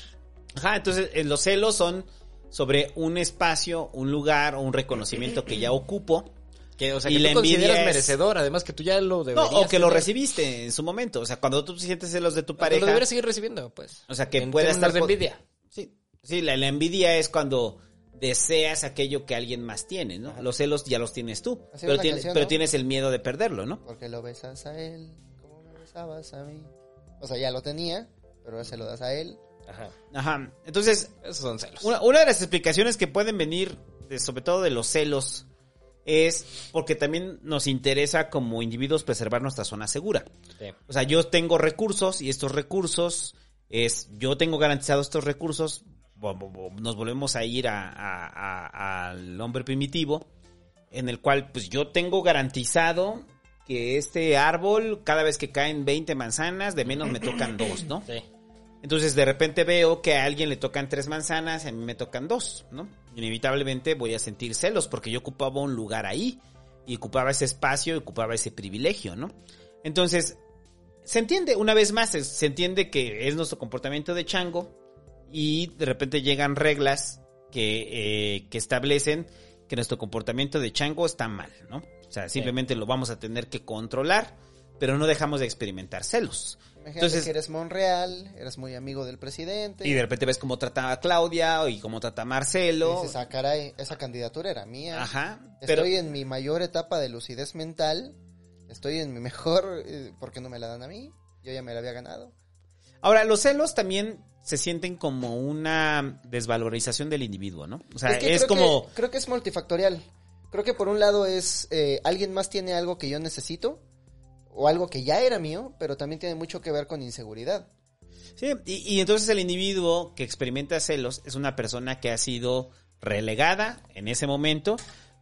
Ajá, entonces eh, los celos son sobre un espacio, un lugar o un reconocimiento que ya ocupo. Que, o sea, Y que la tú consideras es- merecedor, además que tú ya lo No, deberías o que lo recibiste en su momento. O sea, cuando tú sientes celos de tu pareja. Lo deberías seguir recibiendo, pues. O sea, que términos estar de envidia. Sí, sí la, la envidia es cuando deseas aquello que alguien más tiene, ¿no? Los celos ya los tienes tú. Pero, tienes, canción, pero ¿no? tienes el miedo de perderlo, ¿no? Porque lo besas a él como me besabas a mí. O sea, ya lo tenía, pero ahora se lo das a él. Ajá. Ajá. Entonces, Esos son celos. Una, una de las explicaciones que pueden venir, de- sobre todo de los celos, es porque también nos interesa como individuos preservar nuestra zona segura. Sí. O sea, yo tengo recursos y estos recursos es, yo tengo garantizados estos recursos, nos volvemos a ir a- a- a- al hombre primitivo, en el cual pues yo tengo garantizado que este árbol, cada vez que caen 20 manzanas, de menos me tocan dos, ¿no? Sí. Entonces de repente veo que a alguien le tocan tres manzanas y a mí me tocan dos, ¿no? Inevitablemente voy a sentir celos porque yo ocupaba un lugar ahí y ocupaba ese espacio y ocupaba ese privilegio, ¿no? Entonces, se entiende, una vez más, se entiende que es nuestro comportamiento de chango y de repente llegan reglas que, eh, que establecen que nuestro comportamiento de chango está mal, ¿no? O sea, simplemente lo vamos a tener que controlar, pero no dejamos de experimentar celos. Imagínate Entonces- que eres Monreal, eres muy amigo del presidente. Y de repente ves cómo trata a Claudia y cómo trata a Marcelo. y dices, ah, caray, esa candidatura era mía. Ajá. Estoy en mi mayor etapa de lucidez mental. Estoy en mi mejor... eh, ¿Por qué no me la dan a mí? Yo ya me la había ganado. ahora, los celos también se sienten como una desvalorización del individuo, ¿no? O sea, es, que creo como... que- creo que es multifactorial. Creo que por un lado es... eh, alguien más tiene algo que yo necesito. O algo que ya era mío. Pero también tiene mucho que ver con inseguridad. Sí, y, y entonces el individuo que experimenta celos es una persona que ha sido relegada en ese momento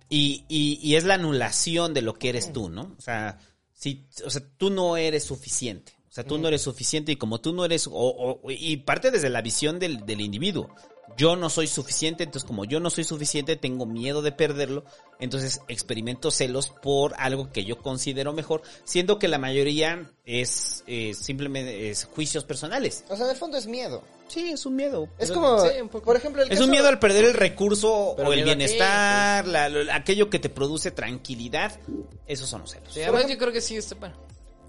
y, y- y es la anulación de lo que eres tú, ¿no? O sea, si, o sea, tú no eres suficiente. O sea, tú no eres suficiente y como tú no eres, o, o- y parte desde la visión del, del individuo. Yo no soy suficiente, entonces como yo no soy suficiente, tengo miedo de perderlo, entonces experimento celos por algo que yo considero mejor, siendo que la mayoría es eh, simplemente es juicios personales. O sea, en el fondo es miedo. Sí, es un miedo. Es como... sí, un poco. Por ejemplo, el Es caso- un miedo al perder el recurso Pero o el bienestar, la- lo- aquello que te produce tranquilidad. Esos son los celos. Sí, además yo creo que sí, este, bueno,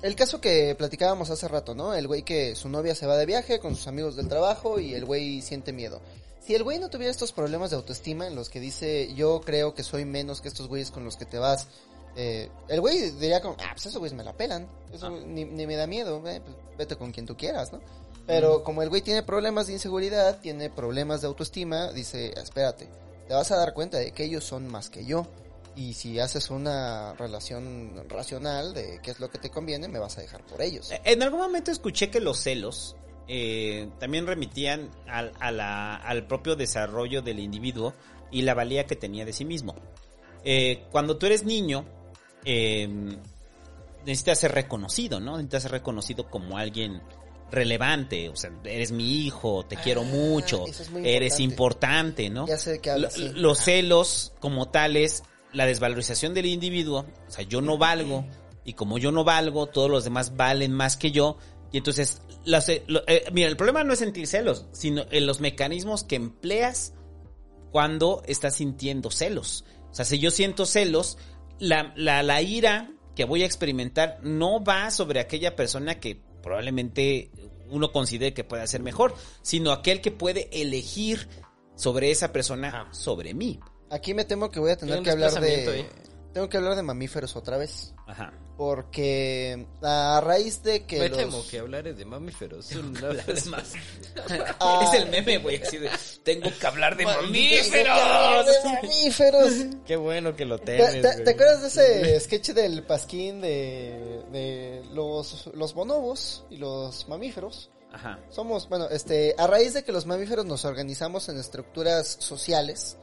El caso que platicábamos hace rato, ¿no? El güey que su novia se va de viaje con sus amigos del trabajo y el güey siente miedo. Si el güey no tuviera estos problemas de autoestima en los que dice, yo creo que soy menos que estos güeyes con los que te vas, eh, el güey diría como, ah, pues esos güeyes me la pelan, eso ni, ni me da miedo, eh, pues vete con quien tú quieras, ¿no? Pero como el güey tiene problemas de inseguridad, tiene problemas de autoestima, dice, espérate, te vas a dar cuenta de que ellos son más que yo. Y si haces una relación racional de qué es lo que te conviene, me vas a dejar por ellos. En algún momento escuché que los celos eh, también remitían al, a la- al propio desarrollo del individuo y la valía que tenía de sí mismo. Eh, cuando tú eres niño, eh, necesitas ser reconocido, ¿no? Necesitas ser reconocido como alguien relevante, o sea, eres mi hijo, te quiero Ah, mucho, eso es muy eres importante. ¿no? Ya sé de qué Lo- hablas, sí. Los celos como tales, la desvalorización del individuo, o sea, yo no valgo y como yo no valgo, todos los demás valen más que yo y entonces, las- eh, lo- eh, mira, el problema no es sentir celos, sino en los mecanismos que empleas cuando estás sintiendo celos. O sea, si yo siento celos, la, la, la ira que voy a experimentar no va sobre aquella persona que probablemente uno considere que puede ser mejor, sino aquel que puede elegir sobre esa persona sobre mí. Aquí me temo que voy a tener que hablar de... tengo que hablar de mamíferos otra vez. Ajá. Porque a raíz de que Me los... temo que hablaré de mamíferos. una vez más. Ah. Es el meme, güey, así de, tengo que hablar de ¡De mamíferos. mamíferos! Qué bueno que lo ¿Te, tienes. te- güey. te acuerdas de ese sketch del pasquín de, de los, los bonobos y los mamíferos? Ajá. Somos, bueno, este, a raíz de que los mamíferos nos organizamos en estructuras sociales,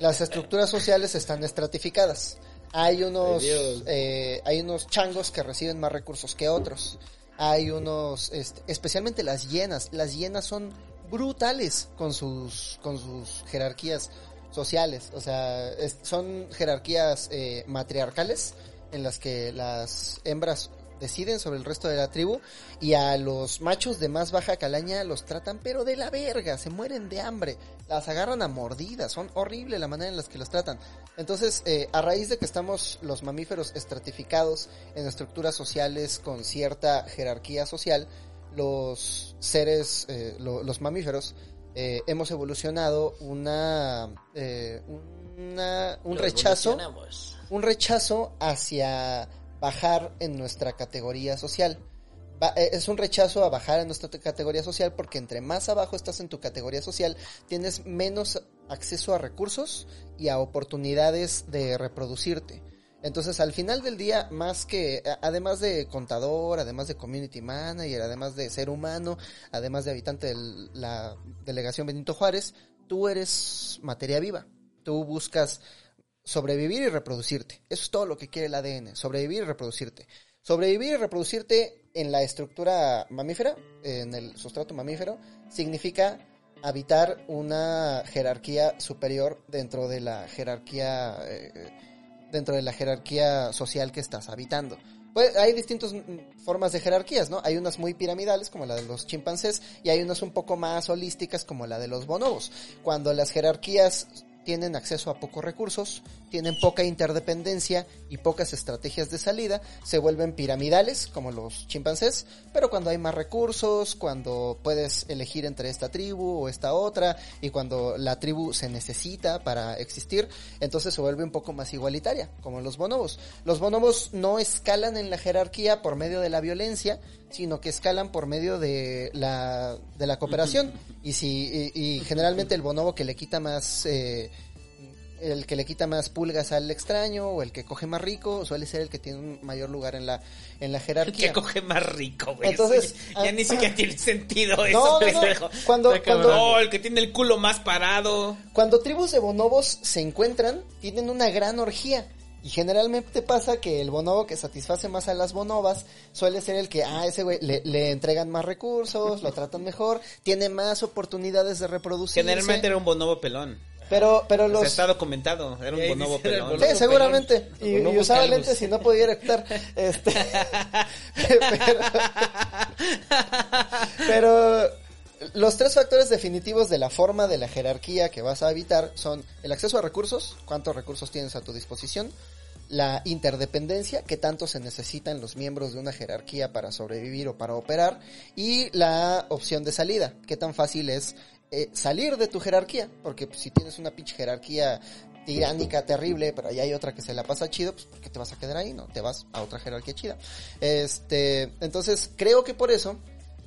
las estructuras sociales están estratificadas. Hay unos, eh, hay unos changos que reciben más recursos que otros. Hay unos, este, especialmente las hienas. Las hienas son brutales con sus, con sus jerarquías sociales. O sea, es- son jerarquías eh, matriarcales en las que las hembras deciden sobre el resto de la tribu y a los machos de más baja calaña los tratan pero de la verga, se mueren de hambre, las agarran a mordidas, son horrible la manera en las que los tratan. Entonces, eh, a raíz de que estamos los mamíferos estratificados en estructuras sociales con cierta jerarquía social, los seres, eh, lo- los mamíferos, eh, hemos evolucionado una, eh, una un Lo rechazo un rechazo hacia bajar en nuestra categoría social. Eh, es un rechazo a bajar en nuestra te- categoría social porque entre más abajo estás en tu categoría social, tienes menos acceso a recursos y a oportunidades de reproducirte. Entonces, al final del día, más que, a- además de contador, además de community manager, además de ser humano, además de habitante de la delegación Benito Juárez, tú eres materia viva. Tú buscas sobrevivir y reproducirte. Eso es todo lo que quiere el ADN, sobrevivir y reproducirte. Sobrevivir y reproducirte en la estructura mamífera, en el sustrato mamífero, significa habitar una jerarquía superior dentro de la jerarquía eh, dentro de la jerarquía social que estás habitando. Pues hay distintas formas de jerarquías, ¿no? Hay unas muy piramidales como la de los chimpancés y hay unas un poco más holísticas como la de los bonobos. Cuando las jerarquías tienen acceso a pocos recursos, tienen poca interdependencia y pocas estrategias de salida, se vuelven piramidales como los chimpancés, pero cuando hay más recursos, cuando puedes elegir entre esta tribu o esta otra y cuando la tribu se necesita para existir, entonces se vuelve un poco más igualitaria, como los bonobos. Los bonobos no escalan en la jerarquía por medio de la violencia, sino que escalan por medio de la, de la cooperación. Y si, y, y generalmente el bonobo que le quita más, eh, el que le quita más pulgas al extraño o el que coge más rico suele ser el que tiene un mayor lugar en la, en la El jerarquía. que coge más rico, güey. Entonces, ya, ya ah, ni siquiera tiene sentido No, eso, no. Cuando, cuando, el que tiene el culo más parado. Cuando tribus de bonobos se encuentran, tienen una gran orgía. Y generalmente pasa que el bonobo que satisface más a las bonobas suele ser el que, ah, ese güey, le, le entregan más recursos, lo tratan mejor, tiene más oportunidades de reproducirse. Generalmente era un bonobo pelón. Pero, pero O sea, los... está documentado. Era un bonobo pelón. Sí, seguramente. pelón. Y, y usaba calvos. lentes y no podía erectar. Este... pero... pero los tres factores definitivos de la forma de la jerarquía que vas a habitar son el acceso a recursos, cuántos recursos tienes a tu disposición, la interdependencia, que tanto se necesitan los miembros de una jerarquía para sobrevivir o para operar, y la opción de salida, qué tan fácil es eh, salir de tu jerarquía, porque pues, si tienes una pinche jerarquía tiránica terrible, pero ahí hay otra que se la pasa chido, pues ¿por qué te vas a quedar ahí? No, te vas a otra jerarquía chida. Este, entonces creo que por eso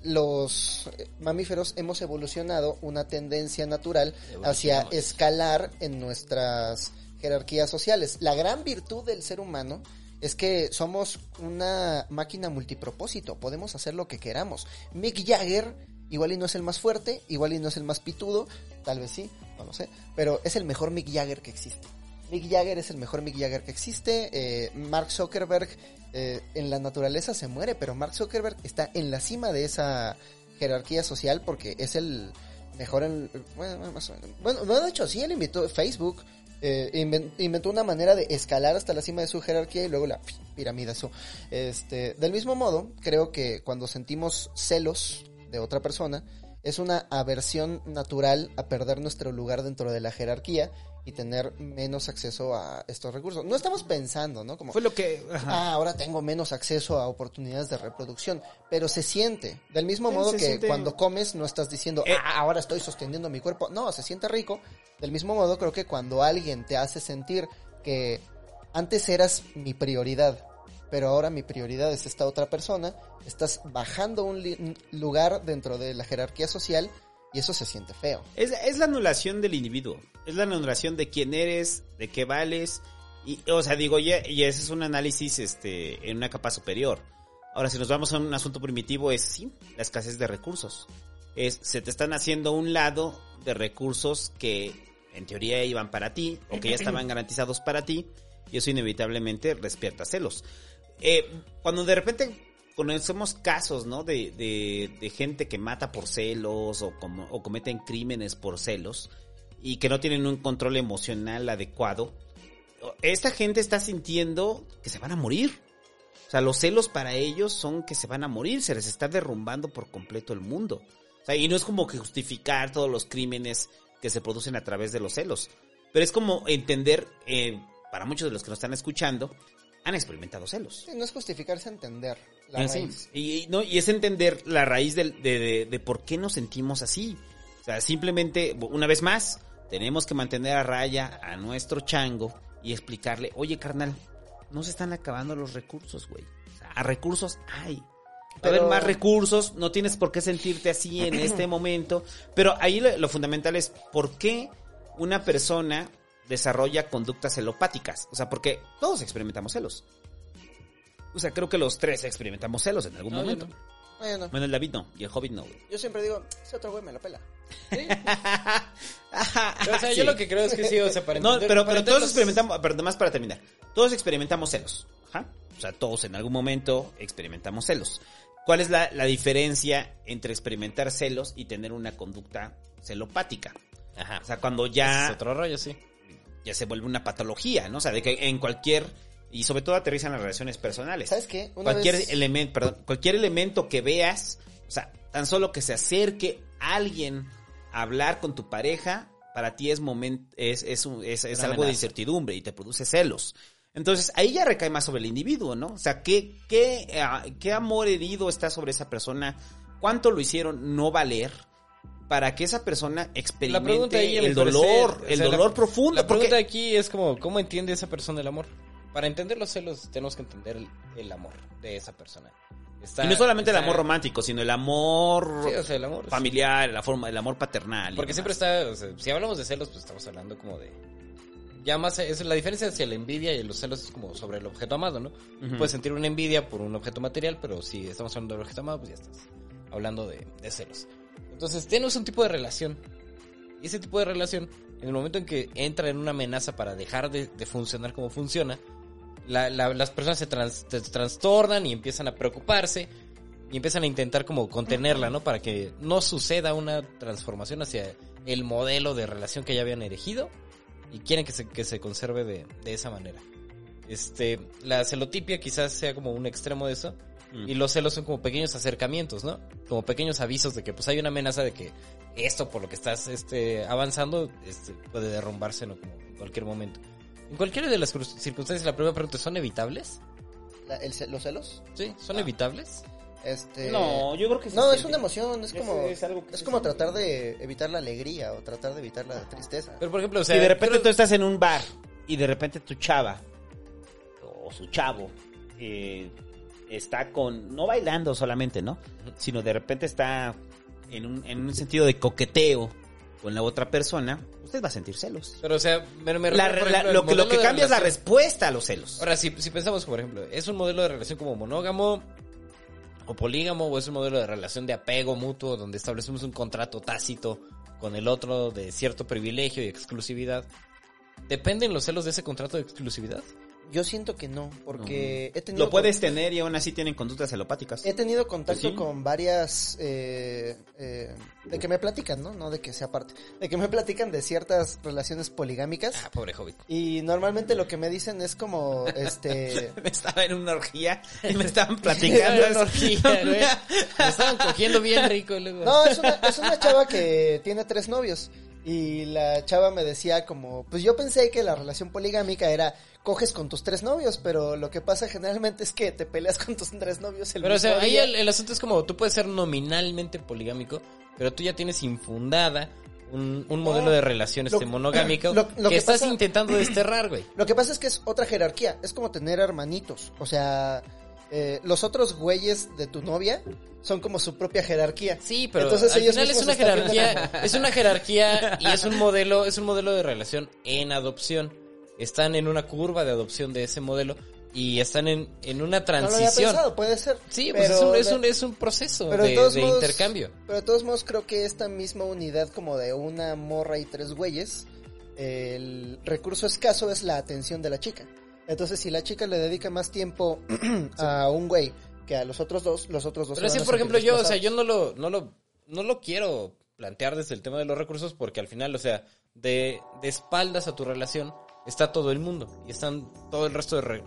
los eh, mamíferos hemos evolucionado una tendencia natural hacia escalar en nuestras jerarquías sociales. La gran virtud del ser humano es que somos una máquina multipropósito, podemos hacer lo que queramos. Mick Jagger igual y no es el más fuerte, igual y no es el más pitudo, tal vez sí, no lo sé, pero es el mejor Mick Jagger que existe. Mick Jagger es el mejor Mick Jagger que existe. eh, Mark Zuckerberg eh, en la naturaleza se muere, pero Mark Zuckerberg está en la cima de esa jerarquía social porque es el mejor en... Bueno, más o de hecho, sí, él invitó Facebook. Eh, inven- inventó una manera de escalar hasta la cima de su jerarquía y luego la piramidazó. Este, del mismo modo, creo que cuando sentimos celos de otra persona, es una aversión natural a perder nuestro lugar dentro de la jerarquía y tener menos acceso a estos recursos. No estamos pensando, ¿no? Como, Fue lo que... ajá. ah, ahora tengo menos acceso a oportunidades de reproducción, pero se siente. Del mismo Sí, modo que siente- cuando comes no estás diciendo, Eh. ah, ahora estoy sosteniendo mi cuerpo. No, se siente rico. Del mismo modo creo que cuando alguien te hace sentir que antes eras mi prioridad, pero ahora mi prioridad es esta otra persona, estás bajando un lugar dentro de la jerarquía social y eso se siente feo. Es, es la anulación del individuo. Es la anulación de quién eres, de qué vales. Y, o sea, digo, y, y ese es un análisis este, en una capa superior. Ahora, si nos vamos a un asunto primitivo, es sí, la escasez de recursos. Es, se te están haciendo un lado de recursos que en teoría iban para ti, o que ya estaban garantizados para ti, y eso inevitablemente despierta celos. Eh, cuando de repente conocemos casos, ¿no? De, de, de gente que mata por celos o, como, o cometen crímenes por celos y que no tienen un control emocional adecuado. Esta gente está sintiendo que se van a morir. O sea, los celos para ellos son que se van a morir, se les está derrumbando por completo el mundo. O sea, y no es como que justificar todos los crímenes que se producen a través de los celos. Pero es como entender, eh, para muchos de los que nos están escuchando, han experimentado celos. No es justificarse entender la Ah, sí. raíz. Y, y no, y es entender la raíz de, de- de por qué nos sentimos así. O sea, simplemente, una vez más, tenemos que mantener a raya a nuestro chango y explicarle, oye carnal, no se están acabando los recursos, güey. O sea, a recursos hay. Pero- haber más recursos, no tienes por qué sentirte así en este momento. Pero ahí lo, lo fundamental es por qué una persona desarrolla conductas celopáticas. O sea, porque todos experimentamos celos. O sea, creo que los tres experimentamos celos en algún No, yo momento. no. Bueno, Bueno, el David no, y el Hobbit no, güey. yo siempre digo, ese otro güey me la pela. Sí. O sea, Sí. yo lo que creo es que sí, o sea, para No, entender- pero, para pero todos experimentamos, pero además para terminar, todos experimentamos celos. Ajá. O sea, todos en algún momento experimentamos celos. ¿Cuál es la, la diferencia entre experimentar celos y tener una conducta celopática? Ajá. O sea, cuando Es ya, otro rollo, sí. ya se vuelve una patología, ¿no? O sea, de que en cualquier, y sobre todo aterriza en las relaciones personales. ¿Sabes qué? Una cualquier vez- elemento, perdón, cualquier elemento que veas, o sea, tan solo que se acerque alguien hablar con tu pareja, para ti es momento, es, es, es, algo de incertidumbre y te produce celos. Entonces, ahí ya recae más sobre el individuo, ¿no? O sea, ¿qué, qué, eh, qué amor herido está sobre esa persona? ¿Cuánto lo hicieron no valer? Para que esa persona experimente el dolor, o el la- dolor profundo. La porque- pregunta aquí es como, ¿cómo entiende esa persona el amor? Para entender los celos tenemos que entender el, el amor de esa persona. Está- y no solamente el amor romántico, sino el amor Sí, o sea, el amor. familiar, la forma, el amor paternal. Porque siempre está, o sea, si hablamos de celos, pues estamos hablando como de... Ya más, es la diferencia hacia la envidia y los celos es como sobre el objeto amado, ¿no? Ujú. Puedes sentir una envidia por un objeto material, pero si estamos hablando del objeto amado, pues ya estás hablando de, de celos. Entonces, tenemos un tipo de relación. Y ese tipo de relación, en el momento en que entra en una amenaza para dejar de, de funcionar como funciona, la- la- las personas se, trans- se trastornan y empiezan a preocuparse y empiezan a intentar como contenerla, ¿no? Para que no suceda una transformación hacia el modelo de relación que ya habían erigido y quieren que se, que se conserve de, de esa manera. Este, la celotipia quizás sea como un extremo de eso. Mm. Y los celos son como pequeños acercamientos, ¿no? Como pequeños avisos de que pues hay una amenaza de que esto por lo que estás este, avanzando este, puede derrumbarse ¿no? como en cualquier momento. En cualquiera de las circunstancias, la primera pregunta, ¿son evitables? La- el ¿Los celos? Sí, ¿son Ah. evitables? Este... No, yo creo que sí No, es una emoción, es como, es algo que es se como tratar de evitar la alegría o tratar de evitar la tristeza. Pero por ejemplo, o sea, si de repente creo- tú estás en un bar y de repente tu chava o su chavo eh, está con, no bailando solamente, ¿no? Sino de repente está en un, en un sentido de coqueteo con la otra persona, usted va a sentir celos. Pero o sea, me, me La- refiero, por la- ejemplo, lo, que, lo cambia es la respuesta a los celos. Ahora, si, si pensamos, por ejemplo, ¿es un modelo de relación como monógamo o polígamo o es un modelo de relación de apego mutuo donde establecemos un contrato tácito con el otro de cierto privilegio y exclusividad? ¿Dependen los celos de ese contrato de exclusividad? Yo siento que no, porque he tenido... Lo puedes tener y aún así tienen conductas celopáticas. He tenido contacto Pues sí. con varias eh, eh, de que me platican, ¿no? No de que sea parte, de que me platican de ciertas relaciones poligámicas Ah, pobre hobbit. y normalmente lo que me dicen es como este Estaba en una orgía y me estaban platicando. Era una orgía, güey. Me estaban cogiendo bien rico luego. No, es una, es una chava que tiene tres novios. Y la chava me decía como, pues yo pensé que la relación poligámica era coges con tus tres novios, pero lo que pasa generalmente es que te peleas con tus tres novios el Pero o sea, ahí el, el asunto es como tú puedes ser nominalmente poligámico, pero tú ya tienes infundada un, un modelo de relación este monogámico lo- lo que, que estás intentando desterrar, güey. Lo que pasa es que es otra jerarquía. Es como tener hermanitos. O sea, eh, los otros güeyes de tu novia son como su propia jerarquía. Sí, pero Entonces al ellos final es una jerarquía, es una jerarquía y es un modelo, es un modelo de relación en adopción. Están en una curva de adopción de ese modelo y están en, en una No lo había transición. pensado, puede ser. sí, pues pero es, un, es, un, es un proceso pero de, modos- intercambio. Pero de todos modos creo que esta misma unidad como de una morra y tres güeyes, el recurso escaso es la atención de la chica. Entonces si la chica le dedica más tiempo a un güey que a los otros dos, los otros dos Pero se sí, van a por ejemplo, yo, o sea, yo no lo, no lo, no lo quiero plantear desde el tema de los recursos porque al final, o sea, de, de espaldas a tu relación está todo el mundo y están todo el resto de re-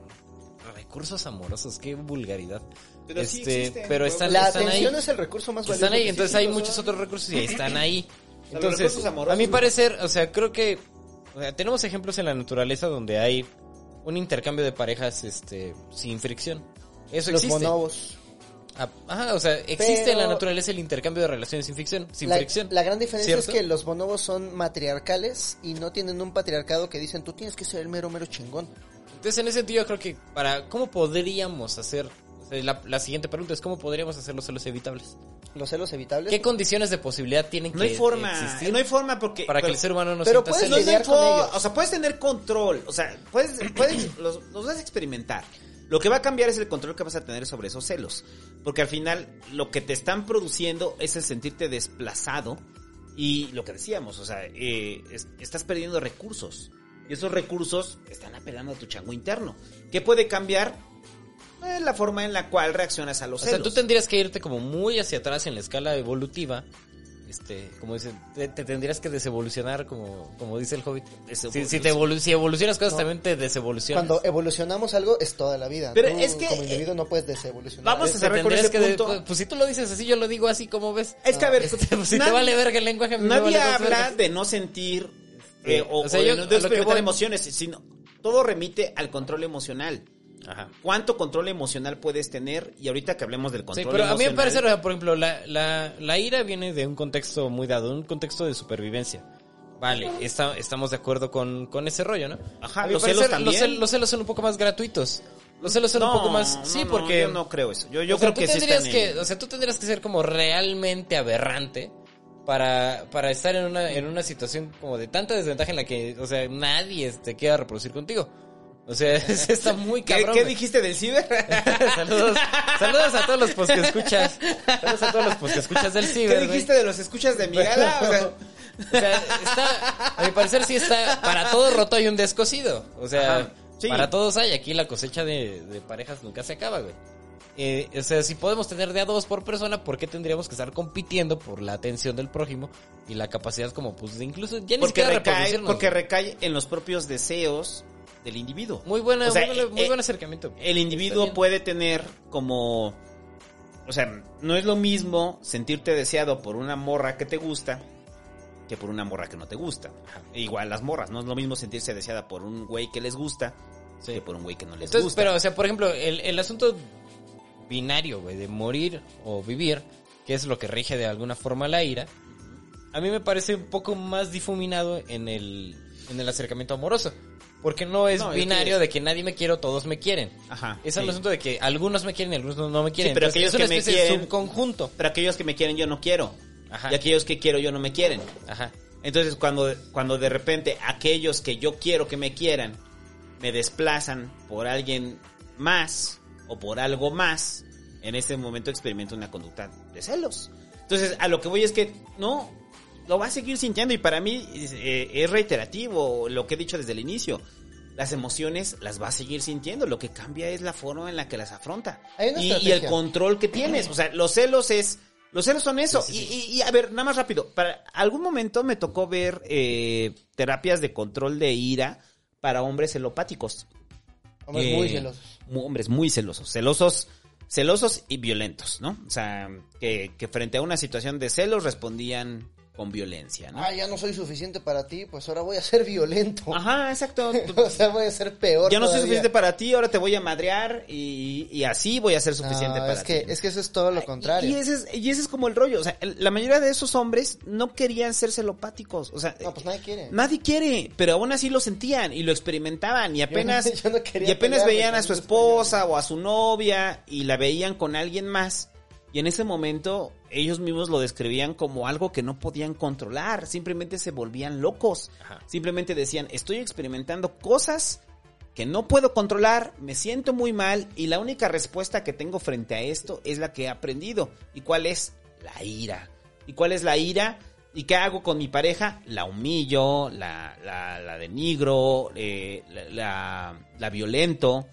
recursos amorosos, qué vulgaridad. Pero sí Este, existen, pero están, La están ahí. atención es el recurso más valioso. Están ahí, entonces hay muchos otros recursos y están ahí. los Entonces, a mi parecer, o sea, creo que o sea, tenemos ejemplos en la naturaleza donde hay un intercambio de parejas este sin fricción. Eso Los existe. bonobos. Ah, Ajá, o sea, existe Pero- en la naturaleza el intercambio de relaciones sin fricción, sin la, fricción. la gran diferencia ¿Cierto? es que los bonobos son matriarcales y no tienen un patriarcado que dicen tú tienes que ser el mero mero chingón. Entonces, en ese sentido, yo creo que para cómo podríamos hacer la, la siguiente pregunta es cómo podríamos hacer los celos evitables. Los celos evitables. ¿Qué condiciones de posibilidad tienen No que hay forma, existir no hay forma porque... para que el ser humano no pero sienta puedes lidiar con ellos. O sea, puedes tener control. O sea, puedes, puedes los, los vas a experimentar. Lo que va a cambiar es el control que vas a tener sobre esos celos. Porque al final lo que te están produciendo es el sentirte desplazado. Y lo que decíamos, o sea, eh, es- estás perdiendo recursos. Y esos recursos están apelando a tu chango interno. ¿Qué puede cambiar? La forma en la cual reaccionas a los O sea, celos. tú tendrías que irte como muy hacia atrás en la escala evolutiva. Este, como dice, te, te tendrías que desevolucionar, como, como dice el hobbit. Si, si te evolu- si evolucionas cosas, No. también te desevolucionas. Cuando evolucionamos algo es toda la vida. Pero Tú, es que, como eh, individuo no puedes desevolucionar. vamos a cerrar con ese que de- punto. pues, pues si tú lo dices así, yo lo digo así, como ves? Es que a ver, Este, pues, si te vale verga el lenguaje, Nadie vale habla de no sentir eh, o, O sea, o de yo- no lo que experimentar emociones, sino todo remite al control emocional. Ajá. ¿Cuánto control emocional puedes tener? Y ahorita que hablemos del Sí, control pero a mí me parece, o sea, por ejemplo, la, la, la ira viene de un contexto muy dado, un contexto de supervivencia. Vale, está, estamos de acuerdo con, con ese rollo, ¿no? Ajá, los celos también. Los, cel- los celos son un poco más gratuitos. Los celos son un poco más... Sí, no, porque... yo no creo eso. Yo, yo sea, creo que sí que, o sea, tú tendrías que ser como realmente aberrante para, para estar en una, en una situación como de tanta desventaja en la que, o sea, nadie te quiera reproducir contigo. O sea, es- está muy ¿Qué, cabrón. qué dijiste del ciber? saludos, saludos a todos los post que escuchas. Saludos a todos los post que escuchas del ¿Qué ciber. güey. dijiste de los escuchas de mi gala? O sea, O sea, está, a mi parecer sí está, para todo roto hay un descosido. O sea, sí. para todos hay. Aquí la cosecha de, de parejas nunca se acaba, güey. Eh, o sea, si podemos tener de a dos por persona, ¿por qué tendríamos que estar compitiendo por la atención del prójimo y la capacidad como, pues, de incluso ya ni porque, siquiera recae, porque recae en los propios deseos del individuo. Muy buena, O sea, muy, buena- muy eh, buen acercamiento. El individuo puede tener como... O sea, no es lo mismo sentirte deseado por una morra que te gusta que por una morra que no te gusta. Igual las morras, no es lo mismo sentirse deseada por un güey que les gusta Sí. que por un güey que no les Entonces, gusta. pero, o sea, por ejemplo, el, el asunto binario, güey, de morir o vivir, que es lo que rige de alguna forma la ira, a mí me parece un poco más difuminado en el, en el acercamiento amoroso. Porque no es No, binario que- de que nadie me quiere o todos me quieren. Ajá. Es sí. el asunto de que algunos me quieren y algunos no, me quieren. pero Entonces, aquellos es una que me quieren- subconjunto. Pero aquellos que me quieren yo no quiero. Ajá. Y aquellos que quiero yo no me quieren. Ajá. Entonces cuando, cuando de repente aquellos que yo quiero que me quieran me desplazan por alguien más o por algo más, en ese momento experimento una conducta de celos. Entonces a lo que voy es que no, lo va a seguir sintiendo y para mí es, eh, es reiterativo lo que he dicho desde el inicio. Las emociones las va a seguir sintiendo, lo que cambia es la forma en la que las afronta. Y, y el control que tienes. O sea, los celos es. Los celos son eso. Sí, sí, sí. Y, y- y, a ver, nada más rápido. Para algún momento me tocó ver eh, terapias de control de ira para hombres celopáticos. Hombres Eh, muy celosos. mu- hombres muy celosos. Celosos. Celosos y violentos, ¿no? O sea, que, que frente a una situación de celos respondían con violencia, ¿no? Ah, ya no soy suficiente para ti, pues ahora voy a ser violento. Ajá, exacto. o sea, voy a ser peor. Ya no soy suficiente para ti, ahora te voy a madrear y, y así voy a ser suficiente No, para es que, ti. ¿no? es que eso es todo lo contrario. Y ese, es, y ese es como el rollo. O sea, la mayoría de esos hombres no querían ser celopáticos. O sea, No, pues nadie quiere. nadie quiere, pero aún así lo sentían y lo experimentaban. Y apenas, yo no y apenas veían a su un esposa o a su novia y la veían con alguien más. Y en ese momento ellos mismos lo describían como algo que no podían controlar. Simplemente se volvían locos. Ajá. Simplemente decían, estoy experimentando cosas que no puedo controlar, me siento muy mal y la única respuesta que tengo frente a esto es la que he aprendido. ¿Y cuál es? La ira. ¿Y cuál es la ira? ¿Y qué hago con mi pareja? La humillo, la, la, la denigro, eh, la, la, la violento.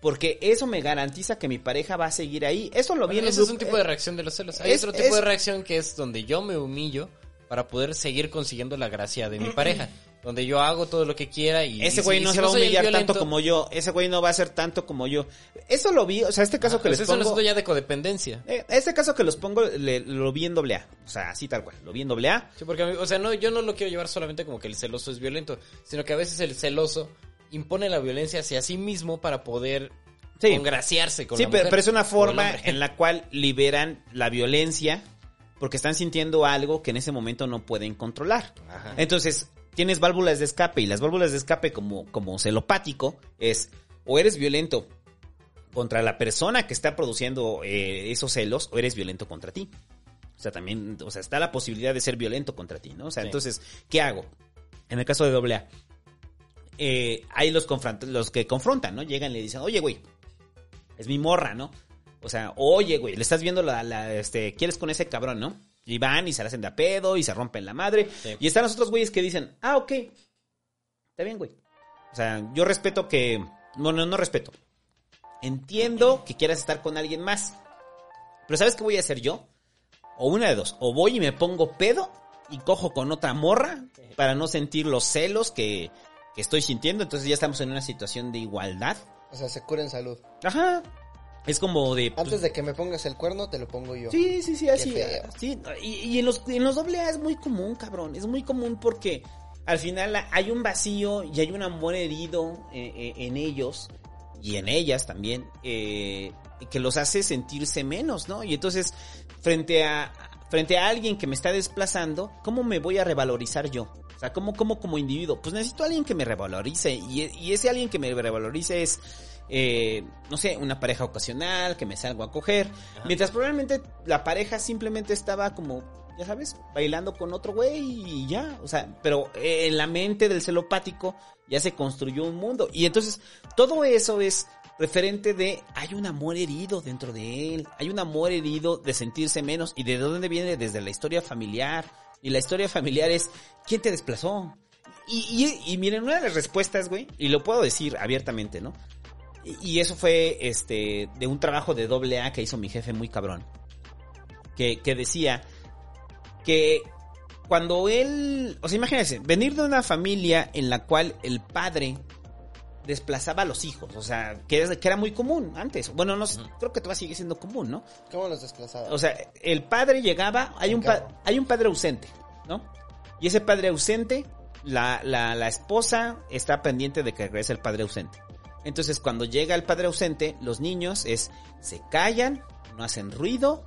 Porque eso me garantiza que mi pareja va a seguir ahí. Eso lo vi en Bueno, ese es un tipo de reacción de los celos. Hay es- otro tipo es- de reacción que es donde yo me humillo para poder seguir consiguiendo la gracia de mi pareja. Donde yo hago todo lo que quiera y... Ese güey si- no si se va a humillar violento, tanto como yo. Ese güey no va a ser tanto como yo. Eso lo vi, o sea, este caso que pues les eso no pongo... es ya de codependencia. Eh, Este caso que los pongo, le- lo vi en doble A. O sea, así tal cual. Lo vi en doble A. Sí, porque, a mí- o sea, no, yo no lo quiero llevar solamente como que el celoso es violento, sino que a veces el celoso impone la violencia hacia sí mismo para poder Sí. congraciarse con Sí, la pero, mujer pero es una forma en la cual liberan la violencia porque están sintiendo algo que en ese momento no pueden controlar. Ajá. Entonces, tienes válvulas de escape y las válvulas de escape como, como celopático es o eres violento contra la persona que está produciendo eh, esos celos o eres violento contra ti. O sea, también, o sea, está la posibilidad de ser violento contra ti, ¿no? O sea, Sí. entonces, ¿qué hago? En el caso de doble A, eh, hay los, los que confrontan, ¿no? Llegan y le dicen, oye, güey, es mi morra, ¿no? O sea, oye, güey, le estás viendo la, la, este, ¿quieres con ese cabrón, no? Y van y se la hacen de a pedo y se rompen la madre. Sí. Y están los otros güeyes que dicen, ah, ok, está bien, güey. O sea, yo respeto que, no, no, no respeto. Entiendo que quieras estar con alguien más. Pero ¿sabes qué voy a hacer yo? O una de dos, o voy y me pongo pedo y cojo con otra morra para no sentir los celos que, que estoy sintiendo. Entonces ya estamos en una situación de igualdad. O sea, se cura en salud. Ajá. Es como de... pues, Antes de que me pongas el cuerno, te lo pongo yo. Sí, sí, sí, así. Sí, y, y en los en los doble A es muy común, cabrón. Es muy común porque al final hay un vacío y hay un amor herido eh, eh, en ellos y en ellas también eh, que los hace sentirse menos, ¿no? Y entonces frente a frente a alguien que me está desplazando, ¿cómo me voy a revalorizar yo? O sea, ¿cómo, cómo como individuo? Pues necesito a alguien que me revalorice y, y ese alguien que me revalorice es eh, no sé, una pareja ocasional, que me salgo a coger. Mientras probablemente la pareja simplemente estaba como, ya sabes, bailando con otro güey y ya. O sea, pero eh, en la mente del celopático ya se construyó un mundo. Y entonces todo eso es referente de hay un amor herido dentro de él, hay un amor herido de sentirse menos. ¿Y de dónde viene? Desde la historia familiar. Y la historia familiar es, ¿quién te desplazó? Y, y, miren, una de las respuestas, güey, y lo puedo decir abiertamente, ¿no? Y, y eso fue este de un trabajo de doble A que hizo mi jefe muy cabrón. Que, que decía que cuando él, o sea, imagínense, venir de una familia en la cual el padre desplazaba a los hijos, o sea, que, era muy común antes. Bueno, no sé, creo que todavía sigue siendo común, ¿no? ¿Cómo los desplazaba? O sea, el padre llegaba, hay un, pa- hay un padre ausente, ¿no? Y ese padre ausente, la, la, la esposa está pendiente de que regrese el padre ausente. Entonces, cuando llega el padre ausente, los niños es, se callan, no hacen ruido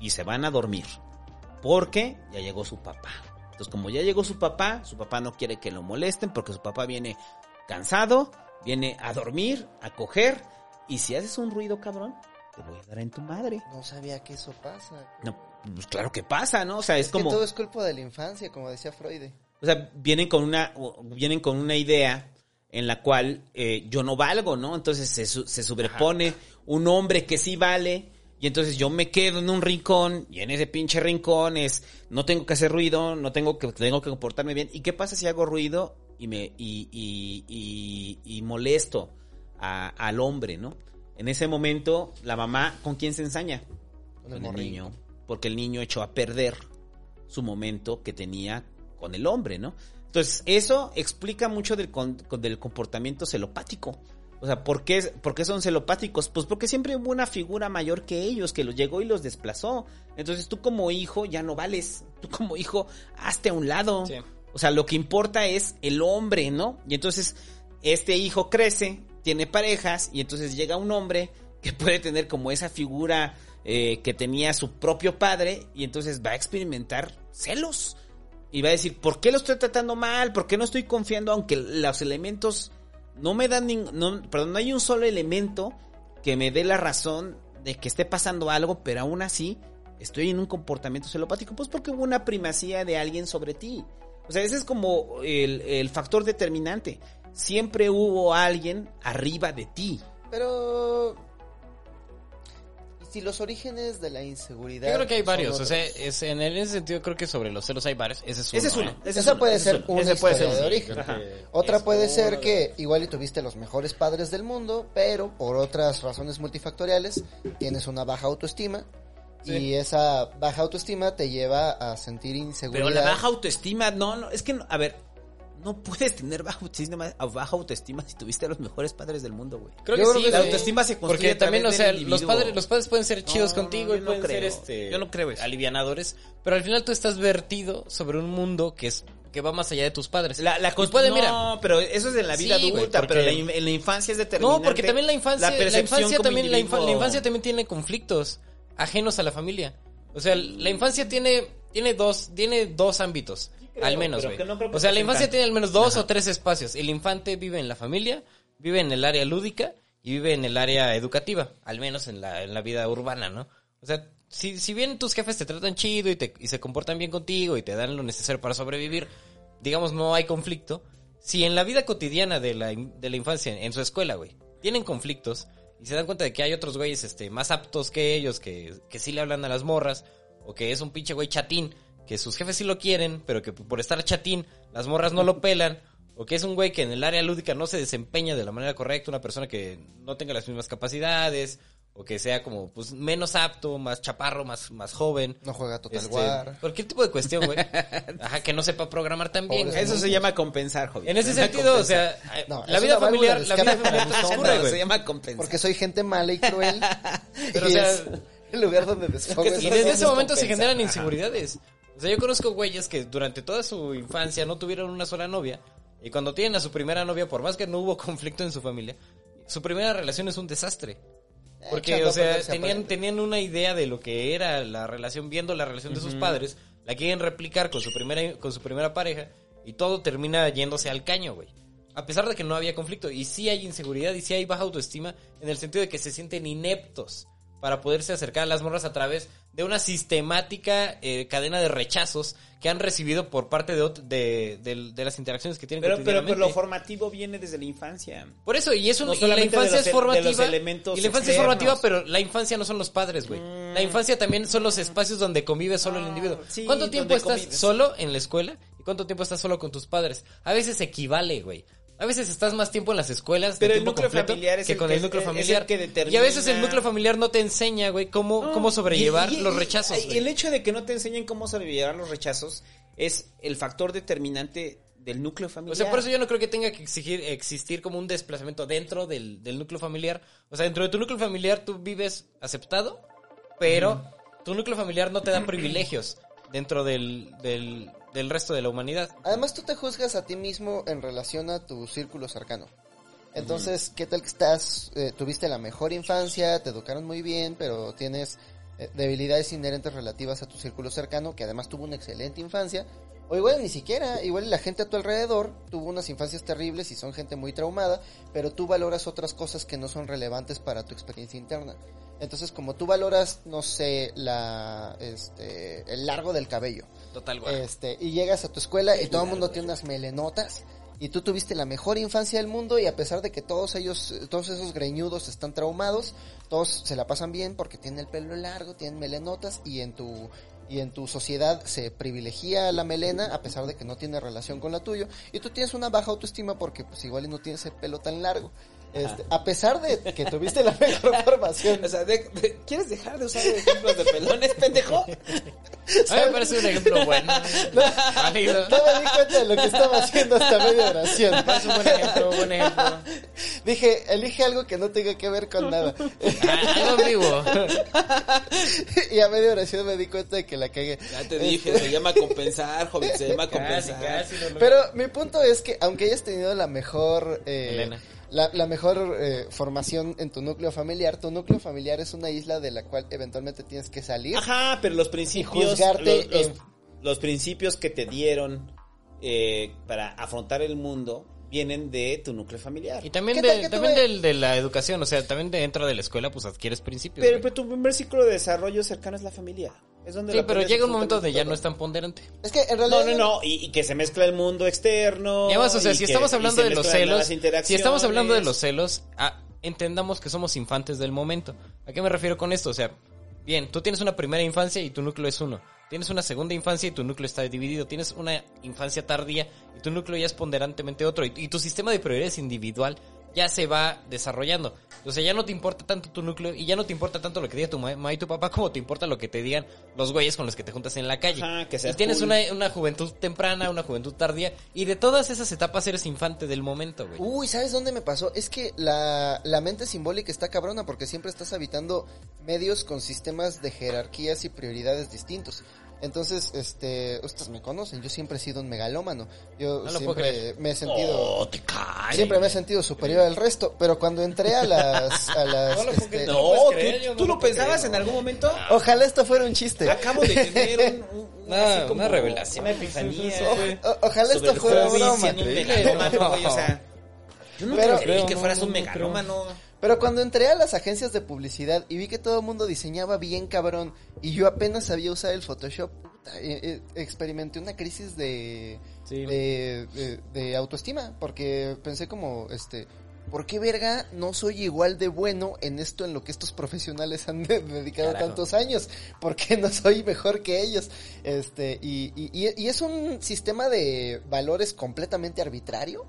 y se van a dormir. Porque ya llegó su papá. Entonces, como ya llegó su papá, su papá no quiere que lo molesten porque su papá viene cansado, viene a dormir, a coger. Y si haces un ruido, cabrón, te voy a dar en tu madre. no sabía que eso pasa. No, pues claro que pasa, ¿no? O sea, es, Es como, que todo es culpa de la infancia, como decía Freud. o sea, vienen con una, vienen con una idea en la cual eh, yo no valgo, ¿no? Entonces se, se sobrepone un hombre que sí vale y entonces yo me quedo en un rincón y en ese pinche rincón es, no tengo que hacer ruido, no tengo que, tengo que comportarme bien. ¿Y qué pasa si hago ruido y me, y, y, y, y molesto a- al hombre, ¿no? En ese momento, la mamá, ¿con quién se ensaña? Con el con el morrillo. niño, porque el niño echó a perder su momento que tenía con el hombre, ¿no? Entonces, eso explica mucho del, con- con- del comportamiento celopático. O sea, ¿por qué, ¿por qué son celopáticos? Pues porque siempre hubo una figura mayor que ellos que los llegó y los desplazó. Entonces tú como hijo ya no vales. tú como hijo, hazte a un lado. Sí. O sea, lo que importa es el hombre, ¿no? Y entonces este hijo crece, tiene parejas y entonces llega un hombre que puede tener como esa figura eh, que tenía su propio padre y entonces va a experimentar celos. Y va a decir, ¿por qué lo estoy tratando mal? ¿Por qué no estoy confiando? Aunque los elementos no me dan. No, perdón, no hay un solo elemento que me dé la razón de que esté pasando algo, pero aún así estoy en un comportamiento celopático. Pues porque hubo una primacía de alguien sobre ti. O sea, ese es como el, el factor determinante. Siempre hubo alguien arriba de ti. Pero... ¿Y si los orígenes de la inseguridad... Yo creo que hay varios, o sea, es, en ese sentido creo que sobre los celos hay varios. Ese es uno. Ese es uno. ¿eh? ese es Esa uno, puede ser uno, una ese puede ser de origen. Ajá. Otra Es puede uno ser que igual y tuviste los mejores padres del mundo, pero por otras razones multifactoriales tienes una baja autoestima y esa baja autoestima te lleva a sentir inseguridad. Pero la baja autoestima, no, no, es que, no- a ver, no puedes tener baja autoestima, baja autoestima si tuviste a los mejores padres del mundo, güey. Creo que creo sí, que la autoestima se construye Porque a también, o sea, los padres, los padres pueden ser chidos No, contigo y yo no pueden ser creo. este Yo no creo eso. alivianadores, pero al final tú estás vertido sobre un mundo que es que va más allá de tus padres. La, la Y puede, no, mira, pero eso es en la vida Sí, güey, adulta, porque- pero la in- en la infancia es determinante. No, porque también la infancia, la, infancia también, la, infa- individuo. la infancia también tiene conflictos ajenos a la familia. O sea, la infancia tiene, tiene dos, tiene dos ámbitos, creo, al menos, güey. no O sea, la infancia tiene al menos dos Ajá. o tres espacios. El infante vive en la familia, vive en el área lúdica y vive en el área educativa, al menos en la, en la vida urbana, ¿no? O sea, si, si bien tus jefes te tratan chido y, te, y se comportan bien contigo y te dan lo necesario para sobrevivir, digamos, no hay conflicto. Si en la vida cotidiana de la, in- de la infancia, en su escuela, güey, tienen conflictos y se dan cuenta de que hay otros güeyes este, más aptos que ellos, que, que sí le hablan a las morras, o que es un pinche güey chatín, que sus jefes sí lo quieren, pero que por estar chatín, las morras no lo pelan, o que es un güey que en el área lúdica no se desempeña de la manera correcta, una persona que no tenga las mismas capacidades, o que sea como pues menos apto, más chaparro, más, más joven. No juega Total Este, War. Cualquier tipo de cuestión, güey. Ajá, que no sepa programar tan bien. Eso se llama compensar, joven. En ese sentido, o sea, No, la vida familiar, la vida familiar güey. se llama compensar. Porque soy gente mala y cruel. Pero, y o sea, es el lugar donde desfogo Y desde ese momento se generan Ajá. inseguridades. O sea, yo conozco güeyes que durante toda su infancia no tuvieron una sola novia. Y cuando tienen a su primera novia, por más que no hubo conflicto en su familia, su primera relación es un desastre. Porque, echando o sea, tenían, tenían una idea de lo que era la relación, viendo la relación de sus padres, la quieren replicar con su primera, con su primera pareja, y todo termina yéndose al caño, güey. A pesar de que no había conflicto, y sí hay inseguridad, y sí hay baja autoestima, en el sentido de que se sienten ineptos para poderse acercar a las morras a través de una sistemática eh, cadena de rechazos que han recibido por parte de, de, de- de las interacciones que tienen Pero, pero, pero lo formativo viene desde la infancia. Por eso, y eso No y la infancia los es de los formativa. elementos y la infancia es formativa, pero la infancia no son los padres, güey. La infancia también son los espacios donde convive solo el Ah, individuo. sí, ¿Cuánto tiempo estás convives. solo en la escuela? ¿Y cuánto tiempo estás solo con tus padres? A veces equivale, güey. A veces estás más tiempo en las escuelas Pero el tiempo núcleo completo familiar es que el con que- el núcleo el familiar. que determina- Y a veces el núcleo familiar no te enseña, güey, cómo, No, cómo sobrellevar y- y- los rechazos, y güey. El hecho de que no te enseñen cómo sobrellevar los rechazos es el factor determinante del núcleo familiar. O sea, por eso yo no creo que tenga que exigir, existir como un desplazamiento dentro del, del núcleo familiar. O sea, dentro de tu núcleo familiar tú vives aceptado, pero tu núcleo familiar no te da privilegios dentro del, del, del resto de la humanidad. Además, tú te juzgas a ti mismo en relación a tu círculo cercano. Entonces, ¿qué tal que estás? eh, tuviste la mejor infancia, te educaron muy bien, pero tienes eh, debilidades inherentes relativas a tu círculo cercano, que además tuvo una excelente infancia. O igual ni siquiera, igual la gente a tu alrededor tuvo unas infancias terribles y son gente muy traumada, pero tú valoras otras cosas que no son relevantes para tu experiencia interna. Entonces, como tú valoras, no sé, la, este, el largo del cabello, Total, güey. este, y llegas a tu escuela y todo el mundo tiene unas melenotas. Y tú tuviste la mejor infancia del mundo y a pesar de que todos ellos, todos esos greñudos están traumados, todos se la pasan bien porque tienen el pelo largo, tienen melenotas y en tu y en tu sociedad se privilegia la melena a pesar de que no tiene relación con la tuya y tú tienes una baja autoestima porque pues igual y no tienes el pelo tan largo. Este, a pesar de que tuviste la mejor formación. O sea, de- de- ¿quieres dejar de usar ejemplos de pelones, pendejo? A mí me parece un ejemplo bueno. No me di cuenta de lo que estaba haciendo hasta media oración. Es un buen ejemplo, buen ejemplo. Dije, elige algo que no tenga que ver con nada. Ah, vivo. y a media oración me di cuenta de que la cagué. Ya te dije, se llama compensar, joven, se llama compensar. casi. Pero mi punto es que aunque hayas tenido la mejor eh, Elena. La, la mejor eh, formación en tu núcleo familiar, tu núcleo familiar es una isla de la cual eventualmente tienes que salir. Ajá, pero los principios. Los, los- en- los principios que te dieron eh, para afrontar el mundo vienen de tu núcleo familiar. ¿Qué Pero, Y también, de, también del- de, la educación, o sea, también dentro de la escuela, pues adquieres principios. pero, güey. tu primer ciclo de desarrollo cercano es la familia. Es donde sí, pero llega un momento donde ya no es tan ponderante. Es que en realidad. No, no, no, y, y que se mezcla el mundo externo. Y además, o sea, si que- estamos hablando se de los celos, si estamos hablando de los celos, ah, entendamos que somos infantes del momento. ¿A qué me refiero con esto? O sea, bien, tú tienes una primera infancia y tu núcleo es uno. Tienes una segunda infancia y tu núcleo está dividido. Tienes una infancia tardía y tu núcleo ya es ponderantemente otro. Y, tu sistema de prioridades individual ya se va desarrollando. O sea, ya no te importa tanto tu núcleo y ya no te importa tanto lo que diga tu ma- mamá y tu papá como te importa lo que te digan los güeyes con los que te juntas en la calle. Ajá, que seas y tienes cool. una, una juventud temprana, una juventud tardía y de todas esas etapas eres infante del momento, güey. Uy, ¿sabes dónde me pasó? Es que la, la mente simbólica está cabrona porque siempre estás habitando medios con sistemas de jerarquías y prioridades distintos. Entonces, este, ustedes me conocen, yo siempre he sido un megalómano. Yo No siempre me he sentido Oh, te cae. siempre me he sentido superior al resto, pero cuando entré a las a las No este. No, puedes ¿tú, creer, yo no tú lo pensabas creer, en algún momento? Ojalá esto fuera un chiste. Acabo de tener un, un- un- Una- así como una revelación. Una epifanía. O- o- ojalá esto fuera broma. Yo no Pero- creí que fueras no, un no megalómano. Pero cuando entré a las agencias de publicidad y vi que todo el mundo diseñaba bien cabrón y yo apenas sabía usar el Photoshop, puta, eh, eh, experimenté una crisis de, Sí. de, de- de autoestima porque pensé como, este, ¿por qué verga no soy igual de bueno en esto en lo que estos profesionales han de- dedicado Carajo. tantos años? ¿Por qué no soy mejor que ellos? Este, y, y, y- y es un sistema de valores completamente arbitrario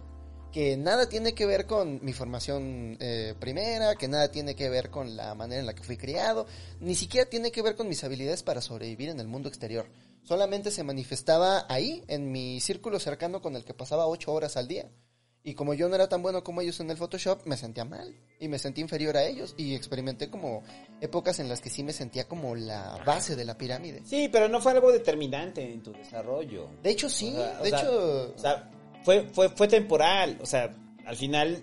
que nada tiene que ver con mi formación eh, primera, que nada tiene que ver con la manera en la que fui criado, ni siquiera tiene que ver con mis habilidades para sobrevivir en el mundo exterior. Solamente se manifestaba ahí, en mi círculo cercano con el que pasaba ocho horas al día. Y como yo no era tan bueno como ellos en el Photoshop, me sentía mal y me sentí inferior a ellos y experimenté como épocas en las que sí me sentía como la base de la pirámide. Sí, pero no fue algo determinante en tu desarrollo. De hecho sí, O sea, o de sea, hecho O sea, fue, fue, fue temporal. O sea, al final,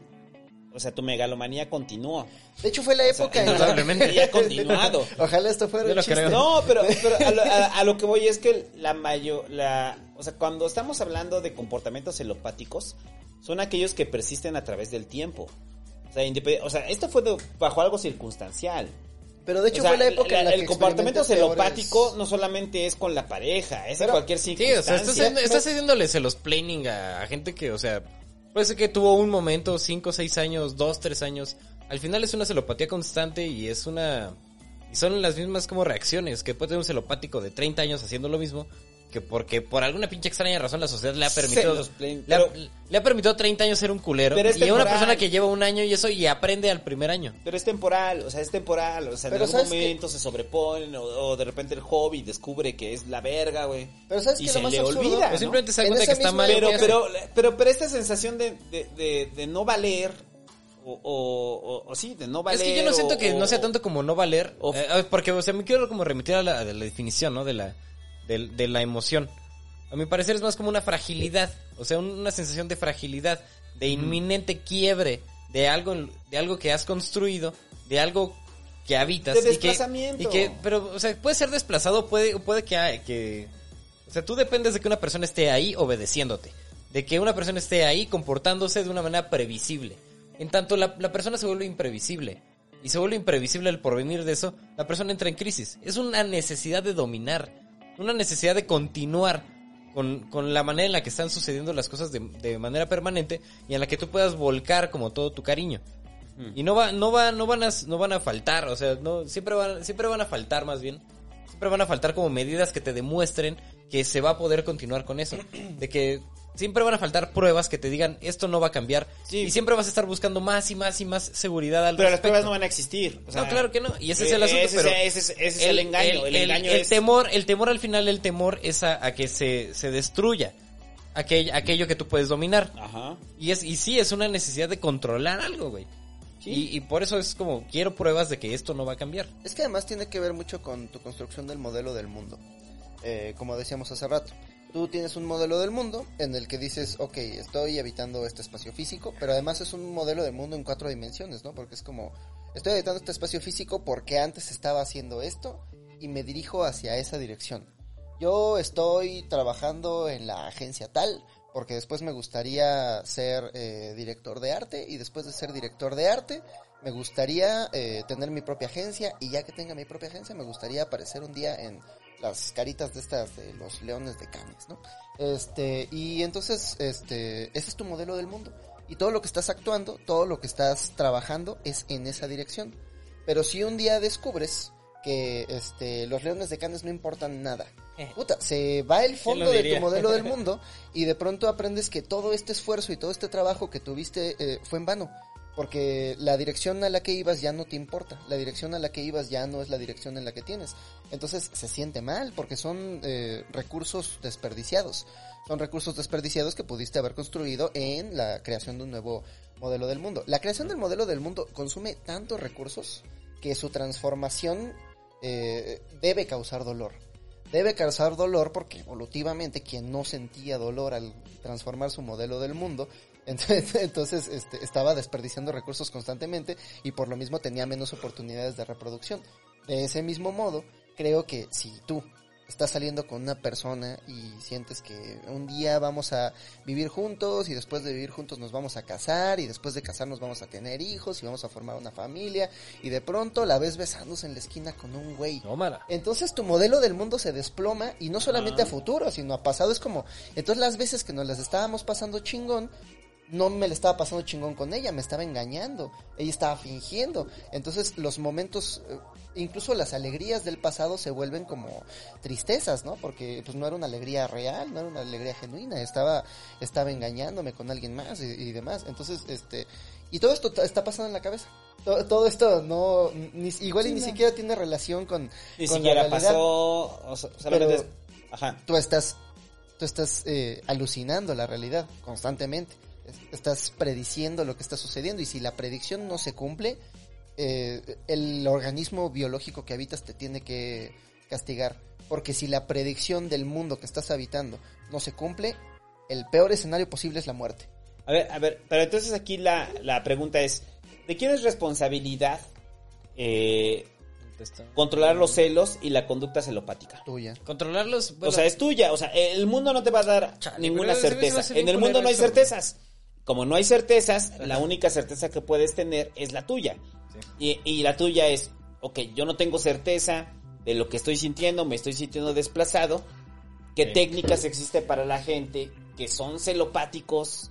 o sea, tu megalomanía continuó. de hecho fue la época en la ha continuado. Ojalá esto fuera un chiste. No, pero, pero a, lo, a- a lo que voy es que la mayor, la, o sea, cuando estamos hablando de comportamientos celopáticos, son aquellos que persisten a través del tiempo. O sea, independ- o sea esto fue de- bajo algo circunstancial. Pero de hecho O sea, fue la época en la el que comportamiento experimenté celopático no solamente es con la pareja, es Pero- en cualquier Sí, o circunstancia. sea, estás, haciendo- estás haciéndole celos planning a, a gente que, o sea, puede ser que tuvo un momento, cinco, seis años, dos, tres años. Al final es una celopatía constante y es una... Y son las mismas como reacciones que puede tener un celopático de 30 años haciendo lo mismo que porque por alguna pinche extraña razón la sociedad le ha permitido le, ha, pero- le ha permitido 30 años ser un culero Pero es y a una persona que lleva un año y eso y aprende al primer año. Pero es temporal, o sea, es temporal, o sea, Pero en algún momento se sobreponen o, o de repente el hobby descubre que es la verga, güey. Pero ¿sabes Y se lo más le absurdo? olvida, O ¿no? simplemente se da cuenta que está mal. Pero, pero, pero, pero esta sensación de, de, de, de no valer, o, o, o, o sí, de no valer. Es que yo no siento o- que no sea tanto como no valer, o- eh, porque o sea, me quiero como remitir a la, a la definición, ¿no? De la, de, de la emoción. A mi parecer es más como una fragilidad, o sea, un- una sensación de fragilidad, de inminente quiebre de algo, de algo que has construido, de algo que habitas. De y que- desplazamiento. Y que, pero, o sea, puede ser desplazado, puede, puede que, que, o sea, tú dependes de que una persona esté ahí obedeciéndote, de que una persona esté ahí comportándose de una manera previsible. En tanto, la, la persona se vuelve imprevisible. Y se vuelve imprevisible el porvenir de eso, la persona entra en crisis. Es una necesidad de dominar, una necesidad de continuar con, con la manera en la que están sucediendo las cosas de, de manera permanente y en la que tú puedas volcar como todo tu cariño. Y no va, no va, no van a, no van a faltar, o sea, no, siempre van, siempre van a faltar más bien. Siempre van a faltar como medidas que te demuestren que se va a poder continuar con eso. De que siempre van a faltar pruebas que te digan esto no va a cambiar. Sí. Y siempre vas a estar buscando más y más y más seguridad al Pero las pruebas no van a existir. o sea, no, claro que no. Y ese es eh, el asunto. ese, pero ese es, ese es el, engaño. El, engaño el es. temor, el temor al final, el temor es a, a que se, se destruya aquello, aquello que tú puedes dominar. Ajá. Y es, y sí, es una necesidad de controlar algo, güey. Sí. Y, y por eso es como, quiero pruebas de que esto no va a cambiar. Es que además tiene que ver mucho con tu construcción del modelo del mundo. Eh, como decíamos hace rato, tú tienes un modelo del mundo en el que dices, ok, estoy habitando este espacio físico, pero además es un modelo del mundo en cuatro dimensiones, ¿no? Porque es como, estoy habitando este espacio físico porque antes estaba haciendo esto y me dirijo hacia esa dirección. Yo estoy trabajando en la agencia tal porque después me gustaría ser eh, director de arte y después de ser director de arte me gustaría eh, tener mi propia agencia y ya que tenga mi propia agencia me gustaría aparecer un día en las caritas de estas de los leones de Cannes, ¿no? Este, y entonces, este, ese es tu modelo del mundo. Y todo lo que estás actuando, todo lo que estás trabajando es en esa dirección. Pero si un día descubres que este, los leones de Cannes no importan nada, puta, se va el fondo de tu modelo del mundo y de pronto aprendes que todo este esfuerzo y todo este trabajo que tuviste eh, fue en vano. Porque la dirección a la que ibas ya no te importa. La dirección a la que ibas ya no es la dirección en la que tienes. Entonces se siente mal porque son eh, recursos desperdiciados. Son recursos desperdiciados que pudiste haber construido en la creación de un nuevo modelo del mundo. La creación del modelo del mundo consume tantos recursos que su transformación eh, debe causar dolor. Debe causar dolor porque evolutivamente quien no sentía dolor al transformar su modelo del mundo, entonces, entonces este, estaba desperdiciando recursos constantemente y por lo mismo tenía menos oportunidades de reproducción. De ese mismo modo, creo que si tú estás saliendo con una persona y sientes que un día vamos a vivir juntos y después de vivir juntos nos vamos a casar y después de casarnos vamos a tener hijos y vamos a formar una familia y de pronto la ves besándose en la esquina con un güey. Tómala. Entonces tu modelo del mundo se desploma y no solamente a futuro, sino a pasado. Es como, entonces las veces que nos las estábamos pasando chingón, no me le estaba pasando chingón con ella, me estaba engañando, ella estaba fingiendo. Entonces los momentos, eh, incluso las alegrías del pasado se vuelven como tristezas, ¿no? Porque pues no era una alegría real, no era una alegría genuina, estaba, estaba engañándome con alguien más y, y demás. Entonces, este, y todo esto está pasando en la cabeza. Todo, todo esto no, ni, igual y Sí, ni no. siquiera tiene relación con, Ni con siquiera la realidad pasó. O sea, solamente Pero- Ajá. tú estás tú estás eh, alucinando la realidad constantemente estás prediciendo lo que está sucediendo y si la predicción no se cumple eh, el organismo biológico que habitas te tiene que castigar porque si la predicción del mundo que estás habitando no se cumple el peor escenario posible es la muerte A ver, a ver, pero entonces aquí la, la pregunta es, ¿de quién es responsabilidad eh, controlar los celos y la conducta celopática? tuya Controlarlos. o sea, es tuya, o sea, el mundo no te va a dar Chale, ninguna certeza. En el mundo no hay eso, certezas. Como no hay certezas, la única certeza que puedes tener es la tuya. Y, y la tuya es, ok, yo no tengo certeza de lo que estoy sintiendo, me estoy sintiendo desplazado. ¿Qué Sí. técnicas existe para la gente que son celopáticos,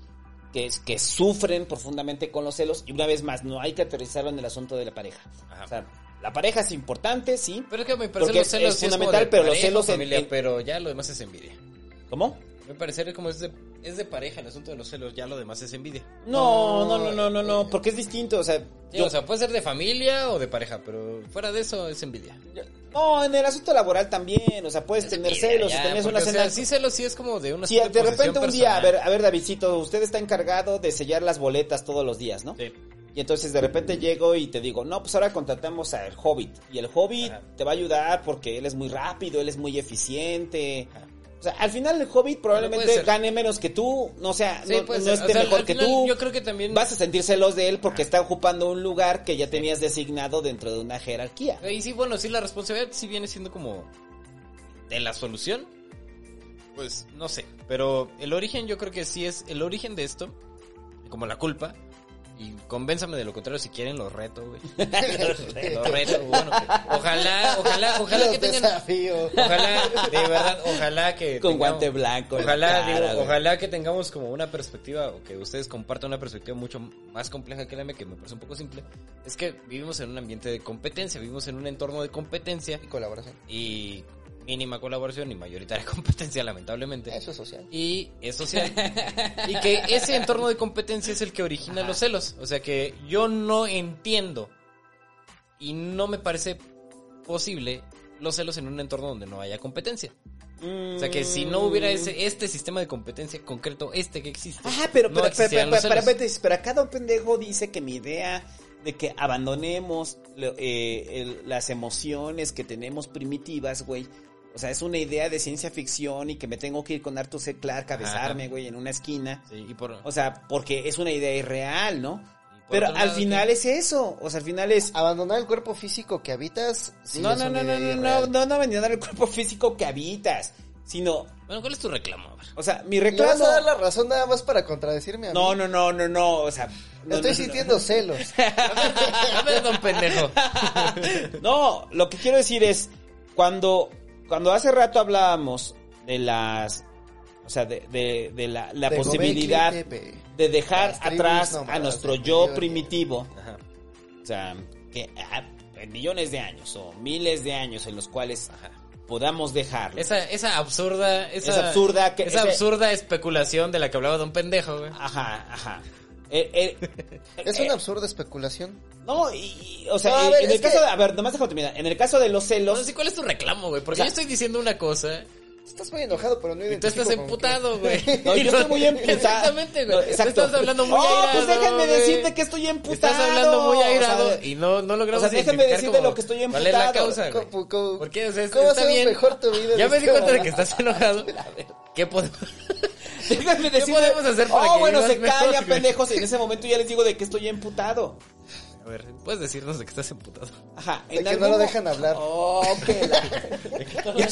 que, que sufren profundamente con los celos? Y una vez más, no hay que aterrizarlo en el asunto de la pareja. Ajá. O sea, la pareja es importante, sí. Pero es que me parece los celos es sí fundamental, pero los celos en- familia, en- pero ya lo demás es envidia. ¿Cómo? Me parece como es de, es de pareja el asunto de los celos, ya lo demás es envidia. No, no, no, no, no, no, porque es distinto, o sea, Sí, yo- o sea, puede ser de familia o de pareja, pero fuera de eso es envidia. no, en el asunto laboral también, o sea, puedes tener Envidia, celos, ya, si porque, una o sea, sí celos sí es como de una Si cierta de repente un día, a ver, a ver, Davidcito, usted está encargado de sellar las boletas todos los días, ¿no? Sí. Y entonces de repente llego y te digo, no, pues ahora contratamos al Hobbit. Y el Hobbit Ajá. te va a ayudar porque él es muy rápido, él es muy eficiente. Ajá. O sea, al final el Hobbit probablemente gane menos que tú, no sea, Sí, no, esté O sea, al- mejor que final tú. Yo creo que también Vas a sentir celos de él porque está ocupando un lugar que ya tenías designado dentro de una jerarquía. Y sí, bueno, sí, la responsabilidad sí viene siendo como de la solución. Pues no sé, pero el origen yo creo que sí es el origen de esto, como la culpa. Y convénzame de lo contrario si quieren, lo reto, güey. lo reto, bueno. Ojalá, ojalá, ojalá que Los tengan. desafío. Ojalá, de verdad, ojalá que. Con tengamos- guante blanco. Ojalá, cara, digo, ojalá que tengamos como una perspectiva, o que ustedes compartan una perspectiva mucho más compleja que la mía, que me parece un poco simple. Es que vivimos en un ambiente de competencia, vivimos en un entorno de competencia y colaboración y mínima colaboración y mayoritaria competencia, lamentablemente. Eso es social. Y es social. y que ese entorno de competencia es el que origina los celos. O sea que yo no entiendo y no me parece posible los celos en un entorno donde no haya competencia. O sea que si no hubiera ese, este sistema de competencia concreto, este que existe. Ah, pero, no pero, pero, los pero, celos. pero, pero acá don pendejo dice que mi idea de que abandonemos eh, el- las emociones que tenemos primitivas, güey. O sea, es una idea de ciencia ficción y que me tengo que ir con Arthur C. Clarke a besarme, güey, en una esquina. Sí, y por, O sea, porque es una idea irreal, ¿no? Pero al final que- es eso. O sea, al final es... Abandonar el cuerpo físico que habitas. sí no, no, no, no, no, no, no, no abandonar el cuerpo físico que habitas, sino, Bueno, ¿cuál es tu reclamo? A ver. o sea, mi ¿Le vas reclamo... a dar la razón nada más para contradecirme a mí? No, no, no, no, no, o sea... no, Estoy no, no. sintiendo celos. A ver, don pendejo. No, lo que quiero decir es, cuando, cuando hace rato hablábamos de las, o sea, de, de, de la, la De posibilidad Gobekli de dejar atrás a nuestro yo primitivo, Ajá. o sea, que ah, en millones de años o miles de años en los cuales podamos dejarlo. Esa, esa absurda, esa, Es absurda que- esa ese- absurda especulación de la que hablaba don pendejo, güey. Ajá, ajá. Eh, eh, Es eh, una absurda especulación. No, y, y, o sea, No, ver, en el caso que- de, a ver, nomás déjame terminar. En el caso de los No celos, sé cuál es tu reclamo, güey, porque O sea- yo estoy diciendo una cosa Estás muy enojado, pero no y tú estás emputado, güey. No, Y yo estoy muy emputado. Exactamente, güey. No, exacto. estás hablando muy Oh, airado. pues déjenme güey. decirte que estoy emputado. Estás hablando muy O sea, airado y no, no logramos o sea, identificar decirte lo que estoy ¿Cuál es la emputado. causa, güey? ¿Cómo- cómo- ¿Por qué? O sea, ¿Cómo está bien. mejor tu vida? Ya me di este cuenta de que estás enojado. ¿Qué podemos...? Déjenme decirte. podemos hacer para oh, que bueno, se calla, güey? pendejos. Y en ese momento ya les digo de que estoy emputado. A ver, ¿puedes decirnos de que estás emputado? Ajá. De en que algún no lo dejan hablar. Oh, que la-.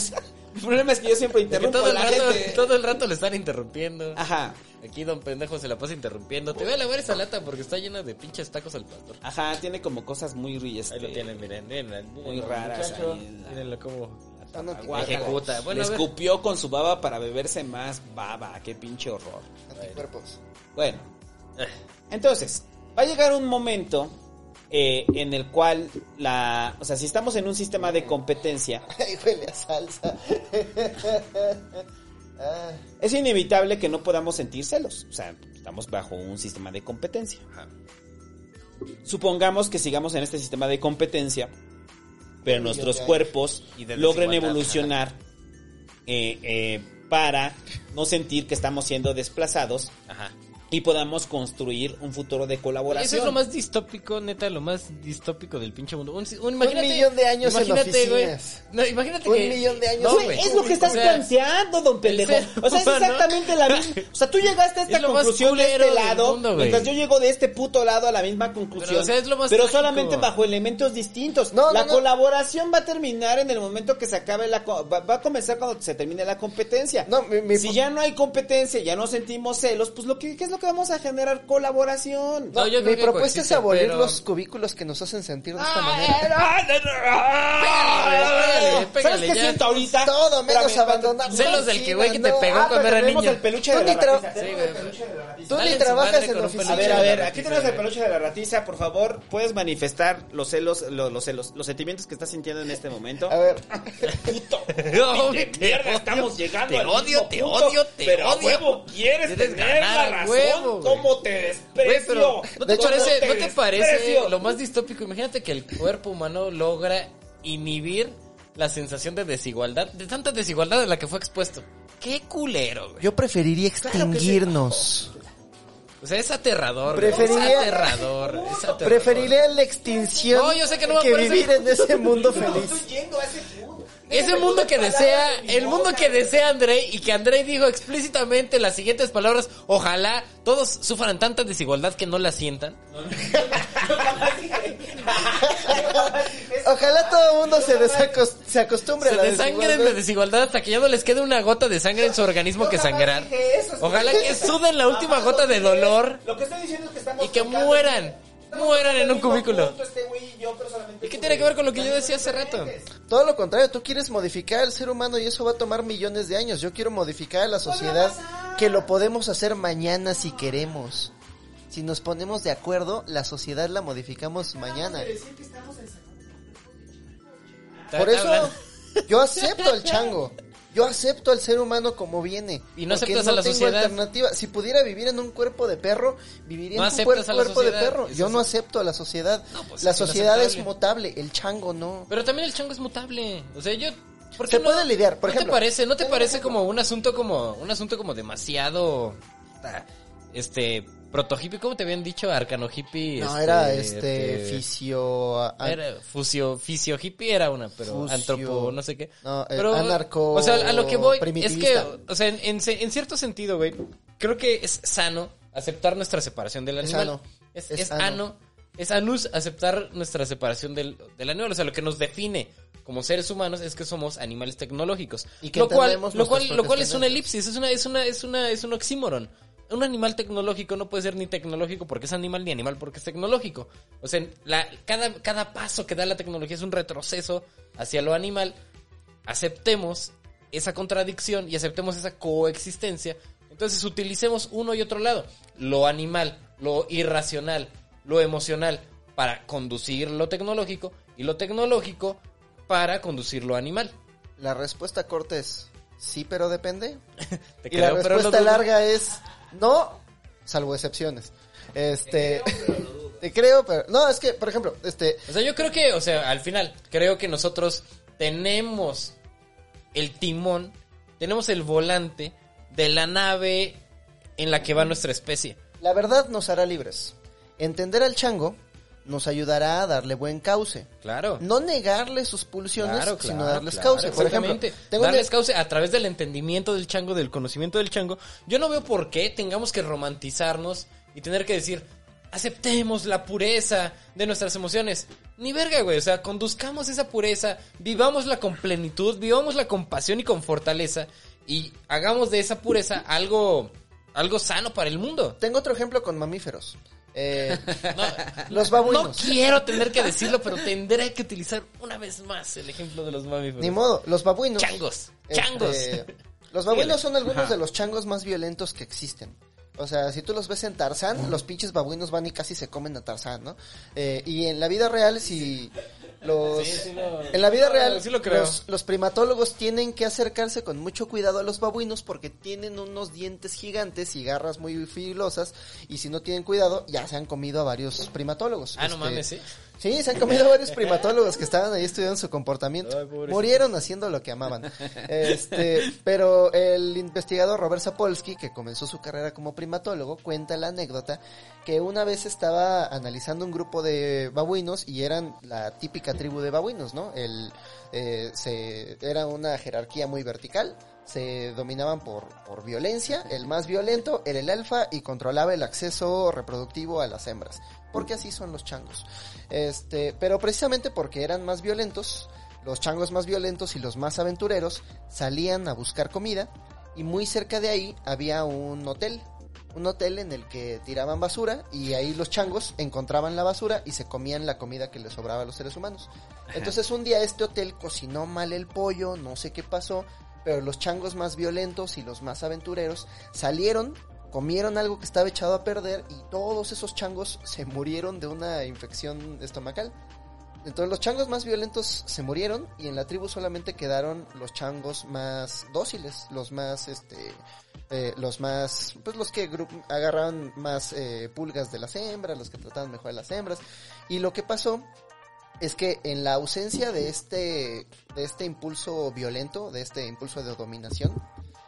El problema es que yo siempre que interrumpo todo a el, la rato, gente. todo el rato le están interrumpiendo. Ajá. Aquí don pendejo se la pasa interrumpiendo. Te voy a lavar esa lata porque está llena de pinches tacos al pastor. Ajá, tiene como cosas muy ríes. Ahí lo tienen, miren, miren. Muy raras Muchacho, ahí. Mírenlo cómo Ah, no, ejecuta. Bueno, Le escupió con su baba para beberse más baba. Qué pinche horror. Anticuerpos. Bueno, entonces, va a llegar un momento eh, en el cual la, o sea, si estamos en un sistema de competencia, Ay, huele a salsa. Ah, es inevitable que no podamos sentir celos. O sea, estamos bajo un sistema de competencia. Ajá. Supongamos que sigamos en este sistema de competencia, pero nuestros cuerpos logren evolucionar eh, eh, para no sentir que estamos siendo desplazados Ajá. Y podamos construir un futuro de colaboración. Eso es lo más distópico, neta, lo más distópico del pinche mundo. Un, millón de años en oficinas. No, imagínate Un que... millón de años No, es lo que estás O sea, planteando, don pendejo. ser O sea, es exactamente la misma. O sea, tú llegaste a esta Es lo más conclusión de este lado, mundo, mientras yo llego de este puto lado a la misma conclusión. Pero, o sea, es lo más pero trágico. solamente bajo elementos distintos. No, la no, no. colaboración va a terminar en el momento que se acabe la... va a comenzar cuando se termine la competencia. No, mi- mi- si ya no hay competencia, ya no sentimos celos, pues lo que ¿qué es lo que vamos a generar colaboración. No, yo mi propuesta es abolir pero- los cubículos que nos hacen sentir de esta manera. Pégale, ¿Sabes pégale, qué ya. siento ahorita? Todo menos abandonar. Celos del que güey que te pegó Ah, cuando pero era tenemos niño. el peluche Tú de ni la ratiza. Tú ni trabajas en oficina. A ver, a ver, aquí tenemos el peluche de la ratiza, por favor, puedes manifestar los celos, lo- los, celos, los sentimientos que estás sintiendo en este momento. A ver, Puto. Mierda, odio, estamos llegando te odio, te odio, te pero a odio. huevo quieres tener la razón, huevo, güey. cómo te Güey, desprecio. pero ¿no De te, hecho, parece, ¿cómo ¿no te parece desprecio? lo más distópico? Imagínate que el cuerpo humano logra inhibir la sensación de desigualdad, de tanta desigualdad en la que fue expuesto. Qué culero, güey. yo preferiría extinguirnos. O sea, es aterrador. Preferiría- Es aterrador. Es aterrador. Preferiría la extinción No, yo sé que no va que vivir en ese mundo feliz. Estoy yendo a ese punto. Ese mundo que desea, el mundo que desea André y que André dijo explícitamente las siguientes palabras, ojalá todos sufran tanta desigualdad que no la sientan. Ojalá todo el mundo se, desacos- se acostumbre Se a la desangren de desigualdad. desigualdad hasta que ya no les quede una gota de sangre en su organismo que sangrar. Ojalá que suden la última gota de dolor Lo que estoy diciendo es que estamos y que tocando- mueran. Mueran en un el cubículo. este y yo, pero solamente ¿Y qué tiene que ver con lo que yo decía hace rato? Todo lo contrario, tú quieres modificar al ser humano y eso va a tomar millones de años. Yo quiero modificar a la sociedad que lo podemos hacer mañana si queremos. Si nos ponemos de acuerdo, la sociedad la modificamos mañana. Por eso, Yo acepto al chango. Yo acepto al ser humano como viene. Y no aceptas a la tengo sociedad. alternativa. Si pudiera vivir en un cuerpo de perro, viviría No en un cuerpo de perro. Yo no acepto a la sociedad. No, pues la sociedad es mutable, el chango no. Pero también el chango es mutable. O sea, yo. ¿por qué Se no- puede lidiar, por ¿No ejemplo. te parece, no te parece como un asunto como un asunto como demasiado ah, este proto hippie, ¿cómo te habían dicho? Arcano hippie. No, era este, este que- fisio... a- Era fusio, fisio hippie era una, pero Fusio- antropo, no sé qué. No, eh, pero, anarco- O sea, a lo que voy es que, o sea, en, en en cierto sentido, güey, creo que es sano aceptar nuestra separación del Es animal. sano. Es, Es es ano. Es anus aceptar nuestra separación del, del animal. O sea, lo que nos define como seres humanos es que somos animales tecnológicos. Y que lo cual, lo cual, lo cual es una elipsis, es una, es una, es una, es un oxímoron. Un animal tecnológico no puede ser ni tecnológico porque es animal ni animal porque es tecnológico. O sea, la, cada, cada paso que da la tecnología es un retroceso hacia lo animal. Aceptemos esa contradicción y aceptemos esa coexistencia. Entonces utilicemos uno y otro lado. Lo animal, lo irracional, lo emocional para conducir lo tecnológico y lo tecnológico para conducir lo animal. La respuesta corta es sí, pero depende. Te Y la creo, respuesta larga es no, salvo excepciones. Este, te creo, pero no, es que, por ejemplo, este, O sea, yo creo que, o sea, al final, creo que nosotros tenemos el timón, tenemos el volante de la nave en la que va nuestra especie. la verdad nos hará libres. Entender al chango nos ayudará a darle buen cauce. Claro. No negarle sus pulsiones, Claro, sino darles claro, cauce. Por ejemplo, exactamente. tengo darles cauce a través del entendimiento del chango, del conocimiento del chango. Yo no veo por qué tengamos que romantizarnos y tener que decir, aceptemos la pureza de nuestras emociones. Ni verga, güey. O sea, conduzcamos esa pureza, vivámosla con plenitud, vivámosla con pasión y con fortaleza y hagamos de esa pureza algo, algo sano para el mundo. tengo otro ejemplo con mamíferos. Eh, No, los no babuinos. quiero tener que decirlo, pero tendré que utilizar una vez más el ejemplo de los mamíferos. Ni modo, los babuinos. Changos, Este, changos. los babuinos son algunos Ajá. de los changos más violentos que existen. O sea, si tú los ves en Tarzán, los pinches babuinos van y casi se comen a Tarzán, ¿no? Eh, y en la vida real, si los... Sí, sí lo- en la vida real, sí lo creo. Los, los primatólogos tienen que acercarse con mucho cuidado a los babuinos porque tienen unos dientes gigantes y garras muy filosas y si no tienen cuidado, ya se han comido a varios primatólogos. Ah, no Este, mames, ¿sí? Sí, se han comido varios primatólogos que estaban ahí estudiando su comportamiento. Ay. Murieron haciendo lo que amaban. Este, pero el investigador Robert Sapolsky, que comenzó su carrera como primatólogo, cuenta la anécdota que una vez estaba analizando un grupo de babuinos y eran la típica tribu de babuinos, ¿no? El, eh, se, era una jerarquía muy vertical. Se dominaban por, por violencia. El más violento era el alfa y controlaba el acceso reproductivo a las hembras. Porque así son los changos. Este, pero precisamente porque eran más violentos, los changos más violentos y los más aventureros salían a buscar comida y muy cerca de ahí había un hotel, un hotel en el que tiraban basura y ahí los changos encontraban la basura y se comían la comida que les sobraba a los seres humanos. Entonces un día este hotel cocinó mal el pollo, no sé qué pasó, pero los changos más violentos y los más aventureros salieron, comieron algo que estaba echado a perder y todos esos changos se murieron de una infección estomacal. Entonces los changos más violentos se murieron y en la tribu solamente quedaron los changos más dóciles, los más, este, eh, los más, pues los que agarraban más eh, pulgas de las hembras, los que trataban mejor a las hembras. Y lo que pasó es que en la ausencia de este, de este impulso violento, de este impulso de dominación,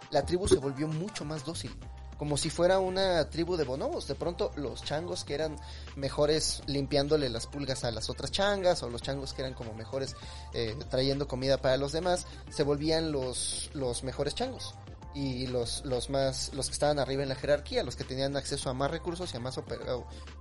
la tribu se volvió mucho más dócil. Como si fuera una tribu de bonobos. De pronto los changos que eran mejores limpiándole las pulgas a las otras changas, o los changos que eran como mejores eh, trayendo comida para los demás, se volvían los, los mejores changos. Y los, los más, los que estaban arriba en la jerarquía, los que tenían acceso a más recursos y a más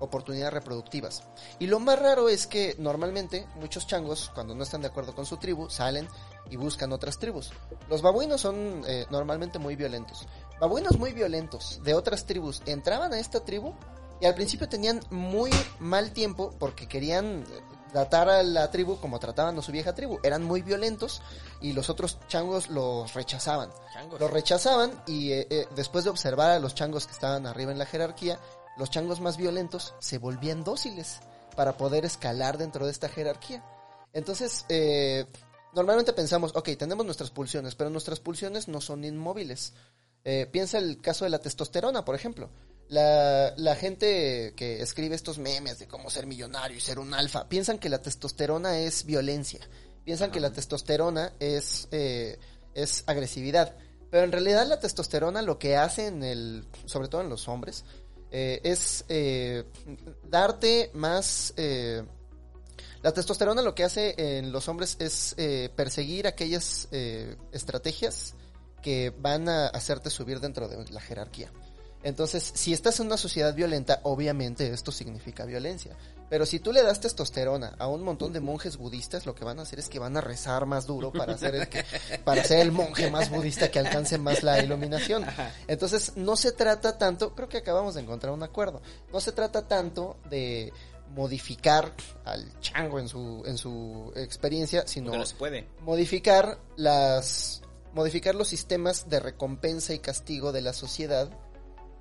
oportunidades reproductivas. Y lo más raro es que normalmente muchos changos, cuando no están de acuerdo con su tribu, salen y buscan otras tribus. Los babuinos son eh, normalmente muy violentos. Babuinos muy violentos de otras tribus entraban a esta tribu y al principio tenían muy mal tiempo porque querían eh, tratar a la tribu como trataban a su vieja tribu. Eran muy violentos y los otros changos los rechazaban. Changos. Los rechazaban y eh, eh, después de observar a los changos que estaban arriba en la jerarquía, los changos más violentos se volvían dóciles para poder escalar dentro de esta jerarquía. Entonces, eh, normalmente pensamos, ok, tenemos nuestras pulsiones, pero nuestras pulsiones no son inmóviles. Eh, piensa el caso de la testosterona, por ejemplo. La, la gente que escribe estos memes de cómo ser millonario y ser un alfa, piensan que la testosterona es violencia. Piensan que la testosterona es, eh, es agresividad. Pero en realidad la testosterona lo que hace en el, sobre todo en los hombres, eh, es eh, darte más... eh, la testosterona lo que hace en los hombres es eh, perseguir aquellas estrategias que van a hacerte subir dentro de la jerarquía. Entonces, si estás en una sociedad violenta, obviamente esto significa violencia. Pero si tú le das testosterona a un montón de monjes budistas, lo que van a hacer es que van a rezar más duro para ser el, que, para ser el monje más budista que alcance más la iluminación. Entonces, no se trata tanto, creo que acabamos de encontrar un acuerdo, no se trata tanto de modificar al chango en su, en su experiencia, sino puede. modificar las modificar los sistemas de recompensa y castigo de la sociedad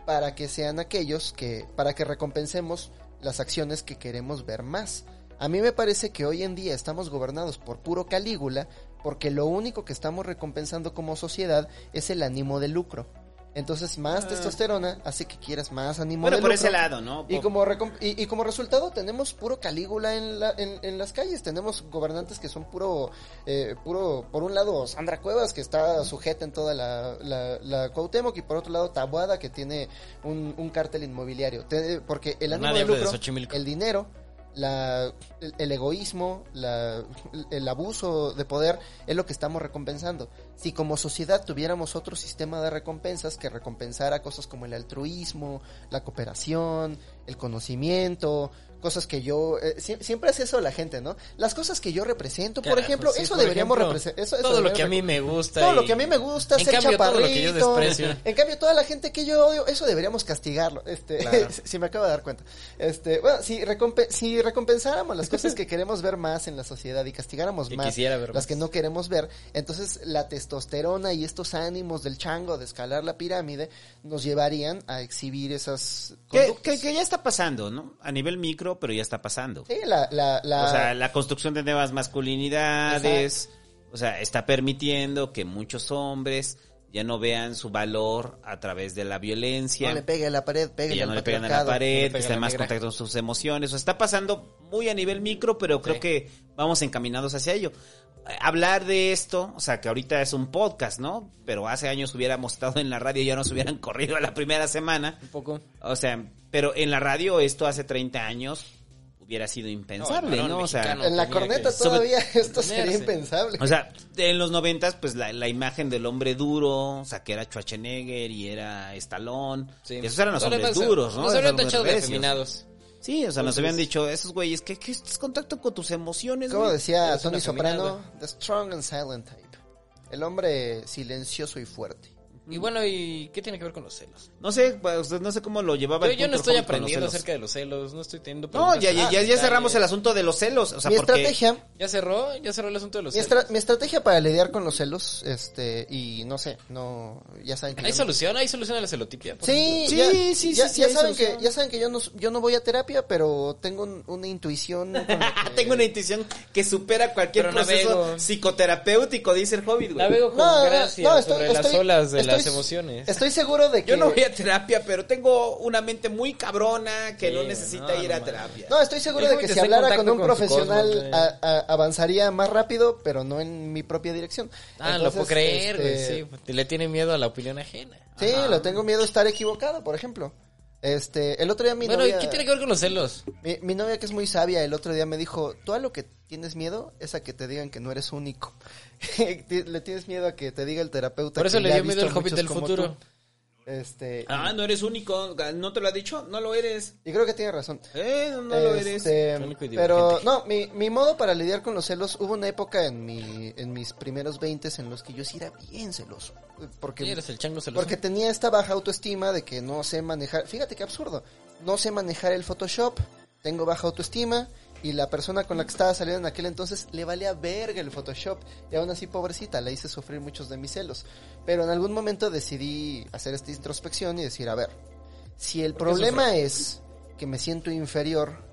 para que sean aquellos que para que recompensemos las acciones que queremos ver más. A mí me parece que hoy en día estamos gobernados por puro Calígula porque lo único que estamos recompensando como sociedad es el ánimo de lucro. Entonces, más testosterona hace que quieras más ánimo. Bueno, de por lucro. ese lado, ¿no? Y como, y, y como resultado tenemos puro Calígula en, la- en, en las calles, tenemos gobernantes que son puro, eh, puro, por un lado Sandra Cuevas que está sujeta en toda la, la, la Cuauhtémoc y por otro lado Tabuada que tiene un, un cártel inmobiliario, Te- porque el ánimo Nadie de el dinero, la, el, el egoísmo, la, el abuso de poder es lo que estamos recompensando. Si como sociedad tuviéramos otro sistema de recompensas que recompensara cosas como el altruismo, la cooperación, el conocimiento, cosas que yo... eh, sie- siempre es eso la gente, ¿no? Las cosas que yo represento, por ejemplo, sí, eso por deberíamos representar. todo lo que a mí me gusta. Todo y- lo que a mí me gusta, En ser cambio, todo lo que yo chaparrito. desprecio. En cambio, toda la gente que yo odio, eso deberíamos castigarlo. Este, Claro. si me acabo de dar cuenta. Este, bueno, si, recompe- si recompensáramos las cosas que queremos ver más en la sociedad y castigáramos Que más las más. que no queremos ver, entonces la testosterona y estos ánimos del chango de escalar la pirámide nos llevarían a exhibir esas Que, que- que ya está pasando, ¿no? A nivel micro, pero ya está pasando. Sí, la, la, la- O sea, la construcción de nuevas masculinidades, o sea, está permitiendo que muchos hombres ya no vean su valor a través de la violencia. no le pegue a la pared, que pegue ya al no le pegan a la pared, le que más contacto con sus emociones. O sea, está pasando muy a nivel micro, pero creo Sí. que vamos encaminados hacia ello. Eh, Hablar de esto, o sea, que ahorita es un podcast, ¿no? Pero hace años hubiéramos estado en la radio y ya nos hubieran corrido a la primera semana. Un poco. O sea, pero en la radio esto hace 30 años hubiera sido impensable, No, O sea. En la corneta que todavía esto sería impensable. o sea, en los noventas, pues la, la imagen del hombre duro, o sea, que era Schwarzenegger y era Stallone, Sí. esos eran los No, hombres duros, ¿no? Nos habían hombres tachado de afeminados. Sí, o sea, nos habían dicho esos güeyes que, que es contacto con tus emociones, Como güey? decía Tony Soprano, the strong and silent type. El hombre silencioso y fuerte. Y bueno, ¿y qué tiene que ver con los celos? No sé, pues, no sé cómo lo llevaba Yo, el yo no estoy aprendiendo acerca de los celos, no estoy teniendo No, ya, ya, ya, ya cerramos el asunto de los celos, o sea, mi estrategia, ¿Ya cerró? ¿Ya cerró el asunto de los mi, celos? estra- mi estrategia para lidiar con los celos, este, y no sé, no, ya saben que ¿Hay yo no- solución? ¿Hay solución a la celotipia? Sí, Sí, ya, sí, sí, ya, sí, ya saben que, ya saben que yo no, yo no voy a terapia, pero tengo un- una intuición. la que- Tengo una intuición que supera cualquier Pero proceso navego. psicoterapéutico, dice el Hobbit, güey. Navego con No, no, gracia no, estoy- sobre las estoy- olas de estoy- las emociones. Estoy seguro de que. Yo no voy a terapia, pero tengo una mente muy cabrona que Sí, no necesita no, ir no a terapia. No, estoy seguro de que si hablara con un con profesional cosmos, güey. a- a- avanzaría más rápido, pero no en mi propia dirección. Ah, Entonces, lo puedo creer, güey, este, sí. Le tiene miedo a la opinión ajena. Sí, le tengo miedo a estar equivocado, por ejemplo. Este, el otro día mi bueno, ¿y novia, qué tiene que ver con los celos? mi, mi novia que es muy sabia, el otro día me dijo, tú a lo que tienes miedo es a que te digan que no eres único. Le tienes miedo a que te diga el terapeuta. Por eso que le dio miedo visto el Hobbit del futuro. tú. Este, Ah, no eres único, ¿no te lo ha dicho? No lo eres. y creo que tiene razón. Eh, no, no lo eres. Este, pero no, mi, mi modo para lidiar con los celos, hubo una época en mi en mis primeros 20 en los que yo sí era bien celoso, porque Sí, eres el chango celoso. porque tenía esta baja autoestima de que no sé manejar, fíjate qué absurdo, no sé manejar el Photoshop, tengo baja autoestima y la persona con la que estaba saliendo en aquel entonces le valía verga el Photoshop. Y aún así pobrecita la hice sufrir muchos de mis celos, pero en algún momento decidí hacer esta introspección y decir, a ver, si el ¿Por qué problema es que me siento inferior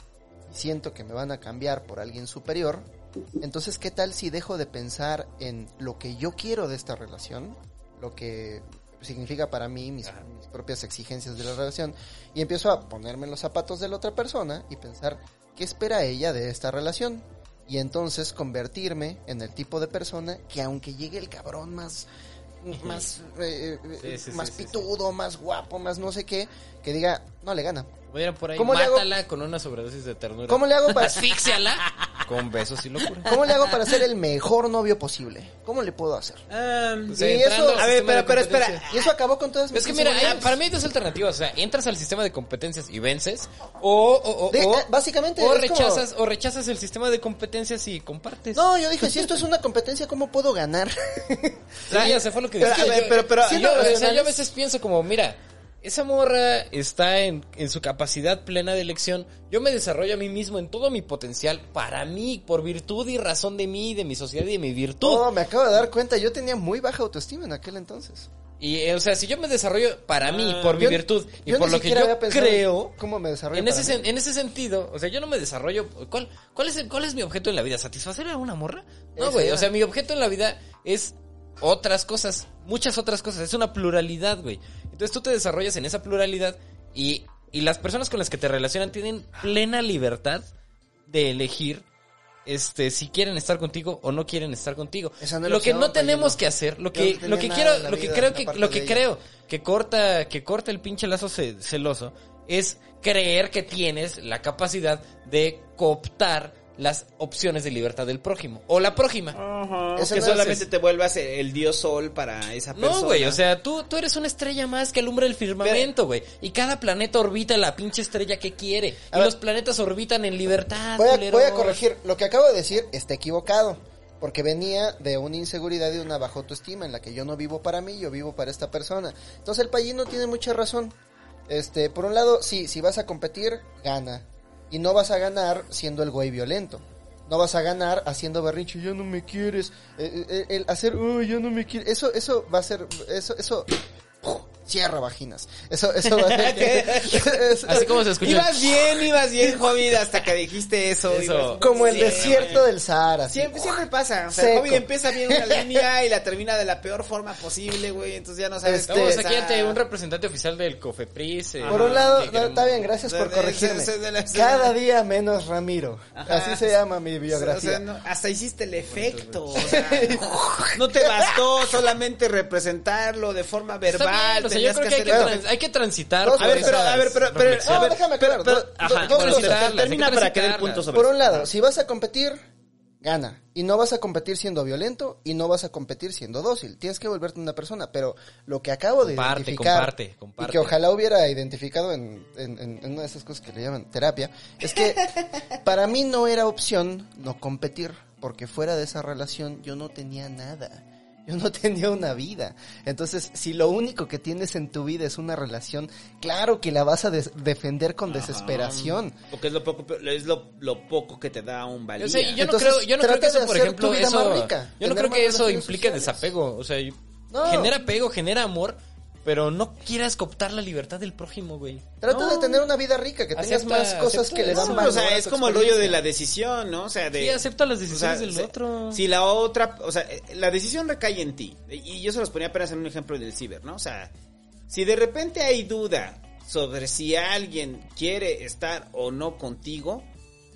y siento que me van a cambiar por alguien superior, Entonces, ¿qué tal si dejo de pensar en lo que yo quiero de esta relación? Lo que significa para mí mis, mis propias exigencias de la relación y empiezo a ponerme en los zapatos de la otra persona y pensar qué espera ella de esta relación. Y entonces convertirme en el tipo de persona que aunque llegue el cabrón más más eh, eh, Sí, sí, más sí, pitudo, más guapo, más no sé qué, que diga, no le gana. Por ahí, ¿Cómo le hago? mátala con una sobredosis de ternura. ¿Cómo le hago para Asfixiala con besos y locura. ¿Cómo le hago para ser el mejor novio posible? ¿Cómo le puedo hacer? Um, O sea, Y entrando eso- al a ver, sistema de pero- pero espera. competencia. Y eso acabó con todas mis Es que mira, inseguridades. para mí hay dos alternativas. O sea, entras al sistema de competencias y vences. O, o, o, De- o- eh, básicamente o es como- rechazas, o rechazas el sistema de competencias y compartes. No, yo dije, si esto es una competencia, ¿cómo puedo ganar? Sí, o sea, fue lo que Pero, decía. a ver, Yo- pero- pero- yo, siendo o sea, racionales- yo a veces pienso como, mira, esa morra está en, en su capacidad plena de elección. Yo me desarrollo a mí mismo en todo mi potencial para mí, por virtud y razón de mí, de mi sociedad y de mi virtud. Oh, me acabo de dar cuenta, yo tenía muy baja autoestima en aquel entonces. Y, eh, o sea, si yo me desarrollo para mí, Ah, por mi virtud y por lo que yo creo, ¿Cómo me desarrollo en ese, sen- en ese sentido, o sea, yo no me desarrollo. ¿Cuál, cuál, es, el- ¿Cuál es mi objeto en la vida? ¿Satisfacer a una morra? No, güey. O sea, mi objeto en la vida es otras cosas, muchas otras cosas. Es una pluralidad, güey. Entonces tú te desarrollas en esa pluralidad y, y las personas con las que te relacionan tienen plena libertad de elegir. Este, si quieren estar contigo o no quieren estar contigo. No lo que no tenemos que hacer, lo que, no lo que quiero, lo que vida, creo que, lo que creo que corta, que corta el pinche lazo ce- celoso es creer que tienes la capacidad de cooptar las opciones de libertad del prójimo o la prójima. Eso que no solamente te vuelvas el dios sol para esa persona. No, güey, o sea, tú, tú eres una estrella más que alumbra el firmamento, güey. Y cada planeta orbita la pinche estrella que quiere. A y ver. los planetas orbitan en libertad, Voy a, voy a corregir, lo que acabo de decir está equivocado. Porque venía de una inseguridad y de una baja autoestima en la que yo no vivo para mí, yo vivo para esta persona. Entonces el payino tiene mucha razón. Este, por un lado, sí, si vas a competir, gana. Y no vas a ganar siendo el güey violento. No vas a ganar haciendo berrinche, ya no me quieres. Eh, eh, hacer, ya no me quieres. Eso, eso va a ser, eso, eso, cierra vaginas. Eso, eso va a eso- Así como se escucha. Ibas bien, ibas bien, Hobbit, hasta que dijiste eso. Como el Sí, desierto del Sahara. así. Siempre, siempre pasa. O sea, Seco. Hobbit empieza bien una línea y la termina de la peor forma posible, güey. Entonces ya no sabes Este, Estamos aquí ante un representante oficial del Cofepris. eh, Por un lado, no, está bien, gracias por corregirme. Cada día menos Ramiro. Ajá. Así se llama mi O biografía. sea, no, hasta hiciste el efecto. o sea, no te bastó solamente representarlo de forma verbal. Sea, yo creo que hay que, trans- hay que transitar. Dos A ver, pero, a ver, pero, pero, déjame acabar. pero- Do- ajá, do- dos cosas. termina para que dé el punto sobre Por un lado, si vas a competir, gana. Y no vas a competir siendo violento y no vas a competir siendo dócil. Tienes que volverte una persona. Pero lo que acabo de identificar comparte, comparte. y que ojalá hubiera identificado en, en- en- en una de esas cosas que le llaman terapia, es que para mí no era opción no competir. Porque fuera de esa relación yo no tenía nada. Yo no tenía una vida. Entonces, si lo único que tienes en tu vida es una relación, claro que la vas a des- defender con desesperación. Porque es lo poco, es lo, lo poco que te da un valía. O sea, y yo no Entonces, creo, yo no creo que eso, por ejemplo, eso, rica, yo no creo que eso implique sociales. desapego, o sea, No. genera apego, genera amor, pero no quieras cooptar la libertad del prójimo, güey. Trata No. de tener una vida rica, que tengas Acepta- más cosas que le dan valor. o sea, es como el rollo de la decisión, ¿no? O sea, de... Sí, acepta las o sea, decisiones del se- otro. Si la otra, o sea, eh, la decisión recae en ti. Y yo se los ponía apenas en un ejemplo del ciber, ¿no? O sea, si de repente hay duda sobre si alguien quiere estar o no contigo,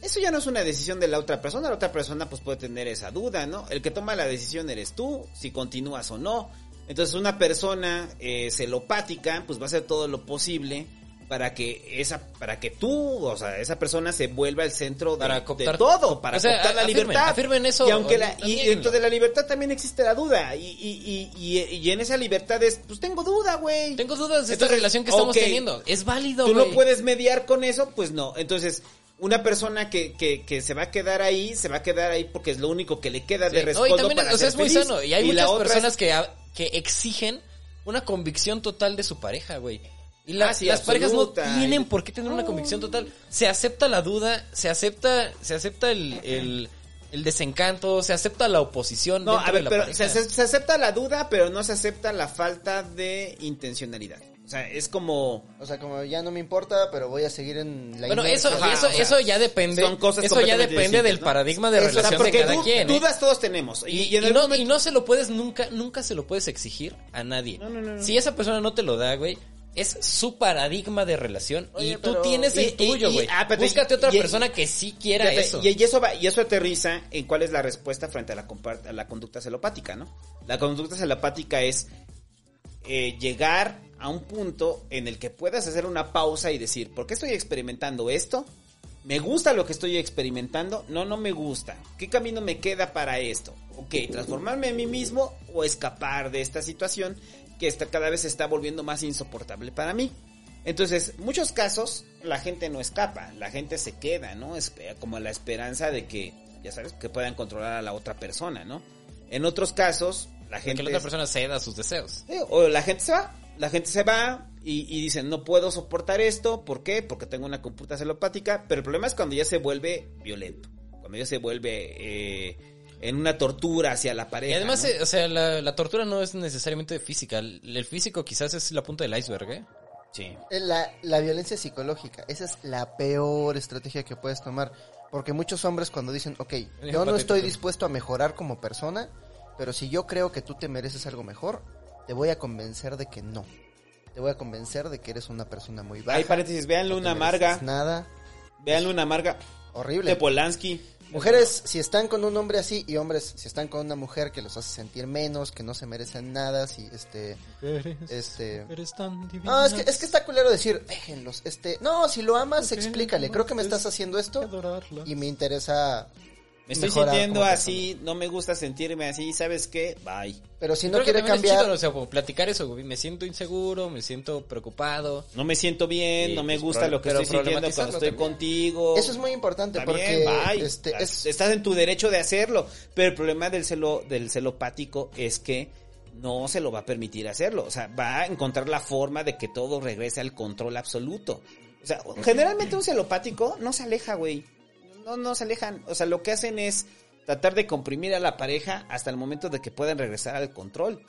eso ya no es una decisión de la otra persona. La otra persona pues puede tener esa duda, ¿no? El que toma la decisión eres tú, si continúas o no. Entonces una persona eh, celopática pues va a hacer todo lo posible para que esa para que tú, o sea, esa persona se vuelva el centro de, Para de cooptar- todo, para o sea, cooptar la afirmen, libertad. afirmen eso, Y aunque la, y dentro de la libertad también existe la duda. Y, y, y, y, en esa libertad es, pues tengo duda, güey. Tengo dudas de esta relación que estamos teniendo. Es válido, Tú no puedes mediar con eso, pues no. Entonces, una persona que, que, que se va a quedar ahí, se va a quedar ahí porque es lo único que le queda Sí. de No, respaldo y también, para o sea, ser es muy feliz. sano. Y hay muchas es- personas que, que exigen una convicción total de su pareja, güey. Y la- Ah, sí, las parejas no tienen por qué tener una convicción total. Se acepta la duda, se acepta, se acepta el, el, el desencanto, se acepta la oposición. No, a ver, de la pero se acepta la duda, pero no se acepta la falta de intencionalidad. O sea, es como... O sea, como ya no me importa, pero voy a seguir en la Bueno, eso, Ajá, eso, o sea, eso ya depende. son cosas eso ya depende del paradigma de Eso, O sea, relación de cada du- quien. ¿eh? dudas todos tenemos. Y, Y, y en y algún no, momento- y no se lo puedes nunca, nunca se lo puedes exigir a nadie. No, no, no, no. Si esa persona no te lo da, güey, es su paradigma de relación Oye, y tú pero- tienes el y- tuyo, güey. ah, Búscate y- otra y- persona que sí quiera eso. Y, y eso va, y eso aterriza en cuál es la respuesta frente a la, a la conducta celopática, ¿no? La conducta celopática es eh, llegar a un punto en el que puedas hacer una pausa y decir, ¿por qué estoy experimentando esto? ¿Me gusta lo que estoy experimentando? No, no me gusta. ¿Qué camino me queda para esto? Ok, transformarme en mí mismo o escapar de esta situación que está, cada vez se está volviendo más insoportable para mí. Entonces, muchos casos la gente no escapa, la gente se queda, ¿no? Como la esperanza de que, ya sabes, que puedan controlar a la otra persona, ¿no? En otros casos, la que gente... la otra persona ceda sus deseos. Sí, o la gente se va, la gente se va y, y dicen, no puedo soportar esto, ¿por qué? Porque tengo una computa celopática, pero el problema es cuando ya se vuelve violento, cuando ya se vuelve eh, en una tortura hacia la pareja. Y además, ¿no? eh, o sea, la, la tortura no es necesariamente física. El, el físico quizás es la punta del iceberg, ¿eh? Sí. Eh, La, la violencia psicológica, esa es la peor estrategia que puedes tomar. Porque muchos hombres cuando dicen, ok, yo no estoy dispuesto a mejorar como persona, pero si yo creo que tú te mereces algo mejor, te voy a convencer de que no. Te voy a convencer de que eres una persona muy baja. Hay paréntesis, no Luna mereces Amarga, Nada. vean Luna Amarga Horrible. de Polanski. Mujeres, si están con un hombre así, y hombres, si están con una mujer que los hace sentir menos, que no se merecen nada, si este... Este... No, es que, es que está culero decir, déjenlos, este... No, si lo amas, explícale. Creo que me estás haciendo esto y me interesa Me estoy sintiendo así, no me gusta sentirme así, ¿sabes qué? Bye. Pero si no Creo que quiere es cambiar, chido, o sea, como platicar eso, güey. Me siento inseguro, me siento preocupado. No me siento bien, Sí, no me pues, gusta lo que estoy sintiendo cuando estoy también. contigo. eso es muy importante Está porque bien, bye. este Estás- es Estás en tu derecho de hacerlo. Pero el problema del celo, del celopático es que no se lo va a permitir hacerlo. O sea, va a encontrar la forma de que todo regrese al control absoluto. O sea, generalmente un celopático no se aleja, güey. No, no se alejan. O sea, lo que hacen es tratar de comprimir a la pareja hasta el momento de que puedan regresar al control.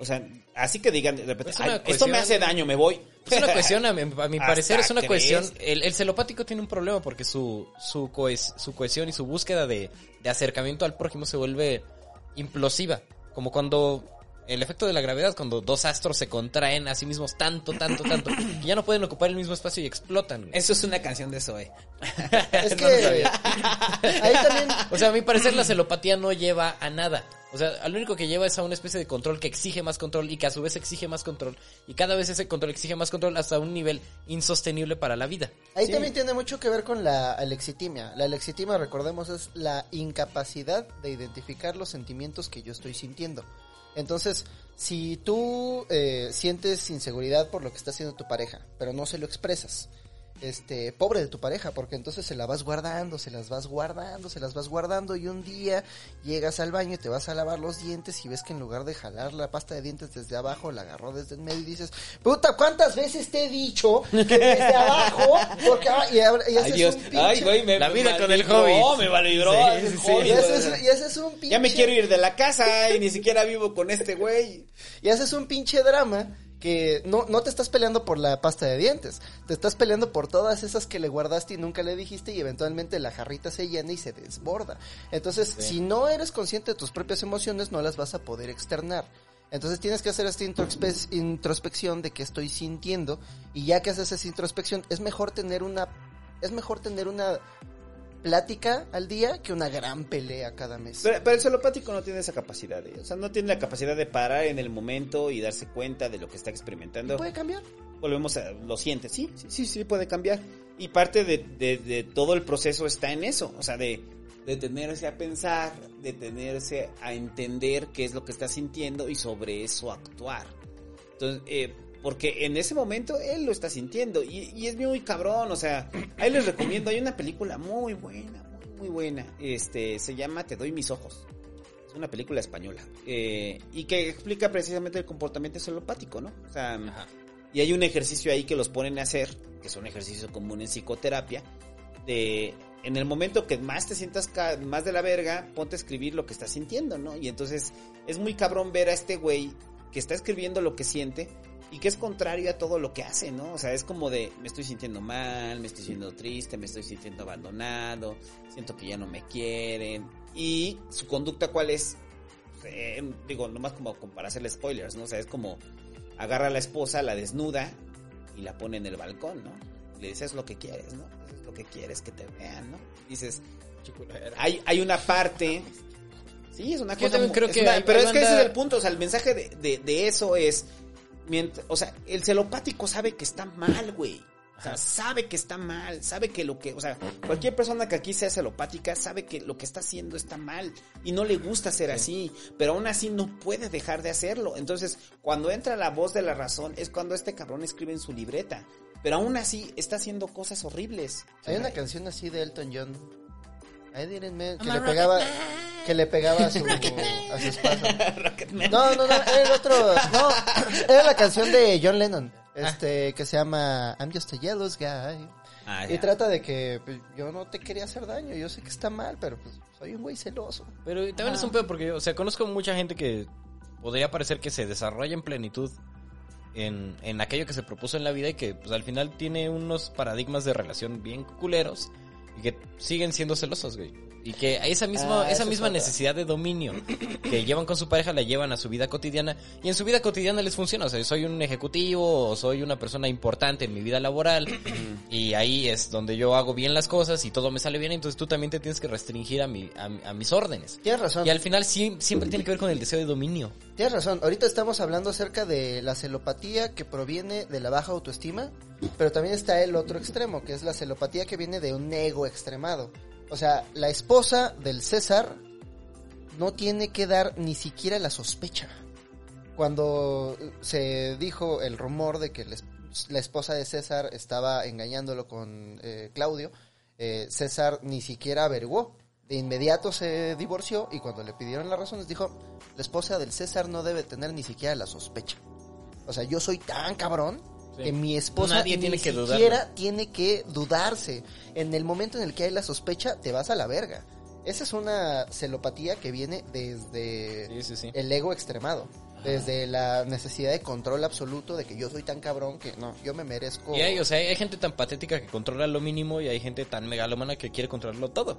O sea, así que digan de repente, Es una "Ay, esto me hace daño, me voy. Es una cuestión, a mi, a mi Hasta parecer, es una crees. cuestión. El, el celopático tiene un problema porque su, su, cohes- su cohesión y su búsqueda de, de acercamiento al prójimo se vuelve implosiva. Como cuando el efecto de la gravedad, cuando dos astros se contraen a sí mismos tanto, tanto, tanto, que ya no pueden ocupar el mismo espacio y explotan. Eso es una canción de Zoe. es No que lo sabía. ahí también O sea, a mi parecer la celopatía no lleva a nada. O sea, lo único que lleva es a una especie de control que exige más control y que a su vez exige más control. Y cada vez ese control exige más control hasta un nivel insostenible para la vida. Ahí Sí. también tiene mucho que ver con la alexitimia. La alexitimia, recordemos, es la incapacidad de identificar los sentimientos que yo estoy sintiendo. Entonces, si tú eh, sientes inseguridad por lo que está haciendo tu pareja, pero no se lo expresas, este, pobre de tu pareja, porque entonces se la vas guardando, se las vas guardando, se las vas guardando y un día llegas al baño y te vas a lavar los dientes y ves que en lugar de jalar la pasta de dientes desde abajo, la agarró desde el medio y dices, puta, ¿cuántas veces te he dicho que desde abajo? Porque, ah, y, ahora- y Ay, haces Dios. un pinche... Ay, güey, me La vida me con el valibró, Hobbit. me valibró. Sí, y, y haces un pinche... Ya me quiero ir de la casa y ni siquiera vivo con este güey. Y haces un pinche drama que no, no te estás peleando por la pasta de dientes, te estás peleando por todas esas que le guardaste y nunca le dijiste y eventualmente la jarrita se llena y se desborda. Entonces, si no eres consciente de tus propias emociones, no las vas a poder externar. Entonces tienes que hacer esta introspe- introspección de qué estoy sintiendo y ya que haces esa introspección, es mejor tener una es mejor tener una plática al día que una gran pelea cada mes. Pero, pero el celopático no tiene esa capacidad. de- o sea, no tiene la capacidad de parar en el momento y darse cuenta de lo que está experimentando. ¿Puede cambiar? Volvemos a lo siente. Sí, sí, sí, sí, puede cambiar. Y parte de, de- de todo el proceso está en eso. O sea, de detenerse a pensar, detenerse a entender qué es lo que está sintiendo y sobre eso actuar. Entonces, eh, porque en ese momento él lo está sintiendo y, y es muy cabrón, o sea, ahí les recomiendo, hay una película muy buena, muy, muy buena, este, se llama Te doy mis ojos, es una película española, eh, y que explica precisamente el comportamiento celopático, ¿no? O sea, Ajá. y hay un ejercicio ahí que los ponen a hacer, que es un ejercicio común en psicoterapia, de en el momento que más te sientas más de la verga, ponte a escribir lo que estás sintiendo, ¿no? Y entonces es muy cabrón ver a este güey que está escribiendo lo que siente y que es contrario a todo lo que hace, ¿no? O sea, es como de, me estoy sintiendo mal, me estoy sintiendo triste, me estoy sintiendo abandonado, siento que ya no me quieren. Y su conducta, ¿cuál es? Eh, digo, nomás como, como para hacerle spoilers, ¿no? O sea, es como agarra a la esposa, la desnuda y la pone en el balcón, ¿no? Y le dice, es lo que quieres, ¿no? Es lo que quieres que te vean, ¿no? Dices, hay, hay una parte... Sí, es una Yo cosa... creo es que una- pero es que ese es el punto, o sea, el mensaje de, de, de eso es... mient- o sea, el celopático sabe que está mal, güey. O sea, sabe que está mal, sabe que lo que, o sea, cualquier persona que aquí sea celopática sabe que lo que está haciendo está mal y no le gusta ser así, pero aún así no puede dejar de hacerlo. Entonces, cuando entra la voz de la razón es cuando este cabrón escribe en su libreta, pero aún así está haciendo cosas horribles. Hay una canción así de Elton John. Didn't mean- que I'm le pegaba que le pegaba a su, a su esposa. No, no, no, era el otro, no, era la canción de John Lennon, este que se llama I'm just a jealous guy. Ah, Y trata de que pues, yo no te quería hacer daño, yo sé que está mal, pero pues soy un güey celoso. Pero también es un pedo porque, o sea, conozco mucha gente que podría parecer que se desarrolla en plenitud en, en aquello que se propuso en la vida y que, pues, al final tiene unos paradigmas de relación bien culeros y que siguen siendo celosos, güey. Y que esa misma, Ah, esa esa es misma necesidad de dominio que llevan con su pareja la llevan a su vida cotidiana y en su vida cotidiana les funciona. O sea, soy un ejecutivo o soy una persona importante en mi vida laboral y ahí es donde yo hago bien las cosas y todo me sale bien. Entonces tú también te tienes que restringir a, mi, a, a mis órdenes. Tienes razón. Y al final sí, siempre tiene que ver con el deseo de dominio. Tienes razón, ahorita estamos hablando acerca de la celopatía que proviene de la baja autoestima, pero también está el otro extremo, que es la celopatía que viene de un ego extremado. O sea, la esposa del César no tiene que dar ni siquiera la sospecha. Cuando se dijo el rumor de que la es- la esposa de César estaba engañándolo con eh, Claudio, eh, César ni siquiera averiguó. De inmediato se divorció y cuando le pidieron las razones dijo, la esposa del César no debe tener ni siquiera la sospecha. O sea, yo soy tan cabrón. Que mi esposa Nadie ni tiene que dudarlo. siquiera tiene que dudarse. En el momento en el que hay la sospecha, te vas a la verga. Esa es una celopatía que viene desde Sí, sí, sí. el ego extremado. Desde la necesidad de control absoluto de que yo soy tan cabrón que no, yo me merezco. Y hay, o sea, hay gente tan patética que controla lo mínimo y hay gente tan megalómana que quiere controlarlo todo.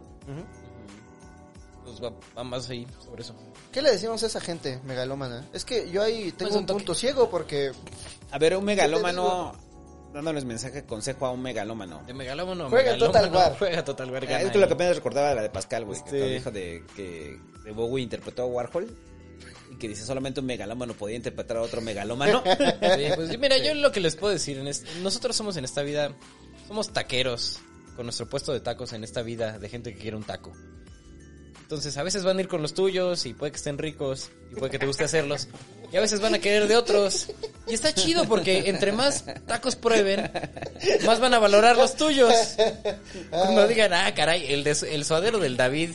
Pues va, va más ahí sobre eso. ¿Qué le decimos a esa gente megalómana? Es que yo ahí tengo Pues un un punto ciego porque A ver, un megalómano dándoles mensaje, consejo a un megalómano. De megalómano a Juega megalómano, Total War. Juega Total War. Eh, gana es que lo que apenas recordaba de la de Pascal, güey, Este- que dijo de que de Bowie interpretó a Warhol y que dice solamente un megalómano podía interpretar a otro megalómano. Sí, pues mira, yo lo que les puedo decir, en este- nosotros somos en esta vida, somos taqueros, con nuestro puesto de tacos en esta vida de gente que quiere un taco. Entonces a veces van a ir con los tuyos y puede que estén ricos y puede que te guste hacerlos. Y a veces van a querer de otros. Y está chido porque entre más tacos prueben, más van a valorar los tuyos. Cuando digan, ah, caray, el, de, el suadero del David,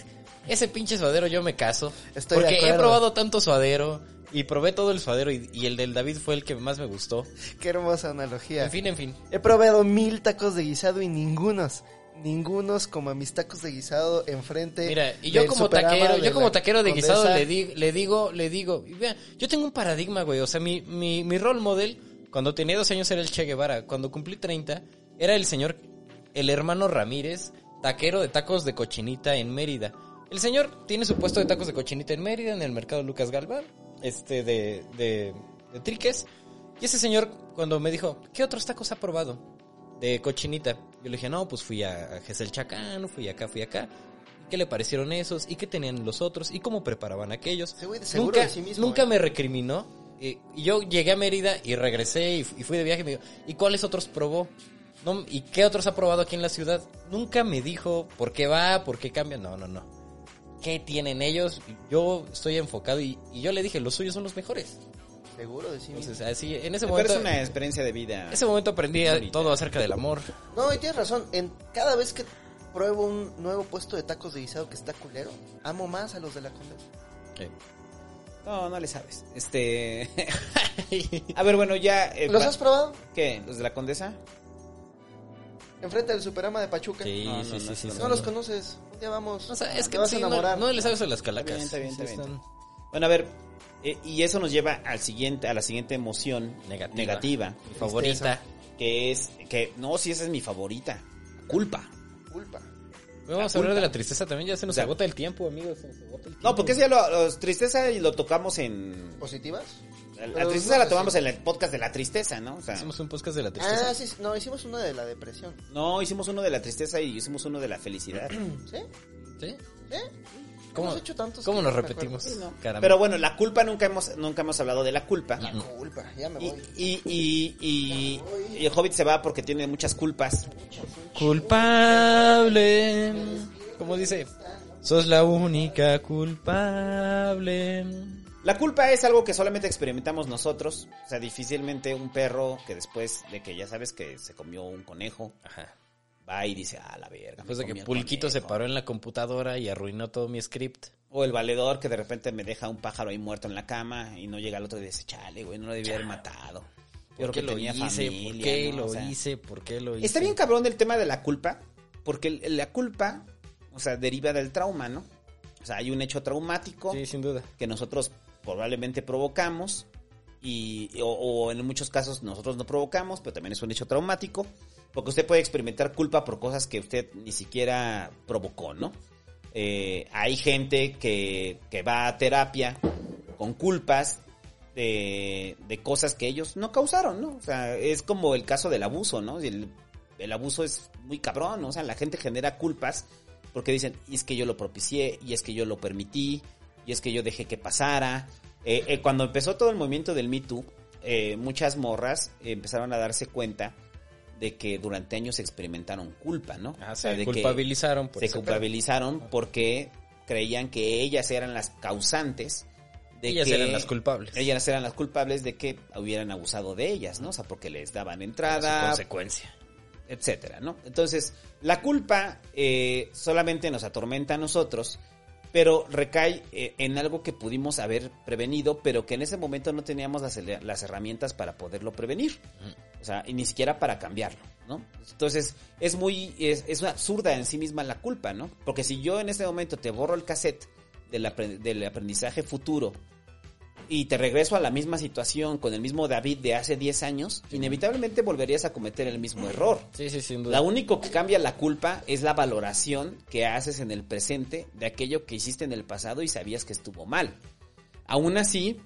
ese pinche suadero yo me caso. Estoy porque he probado tanto suadero y probé todo el suadero y, y el del David fue el que más me gustó. qué hermosa analogía. En fin, en fin. He probado mil tacos de guisado y ningunos, ningunos como a mis tacos de guisado enfrente. Mira, y yo como taquero, yo como taquero de Condesa. guisado le, di- le digo, le digo, y vea, yo tengo un paradigma, güey, o sea, mi, mi, mi role model, cuando tenía dos años era el Che Guevara, cuando cumplí 30, era el señor, el hermano Ramírez, taquero de tacos de cochinita en Mérida. El señor tiene su puesto de tacos de cochinita en Mérida, en el mercado Lucas Galván, este, de, de, de Triques, y ese señor, cuando me dijo, ¿qué otros tacos ha probado? De cochinita. Yo le dije, no, pues fui a, Gesell Chacán, fui acá, fui acá. ¿Qué le parecieron esos? ¿Y qué tenían los otros? ¿Y cómo preparaban aquellos? Seguro nunca de sí mismo, nunca ¿eh? me recriminó. Y, y yo llegué a Mérida y regresé y, fu- y fui de viaje y me dijo, ¿y cuáles otros probó? No, ¿Y qué otros ha probado aquí en la ciudad? Nunca me dijo por qué va, por qué cambia. No, no, no. ¿Qué tienen ellos? Yo estoy enfocado y, y yo le dije, los suyos son los mejores. Seguro de sí mismo. Entonces, así, en ese Pero momento, es una experiencia de vida. ese momento aprendí Bonita. todo acerca del amor. No, y tienes razón. En cada vez que pruebo un nuevo puesto de tacos de guisado que está culero, amo más a los de la Condesa. No, no le sabes. Este. a ver, bueno, ya. eh, ¿Los has probado? ¿Qué? ¿Los de la condesa? Enfrente del Superama de Pachuca. Sí, No, no, sí, no, sí, no, sí. los conoces. Un día vamos. O sea, es te que vas sí, a no, enamorar. no le sabes a las calacas. Está bien, está bien, está bien. Bueno, a ver, eh, y eso nos lleva al siguiente, a la siguiente emoción Negativa. negativa, Mi favorita. que es que no, si esa es mi favorita, culpa. Culpa. Vamos La a hablar de la tristeza también. Ya se nos O sea, agota el tiempo, amigos. Se nos agota el No, tiempo. porque ese ya lo, los tristeza y lo tocamos en ¿Positivas? la, tristeza no la tomamos en el podcast de la tristeza, ¿no? O sea, Hicimos un podcast de la tristeza. Ah, sí, no, hicimos una de la depresión. no, hicimos uno de la tristeza y hicimos uno de la felicidad. ¿Sí? ¿Sí? ¿Sí? ¿Cómo, Hemos hecho tantos ¿cómo que nos repetimos? Pero bueno, la culpa nunca hemos nunca hemos hablado de la culpa. La culpa, ya me Y, voy. y, y, y- y el Hobbit se va porque tiene muchas culpas. Culpable. Como dice, sos la única culpable. La culpa es algo que solamente experimentamos nosotros. O sea, difícilmente un perro que después de que ya sabes que se comió un conejo, Ajá. Va y dice, ah, la verga. Después de que el Pulquito se conejo". paró en la computadora y arruinó todo mi script. O el valedor que de repente me deja un pájaro ahí muerto en la cama y no llega al otro y dice, chale, güey, no lo debía haber matado. Yo ¿Por creo que lo tenía hice? familia, ¿Por qué ¿no? lo O sea, hice? ¿Por qué lo hice? Está bien cabrón el tema de la culpa, porque el- la culpa, o sea, deriva del trauma, ¿no? O sea, hay un hecho traumático Sí, sin duda. que nosotros probablemente provocamos y o, o en muchos casos nosotros no provocamos, pero también es un hecho traumático, porque usted puede experimentar culpa por cosas que usted ni siquiera provocó, ¿no? Eh, hay gente que, que va a terapia con culpas de, de cosas que ellos no causaron, ¿no? O sea, es como el caso del abuso, ¿no? El, el abuso es muy cabrón, ¿no? O sea, la gente genera culpas porque dicen, y es que yo lo propicié, y es que yo lo permití, y es que yo dejé que pasara. Eh, eh, cuando empezó todo el movimiento del Me Too, muchas morras empezaron a darse cuenta de que durante años experimentaron culpa, ¿no? Ah, O sea, se de culpabilizaron por se ese pedo. culpabilizaron porque creían que ellas eran las causantes de Ellas que eran las culpables. ellas eran las culpables de que hubieran abusado de ellas, ¿no? O sea, porque les daban Su entrada, consecuencia. etcétera, ¿no? Entonces, la culpa eh, solamente nos atormenta a nosotros, pero recae eh, en algo que pudimos haber prevenido, pero que en ese momento no teníamos las herramientas para poderlo prevenir. O sea, y ni siquiera para cambiarlo, ¿no? Entonces, es muy, es, es absurda en sí misma la culpa, ¿no? Porque si yo en este momento te borro el cassette del, apre- del aprendizaje futuro y te regreso a la misma situación con el mismo David de hace 10 años, inevitablemente volverías a cometer el mismo error. Sí, sí, sin duda. La único que cambia la culpa es la valoración que haces en el presente de aquello que hiciste en el pasado y sabías que estuvo mal. Aún así,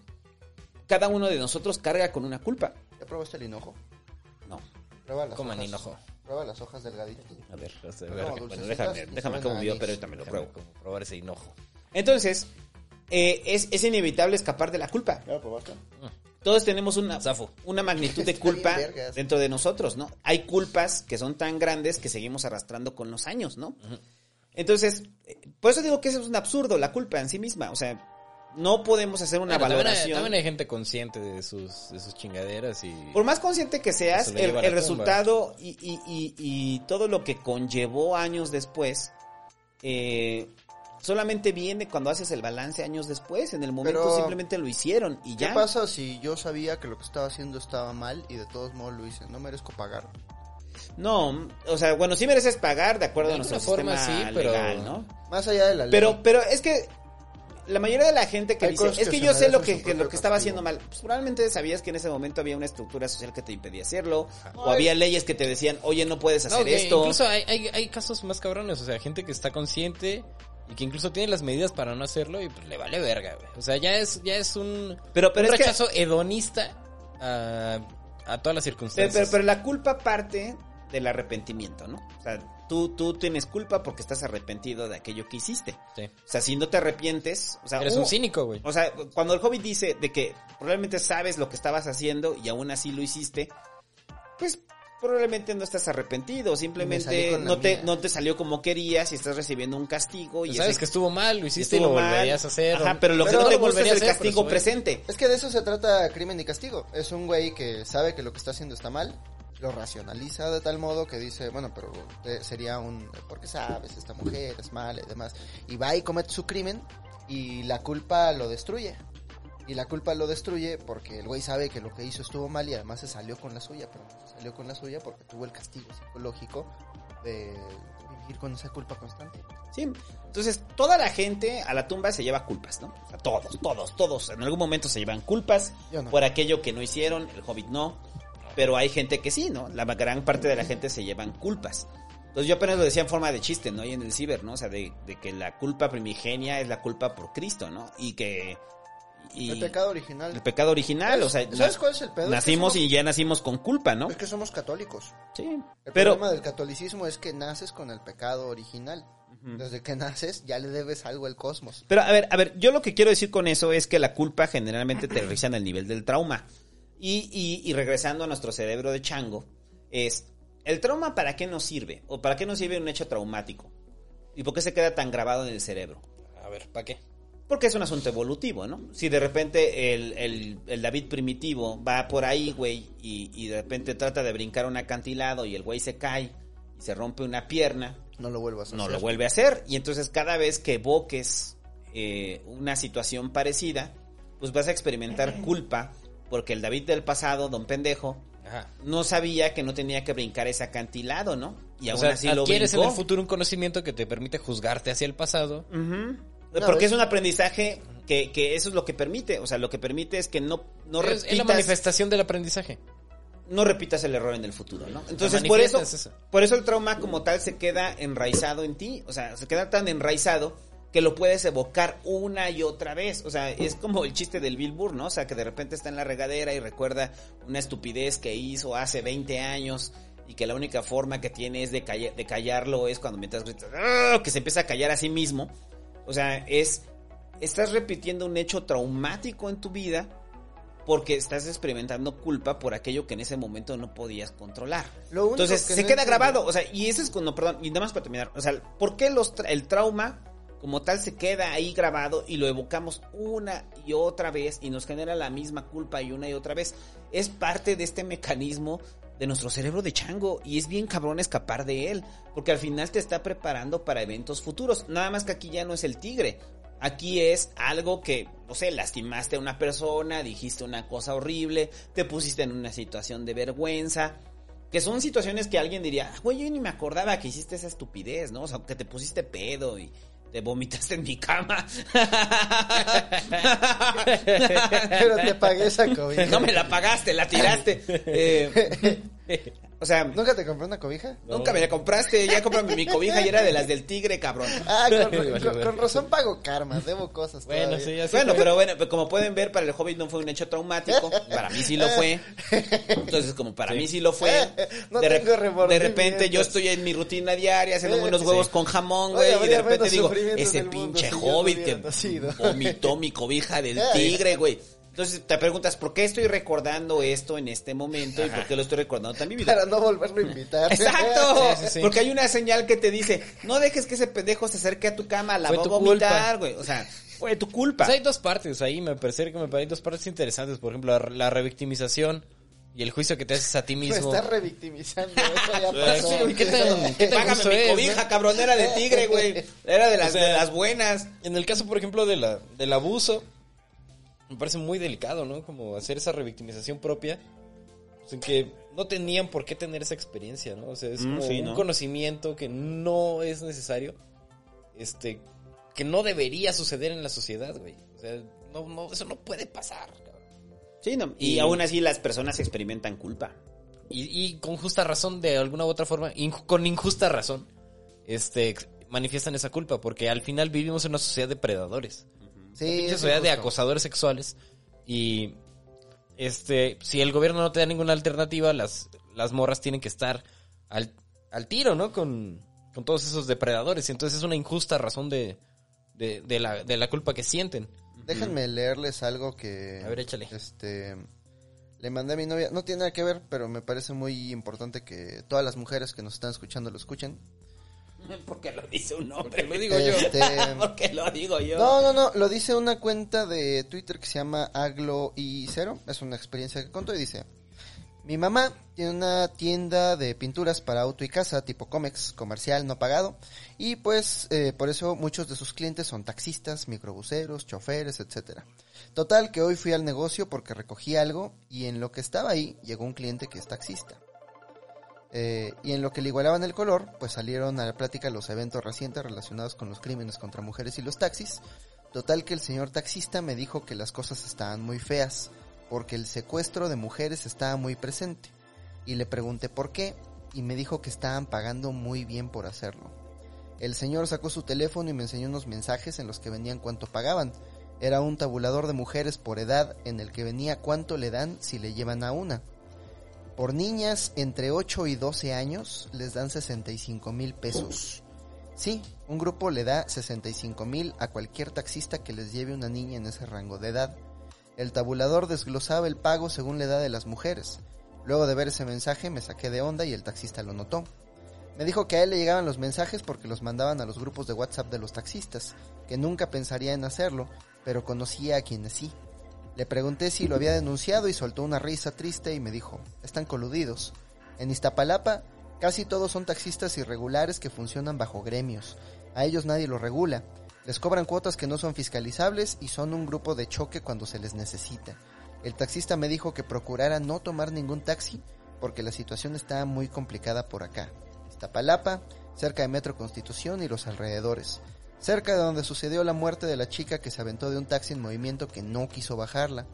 cada uno de nosotros carga con una culpa. ¿Ya probaste el hinojo? Prueba las Coman hojas. hinojo. Prueba las hojas delgaditas. A ver, O sea, bueno, déjame, déjame como anís. pero ahorita me lo pruebo. como probar ese hinojo. Entonces, eh, es, es inevitable escapar de la culpa. ¿Ya lo probaste? Todos tenemos una, Zafo. una magnitud de culpa dentro de nosotros, ¿no? Hay culpas que son tan grandes que seguimos arrastrando con los años, ¿no? Entonces, eh, por eso digo que eso es un absurdo, la culpa en sí misma. O sea, no podemos hacer una Bueno, también hay- valoración. También hay gente consciente de sus, de sus chingaderas y... Por más consciente que seas, el, el resultado y, y- y- y todo lo que conllevó años después, eh, solamente viene cuando haces el balance años después. En el momento Pero- simplemente lo hicieron y ¿Qué ya. pasa si yo sabía que lo que estaba haciendo estaba mal y de todos modos lo hice? No merezco pagar. No, o sea, bueno, sí mereces pagar de acuerdo De a nuestro forma sistema sí, pero- legal, ¿no? Más allá de la ley. Pero, pero es que la mayoría de la gente que Hay dice, es que yo sé lo que, lo que estaba haciendo mal, pues probablemente sabías que en ese momento había una estructura social que te impedía hacerlo, o había leyes que te decían, oye, no puedes hacer No, esto. Incluso hay, hay, hay casos más cabrones, o sea, gente que está consciente y que incluso tiene las medidas para no hacerlo y pues, le vale verga, güey. O sea, ya es, ya es un, Pero, pero un es que- rechazo hedonista a, a todas las Pero, circunstancias. pero- pero la culpa parte del arrepentimiento, ¿no? O sea, tú, tú tienes culpa porque estás arrepentido de aquello que hiciste. Sí. O sea, si no te arrepientes, o sea, Eres uh, un cínico, güey. O sea, cuando el hobbit dice de que probablemente sabes lo que estabas haciendo y aún así lo hiciste, pues probablemente no estás arrepentido, simplemente no te, no te salió como querías y estás recibiendo un castigo y Pues sabes ese- que estuvo mal, lo hiciste y lo mal. volverías a hacer. Ajá, pero lo que no te gusta es el hacer, castigo presente. Es que de eso se trata crimen y castigo. Es un güey que sabe que lo que está haciendo está mal, lo racionaliza de tal modo que dice, bueno, pero eh, sería un... porque sabes? Esta mujer es mala y demás. Y va y comete su crimen y la culpa lo destruye. Y la culpa lo destruye porque el güey sabe que lo que hizo estuvo mal y además se salió con la suya, pero no se salió con la suya porque tuvo el castigo psicológico de vivir con esa culpa constante. Sí. Entonces, toda la gente a la tumba se lleva culpas, ¿no? O sea, todos, todos, todos. En algún momento se llevan culpas no. por aquello que no hicieron, el hobbit no. Pero hay gente que sí, ¿no? La gran parte de la gente se llevan culpas. Entonces yo apenas lo decía en forma de chiste, ¿no? Y en el ciber, ¿no? O sea, de, de que la culpa primigenia es la culpa por Cristo, ¿no? Y que... Y el pecado original. el pecado original, o sea, ¿Sabes cuál es el pedo? Nacimos somos- y ya nacimos con culpa, ¿no? Es que somos católicos. Sí. El Pero problema del catolicismo es que naces con el pecado original. Desde que naces ya le debes algo al cosmos. Pero a ver, a ver, yo lo que quiero decir con eso es que la culpa generalmente te regresa en el nivel del trauma. Y, y, y regresando a nuestro cerebro de chango, es, ¿el trauma para qué nos sirve? ¿O para qué nos sirve un hecho traumático? ¿Y por qué se queda tan grabado en el cerebro? A ver, ¿para qué? Porque es un asunto evolutivo, ¿no? Si de repente el, el- el David primitivo va por ahí, güey, y, y de repente trata de brincar un acantilado y el güey se cae y se rompe una pierna, No lo vuelvas a no hacer. lo vuelve a hacer. Y entonces cada vez que evoques eh, una situación parecida, pues vas a experimentar culpa porque el David del pasado, don pendejo, Ajá. no sabía que no tenía que brincar ese acantilado, ¿no? Y o aún sea, así lo adquieres en el futuro un conocimiento que te permite juzgarte hacia el pasado. No, porque es- es un aprendizaje que, que eso es lo que permite. O sea, lo que permite es que no, no es, es la repitas manifestación del aprendizaje. no repitas el error en el futuro, ¿no? Entonces, por eso. por eso el trauma como tal se queda enraizado en ti, o sea, se queda tan enraizado que lo puedes evocar una y otra vez, o sea, es como el chiste del Bill Burr, ¿no? O sea, que de repente está en la regadera y recuerda una estupidez que hizo hace 20 años y que la única forma que tiene es de, calla- de callarlo es cuando mientras gritas, "Ah", que se empieza a callar a sí mismo, o sea, es, estás repitiendo un hecho traumático en tu vida porque estás experimentando culpa por aquello que en ese momento no podías controlar. Lo único Entonces, que se no queda entiendo- grabado, o sea, y eso es cuando, perdón, y nada más para terminar, o sea, ¿por qué los tra- el trauma como tal se queda ahí grabado y lo evocamos una y otra vez y nos genera la misma culpa y una y otra vez? Es parte de este mecanismo de nuestro cerebro de chango y es bien cabrón escapar de él, porque al final te está preparando para eventos futuros, nada más que aquí ya no es el tigre, Aquí es algo que, no sé, lastimaste a una persona, dijiste una cosa horrible, te pusiste en una situación de vergüenza, que son situaciones que alguien diría, "Ah, güey, yo ni me acordaba que hiciste esa estupidez, ¿no? O sea, que te pusiste pedo y te vomitaste en mi cama. Pero te pagué esa cobija. no me la pagaste, la tiraste. Eh, o sea, ¿Nunca te compré una cobija? nunca me la compraste, ya cómprame mi cobija y era de las del tigre, cabrón. Ah, con, razón pago karma, debo cosas Bueno, todavía. sí, así Bueno, fue. pero bueno, pues como pueden ver, para el Hobbit no fue un hecho traumático. Para mí sí lo fue. Entonces, como para mí sí lo fue. No de, tengo de repente yo estoy en mi rutina diaria haciendo unos Sí. huevos con jamón, güey. Y de repente digo, ese pinche Hobbit que vomitó mi cobija del tigre, güey. Entonces te preguntas, ¿por qué estoy recordando esto en este momento y por qué lo estoy recordando tan vivido? Para no volverlo a invitar. Exacto, Sí, sí, sí. porque hay una señal que te dice, no dejes que ese pendejo se acerque a tu cama, la Fue va a vomitar, güey. O sea, fue tu culpa. Pues hay dos partes ahí, me parece que me parecen dos partes interesantes. Por ejemplo, la, la revictimización y el juicio que te haces a ti Me mismo. estás revictimizando. Eso ya pasó. ¿Qué tan- qué tan Págame mi es, cobija, no? cabrón, era de tigre, güey. Era de las, O sea, de las buenas. En el caso, por ejemplo, de la, del abuso, me parece muy delicado, ¿no? Como hacer esa revictimización propia, pues, en que no tenían por qué tener esa experiencia, ¿no? O sea, es Mm, como sí, un ¿no? conocimiento que no es necesario, este, que no debería suceder en la sociedad, güey. O sea, no, no, eso no puede pasar, cabrón. Sí, no. Y, Y- aún así las personas experimentan culpa. Y, y con justa razón, de alguna u otra forma, inju- con injusta razón, este, manifiestan esa culpa, porque al final vivimos en una sociedad de predadores. Sí, sociedad de acosadores sexuales y este si el gobierno no te da ninguna alternativa las las morras tienen que estar al, al tiro no con, con todos esos depredadores entonces es una injusta razón de, de, de la, de la culpa que sienten Déjenme leerles algo que. A ver, échale. Este. Le mandé a mi novia. No tiene nada que ver, pero me parece muy importante que todas las mujeres que nos están escuchando lo escuchen. Porque lo dice un hombre. lo digo yo Este, Porque lo digo yo. No, no, no, lo dice una cuenta de Twitter que se llama Aglo y Cero. Es una experiencia que contó y dice: Mi mamá tiene una tienda de pinturas para auto y casa, tipo Comex, comercial, no pagado. Y pues eh, por eso muchos de sus clientes son taxistas, microbuseros, choferes, etcétera. Total que hoy fui al negocio porque recogí algo y en lo que estaba ahí llegó un cliente que es taxista. Eh, y en lo que le igualaban el color, pues salieron a la plática los eventos recientes relacionados con los crímenes contra mujeres y los taxis. Total que el señor taxista me dijo que las cosas estaban muy feas, porque el secuestro de mujeres estaba muy presente. Y le pregunté por qué, y me dijo que estaban pagando muy bien por hacerlo. El señor sacó su teléfono y me enseñó unos mensajes en los que venían cuánto pagaban. Era un tabulador de mujeres por edad en el que venía cuánto le dan si le llevan a una. Por niñas entre 8 y 12 años les dan 65 mil pesos. Sí, un grupo le da 65 mil a cualquier taxista que les lleve una niña en ese rango de edad. El tabulador desglosaba el pago según la edad de las mujeres. Luego de ver ese mensaje me saqué de onda y el taxista lo notó. Me dijo que a él le llegaban los mensajes porque los mandaban a los grupos de WhatsApp de los taxistas, que nunca pensaría en hacerlo, pero conocía a quienes sí. Le pregunté si lo había denunciado y soltó una risa triste y me dijo, están coludidos. En Iztapalapa casi todos son taxistas irregulares que funcionan bajo gremios. A ellos nadie los regula. Les cobran cuotas que no son fiscalizables y son un grupo de choque cuando se les necesita. El taxista me dijo que procurara no tomar ningún taxi porque la situación está muy complicada por acá. Iztapalapa, cerca de Metro Constitución y los alrededores cerca de donde sucedió la muerte de la chica que se aventó de un taxi en movimiento que no quiso bajarla.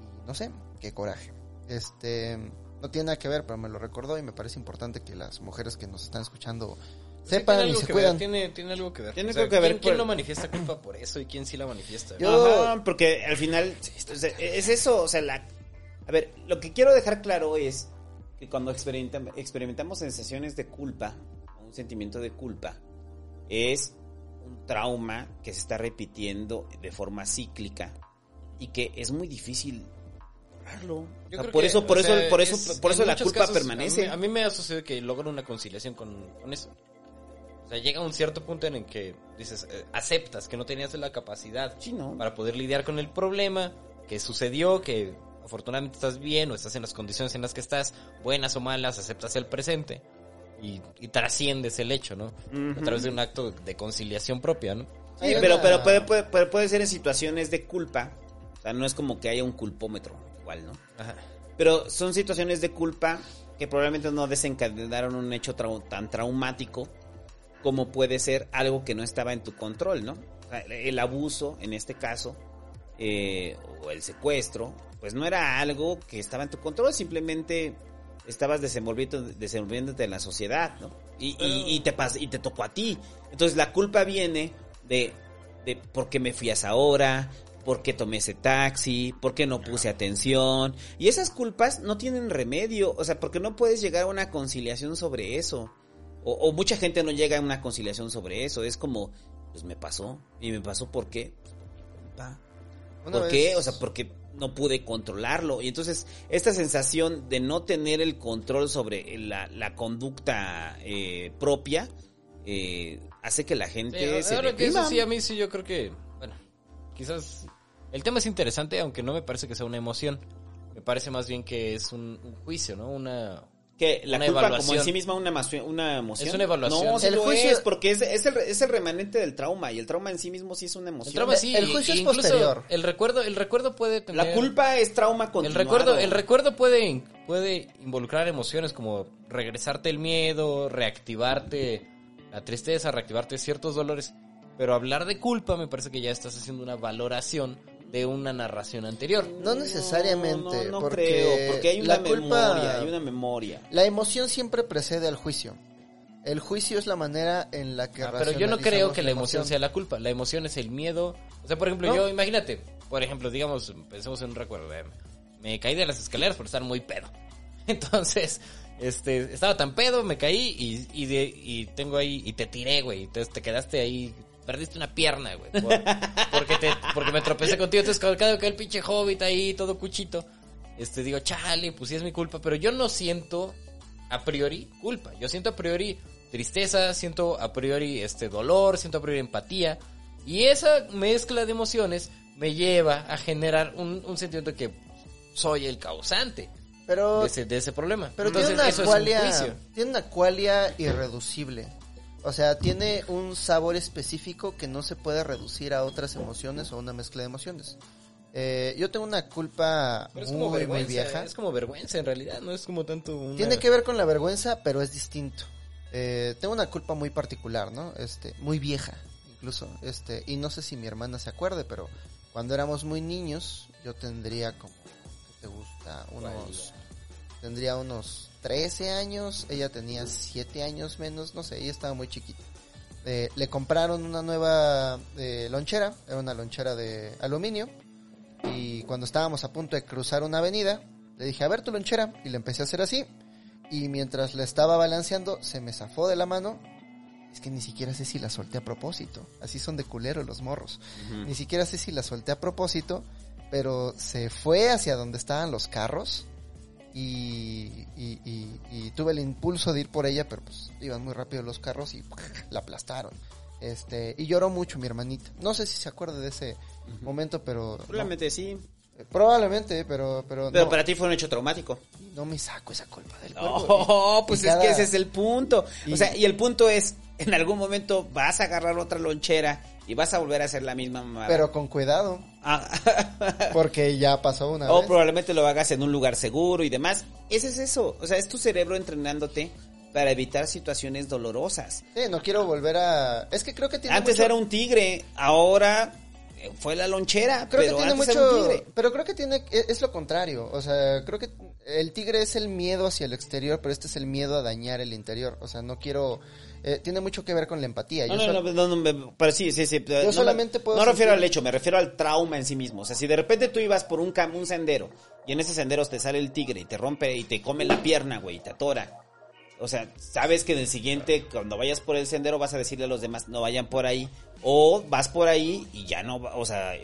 Y no sé, qué coraje. Este, no tiene nada que ver, pero me lo recordó y me parece importante que las mujeres que nos están escuchando sepan y se cuidan. tiene, tiene algo que ver. Tiene O sea, algo que ver ¿quién, quién por- no manifiesta culpa por eso y quién sí la manifiesta? Yo- Ajá, porque al final o sea, es eso, o sea, la... A ver, lo que quiero dejar claro es que cuando experimentam- experimentamos sensaciones de culpa, un sentimiento de culpa, es un trauma que se está repitiendo de forma cíclica y que es muy difícil borrarlo. O sea, por eso, por eso, por eso, es- por eso la culpa casos, permanece. A mí, a mí me ha sucedido que logro una conciliación con, con eso. O sea, llega un cierto punto en el que dices, eh, aceptas que no tenías la capacidad Sí, ¿no? para poder lidiar con el problema que sucedió, que afortunadamente estás bien o estás en las condiciones en las que estás, buenas o malas, aceptas el presente y, y trasciendes el hecho, ¿no? A través de un acto de conciliación propia, ¿no? Sí, Hay pero, una- pero puede, puede, puede- puede ser en situaciones de culpa. O sea, no es como que haya un culpómetro, igual, ¿no? Ajá. Pero son situaciones de culpa que probablemente no desencadenaron un hecho trau- tan traumático como puede ser algo que no estaba en tu control, ¿no? O sea, el abuso, en este caso, eh, o el secuestro, pues no era algo que estaba en tu control, simplemente estabas desenvolviendo, desenvolviéndote en la sociedad, ¿no? Y, y- y te pas- y te tocó a ti. Entonces la culpa viene de, de por qué me fui a esa hora, por qué tomé ese taxi, por qué no puse atención. Y esas culpas no tienen remedio, o sea, porque no puedes llegar a una conciliación sobre eso. O, o mucha gente no llega a una conciliación sobre eso. Es como, pues me pasó. ¿Y me pasó por qué? Pues por mi culpa. Una ¿Por vez- qué? O sea, porque no pude controlarlo. Y entonces, esta sensación de no tener el control sobre la, la conducta eh, propia eh, hace que la gente Sí, se que eso sí, a mí sí yo creo que, bueno, quizás el tema es interesante, aunque no me parece que sea una emoción. Me parece más bien que es un, un juicio, ¿no? Una... Que la Una culpa como en sí misma una, emoción- una emoción. Es una evaluación. No, sí El lo juicio- es, porque es, es, el, es el remanente del trauma. Y el trauma en sí mismo sí es una emoción. El trauma sí, El juicio es posterior. El recuerdo, el recuerdo puede tener... La culpa es trauma El continuado. recuerdo, el recuerdo puede, puede involucrar emociones como regresarte el miedo, reactivarte la tristeza, reactivarte ciertos dolores. Pero hablar de culpa me parece que ya estás haciendo una valoración de una narración anterior. No necesariamente, No, no, no porque creo, porque hay una la culpa- memoria, hay una memoria. La emoción siempre precede al juicio. El juicio es la manera en la que Ah, pero yo no creo que la emoción sea la culpa. La emoción es el miedo. O sea, por ejemplo, ¿No? yo, imagínate, por ejemplo, digamos, pensemos en un recuerdo. eh, Me caí de las escaleras por estar muy pedo. Entonces, este, estaba tan pedo, me caí y, y, de- y tengo ahí, y te tiré, güey. Entonces te quedaste ahí, perdiste una pierna, güey. por- porque, te, porque me tropecé contigo. Entonces, cada que el pinche hobbit ahí, todo cuchito, este, digo, chale, pues sí es mi culpa. Pero yo no siento a priori culpa. Yo siento a priori tristeza, siento a priori este dolor, siento a priori empatía. Y esa mezcla de emociones me lleva a generar un, un sentimiento de que soy el causante. Pero, de, ese, de ese problema. pero Entonces, tiene una cualia, tiene una cualia irreducible. O sea, tiene un sabor específico que no se puede reducir a otras emociones o una mezcla de emociones. Eh, yo tengo una culpa muy, muy vieja. Es como vergüenza en realidad, no es como tanto una... Tiene que ver con la vergüenza, pero es distinto. Eh, tengo una culpa muy particular, ¿no? Este, muy vieja, incluso. Este, y no sé si mi hermana se acuerde, pero cuando éramos muy niños, yo tendría como, ¿qué te gusta? Unos, tendría unos 13 años, ella tenía 7 años menos, no sé, ella estaba muy chiquita. Eh, le compraron una nueva eh, lonchera, era una lonchera de aluminio, y cuando estábamos a punto de cruzar una avenida, le dije, a ver tu lonchera, y le empecé a hacer así, y mientras la estaba balanceando, se me zafó de la mano. Es que ni siquiera sé si la solté a propósito. Así son de culero los morros. Ni siquiera sé si la solté a propósito, pero se fue hacia donde estaban los carros. Y, y- y- y tuve el impulso de ir por ella, pero pues iban muy rápido los carros y la aplastaron. Este, y lloró mucho mi hermanita. No sé si se acuerda de ese momento, pero... no. Probablemente sí. Eh, Probablemente, pero... Pero, Pero no, para ti fue un hecho traumático. no me saco esa culpa del cuerpo. Oh, Y- pues y es cada- que ese es el punto. y- O sea, y el punto es, en algún momento vas a agarrar otra lonchera y vas a volver a hacer la misma mamada. Pero con cuidado, Ah, porque ya pasó una o vez. probablemente lo hagas en un lugar seguro y demás. Ese es eso. O sea, es tu cerebro entrenándote para evitar situaciones dolorosas. Sí, no quiero volver a... Es que creo que tiene Antes mucho... era un tigre, ahora eh, fue la lonchera, Creo pero que tiene antes era un mucho... tigre. Pero creo que tiene... Es es lo contrario. O sea, creo que el tigre es el miedo hacia el exterior, pero este es el miedo a dañar el interior. O sea, no quiero... eh, tiene mucho que ver con la empatía. No, Yo no, no, no, no, pero sí, sí, sí. no me- solamente puedo No refiero al hecho, me refiero al trauma en sí mismo. O sea, si de repente tú ibas por un, cam- un sendero y en ese sendero te sale el tigre y te rompe y te come la pierna, güey, y te atora. O sea, sabes que en el siguiente, cuando vayas por el sendero, vas a decirle a los demás, no vayan por ahí. O vas por ahí y ya no, va- o sea,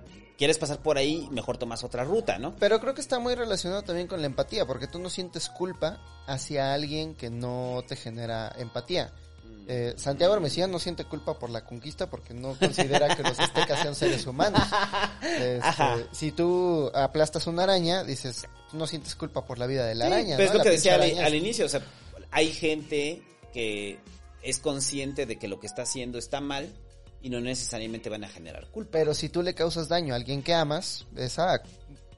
quieres pasar por ahí, mejor tomas otra ruta, ¿no? Pero creo que está muy relacionado también con la empatía, porque tú no sientes culpa hacia alguien que no te genera empatía. Eh, Santiago Hermesía no siente culpa por la conquista porque no considera que los aztecas sean seres humanos. Este, si tú aplastas una araña, dices, no sientes culpa por la vida de la Sí, araña. pero es lo que decía al, al inicio, o sea, hay gente que es consciente de que lo que está haciendo está mal y no necesariamente van a generar culpa. Pero si tú le causas daño a alguien que amas, esa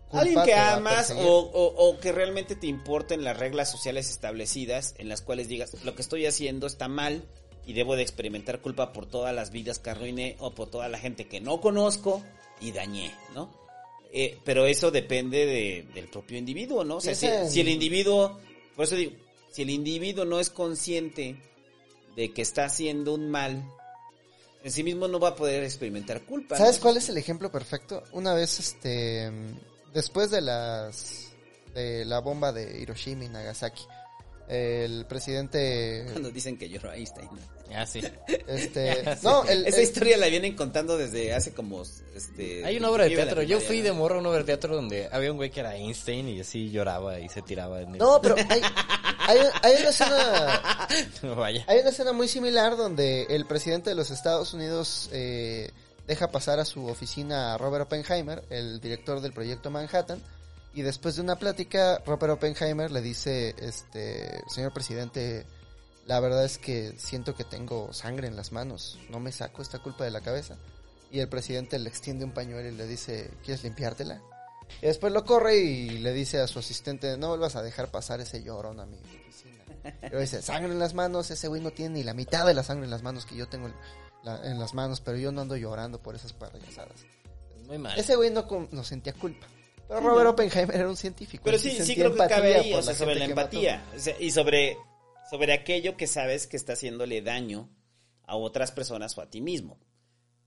culpa Alguien que te va a amas o, o- o que realmente te importen las reglas sociales establecidas en las cuales digas, lo que estoy haciendo está mal y debo de experimentar culpa por todas las vidas que arruiné o por toda la gente que no conozco y dañé, ¿no? Eh, pero eso depende de- del propio individuo, ¿no? O sea, si, en- si el individuo, por eso digo, si el individuo no es consciente de que está haciendo un mal, en sí mismo no va a poder experimentar culpa. ¿Sabes ¿no? cuál es el ejemplo perfecto? Una vez, este, después de las, de la bomba de Hiroshima y Nagasaki, el presidente, Cuando dicen que lloró Einstein. ¿No? Ah, sí. este, Sí. no, el, Esa el- historia la vienen contando desde hace como este Hay una obra de teatro. Yo fui ¿no? de morro a una obra de teatro donde había un güey que era Einstein y así lloraba y se tiraba en el... no, pero hay, hay, hay una escena, Vaya. hay una escena muy similar donde el presidente de los Estados Unidos eh, deja pasar a su oficina a Robert Oppenheimer, el director del proyecto Manhattan, y después de una plática, Robert Oppenheimer le dice, este, señor presidente, la verdad es que siento que tengo sangre en las manos, no me saco esta culpa de la cabeza. Y el presidente le extiende un pañuelo y le dice, ¿quieres limpiártela? Y después lo corre y le dice a su asistente, no vuelvas a dejar pasar ese llorón a mi oficina. Y luego dice, sangre en las manos, ese güey no tiene ni la mitad de la sangre en las manos que yo tengo en, la- en las manos, pero yo no ando llorando por esas payasadas. Muy mal. Ese güey no, no sentía culpa. Pero Robert Oppenheimer era un científico. Pero sí, sí creo que cabe ahí, o sea, sobre la empatía. O sea, y sobre, sobre aquello que sabes que está haciéndole daño a otras personas o a ti mismo.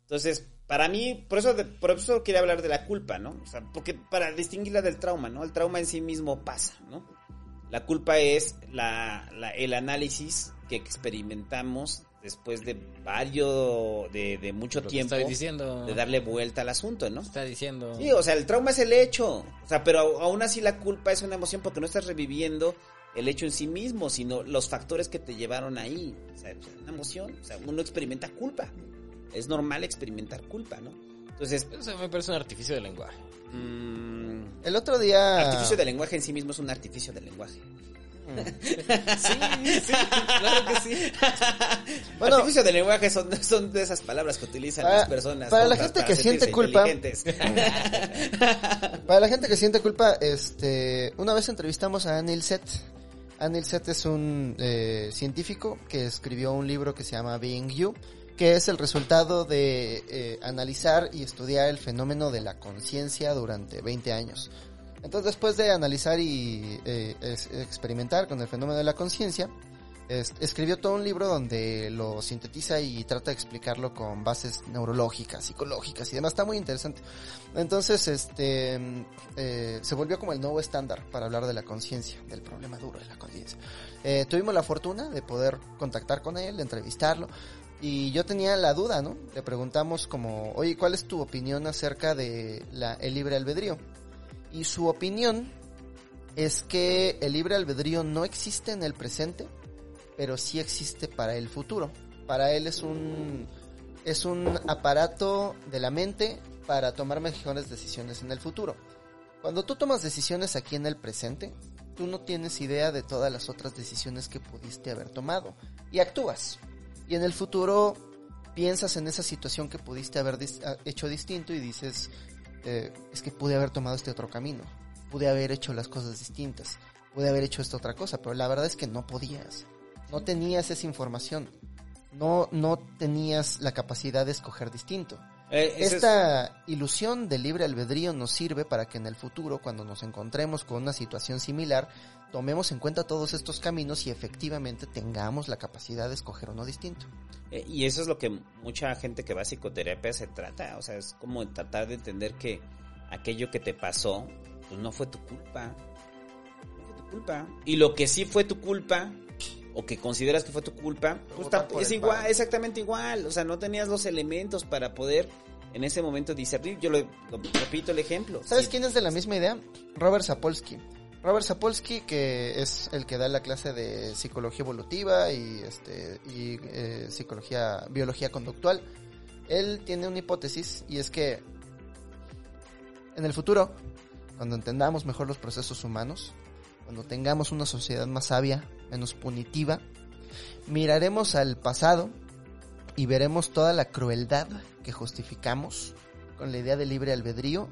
Entonces, para mí, por eso, por eso quería hablar de la culpa, ¿no? O sea, porque para distinguirla del trauma, ¿no? El trauma en sí mismo pasa, ¿no? La culpa es la, la- el análisis que experimentamos después de varios, de, de mucho Lo tiempo, diciendo. de darle vuelta al asunto, ¿no? Está diciendo. Sí, o sea, el trauma es el hecho. O sea, pero aún así la culpa es una emoción porque no estás reviviendo el hecho en sí mismo, sino los factores que te llevaron ahí. O sea, es una emoción. O sea, uno experimenta culpa. Es normal experimentar culpa, ¿no? Entonces, Eso me parece un artificio de lenguaje. mm, El otro día... artificio de lenguaje en sí mismo es un artificio de lenguaje. Sí, sí, claro que sí. Bueno- artificio de lenguaje son, son de esas palabras que utilizan Para- las personas. para la gente que siente culpa. Para la gente que siente culpa, este, una vez entrevistamos a Anil Seth. Anil Seth es un eh, científico que escribió un libro que se llama Being You, que es el resultado de eh, analizar y estudiar el fenómeno de la conciencia durante 20 años. Entonces, después de analizar y eh, experimentar con el fenómeno de la conciencia, es- escribió todo un libro donde lo sintetiza y trata de explicarlo con bases neurológicas, psicológicas y demás. Está muy interesante. Entonces, este, mm, eh, se volvió como el nuevo estándar para hablar de la conciencia, del problema duro de la conciencia. Eh, tuvimos la fortuna de poder contactar con él, de entrevistarlo. Y yo tenía la duda, ¿no? Le preguntamos como, oye, ¿cuál es tu opinión acerca de el libre albedrío? Y su opinión es que el libre albedrío no existe en el presente, pero sí existe para el futuro. Para él es un es un aparato de la mente para tomar mejores decisiones en el futuro. Cuando tú tomas decisiones aquí en el presente, tú no tienes idea de todas las otras decisiones que pudiste haber tomado y actúas. Y en el futuro piensas en esa situación que pudiste haber ah, hecho distinto y dices, eh, es que pude haber tomado este otro camino, pude haber hecho las cosas distintas, pude haber hecho esta otra cosa, pero la verdad es que no podías, no tenías esa información, no, no tenías la capacidad de escoger distinto. Eh, es- Esta ilusión del libre albedrío nos sirve para que en el futuro, cuando nos encontremos con una situación similar, tomemos en cuenta todos estos caminos y efectivamente tengamos la capacidad de escoger uno distinto. Eh, Y eso es lo que mucha gente que va a psicoterapia se trata. O sea, es como tratar de entender que aquello que te pasó, pues no fue tu culpa. No fue tu culpa. Y lo que sí fue tu culpa, o que consideras que fue tu culpa, pues es igual, exactamente igual. O sea, no tenías los elementos para poder en ese momento discernir. Yo lo, lo- repito el ejemplo. ¿Sabes Sí. quién es de la misma idea? Robert Sapolsky. Robert Sapolsky, que es el que da la clase de psicología evolutiva y, este, y eh, psicología, biología conductual, él tiene una hipótesis y es que en el futuro, cuando entendamos mejor los procesos humanos, cuando tengamos una sociedad más sabia, menos punitiva, miraremos al pasado y veremos toda la crueldad que justificamos con la idea de libre albedrío,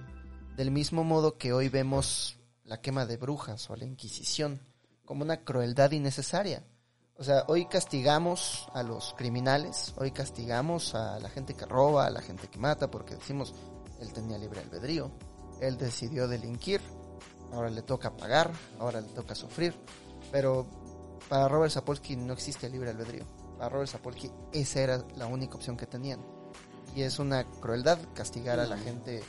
del mismo modo que hoy vemos la quema de brujas o la Inquisición como una crueldad innecesaria. O sea, hoy castigamos a los criminales, hoy castigamos a la gente que roba, a la gente que mata, porque decimos, él tenía libre albedrío, él decidió delinquir, ahora le toca pagar, ahora le toca sufrir, pero para Robert Sapolsky no existe libre albedrío. Para Robert Sapolsky esa era la única opción que tenían. Y es una crueldad castigar a la gente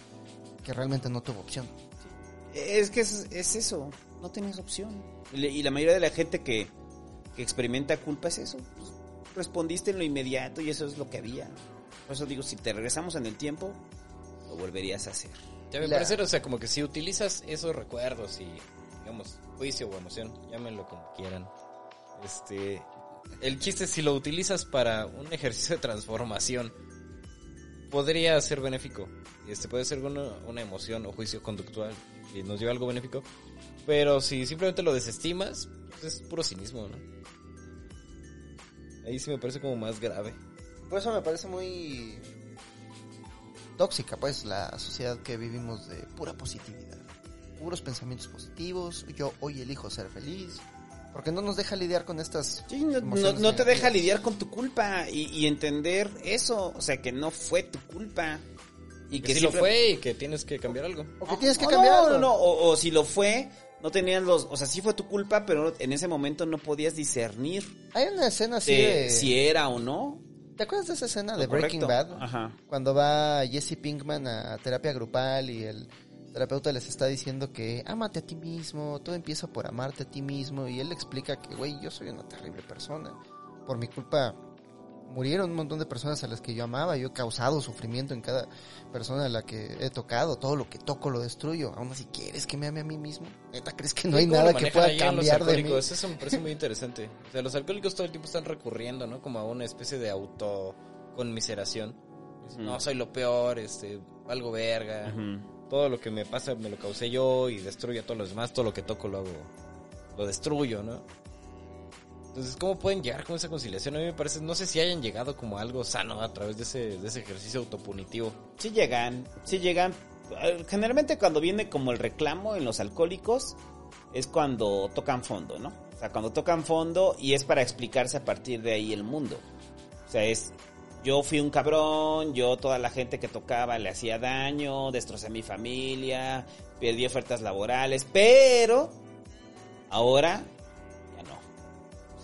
que realmente no tuvo opción. Es que es, es eso, no tenías opción. Y la mayoría de la gente que, que experimenta culpa es eso. pues, respondiste en lo inmediato y eso es lo que había. Por eso digo, si te regresamos en el tiempo, lo volverías a hacer. Ya me La- parece, o sea, como que si utilizas esos recuerdos y, digamos, juicio o emoción, llámenlo como quieran. Este, el chiste es si lo utilizas para un ejercicio de transformación, podría ser benéfico. Este puede ser una, una emoción o juicio conductual y nos lleva a algo benéfico. Pero si simplemente lo desestimas, pues es puro cinismo, ¿no? Ahí sí me parece como más grave. Por eso me parece muy tóxica, pues, la sociedad que vivimos de pura positividad. Puros pensamientos positivos, yo hoy elijo ser feliz. Porque no nos deja lidiar con estas... Sí, no, no- emociones no te deja lidiar con tu culpa y, y entender eso. O sea, que no fue tu culpa. Y Que, sí lo siempre- fue y que tienes que cambiar algo. O que tienes que No, cambiar no, algo. no, no, O, o si lo fue, no tenías los. O sea, sí fue tu culpa, pero en ese momento no podías discernir Hay una escena así de de... si era o no. ¿Te acuerdas de esa escena de Breaking correcto. Bad? Ajá. Cuando va Jesse Pinkman a terapia grupal y el terapeuta les está diciendo que ámate a ti mismo, todo empieza por amarte a ti mismo y él le explica que, güey, yo soy una terrible persona. Por mi culpa murieron un montón de personas a las que yo amaba, yo he causado sufrimiento en cada persona a la que he tocado, todo lo que toco lo destruyo. Aún así quieres que me ame a mí mismo? ¿Neta crees que no hay ¿Cómo lo nada que pueda cambiar de mí? alcohólicos? Eso me parece muy interesante. O sea, los alcohólicos todo el tiempo están recurriendo, ¿no? Como a una especie de autoconmiseración. Dicen, Mm. No, soy lo peor, este, valgo verga. Todo lo que me pasa me lo causé yo y destruyo a todos los demás. Todo lo que toco lo hago, lo destruyo, ¿no? Entonces, ¿cómo pueden llegar con esa conciliación? A mí me parece, no sé si hayan llegado como algo sano a través de ese, ejercicio autopunitivo. Sí llegan, sí llegan. Eh, Generalmente cuando viene como el reclamo en los alcohólicos es cuando tocan fondo, ¿no? O sea, cuando tocan fondo y es para explicarse a partir de ahí el mundo. O sea, es yo fui un cabrón, yo toda la gente que tocaba le hacía daño, destrocé a mi familia, perdí ofertas laborales, pero ahora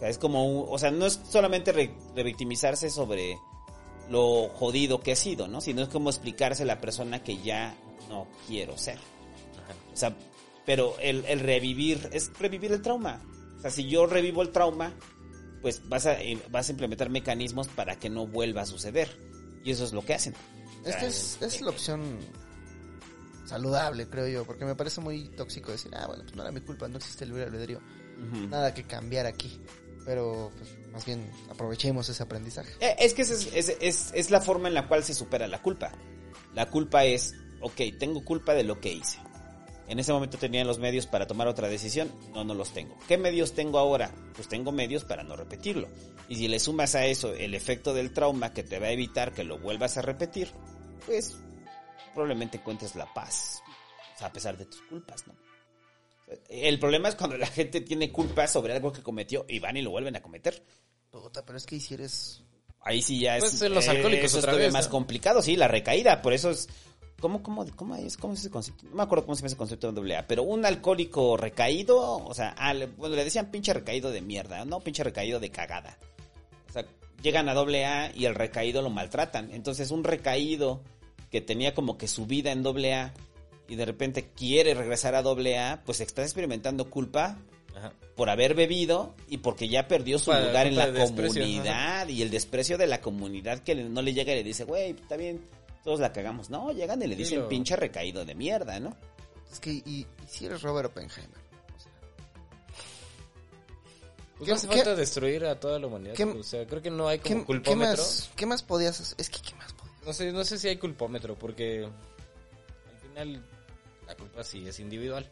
sea, es como, un- o sea, no es solamente re- revictimizarse sobre lo jodido que ha sido, ¿no? Sino es como explicarse a la persona que ya no quiero ser. O sea, pero el, el revivir es revivir el trauma. O sea, si yo revivo el trauma, pues vas a, eh, vas a implementar mecanismos para que no vuelva a suceder. Y eso es lo que hacen. Esta es, es la opción saludable, creo yo, porque me parece muy tóxico decir, ah, bueno, pues no era mi culpa, no existe el libre albedrío. Nada que cambiar aquí. Pero, pues, más bien, aprovechemos ese aprendizaje. Eh, Es que esa es, es, es- es la forma en la cual se supera la culpa. La culpa es, ok, tengo culpa de lo que hice. En ese momento tenía los medios para tomar otra decisión, no, no los tengo. ¿Qué medios tengo ahora? Pues tengo medios para no repetirlo. Y si le sumas a eso el efecto del trauma que te va a evitar que lo vuelvas a repetir, pues probablemente encuentres la paz. O sea, a pesar de tus culpas, ¿no? El problema es cuando la gente tiene culpa sobre algo que cometió y van y lo vuelven a cometer. Puta, pero es que si eres... Ahí sí ya es. Pues, los alcohólicos eso es otra todavía vez, más ¿no? complicado, sí, la recaída. Por eso es. ¿Cómo, cómo, cómo es? ¿Cómo es ese concepto? No me acuerdo cómo se llama ese concepto en doble A. Pero un alcohólico recaído, o sea, ah, le, bueno, le decían pinche recaído de mierda, no pinche recaído de cagada. O sea, llegan a doble A y el recaído lo maltratan. Entonces, un recaído que tenía como que su vida en doble A y de repente quiere regresar a doble A, pues está experimentando culpa Ajá. por haber bebido y porque ya perdió su lugar en la comunidad y el desprecio de la comunidad que no le llega y le dice, güey, está bien, todos la cagamos. No, llegan y le Sí, dicen lo- pinche recaído de mierda, ¿no? Es que, y, y si eres Robert Oppenheimer. O sea, Pues ¿Qué- no hace qué- falta destruir a toda la humanidad. qué- o sea, creo que no hay como ¿qué, qué culpómetro. más, ¿Qué más podías hacer? Es que, ¿qué más podías No sé, no sé si hay culpómetro, porque al final la culpa sí es individual.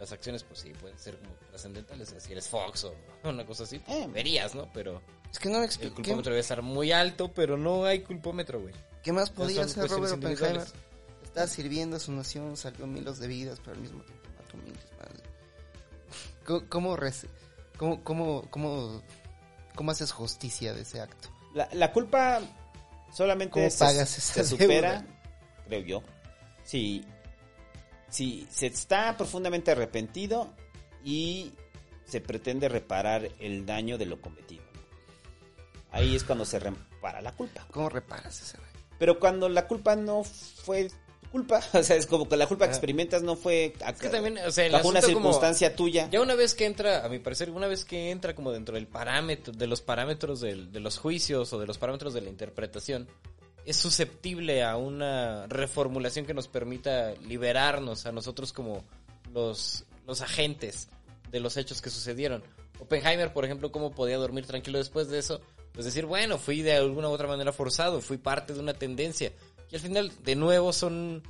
Las acciones, pues sí, pueden ser como trascendentales. Si eres Fox o una cosa así, pues, Eh. verías, ¿no? Pero Es que no me el explico. ¿Qué, culpómetro debe estar muy alto, pero no hay culpómetro, güey. qué más podía hacer Robert Oppenheimer? Estaba sirviendo a su nación, salvó miles de vidas, pero al mismo tiempo mató miles más. ¿Cómo, cómo, cómo, cómo, cómo, haces justicia de ese acto? La, la culpa solamente ¿Cómo se, pagas se supera, deuda? creo yo, si, si se está profundamente arrepentido y se pretende reparar el daño de lo cometido. Ahí es cuando se repara la culpa. ¿Cómo reparas ese daño? Pero cuando la culpa no fue culpa, o sea, es como que la culpa que experimentas no fue Es que también, o sea, el bajo una como- circunstancia tuya. Ya una vez que entra, a mi parecer, una vez que entra como dentro del parámetro, de los parámetros del- de los juicios o de los parámetros de la interpretación, es susceptible a una reformulación que nos permita liberarnos a nosotros como los, los agentes de los hechos que sucedieron. Oppenheimer, por ejemplo, cómo podía dormir tranquilo después de eso, pues decir, bueno, fui de alguna u otra manera forzado, fui parte de una tendencia. Y al final, de nuevo, son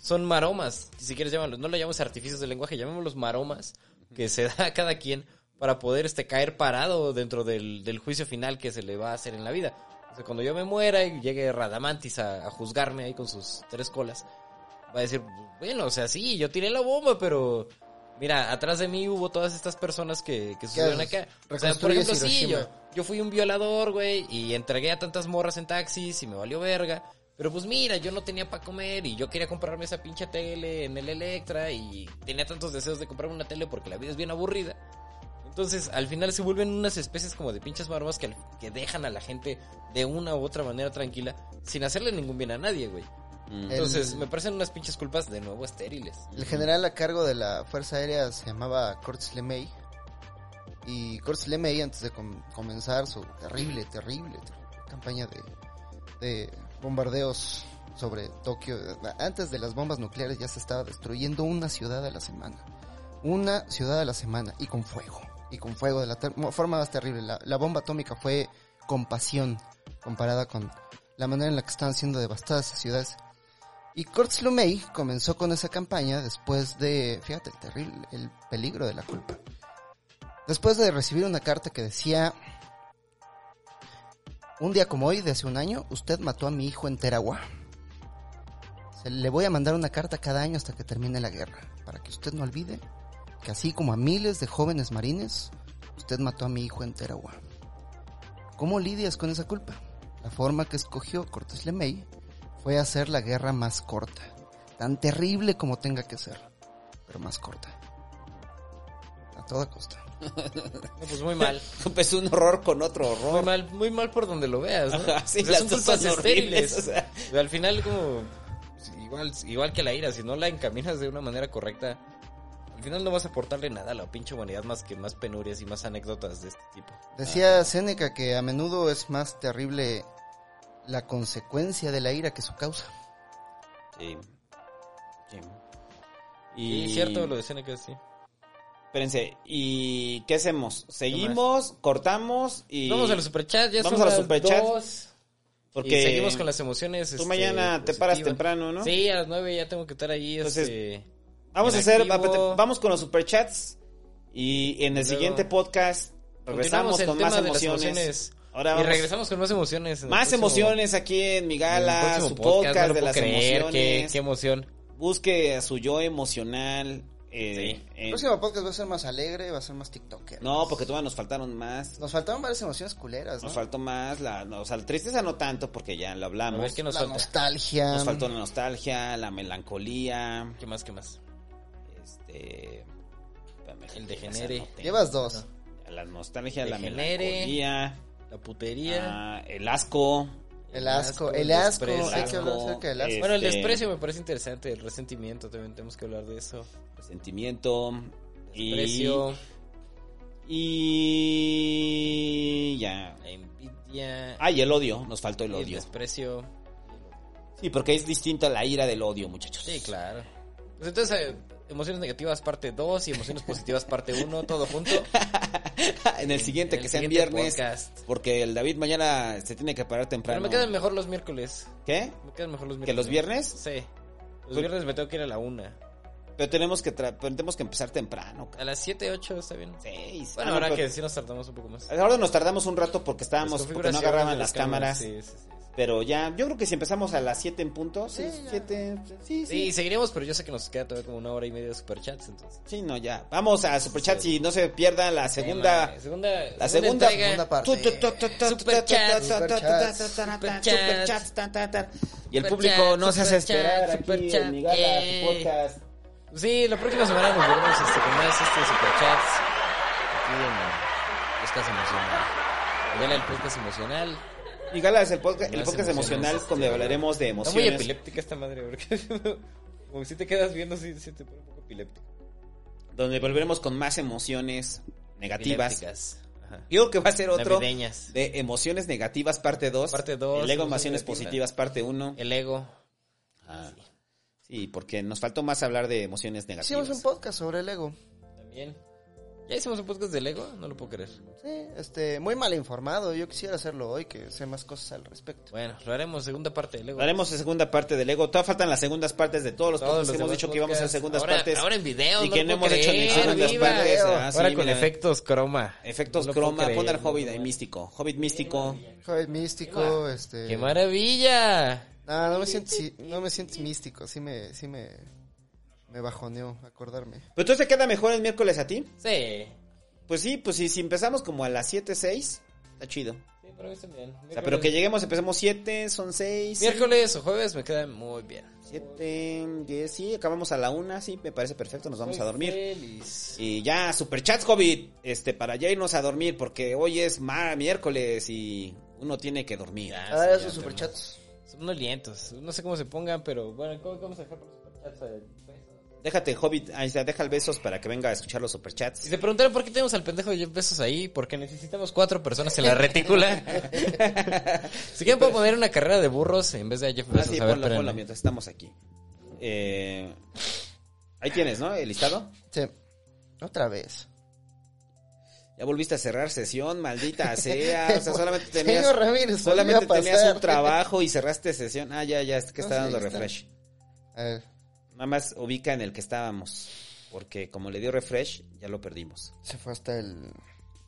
son maromas, si quieres llamarlos, no lo llamamos artificios del lenguaje, llamémoslos maromas que se da a cada quien para poder este caer parado dentro del, del juicio final que se le va a hacer en la vida. O sea, cuando yo me muera y llegue Radamantis a, a juzgarme ahí con sus tres colas, va a decir, bueno, o sea, sí, yo tiré la bomba, pero mira, atrás de mí hubo todas estas personas que, que haces? acá. O sea, por ejemplo, sí, yo, yo fui un violador, güey, y entregué a tantas morras en taxis y me valió verga. Pero pues mira, yo no tenía para comer y yo quería comprarme esa pinche tele en el Electra y tenía tantos deseos de comprarme una tele porque la vida es bien aburrida. Entonces, al final se vuelven unas especies como de pinches maromas que, que dejan a la gente de una u otra manera tranquila sin hacerle ningún bien a nadie, güey. Mm. Entonces, El- me parecen unas pinches culpas de nuevo estériles. El general a cargo de la Fuerza Aérea se llamaba Curtis LeMay. Y Curtis LeMay, antes de com- comenzar su terrible, terrible, terrible campaña de, de bombardeos sobre Tokio, antes de las bombas nucleares ya se estaba destruyendo una ciudad a la semana. Una ciudad a la semana y con fuego. Y con fuego de la forma más terrible. La, bomba atómica fue compasión comparada con la manera en la que estaban siendo devastadas esas ciudades. Y Kurtz Lumey comenzó con esa campaña después de, fíjate, el terrible, el peligro de la culpa. Después de recibir una carta que decía, un día como hoy, de hace un año, usted mató a mi hijo en Teragua. Le voy a mandar una carta cada año hasta que termine la guerra, para que usted no olvide que así como a miles de jóvenes marines, usted mató a mi hijo en Teragua. ¿Cómo lidias con esa culpa? La forma que escogió Cortés LeMay fue hacer la guerra más corta, tan terrible como tenga que ser, pero más corta. A toda costa. No, pues muy mal. Pues un horror con otro horror. Muy mal, muy mal por donde lo veas, ¿no? Ajá, sí, O sea, las son dos culpas son estériles. o sea. Pero al final como pues, igual igual que la ira, si no la encaminas de una manera correcta, al final no vas a aportarle nada a la pinche humanidad más que más penurias y más anécdotas de este tipo. Decía Séneca que a menudo es más terrible la consecuencia de la ira que su causa. Sí. Sí. Y es cierto lo de Seneca, sí. Espérense, ¿y qué hacemos? ¿Seguimos? ¿Cortamos? y Vamos a los superchats, ya Vamos son a los superchats, dos. Porque Y seguimos con las emociones. tú este, mañana te paras temprano, ¿no? Sí, a las nueve ya tengo que estar ahí. Entonces, este, Vamos a hacer, activo. vamos con los superchats y en el Luego, siguiente podcast regresamos con más emociones. emociones. Ahora y vamos, regresamos con más emociones. más próximo- emociones aquí en mi gala, su podcast, no de las creer, emociones. Qué, qué emoción. Busque a su yo emocional. eh, Sí. en- El próximo podcast va a ser más alegre, va a ser más TikToker. No, porque todavía nos faltaron más. Nos faltaron varias emociones culeras, ¿no? Nos faltó más, la, no, o sea, la tristeza no tanto porque ya lo A hablamos. ver qué nos la falta. nostalgia. Nos faltó la nostalgia, la melancolía, ¿Qué más, qué más? Este... espérame, El degenere. Llevas dos. La nostalgia, la melancolía, La putería. ah, el asco. El asco, el el asco. desprecio. Hay que hablar Asco, acerca del asco. eh, Bueno, el Este- desprecio me parece interesante, el resentimiento también tenemos que hablar de eso. Resentimiento. Desprecio, y ya. la envidia, Ah, y el odio, nos faltó el el odio. desprecio. Sí, porque es distinto a la ira del odio, muchachos. Sí, claro. Pues entonces, eh, emociones negativas parte 2 y emociones positivas parte 1, todo junto. en el siguiente, En que sea en viernes. podcast. Porque el David mañana se tiene que parar temprano. Pero me quedan mejor los miércoles. ¿Qué? Me quedan mejor los miércoles. ¿Que los viernes? Sí. Los Pues- viernes me tengo que ir a la 1. Pero tenemos que, tra- pero tenemos que empezar temprano. A las 7, 8 está bien. Seis. Bueno, Ah, no, ahora pero- que sí nos tardamos un poco más. Ahora nos tardamos un rato porque estábamos, porque no agarraban las cámaras. Sí, sí, sí. Pero ya, yo creo que si empezamos a las 7 en punto, sí, Sí, ya. 7, sí, sí. Sí, seguiremos, pero yo sé que nos queda todavía como una hora y media de superchats, entonces. Sí, no, ya. Vamos a Superchat Sí. y no se pierda la segunda. Tema, segunda, La segunda, segunda parte. Superchats. superchats, superchats. Y el público no se hace esperar aquí en mi gala, eh. podcast. Sí, la próxima semana nos veremos este, con más este superchats. Aquí en Podcast Emocional. Gala el podcast emocional. Mi gala es el podcast, el podcast emociones, emocional donde hablaremos de Está muy emociones. epiléptica esta madre, porque como si te quedas viendo, sí, sí te pone un poco epiléptico. Donde volveremos con más emociones negativas. Creo que va a ser otro Navideñas. de emociones negativas parte 2. Parte dos, El ego emociones emociones positivas parte 1. El ego. Sí, porque nos faltó más hablar de emociones Hicimos negativas. un podcast sobre el ego. También. ¿Ya hicimos un podcast del ego? No lo puedo creer. Sí, este, muy mal informado. Yo quisiera hacerlo hoy, que sé más cosas al respecto. Bueno, lo haremos segunda parte del ego. Haremos la segunda parte del ego. Todavía faltan las segundas partes de todos los Todos podcasts los que hemos dicho que íbamos a hacer segundas ahora, partes. Ahora en video. y no que lo no hemos hecho ni segundas viva. partes. Ah, sí, ahora con mira. efectos croma. Efectos No lo croma. Pon al no Hobbit lo ahí místico. Hobbit místico. Joder, místico, este... ¡Qué maravilla! No, no me siento, sí, no me siento místico. Sí me, sí me, me bajoneó acordarme. Pero entonces queda mejor el miércoles a ti. Sí. Pues sí, pues sí, si empezamos como a las 7, 6, está chido. Sí, pero está bien. O sea, pero que lleguemos, empecemos 7, son 6. Miércoles o jueves me queda muy bien. 7, 10, sí, acabamos a la 1, sí, me parece perfecto, nos vamos a dormir. Feliz. Y ya, superchats, Hobbit, este, para ya irnos a dormir, porque hoy es mar, miércoles y uno tiene que dormir. Ya, A ver, sí, esos superchats. Son unos lientos. No sé cómo se pongan, pero bueno, ¿cómo vamos a dejar por los superchats? Déjate, Hobbit, ahí está, deja el besos para que venga a escuchar los Si superchats. se preguntaron por qué tenemos al pendejo de Jeff Bezos ahí, porque necesitamos cuatro personas en la retícula. si quieren puedo poner una carrera de burros en vez de a Jeff Ah, Bezos. sí, a ver, ponlo, mientras estamos aquí. Eh, ahí tienes, ¿no? El listado. Sí. Otra vez. Ya volviste a cerrar sesión, maldita sea. O sea, solamente tenías, Señor Ramírez, solamente tenías un trabajo y cerraste sesión. Ah, ya, ya, es que está No, sí, dando está. refresh. A ver, Nada más ubica en el que estábamos. Porque como le dio refresh, ya lo perdimos. se fue hasta el...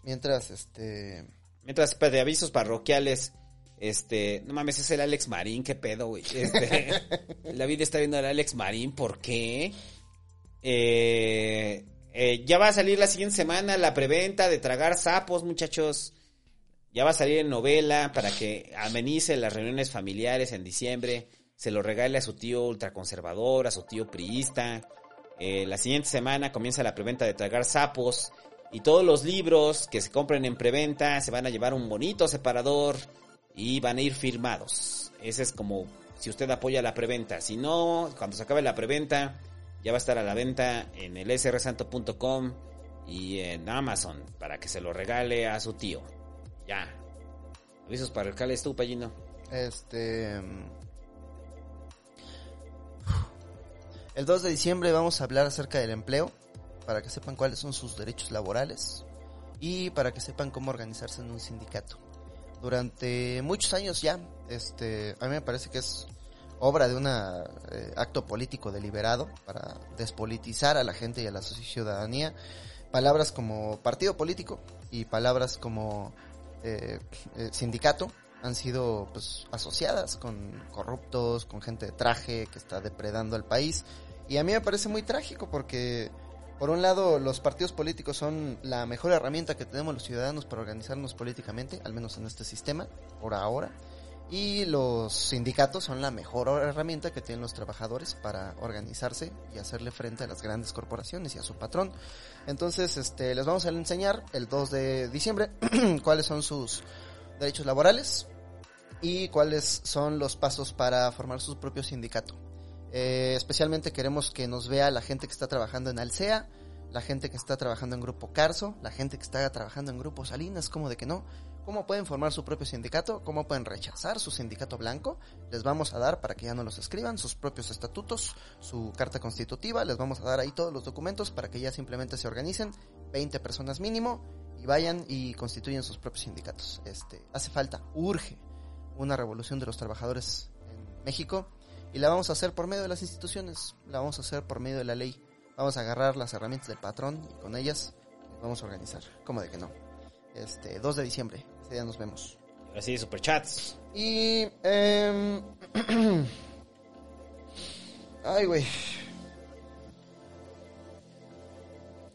Mientras, este... Mientras, pues, de avisos parroquiales, este, no mames, es el Alex Marín, qué pedo, güey. Este, la vida está viendo al Alex Marín, ¿por qué? Eh, eh, ya va a salir la siguiente semana la preventa de tragar sapos, muchachos. Ya va a salir en novela para que amenice las reuniones familiares en diciembre. Se lo regale a su tío ultraconservador, a su tío priista. Eh, la siguiente semana comienza la preventa de tragar sapos. Y todos los libros que se compren en preventa se van a llevar un bonito separador y van a ir firmados. Ese es como si usted apoya la preventa. Si no, cuando se acabe la preventa, ya va a estar a la venta en el srsanto.com y en Amazon para que se lo regale a su tío. Ya. Avisos parroquiales tú, Pallino. Este... El 2 de diciembre vamos a hablar acerca del empleo, para que sepan cuáles son sus derechos laborales y para que sepan cómo organizarse en un sindicato. Durante muchos años ya, este, a mí me parece que es obra de un acto político deliberado para despolitizar a la gente y a la ciudadanía. Palabras como partido político y palabras como eh, eh, sindicato han sido pues asociadas con corruptos, con gente de traje que está depredando al país. Y a mí me parece muy trágico porque, por un lado, los partidos políticos son la mejor herramienta que tenemos los ciudadanos para organizarnos políticamente, al menos en este sistema, por ahora. Y los sindicatos son la mejor herramienta que tienen los trabajadores para organizarse y hacerle frente a las grandes corporaciones y a su patrón. Entonces, este, les vamos a enseñar el 2 de diciembre cuáles son sus derechos laborales y cuáles son los pasos para formar su propio sindicato. Eh, especialmente queremos que nos vea la gente que está trabajando en Alsea, la gente que está trabajando en Grupo Carso, la gente que está trabajando en Grupo Salinas, como de que no. ¿Cómo pueden formar su propio sindicato? ¿Cómo pueden rechazar su sindicato blanco? Les vamos a dar, para que ya no los escriban, sus propios estatutos, su carta constitutiva, les vamos a dar ahí todos los documentos para que ya simplemente se organicen, 20 personas mínimo, y vayan y constituyen sus propios sindicatos. Este, hace falta, urge, una revolución de los trabajadores en México y la vamos a hacer por medio de las instituciones, la vamos a hacer por medio de la ley. Vamos a agarrar las herramientas del patrón y con ellas nos vamos a organizar. ¿Cómo de que no? Este, 2 de diciembre, ese día nos vemos. Así, superchats. Y... Eh, ay, güey.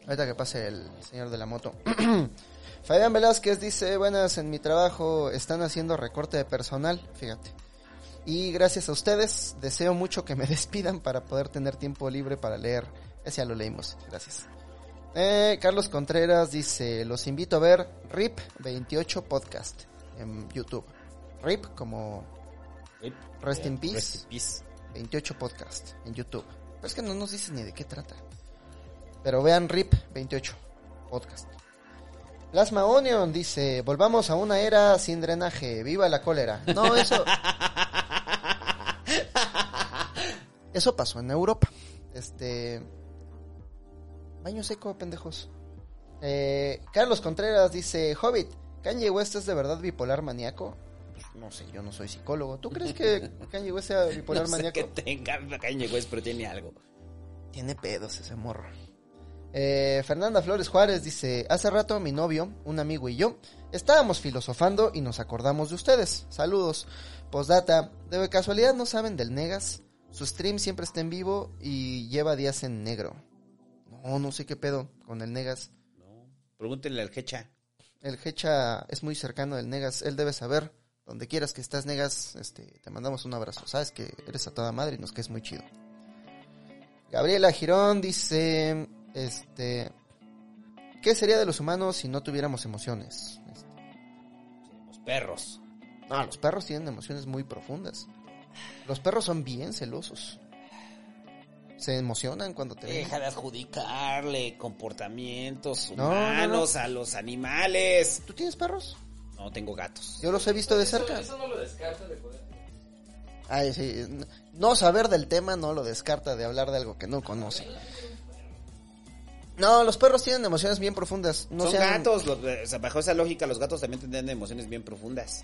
Ahorita que pase el señor de la moto. Fabián Velázquez dice, buenas, en mi trabajo están haciendo recorte de personal, fíjate. Y gracias a ustedes, deseo mucho que me despidan para poder tener tiempo libre para leer. Ese ya lo leímos, gracias. Eh, Carlos Contreras dice, los invito a ver RIP 28 Podcast en YouTube. RIP como Rest in Peace, Rest in peace. 28 Podcast en YouTube. Pero es que no nos dice ni de qué trata. Pero vean RIP 28 Podcast. Plasma Onion dice, volvamos a una era sin drenaje, viva la cólera. No, eso... eso pasó en Europa. Este... Baño seco, pendejos. Eh, Carlos Contreras dice, Hobbit, ¿Kanye West es de verdad bipolar maníaco? Pues, no sé, yo no soy psicólogo. ¿Tú crees que Kanye West sea bipolar No sé maníaco? que tenga Kanye West, pero tiene algo. Tiene pedos ese morro. Eh, Fernanda Flores Juárez dice, hace rato mi novio, un amigo y yo estábamos filosofando y nos acordamos de ustedes. Saludos. Postdata, de casualidad no saben del Negas. Su stream siempre está en vivo y lleva días en negro. No, no sé qué pedo con el Negas. No. Pregúntenle al Hecha. El Hecha es muy cercano del Negas, él debe saber. Donde quieras que estás, Negas, este, te mandamos un abrazo. Sabes que eres a toda madre y nos quedes muy chido. Gabriela Girón dice, este, ¿qué sería de los humanos si no tuviéramos emociones? Este, Los perros. no, los perros tienen emociones muy profundas. Los perros son bien celosos. Se emocionan cuando te ven. Deja de adjudicarle comportamientos No, no, no. humanos a los animales. ¿Tú tienes perros? No, tengo gatos. Yo los he visto de cerca. Eso no lo descarta de poder. Ay, sí. No saber del tema no lo descarta de hablar de algo que no conoce. No, los perros tienen emociones bien profundas. No Son sean- gatos. los- bajo esa lógica, los gatos también tendrían emociones bien profundas.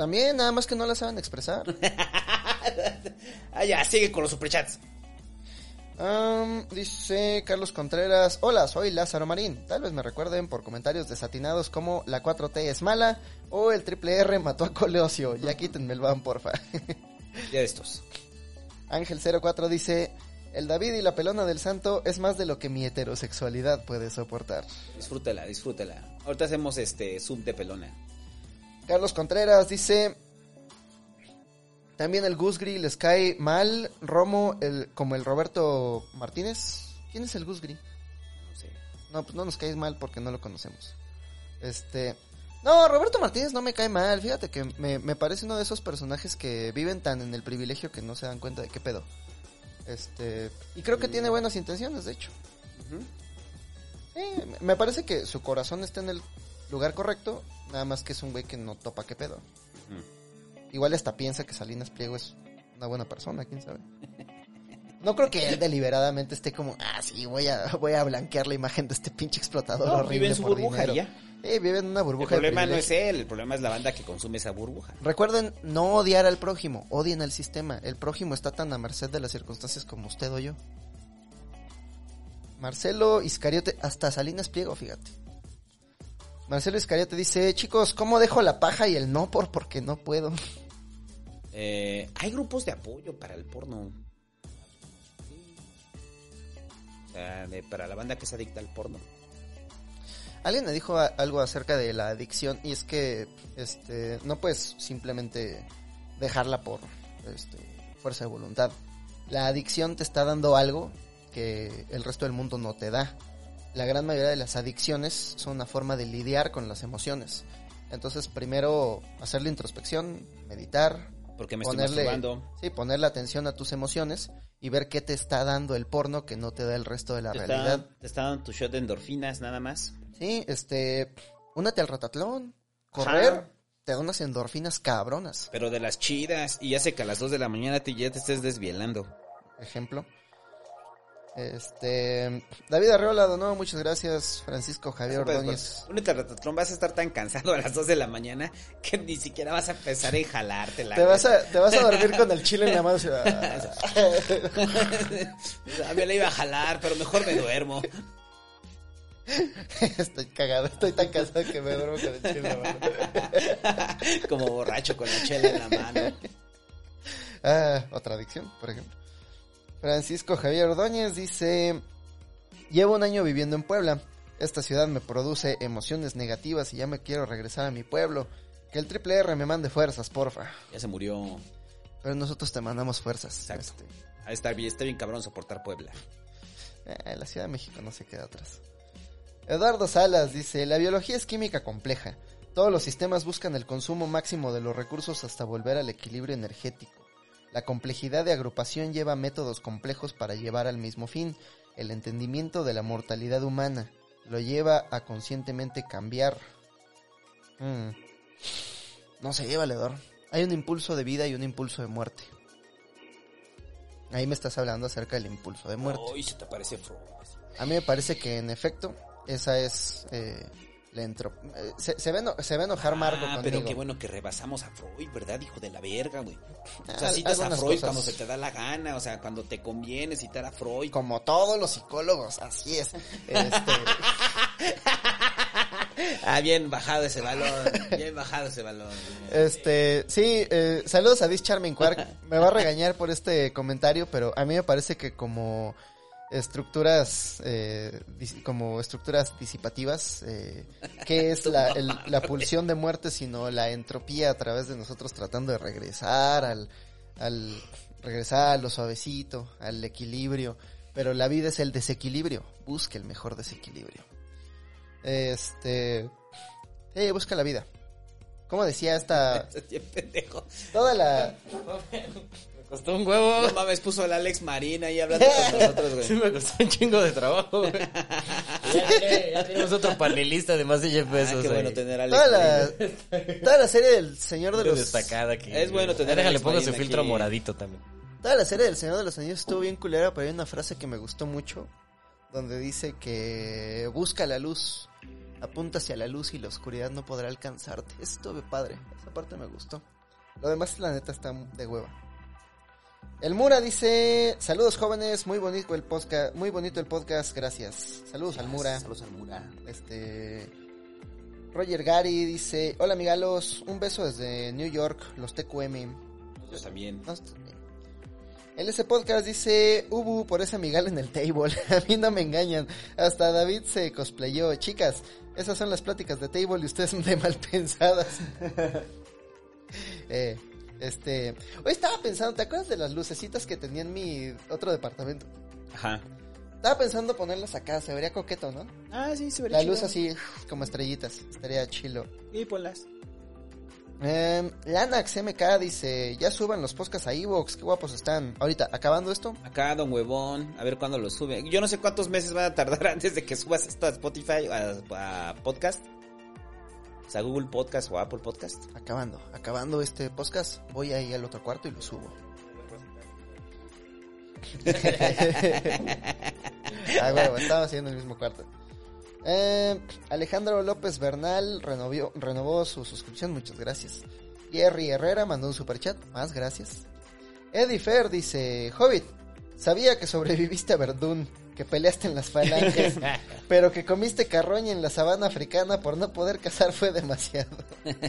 También, nada más que no las saben expresar. ah, ya, sigue con los superchats. Am, dice Carlos Contreras, hola, soy Lázaro Marín. Tal vez me recuerden por comentarios desatinados como la 4T es mala o el triple R mató a Coleocio. Ya quítenme el van, porfa. Ya de estos. Ángel 04 dice, el David y la pelona del santo es más de lo que mi heterosexualidad puede soportar. Disfrútala, disfrútala. Ahorita hacemos este sub de pelona. Carlos Contreras dice, también el Gus Gris les cae mal, Romo el, como el Roberto Martínez. ¿Quién es el Gus Gris? No sé. No, pues no nos cae mal porque no lo conocemos. Este. No, Roberto Martínez no me cae mal. Fíjate que me, me parece uno de esos personajes que viven tan en el privilegio que no se dan cuenta de qué pedo. Este. Y creo que tiene buenas intenciones, de hecho. Sí, me parece que su corazón está en el lugar correcto. Nada más que es un güey que no topa qué pedo. Igual hasta piensa que Salinas Pliego es una buena persona, quién sabe. No creo que él deliberadamente esté como, ah, sí, voy a, voy a blanquear la imagen de este pinche explotador No, horrible vive en su por burbuja dinero. y ya. Sí, vive en una El burbuja de problema no es él, el problema es la banda que consume esa burbuja. Recuerden no odiar al prójimo, odien al sistema. El prójimo está tan a merced de las circunstancias como usted o yo. Marcelo Iscariote, hasta Salinas Pliego, fíjate. Marcelo Iscariote dice, chicos, ¿cómo dejo la paja y el no por porque no puedo? Eh, hay grupos de apoyo para el porno. O sea, de- para la banda que se adicta al porno. Alguien me dijo a- algo acerca de la adicción y es que este no puedes simplemente dejarla por este, fuerza de voluntad. La adicción te está dando algo que el resto del mundo no te da. La gran mayoría de las adicciones son una forma de lidiar con las emociones. Entonces, primero hacer la introspección, meditar, Porque me estoy ponerle, masturbando. sí, ponerle atención a tus emociones y ver qué te está dando el porno que no te da el resto de la Te realidad. está, te está dando tu shot de endorfinas nada más. Sí, este, únate al ratatlón, correr, Ajá. te da unas endorfinas cabronas, Pero de las chidas. Y hace que a las 2 de la mañana te, ya te estés desvielando. ejemplo. Este, David Arreola donó, muchas gracias, Francisco Javier Ordóñez. Únete al ratatlón, vas a estar tan cansado a las 2 de la mañana que ni siquiera vas a pensar en jalártela. Te vas, a, te vas a dormir con el chile en la mano. A mí la iba a jalar, pero mejor me duermo. Estoy cagado, estoy tan cansado que me duermo con el chile en la mano. Como borracho con la chela en la mano. Ah, otra adicción, por ejemplo. Francisco Javier Ordóñez dice, llevo un año viviendo en Puebla. Esta ciudad me produce emociones negativas y ya me quiero regresar a mi pueblo. Que el triple R me mande fuerzas, porfa. Ya se murió. Pero nosotros te mandamos fuerzas. Exacto. Ah, está bien, está bien cabrón soportar Puebla. Este, eh, la Ciudad de México no se queda atrás. Eduardo Salas dice, la biología es química compleja. Todos los sistemas buscan el consumo máximo de los recursos hasta volver al equilibrio energético. La complejidad de agrupación lleva métodos complejos para llevar al mismo fin. El entendimiento de la mortalidad humana lo lleva a conscientemente cambiar. Mm. No sé, valedor. Hay un impulso de vida y un impulso de muerte. Ahí me estás hablando acerca del impulso de muerte. Se te parece. A mí me parece que en efecto esa es eh, la entro... eh, se, se, ve se a enojar Marco Ah, conmigo. pero qué bueno que rebasamos a Freud, ¿verdad? Hijo de la verga, güey. O sea, citas a algunas Freud cosas. cuando se te da la gana, o sea, cuando te conviene citar a Freud. Como todos los psicólogos, así es. Este, Ah, bien bajado ese balón, bien bajado ese balón. este, sí, eh, saludos a This Charming Quark. Me va a regañar por este comentario, pero a mí me parece que como estructuras, eh, como estructuras disipativas, eh, ¿qué es la, el- la pulsión de muerte sino la entropía a través de nosotros tratando de regresar al, al regresar a lo suavecito, al equilibrio? Pero la vida es el desequilibrio. Busque el mejor desequilibrio. Este. Sí, busca la vida. Como decía esta. Toda la. Costó un huevo. No mames, puso el Alex Marina ahí hablando con nosotros, Sí, güey. me costó un chingo de trabajo, güey. ya, tenemos otro panelista de más de 10 pesos. Ah, qué ahí. bueno tener a Alex Toda Marina. la, toda la serie del Señor de Muy los. destacada aquí. Es bueno tener Déjale, pongo su filtro aquí. moradito también. Toda la serie del Señor de los Anillos estuvo bien culera, pero hay una frase que me gustó mucho. Donde dice que busca la luz. Apunta hacia la luz y la oscuridad no podrá alcanzarte. Eso estuvo padre. Esa parte me gustó. Lo demás, la neta, está de hueva. El Mura dice, saludos jóvenes, muy bonito el podcast, muy bonito el podcast, gracias. Saludos al Mura. Saludos al Mura. Este Roger Gary dice, hola amigalos, un beso desde New York, los TQM. Yo también. No, está bien. El ese podcast dice, Ubu por ese amigal en el table. A mí no me engañan. Hasta David se cosplayó. Chicas, esas son las pláticas de table y ustedes son de mal pensadas. eh, este, hoy estaba pensando, ¿te acuerdas de las lucecitas que tenía en mi otro departamento? Ajá. Estaba pensando ponerlas acá, se vería coqueto, ¿no? Ah, sí, se La luz así, como estrellitas, estaría chilo. Y ponlas. Eh, Lanax MK dice, ya suban los podcasts a Evox, qué guapos están. Ahorita, acabando esto, Acá, don Huevón, a ver cuándo lo sube. Yo no sé cuántos meses van a tardar antes de que subas esto a Spotify, a, a podcast. Sea, Google Podcast o Apple Podcast. acabando, acabando este podcast, voy ahí al otro cuarto y lo subo. ah, huevo, estaba haciendo el mismo cuarto. Eh, Alejandro López Bernal renovó, renovó su suscripción, muchas gracias. Jerry Herrera mandó un superchat, más gracias. Eddie Fer dice, Hobbit, sabía que sobreviviste a Verdún, que peleaste en las falanges, pero que comiste carroña en la sabana africana por no poder cazar fue demasiado.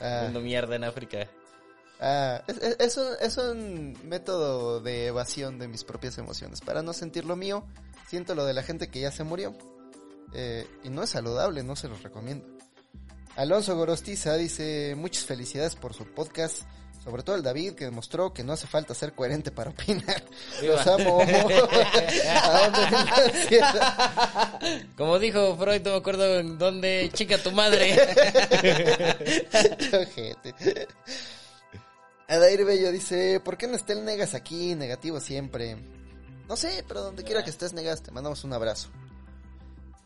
Ah. Mierda en África. Ah, es, es- es un, es un método de evasión de mis propias emociones. Para no sentir lo mío, siento lo de la gente que ya se murió. Eh, y no es saludable, no se los recomiendo. Alonso Gorostiza dice, muchas felicidades por su podcast. Sobre todo el David, que demostró que no hace falta ser coherente para opinar. Los amo. Como dijo Freud, no me acuerdo en dónde, chica tu madre. Adair Bello dice, ¿por qué no está el Negas aquí? Negativo siempre. No sé, pero donde quiera que estés, Negas, te mandamos un abrazo.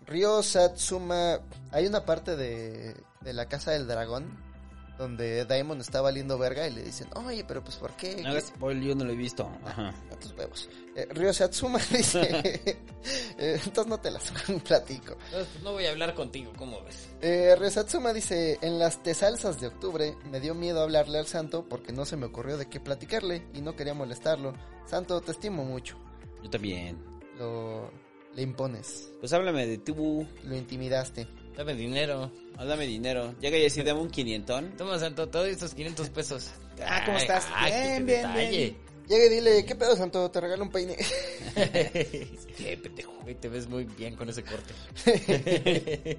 Ryo Satsuma, hay una parte de, de la Casa del Dragón donde Daimon está valiendo verga y le dicen, oye, pero pues ¿por qué? No hagas yo no lo he visto. Ajá. A tus huevos. Eh, Ryo Satsuma dice, eh, entonces no te las platico. Entonces, pues, no voy a hablar contigo, ¿cómo ves? Eh, Resatsuma dice, en las tesalsas de octubre me dio miedo hablarle al santo porque no se me ocurrió de qué platicarle y no quería molestarlo. Santo, te estimo mucho. Yo también. Lo le impones, Pues háblame de tu. lo intimidaste. Dame dinero. Ah, Dame dinero. Llega y así, dame un quinientón. Toma, Santo, te doy estos 500 pesos. Ah, ¿cómo estás? Ay, Bien, bien, detalle. bien. Llega y dile, ¿qué pedo, santo? Te regalo un peine. Qué pendejo. Güey, te ves muy bien con ese corte.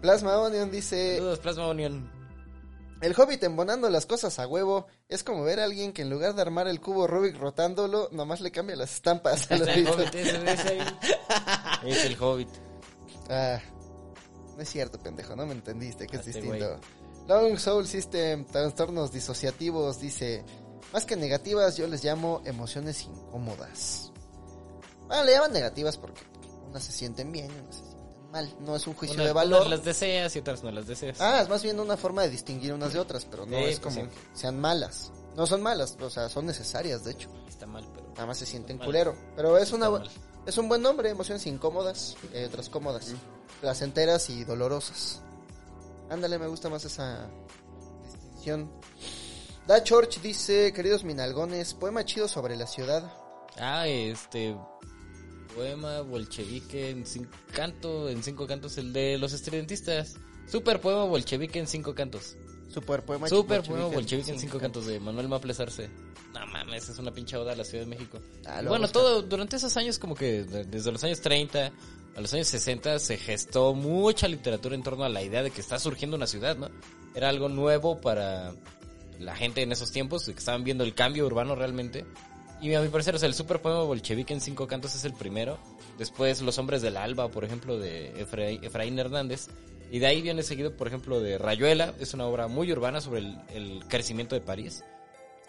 Plasma Onion dice, Saludos, Plasma Union. el hobbit embonando las cosas a huevo es como ver a alguien que en lugar de armar el cubo Rubik rotándolo, nomás le cambia las estampas. a Es los el hobbit, ahí. Es el hobbit. Ah, no es cierto, pendejo, no me entendiste, que es Este distinto. Long Soul System, trastornos disociativos, dice, más que negativas, yo les llamo emociones incómodas. Bueno, le llaman negativas porque unas se sienten bien y unas se sienten mal. No es un juicio Una- de valor. Unas las deseas y otras no las deseas. Ah, es más bien una forma de distinguir unas de otras, pero no Sí, es pues como sí. que sean malas. No son malas, o sea, son necesarias, de hecho. Está mal, pero. Nada más se sienten Mal. culero. Pero es una Está bu- mal. es un buen nombre, emociones incómodas, eh, otras cómodas, placenteras y dolorosas. Ándale, me gusta más esa distinción. Da Church dice, queridos minalgones, poema chido sobre la ciudad. Ah, este. Poema bolchevique en cinco canto, en cinco cantos, el de los estridentistas. Super poema bolchevique en cinco cantos. Super poema Super poema bolchevique en cinco cinco cantos de Manuel Maples Arce. No mames, es una pinche oda a la Ciudad de México. Ah, bueno, busca. todo, durante esos años como que de- desde los años 30 a los años 60 se gestó mucha literatura en torno a la idea de que está surgiendo una ciudad, ¿no? Era algo nuevo para la gente en esos tiempos, que estaban viendo el cambio urbano realmente. Y a mi parecer, o sea, el super poema bolchevique en cinco cantos es el primero. Después Los Hombres del Alba, por ejemplo, de Efra- Efraín Hernández. Y de ahí viene seguido, por ejemplo, de Rayuela. Es una obra muy urbana sobre el, el crecimiento de París.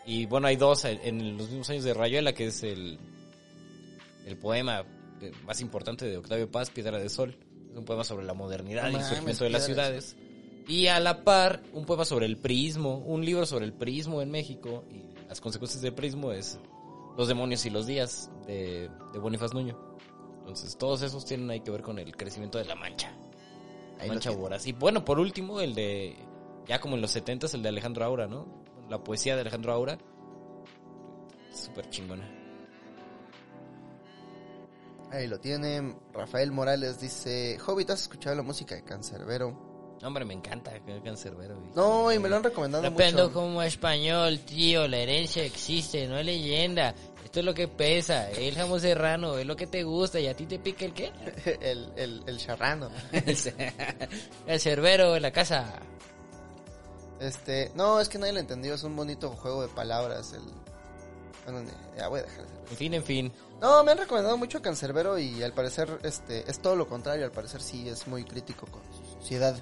Y bueno, hay dos en los mismos años de Rayuela, que es el, el poema de- más importante de Octavio Paz, Piedra de Sol. Es un poema sobre la modernidad y el surgimiento de las ciudades. Y a la par, un poema sobre el prismo, un libro sobre el prismo en México. Y las consecuencias del prismo es Los demonios y los días de, de Bonifaz Nuño. Entonces, todos esos tienen ahí que ver con el crecimiento de la mancha. Ahí lo mancha voraz. Y bueno, por último, el de, ya como en los 70 el de Alejandro Aura, ¿no? la poesía de Alejandro Aura. Súper chingona. Ahí lo tienen. Rafael Morales dice, Hobbit, ¿has escuchado la música de Cancerbero? Hombre, me encanta Cancerbero. No, y me lo han recomendado Rapeando mucho. como español, tío, la herencia existe, no es leyenda. Esto es lo que pesa, el jamón serrano, es lo que te gusta y a ti te pica el qué? el, el, el charrano. El cerbero en la casa. Este, no, es que nadie lo entendió, es un bonito juego de palabras. El... Bueno, ya voy a dejar de En fin, en fin. No, me han recomendado mucho a Cancerbero y al parecer este es todo lo contrario, al parecer sí es muy crítico con su sociedad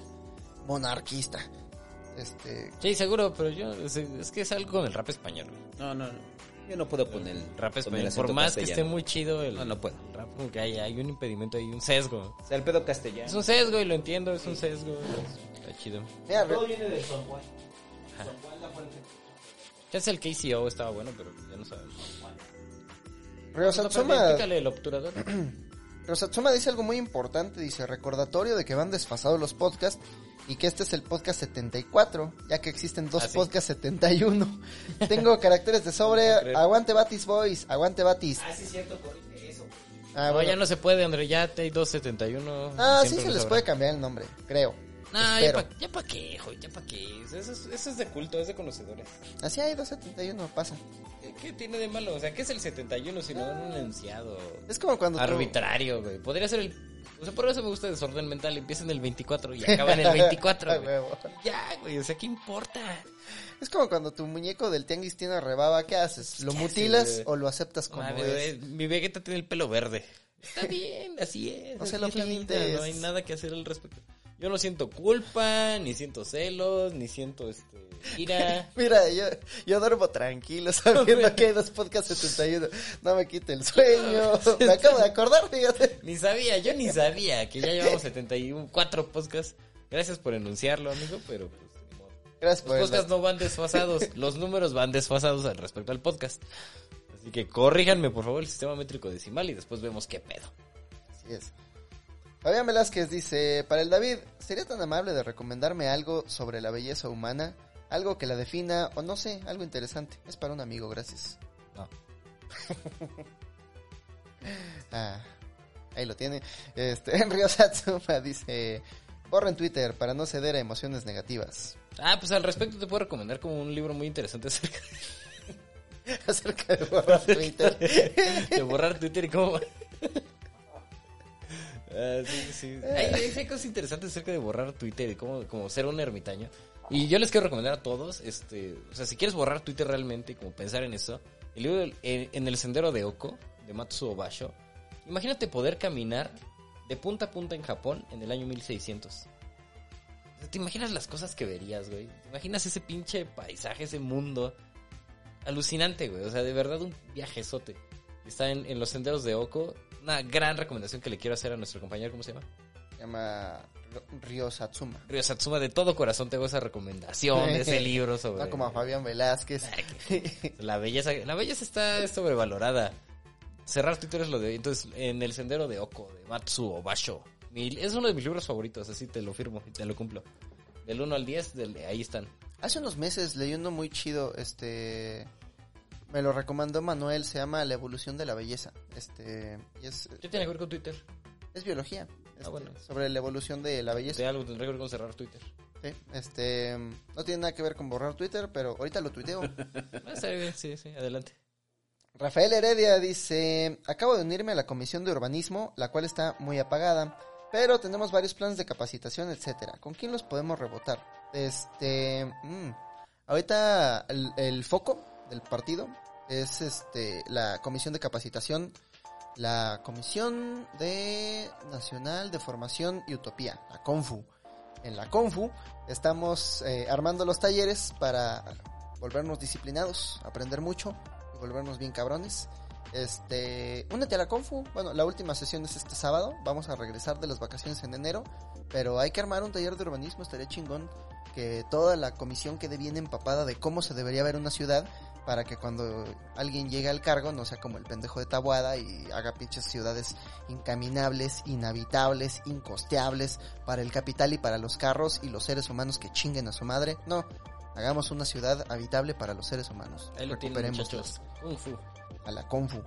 monarquista. Este, Sí, seguro, pero yo... Es, es que es algo con el rap español. güey. No, no, no. Yo no puedo poner el Rap el español. Por más que esté muy chido el, No, no puedo. el rap, como que hay, hay un impedimento, hay un sesgo. O sea, el pedo castellano. Es un sesgo y lo entiendo, es un sesgo. Está chido. mira, re- viene de Son Juan. Ya es el KCO, estaba bueno, pero ya no sabemos. Ryosatsuma, el obturador. Ryosatsuma dice algo muy importante, dice recordatorio de que van desfasados los podcasts y que este es el podcast 74, ya que existen dos Ah, sí. podcasts 71. Tengo caracteres de sobre, aguante Batis Boys, aguante Batis. Ah, sí, es cierto, corrige eso. Ah, no, bueno. ya no se puede, André, ya te hay 271. Ah, sí se les puede cambiar el nombre, creo. No, ya Espero. pa, ya pa' qué, joy, ya pa' qué. Eso es, eso es de culto, es de conocedores. Así hay 271, pasa. ¿Qué, tiene de malo? O sea, ¿qué es el 71 si no un enunciado Es como cuando arbitrario, güey? Podría ser el... O sea, por eso me gusta desorden mental. Empieza en el 24 y acaba en el 24, Ah, güey. huevo. Ya, güey, o sea, ¿qué importa? Es como cuando tu muñeco del tianguis tiene rebaba, ¿qué haces? ¿Lo ¿Qué mutilas o lo aceptas como es? mi Vegeta tiene el pelo verde. Está bien, así es. No se así lo es vida. No hay nada que hacer al respecto. Yo no siento culpa, ni siento celos, ni siento este ira. Mira, yo, yo duermo tranquilo sabiendo que hay dos podcasts 71. No me quite el sueño. Me acabo de acordar, fíjate. Ni sabía, yo ni sabía que ya llevamos 71, cuatro podcasts. Gracias por enunciarlo, amigo, pero pues. Gracias por Los podcasts no van desfasados, los números van desfasados al respecto al podcast. Así que corríjanme, por favor, el sistema métrico decimal y después vemos qué pedo. Así es. Fabián Velázquez dice, para el David, ¿sería tan amable de recomendarme algo sobre la belleza humana? Algo que la defina o no sé, algo interesante. Es para un amigo, gracias. No. Ah, ahí lo tiene. Este, Río Satsuma dice, borra en Twitter para no ceder a emociones negativas. Ah, pues al respecto te puedo recomendar como un libro muy interesante acerca Acerca de borrar Twitter. de borrar Twitter y cómo... Ah, sí, sí. Hay, hay- cosas interesantes acerca de borrar Twitter y cómo, como ser un ermitaño. Y yo les quiero recomendar a todos, este, o sea, si quieres borrar Twitter realmente y como pensar en eso, el libro del- en, en el sendero de Oko, de Matsuo Basho, imagínate poder caminar de punta a punta en Japón en el año 1600. O sea, ¿Te imaginas las cosas que verías, güey? ¿Te imaginas ese pinche paisaje, ese mundo? Alucinante, güey. O sea, de verdad un viajezote. Está en, en los senderos de Oko. Una gran recomendación que le quiero hacer a nuestro compañero, ¿cómo se llama? Se llama Río Satsuma. Ryo Satsuma, de todo corazón te hago esa recomendación de ese libro sobre... No como a Fabián Velázquez. La belleza, la belleza está sobrevalorada. Cerrar Twitter es lo de... Entonces, en el sendero de Oko, de Matsuo Basho. Es uno de mis libros favoritos, así te lo firmo y te lo cumplo. Del 1 al 10, del- ahí están. Hace unos meses leí uno muy chido, este... Me lo recomendó Manuel, se llama La evolución de la belleza. Este... y es, ¿Qué tiene que ver con Twitter? es biología. este, Ah, bueno. Sobre la evolución de la belleza. De algo tendrá que ver con cerrar Twitter. Sí, este... No tiene nada que ver con borrar Twitter, pero ahorita lo tuiteo. Ah, sí, sí, adelante. Rafael Heredia dice, acabo de unirme a la comisión de urbanismo, la cual está muy apagada, pero tenemos varios planes de capacitación, etcétera. ¿Con quién los podemos rebotar? Este, mm, ahorita el, el foco del partido es este la comisión de capacitación, la comisión de nacional de formación y utopía, la Confu. En la Confu estamos eh, armando los talleres para volvernos disciplinados, aprender mucho y volvernos bien cabrones. Este, únete a la Confu. Bueno, la última sesión es este sábado. Vamos a regresar de las vacaciones en enero. Pero hay que armar un taller de urbanismo. Estaría chingón que toda la comisión quede bien empapada de cómo se debería ver una ciudad. Para que cuando alguien llegue al cargo no sea como el pendejo de Tabuada y haga pinches ciudades incaminables, inhabitables, incosteables para el capital y para los carros y los seres humanos que chinguen a su madre. No, Hagamos una ciudad habitable para los seres humanos. Ahí lo tienen, Recuperemos muchachos. Kung Fu. a la Confu.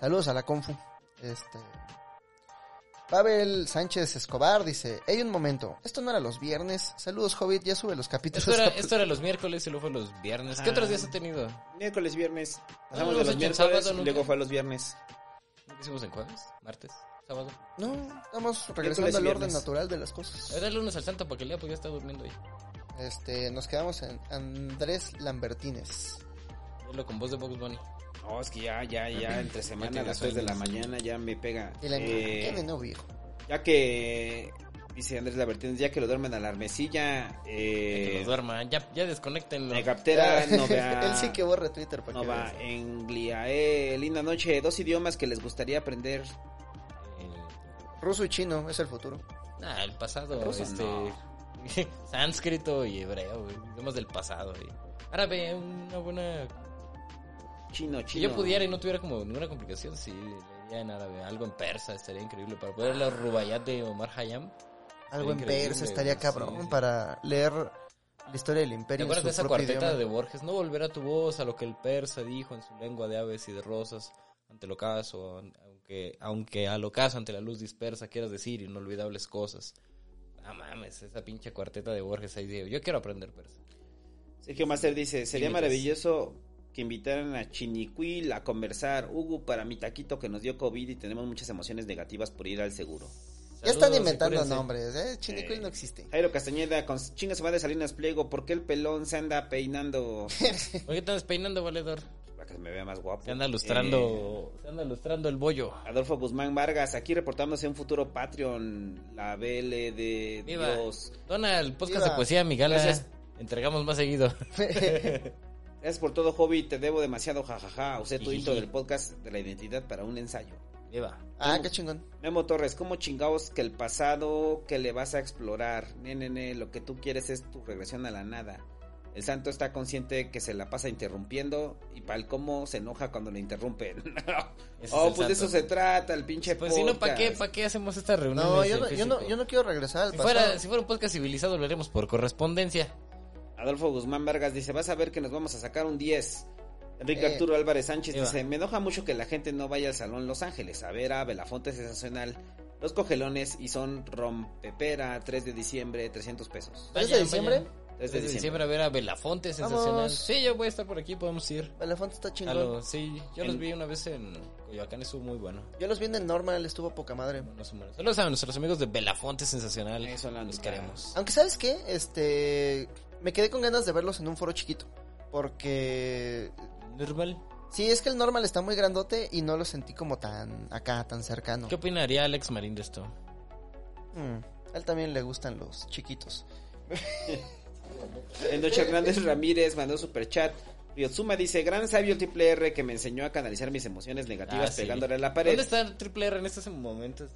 Saludos a la Confu. Este. Pavel Sánchez Escobar dice: Hay un momento. Esto no era los viernes. Saludos, Hobbit. Ya sube los capítulos. Esto era, esto era los miércoles y luego fue los viernes. ¿Qué Ah. otros días ha tenido? Miércoles, viernes. No, Pasamos no de los miércoles sábado y luego fue a los viernes. ¿Qué hicimos en jueves? ¿Martes? ¿Sábado? No, estamos regresando al orden natural de las A cosas. ver, dale unos al santo para que lea porque ya está durmiendo ahí. Este, nos quedamos en Andrés Lambertines. Dilo con voz de Box Bunny. No, es que ya, ya, ya, entre semana a las 3 de la mañana ya me pega. Eh, ¿quién es no, viejo? ya que, dice Andrés Labertines, ya que lo duermen a la armesilla, Que eh, nos duerman. Ya, ya desconectenlo. Megaptera no vea... Él sí que borra Twitter para No que va veas. en Gliae, linda noche, dos idiomas que les gustaría aprender. Eh, Ruso y chino es el futuro. Nah, el pasado, Ruso, este... sánscrito y hebreo, güey. Idiomas del pasado, güey. Árabe, una buena... Chino, Si chino. yo pudiera y no tuviera como ninguna complicación, sí, leería en árabe. Algo en persa estaría increíble. Para poder leer Rubayat de Omar Hayam. Algo en persa estaría cabrón sí, sí. para leer la historia del ¿Te imperio en acuerdas su de esa cuarteta idioma. de Borges? No volverá tu voz a lo que el persa dijo en su lengua de aves y de rosas ante el ocaso, aunque, aunque al ocaso ante la luz dispersa quieras decir inolvidables cosas. Ah, mames, esa pinche cuarteta de Borges ahí digo, yo quiero aprender persa. Sergio Master dice, sería Límites. maravilloso que invitaran a Chinicuil a conversar. Hugo, para mi taquito que nos dio COVID y tenemos muchas emociones negativas por ir al seguro. Ya están Saludos inventando nombres, ¿eh? Chinicuil Eh. no existe. Jairo Castañeda, con chinga se va de Salinas Pliego, ¿por qué el pelón se anda peinando? ¿Por qué te andas peinando, valedor? Para que me vea más guapo. Se anda Eh, lustrando, se anda lustrando el bollo. Adolfo Guzmán Vargas, aquí reportándose un futuro Patreon, la BL de Viva. Dios. Dona el podcast Viva. de poesía, mi gala. Gracias. Entregamos más seguido. Gracias por todo, hobby, te debo demasiado, jajaja. Usé tu intro del podcast de la identidad para un ensayo. Viva. Ah, qué chingón. Memo Torres, ¿cómo chingados que el pasado que le vas a explorar? Nene, nene, lo que tú quieres es tu regresión a la nada. El santo está consciente que se la pasa interrumpiendo y para el cómo se enoja cuando le interrumpen. Oh, pues de eso se trata, el pinche Pues si no, ¿para qué. ¿para qué hacemos esta reunión? No, yo no, yo, no, yo no quiero regresar al Si pasado. fuera, si fuera un podcast civilizado, lo haremos por correspondencia. Adolfo Guzmán Vargas dice, vas a ver que nos vamos a sacar un 10. Enrique Eh, Arturo Álvarez Sánchez dice, me enoja mucho que la gente no vaya al Salón Los Ángeles a ver a Belafonte Sensacional, Los Cogelones y son Rompepera, 3 de diciembre, 300 pesos. ¿3 de diciembre? 3 Desde diciembre a ver a Belafonte, sensacional. Vamos. Sí, yo voy a estar por aquí, podemos ir. Elefante está chingón. lo- sí, yo los vi una vez en Coyoacán, estuvo muy bueno. Yo los vi en el normal, estuvo poca madre. Humores. Saludos a nuestros amigos de Belafonte Sensacional. Eso los queremos. Aunque, ¿sabes qué? Este. Me quedé con ganas de verlos en un foro chiquito. Porque. Normal. Sí, es que el normal está muy grandote y no lo sentí como tan acá, tan cercano. ¿Qué opinaría Alex Marín de esto? Mm, a él también le gustan los chiquitos. Noche Hernández Ramírez mandó super chat. Ryotsuma dice, gran sabio el triple R que me enseñó a canalizar mis emociones negativas Ah, sí. pegándole a la pared. ¿Dónde está el Triple R en estos momentos?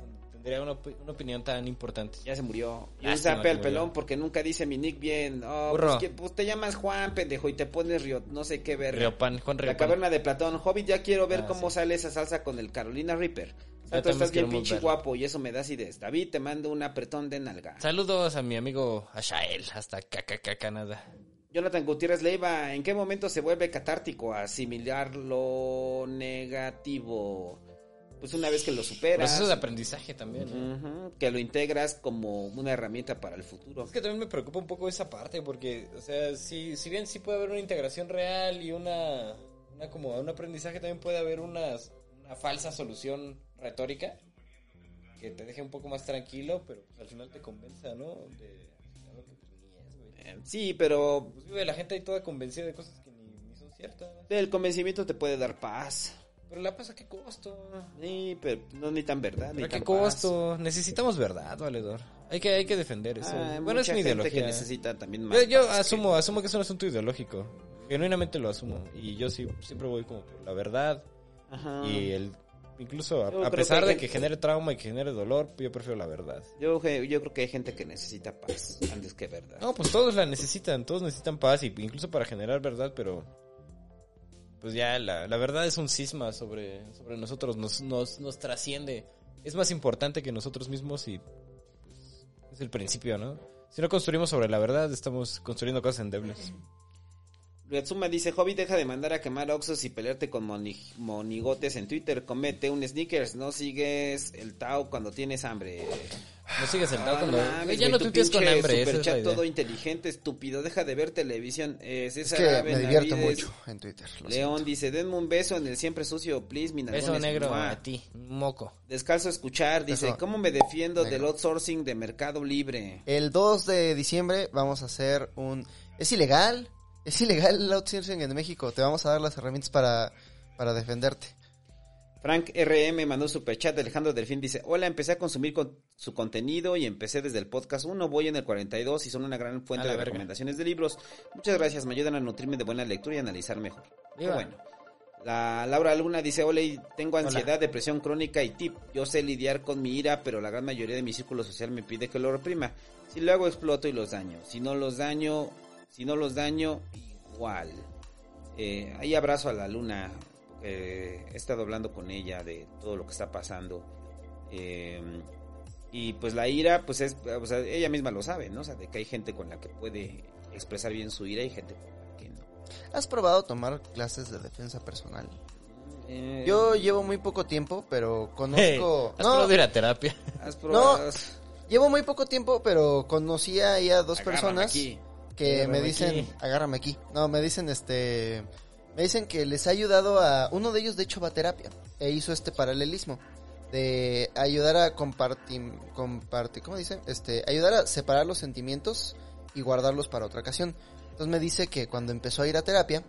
Tendría una, opi- una opinión tan importante. Ya se murió. Y un Lástima zape que al murió. pelón porque nunca dice mi nick bien. Oh, Burro. pues, que- pues te llamas Juan, pendejo, y te pones Río, no sé qué ver. Riopan, Juan La Riopan. caverna de Platón. Hobbit, ya quiero ver Ah, cómo sí. sale esa salsa con el Carolina Reaper. Santo, también estás bien pinche verlo. guapo y eso me da acidez. David, te mando un apretón de nalga. Saludos a mi amigo Ashael, hasta KKK Canadá. Jonathan Gutiérrez Leiva, ¿en qué momento se vuelve catártico asimilar lo negativo? Pues una vez que lo superas, Proceso de aprendizaje también. ¿no? ujú, que lo integras como una herramienta para el futuro. Es que también me preocupa un poco esa parte porque, o sea, si, si bien sí puede haber una integración real y una, una como un aprendizaje, también puede haber una, una falsa solución retórica que te deje un poco más tranquilo, pero pues, al final te convenza, ¿no? De algo que pues, ni es, güey. Eh, Sí, pero Pues vive la gente ahí toda convencida de cosas que ni, ni son ciertas. el convencimiento te puede dar paz. Pero la paz a qué costo. Sí, pero no ni tan verdad. Ni ¿A qué paz. costo? Necesitamos verdad, valedor. Hay que, hay que defender eso. Ah, bueno, es mi gente ideología. que ¿eh? necesita también más Yo, yo paz que- asumo, asumo que es un asunto ideológico. Genuinamente lo asumo. Y yo sí, siempre voy como por la verdad. Ajá. Y el incluso a, pesar que de que gente- genere trauma y que genere dolor, yo prefiero la verdad. Yo, yo creo que hay gente que necesita paz antes que verdad. No, pues todos la necesitan, todos necesitan paz, y incluso para generar verdad, pero pues ya la, la verdad es un cisma sobre, sobre nosotros, nos, nos, nos trasciende. Es más importante que nosotros mismos y pues, es el principio, ¿no? Si no construimos sobre la verdad, estamos construyendo cosas endebles. Ryatsuma dice, Hobby, deja de mandar a quemar oxos y pelearte con moni- monigotes en Twitter. Comete un sneakers, no sigues el Tao cuando tienes hambre. No sigues sentado Ah, cuando... mames, ya no tuitees con hambre, es superchat idea. todo inteligente, estúpido. Deja de ver televisión. Eh, Es César que Ave me divierto mucho en Twitter. León dice, denme un beso en el siempre sucio, please, mi Beso negro mua". a ti, moco. Descalzo a escuchar, dice, Beso ¿cómo me defiendo negro. del outsourcing de Mercado Libre? El 2 de diciembre vamos a hacer un... ¿Es ilegal? Es ilegal el outsourcing en México. Te vamos a dar las herramientas para, para defenderte. Frank RM mandó super chat. Alejandro Delfín dice: Hola, empecé a consumir con su contenido y empecé desde el podcast 1. Voy en el 42 y son una gran fuente de verga. recomendaciones de libros. Muchas gracias, me ayudan a nutrirme de buena lectura y analizar mejor. Qué bueno. La Laura Luna dice: Hola, tengo ansiedad, depresión crónica y tip. Yo sé lidiar con mi ira, pero la gran mayoría de mi círculo social me pide que lo reprima. Si lo hago, exploto y los daño. Si no los daño, si no los daño, igual. Eh, ahí abrazo a la luna. eh, he estado hablando con ella de todo lo que está pasando. eh, y pues la ira, pues es, o sea, ella misma lo sabe, ¿no? O sea, de que hay gente con la que puede expresar bien su ira y gente con la que no. ¿Has probado tomar clases de defensa personal? Eh, Yo llevo muy poco tiempo, pero Hey, conozco... ¿Has no, probado ir a terapia? ¿Has probado? llevo muy poco tiempo, pero conocí ahí a dos personas aquí. Que me dicen... aquí. Agárrame aquí. No, me dicen este... Me dicen que les ha ayudado a... Uno de ellos, de hecho, va a terapia. E hizo este paralelismo. De ayudar a compartir... compartir ¿Cómo dicen? Este, ayudar a separar los sentimientos y guardarlos para otra ocasión. Entonces me dice que cuando empezó a ir a terapia,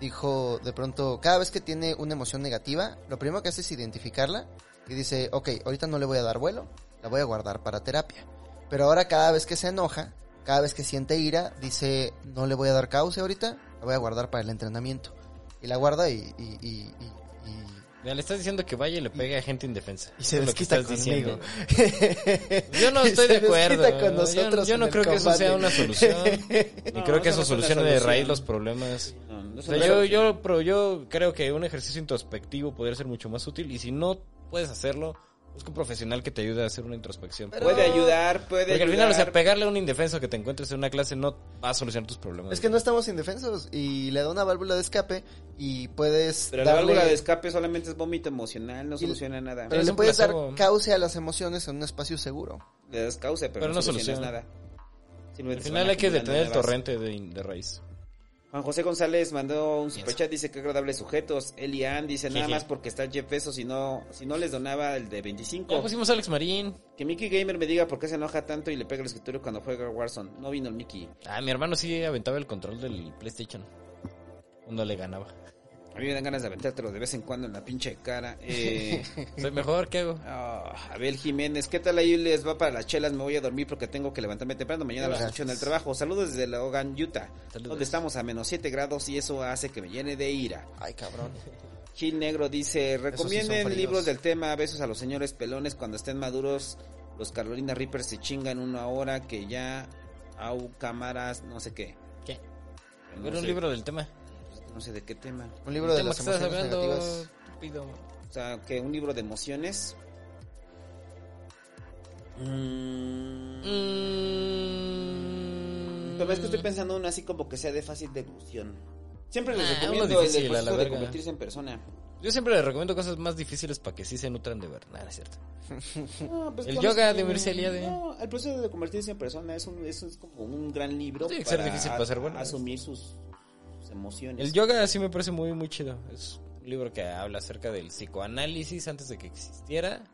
dijo de pronto, cada vez que tiene una emoción negativa, lo primero que hace es identificarla y dice, ok, ahorita no le voy a dar vuelo, la voy a guardar para terapia. Pero ahora cada vez que se enoja, cada vez que siente ira, dice, no le voy a dar cauce ahorita, la voy a guardar para el entrenamiento. Y la guarda y, y, y, y- y- Ya le estás diciendo que vaya y le pegue a gente indefensa. y se lo que desquita estás conmigo. diciendo. Yo no estoy se de acuerdo. desquita con Yo- nosotros yo, no creo que eso sea una solución. Ni No, creo que eso solucione de raíz los problemas. No, no O sea, yo, yo, pero yo creo que un ejercicio introspectivo podría ser mucho más útil y si no puedes hacerlo, busca un profesional que te ayude a hacer una introspección. Pero- Puede ayudar, puede Porque al final, o sea, pegarle a un indefenso que te encuentres en una clase no va a solucionar tus problemas. Es que no estamos indefensos y le da una válvula de escape y puedes Pero la válvula de escape solamente es vómito emocional, no Y- soluciona nada. Pero le puedes dar cauce a las emociones en un espacio seguro. Le das cauce, pero, Pero no, no solucionas soluciona. nada. Al Simplemente final hay que detener el torrente de, de raíz. Juan José González mandó un superchat, dice que agradables sujetos. Elian dice nada más porque está el Jeff Bezos, si no, si no les donaba el de 25. Ya pusimos a Alex Marín. Que Mickey Gamer me diga por qué se enoja tanto y le pega el escritorio cuando juega Warzone. No vino el Mickey. Ah, mi hermano sí aventaba el control del PlayStation. Cuando le ganaba. A mí me dan ganas de aventártelo de vez en cuando en la pinche cara. Eh, Soy mejor, ¿qué hago? ah, Abel Jiménez, ¿qué tal ahí les va para las chelas? Me voy a dormir porque tengo que levantarme temprano. Mañana a las Gracias. 8 en el trabajo. Saludos desde Logan, Utah. Saludos. Donde estamos a menos 7 grados y eso hace que me llene de ira. Ay, cabrón. Gil Negro dice, recomienden libros del tema, besos a los señores pelones cuando estén maduros, los Carolina Reapers se chingan una hora que ya au cámaras, no sé qué. ¿Qué? No un libro del tema. No sé de qué tema. Un libro de las emociones hablando, negativas. estúpido. O sea, que un libro de emociones. Mm, Mm. Pero es que estoy pensando uno así como que sea de fácil devolución. Siempre les Ah, recomiendo el difícil, proceso de verga. convertirse en persona. Yo siempre le recomiendo cosas más difíciles para que sí se nutran de verdad, ¿no es cierto? No, pues, El yoga eso- de Mircea Eliade. No, el proceso de convertirse en persona es, un, es, es como un gran libro. Tiene que ser difícil para ser bueno. Asumir sus emociones. El yoga sí me parece muy, muy chido. Es un libro que habla acerca del psicoanálisis antes de que existiera.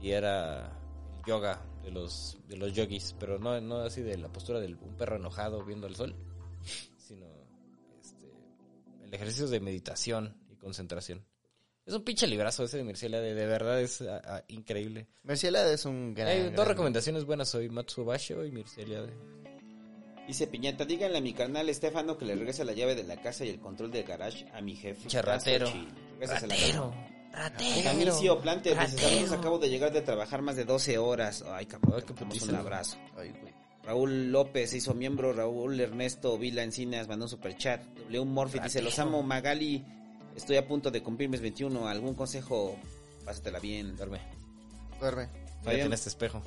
Y era el yoga de los, de los yogis. Pero no, no así de la postura de un perro enojado viendo el sol. Sino este, el ejercicio de meditación y concentración. Es un pinche librazo ese de Mircea Eliade, de verdad es ah, ah, increíble. Merciela es un gran... Hay dos gran- recomendaciones buenas hoy, Matsu Basho y Mircea Eliade. Dice Piñata, díganle a mi carnal Estefano que le regrese la llave de la casa y el control del garage a mi jefe. Pinche ratero. Ratero. Ratero. Dice, Ratero. saludos, acabo de llegar de trabajar más de 12 horas. Ay, cabrón, putiza. un abrazo. Ay, güey. Raúl López se hizo miembro, Raúl Ernesto Vila Encinas mandó un superchat. W Morphy dice, los amo, Magali, estoy a punto de cumplir mis 21, ¿algún consejo? Pásatela bien. Duerme. Duerme. Mírate en este espejo.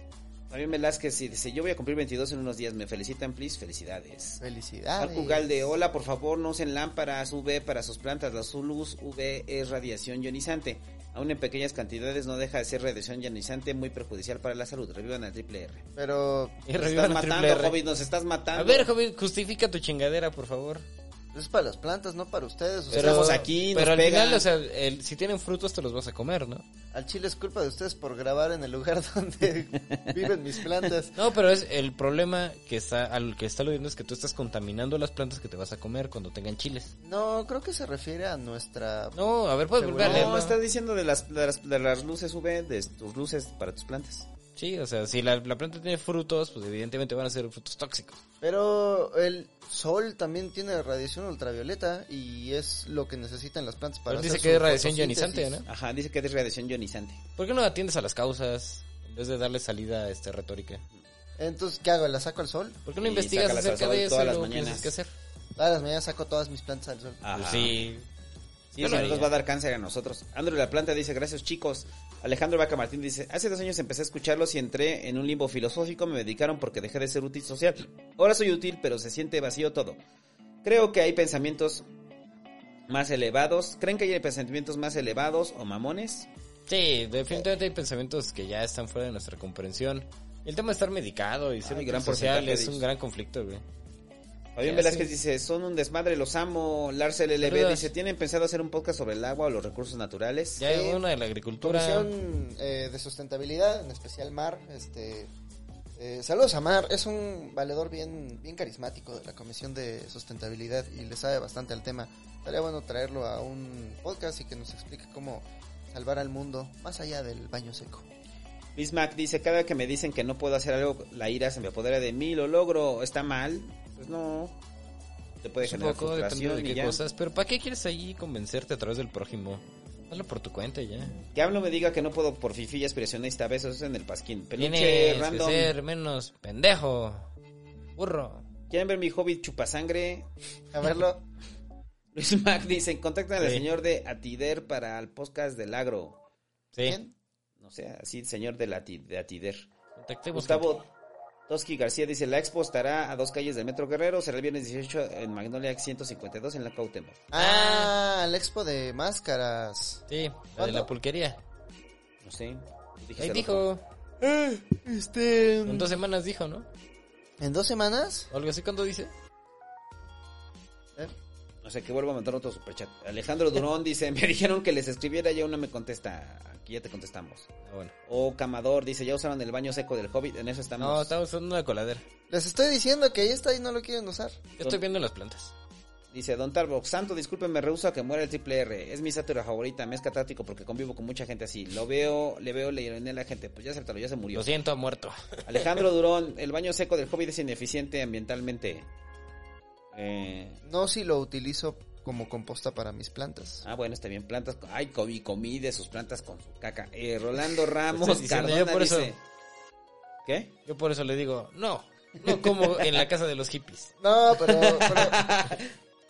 Fabián Velázquez dice, yo voy a cumplir 22 en unos días, me felicitan, please, felicidades. Felicidades. Marco Ugalde, hola, por favor, no usen lámparas UV para sus plantas, la luz UV es radiación ionizante. Aún en pequeñas cantidades no deja de ser radiación ionizante muy perjudicial para la salud. Revivan al triple R. Pero Y Nos revivan estás matando. Hobbit, nos estás matando. A ver, justifica tu chingadera, por favor. Es para las plantas, no para ustedes. O sea, Estamos aquí, nos pero al pegan. final, o sea, el- si tienen frutos te los vas a comer, ¿no? al chile es culpa de ustedes por grabar en el lugar donde viven mis plantas. No, pero es el problema que está al que está aludiendo es que tú estás contaminando las plantas que te vas a comer cuando tengan chiles. No, creo que se refiere a nuestra... No, a ver, puedes volver a No, leerlo. está diciendo de las, de las, de las luces UV, de tus luces para tus plantas. Sí, o sea, si la, la planta tiene frutos, pues evidentemente van a ser frutos tóxicos. Pero el sol también tiene radiación ultravioleta y es lo que necesitan las plantas para Pero dice hacer que es radiación ionizante, ¿no? Ajá, dice que es radiación ionizante. ¿Por qué no atiendes a las causas en vez de darle salida este, retórica? Entonces, ¿qué hago? ¿La saco al sol? ¿Por qué no Y investigas acerca de eso todas y las mañanas. hacer? Todas las mañanas saco todas mis plantas al sol. Ajá. Pues sí. Lo no nos va a dar cáncer a nosotros. Andrew La Planta dice, gracias chicos. Alejandro Vaca Martín dice, hace dos años empecé a escucharlos y entré en un limbo filosófico, me dedicaron porque dejé de ser útil social. Ahora soy útil, pero se siente vacío todo. Creo que hay pensamientos más elevados. ¿Creen que hay pensamientos más elevados o mamones? Sí, definitivamente hay pensamientos que ya están fuera de nuestra comprensión. El tema de estar medicado y ser Ay, gran social es un gran conflicto, güey. Fabián Velázquez sí. dice, son un desmadre, los amo. Lars LLB Saludos. dice, ¿tienen pensado hacer un podcast sobre el agua o los recursos naturales? Ya hay una de la agricultura. Comisión eh, de sustentabilidad, en especial Mar. Este, eh, saludos a Mar, es un valedor bien, bien carismático de la Comisión de Sustentabilidad y le sabe bastante al tema. Estaría bueno traerlo a un podcast y que nos explique cómo salvar al mundo más allá del baño seco. Bismack dice, cada vez que me dicen que no puedo hacer algo, la ira se me apodera de mí, lo logro, está mal. Pues no. Te puede Es un generar poco, depende frustración de y qué ya. cosas. Pero ¿para qué quieres ahí convencerte a través del prójimo? Hazlo por tu cuenta y ya. Que hablo me diga que no puedo por fifilla aspiracionista, besos en el pasquín. Peluche Tienes que random. ser menos pendejo. Burro. ¿Quieren ver mi hobbit chupasangre? A verlo. Luis Mac dice, contactan al Sí. señor de Atider para el podcast del agro. Sí. ¿Quién? No sé, así, señor de, la, de Atider. Contactemos Gustavo Toski García dice, la expo estará a dos calles del Metro Guerrero, será el viernes 18 en Magnolia 152 en la Cuauhtémoc. Ah, el expo de máscaras. Sí, la de la pulquería. No sé. dije Ahí dijo. Este. En dos semanas dijo, ¿no? ¿En dos semanas? O algo así cuando dice. ¿Eh? No sé, que vuelvo a mandar otro superchat. Alejandro Durón dice, me dijeron que les escribiera y aún no me contesta. Aquí ya te contestamos. Ah, bueno. O Camador dice, ya usaron el baño seco del Hobbit, en eso estamos. No, estamos usando una coladera. Les estoy diciendo que ahí está y no lo quieren usar. Yo estoy viendo las plantas. Dice Don Tarbox, santo, disculpe, me rehuso a que muera el triple R. Es mi sátira favorita, me es catártico porque convivo con mucha gente así. Lo veo, le veo, le ironé a la gente. Pues ya acéptalo, ya se murió. Lo siento, ha muerto. Alejandro Durón, el baño seco del Hobbit es ineficiente ambientalmente. Eh, No si lo utilizo como composta para mis plantas. ah, bueno, está bien. Plantas. con- Ay, comí, comí de sus plantas con su caca. Eh, Rolando Ramos Cardona yo por eso- dice. ¿Qué? Yo por eso le digo, no. No como en la casa de los hippies. No, pero, pero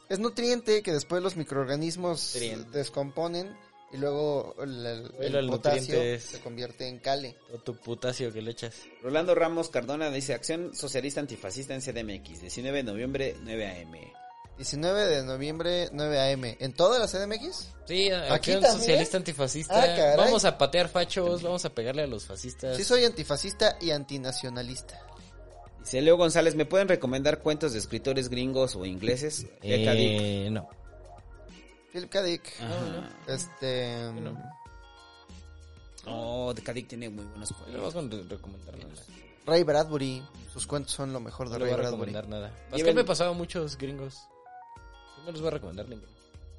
es nutriente que después los microorganismos descomponen y luego el, el- Bueno, el el potasio es- se convierte en cale. O tu putacio que le echas. Rolando Ramos Cardona dice Acción Socialista Antifascista en CDMX, 19 de noviembre, 9 AM. 19 de noviembre, 9 a.m. ¿En toda la CDMX? Sí, ¿Aquí también? socialista antifascista. Ah, vamos a patear fachos, vamos a pegarle a los fascistas. Sí soy antifascista y antinacionalista. Dice Leo González, ¿me pueden recomendar cuentos de escritores gringos o ingleses? Eh, no. Philip K. Dick. Ajá. Este... no. Oh, de K. Dick tiene muy buenos No le vamos cuentos. a recomendar nada. Ray Bradbury. Sus cuentos son lo mejor No de le Ray voy a Bradbury. recomendar nada. Lleven- Pascal me pasaba muchos gringos. No les voy a recomendar ninguno.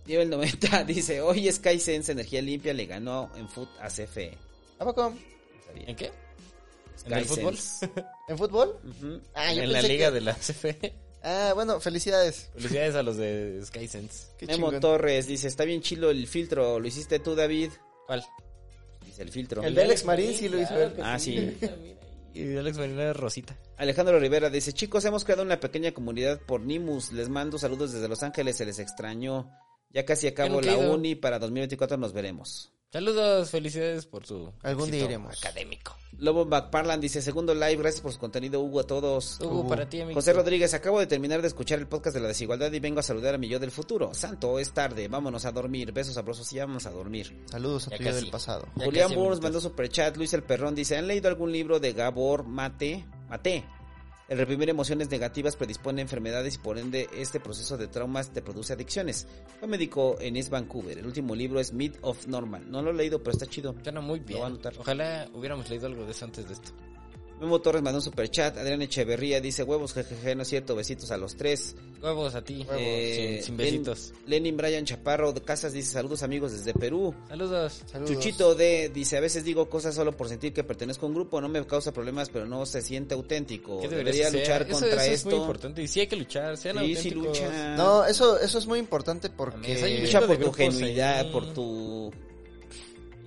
Lleva el 90, dice, hoy SkySense Energía Limpia le ganó en foot a CFE. ¿A poco? ¿En qué? ¿En el fútbol? ¿En fútbol? Ah, yo en la liga que- de la CFE. Ah, bueno, felicidades. Felicidades a los de SkySense. Qué Memo chingón. Torres dice, está bien chilo el filtro, ¿lo hiciste tú, David? ¿Cuál? Dice el filtro. El de Alex Marín sí lo hizo él. Ah, sí. Y Alex Marina es Rosita. Alejandro Rivera dice, chicos, hemos creado una pequeña comunidad por Nimus. Les mando saludos desde Los Ángeles, se les extrañó. Ya casi acabo la uni, para 2024 nos veremos. Saludos, felicidades por su Algún día iremos. académico. Lobo McParland dice, segundo live, gracias por su contenido, Hugo, a todos. Hugo, para ti, amigo. José Rodríguez, acabo de terminar de escuchar el podcast de la desigualdad y vengo a saludar a mi yo del futuro. Santo, es tarde, vámonos a dormir. Besos sabrosos y ya vamos a dormir. Saludos a Ya tu yo del pasado. Ya Julián Burns mandó superchat. Luis el Perrón dice, ¿han leído algún libro de Gabor Mate? Mate. El reprimir emociones negativas predispone a enfermedades y por ende este proceso de traumas te produce adicciones. Fue médico en East Vancouver. El último libro es Myth of Normal. No lo he leído, pero está chido. Suena muy Lo bien. voy a anotar. Ojalá hubiéramos leído algo de eso antes de esto. Memo Torres mandó un superchat. Adrián Echeverría dice, huevos, jejeje, no es cierto, besitos a los tres. Huevos a ti. Eh, sin, sin Len- besitos. Lenin Brian Chaparro de Casas dice, saludos amigos desde Perú. Saludos. Saludos. Chuchito D dice, a veces digo cosas solo por sentir que pertenezco a un grupo, no me causa problemas, pero no se siente auténtico. ¿Qué Debería hacer? luchar Eso- contra eso esto. es muy importante. Y sí hay que luchar. Sean Sí, sí lucha. No, eso, eso es muy importante porque lucha por tu genuidad, ahí. por tu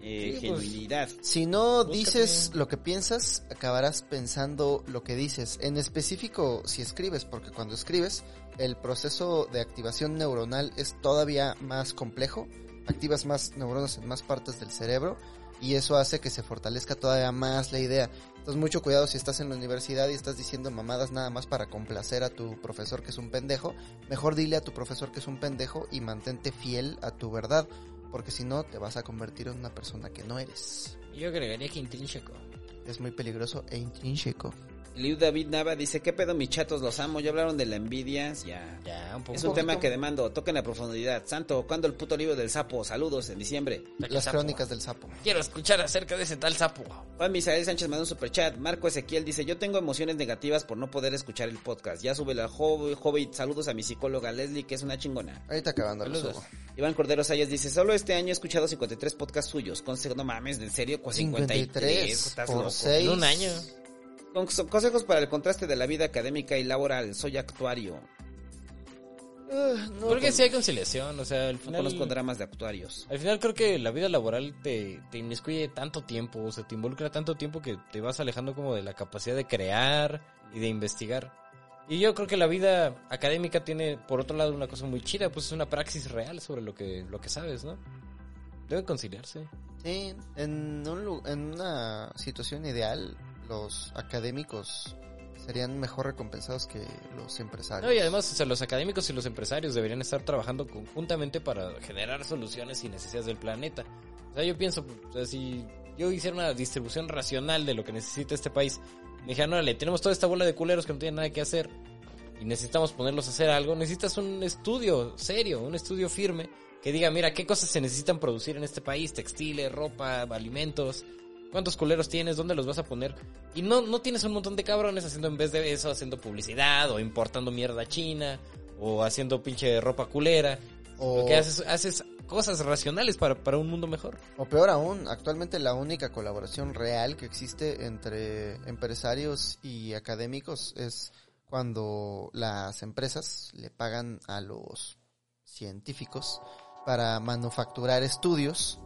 eh, Sí, pues. genuinidad. si no dices lo que piensas, acabarás pensando lo que dices. En específico, si escribes, porque cuando escribes, el proceso de activación neuronal es todavía más complejo. Activas más neuronas en más partes del cerebro y eso hace que se fortalezca todavía más la idea. Entonces mucho cuidado si estás en la universidad y estás diciendo mamadas nada más para complacer a tu profesor que es un pendejo. Mejor dile a tu profesor que es un pendejo y mantente fiel a tu verdad, porque si no te vas a convertir en una persona que no eres. Yo agregaría que intrínseco. Es muy peligroso e intrínseco. Liu David Nava dice, ¿qué pedo mis chatos? Los amo. Ya hablaron de la envidia. Ya. Ya, un poco. Es un tema que demando. Toquen la profundidad. Santo, ¿cuándo el puto libro del sapo? Saludos en diciembre. Las crónicas del sapo. Quiero escuchar acerca de ese tal sapo. Juan Misael Sánchez mandó un superchat. Marco Ezequiel dice, yo tengo emociones negativas por no poder escuchar el podcast. Ya sube la Hobbit. Saludos a mi psicóloga Leslie, que es una chingona. Ahorita acabando lo Saludos. Iván Cordero Sayas dice, solo este año he escuchado 53 podcasts suyos. Consejo, no mames, ¿en serio? Pues 53. 53 Estás por loco. 6. En un año. Con- consejos para el contraste de la vida académica y laboral. Soy actuario. creo que sí hay conciliación. O sea, al No final. conozco dramas de actuarios. Al final creo que la vida laboral te, te inmiscuye tanto tiempo, o sea, te involucra tanto tiempo que te vas alejando como de la capacidad de crear y de investigar. Y yo creo que la vida académica tiene, por otro lado, una cosa muy chida, pues es una praxis real sobre lo que, lo que sabes, ¿no? Deben conciliarse. Sí, en, un en una situación ideal, los académicos serían mejor recompensados que los empresarios. No, y además, o sea, los académicos y los empresarios deberían estar trabajando conjuntamente para generar soluciones y necesidades del planeta. O sea, yo pienso, si yo hiciera una distribución racional de lo que necesita este país, me dijeran, órale, tenemos toda esta bola de culeros que no tienen nada que hacer y necesitamos ponerlos a hacer algo, necesitas un estudio serio, un estudio firme que diga, mira, qué cosas se necesitan producir en este país, textiles, ropa, alimentos, cuántos culeros tienes, dónde los vas a poner. Y no, no tienes un montón de cabrones haciendo en vez de eso, haciendo publicidad o importando mierda china o haciendo pinche ropa culera. O- Lo que haces, haces cosas racionales para, para un mundo mejor. O peor aún, actualmente la única colaboración real que existe entre empresarios y académicos es cuando las empresas le pagan a los científicos para manufacturar estudios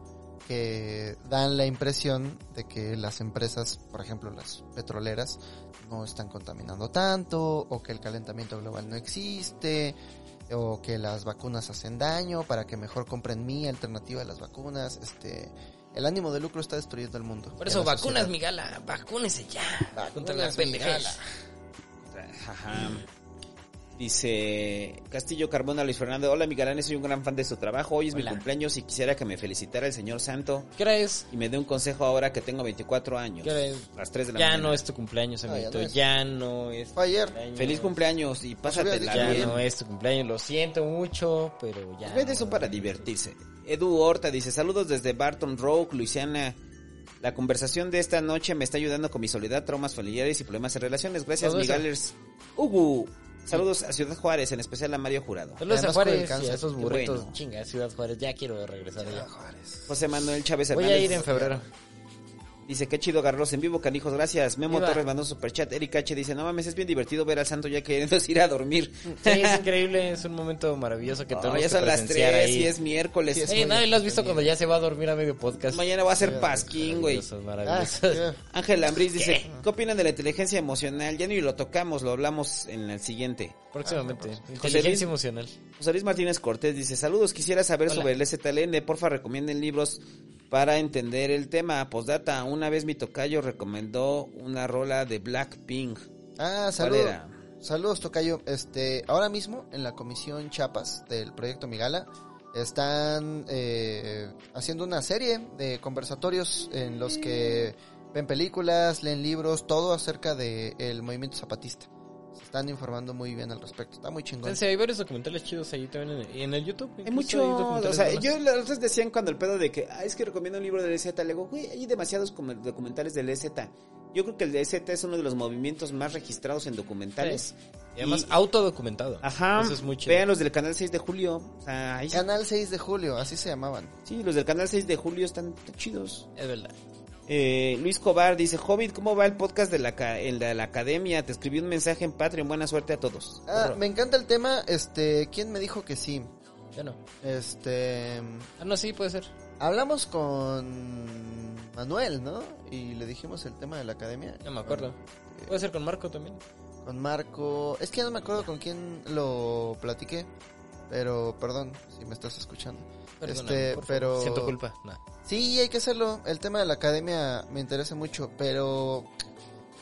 que dan la impresión de que las empresas, por ejemplo las petroleras, no están contaminando tanto, o que el calentamiento global no existe, o que las vacunas hacen daño, para que mejor compren mi alternativa a las vacunas, este, el ánimo de lucro está destruyendo el mundo. Por eso, vacunas, sociedad. mi gala, vacúnese ya. Vacunas, contra la mi pendejez. gala. Ajá. Dice Castillo Carbona Luis Fernando, hola mi galán, soy un gran fan de su trabajo, hoy es Hola. mi cumpleaños y quisiera que me felicitara el señor Santo ¿Qué hora es? y me dé un consejo ahora que tengo 24 años. ¿Qué hora es? Las 3 de la Ya mañana. no es tu cumpleaños, No, ya amiguito. no es. Ya no es. Fue ayer. cumpleaños. Feliz cumpleaños y pásatela Ya bien. no es tu cumpleaños, lo siento mucho, pero ya. Los medios son para divertirse. Edu Horta dice, saludos desde Barton Road, Luisiana. La conversación de esta noche me está ayudando con mi soledad, traumas familiares y problemas en relaciones. Gracias, eso. Miguelers. Hugo, saludos a Ciudad Juárez, en especial a Mario Jurado. Saludos a Además, el Juárez y a esos burritos. bueno. Chinga, Ciudad Juárez, ya quiero regresar allá. José Manuel Chávez Voy Hernández. a ir en febrero. Dice, qué chido agarrarlos en vivo, canijos, gracias. Memo Viva. Torres mandó un superchat. Eric H. dice, no mames, es bien divertido ver al santo ya queriendo ir a dormir. Sí, es increíble, es un momento maravilloso que No, tenemos ya que son las presenciar 3 ahí. y es miércoles. Sí, es Ey, nadie lo has visto cuando ya se va a dormir a medio podcast. Mañana va a ser Pasquín, güey. Maravilloso, Ah. Ángel Ambriz dice, ¿qué opinan de la inteligencia emocional? Ya ni lo tocamos, lo hablamos en el siguiente. Próximamente. José Luis- Inteligencia emocional. José Luis Martínez Cortés dice, saludos, quisiera saber Hola. sobre el STLN, porfa recomienden libros para entender el tema. Postdata, una vez mi tocayo recomendó una rola de Blackpink. Ah, ¿Cuál saludos. Saludos, Tocayo. Este, ahora mismo en la comisión Chiapas del proyecto Migala están eh, haciendo una serie de conversatorios en los que ven películas, leen libros, todo acerca del movimiento zapatista. Están informando muy bien al respecto. Está muy chingón. Entonces, hay varios documentales chidos ahí también en, en el YouTube. Hay mucho, o documentales sea, yo los decían cuando el pedo de que, ah, es que recomiendo un libro del EZ, le digo, güey, hay demasiados documentales del EZ. Yo creo que el de EZ es uno de los movimientos más registrados en documentales. Y además, y- autodocumentado. Ajá. Eso es muy chido. Vean los del canal 6 de julio. O sea, ahí sí- Canal 6 de julio, así se llamaban. sí, los del canal 6 de julio están, están chidos. Es verdad. Eh, Luis Cobar dice, Hobbit, ¿cómo va el podcast de la, ca- el de la academia? Te escribí un mensaje en Patreon, buena suerte a todos. Ah, me encanta el tema. Este, ¿quién me dijo que sí? Ya no. Este, Ah, no, sí, puede ser. hablamos con Manuel, ¿no? Y le dijimos el tema de la academia. Ya me acuerdo. Puede ser con Marco también. Con Marco. Es que ya no me acuerdo con quién lo platiqué. Pero, perdón si me estás escuchando. Perdóname, este, pero. Siento culpa. Nah. Sí, hay que hacerlo. El tema de la academia me interesa mucho. Pero.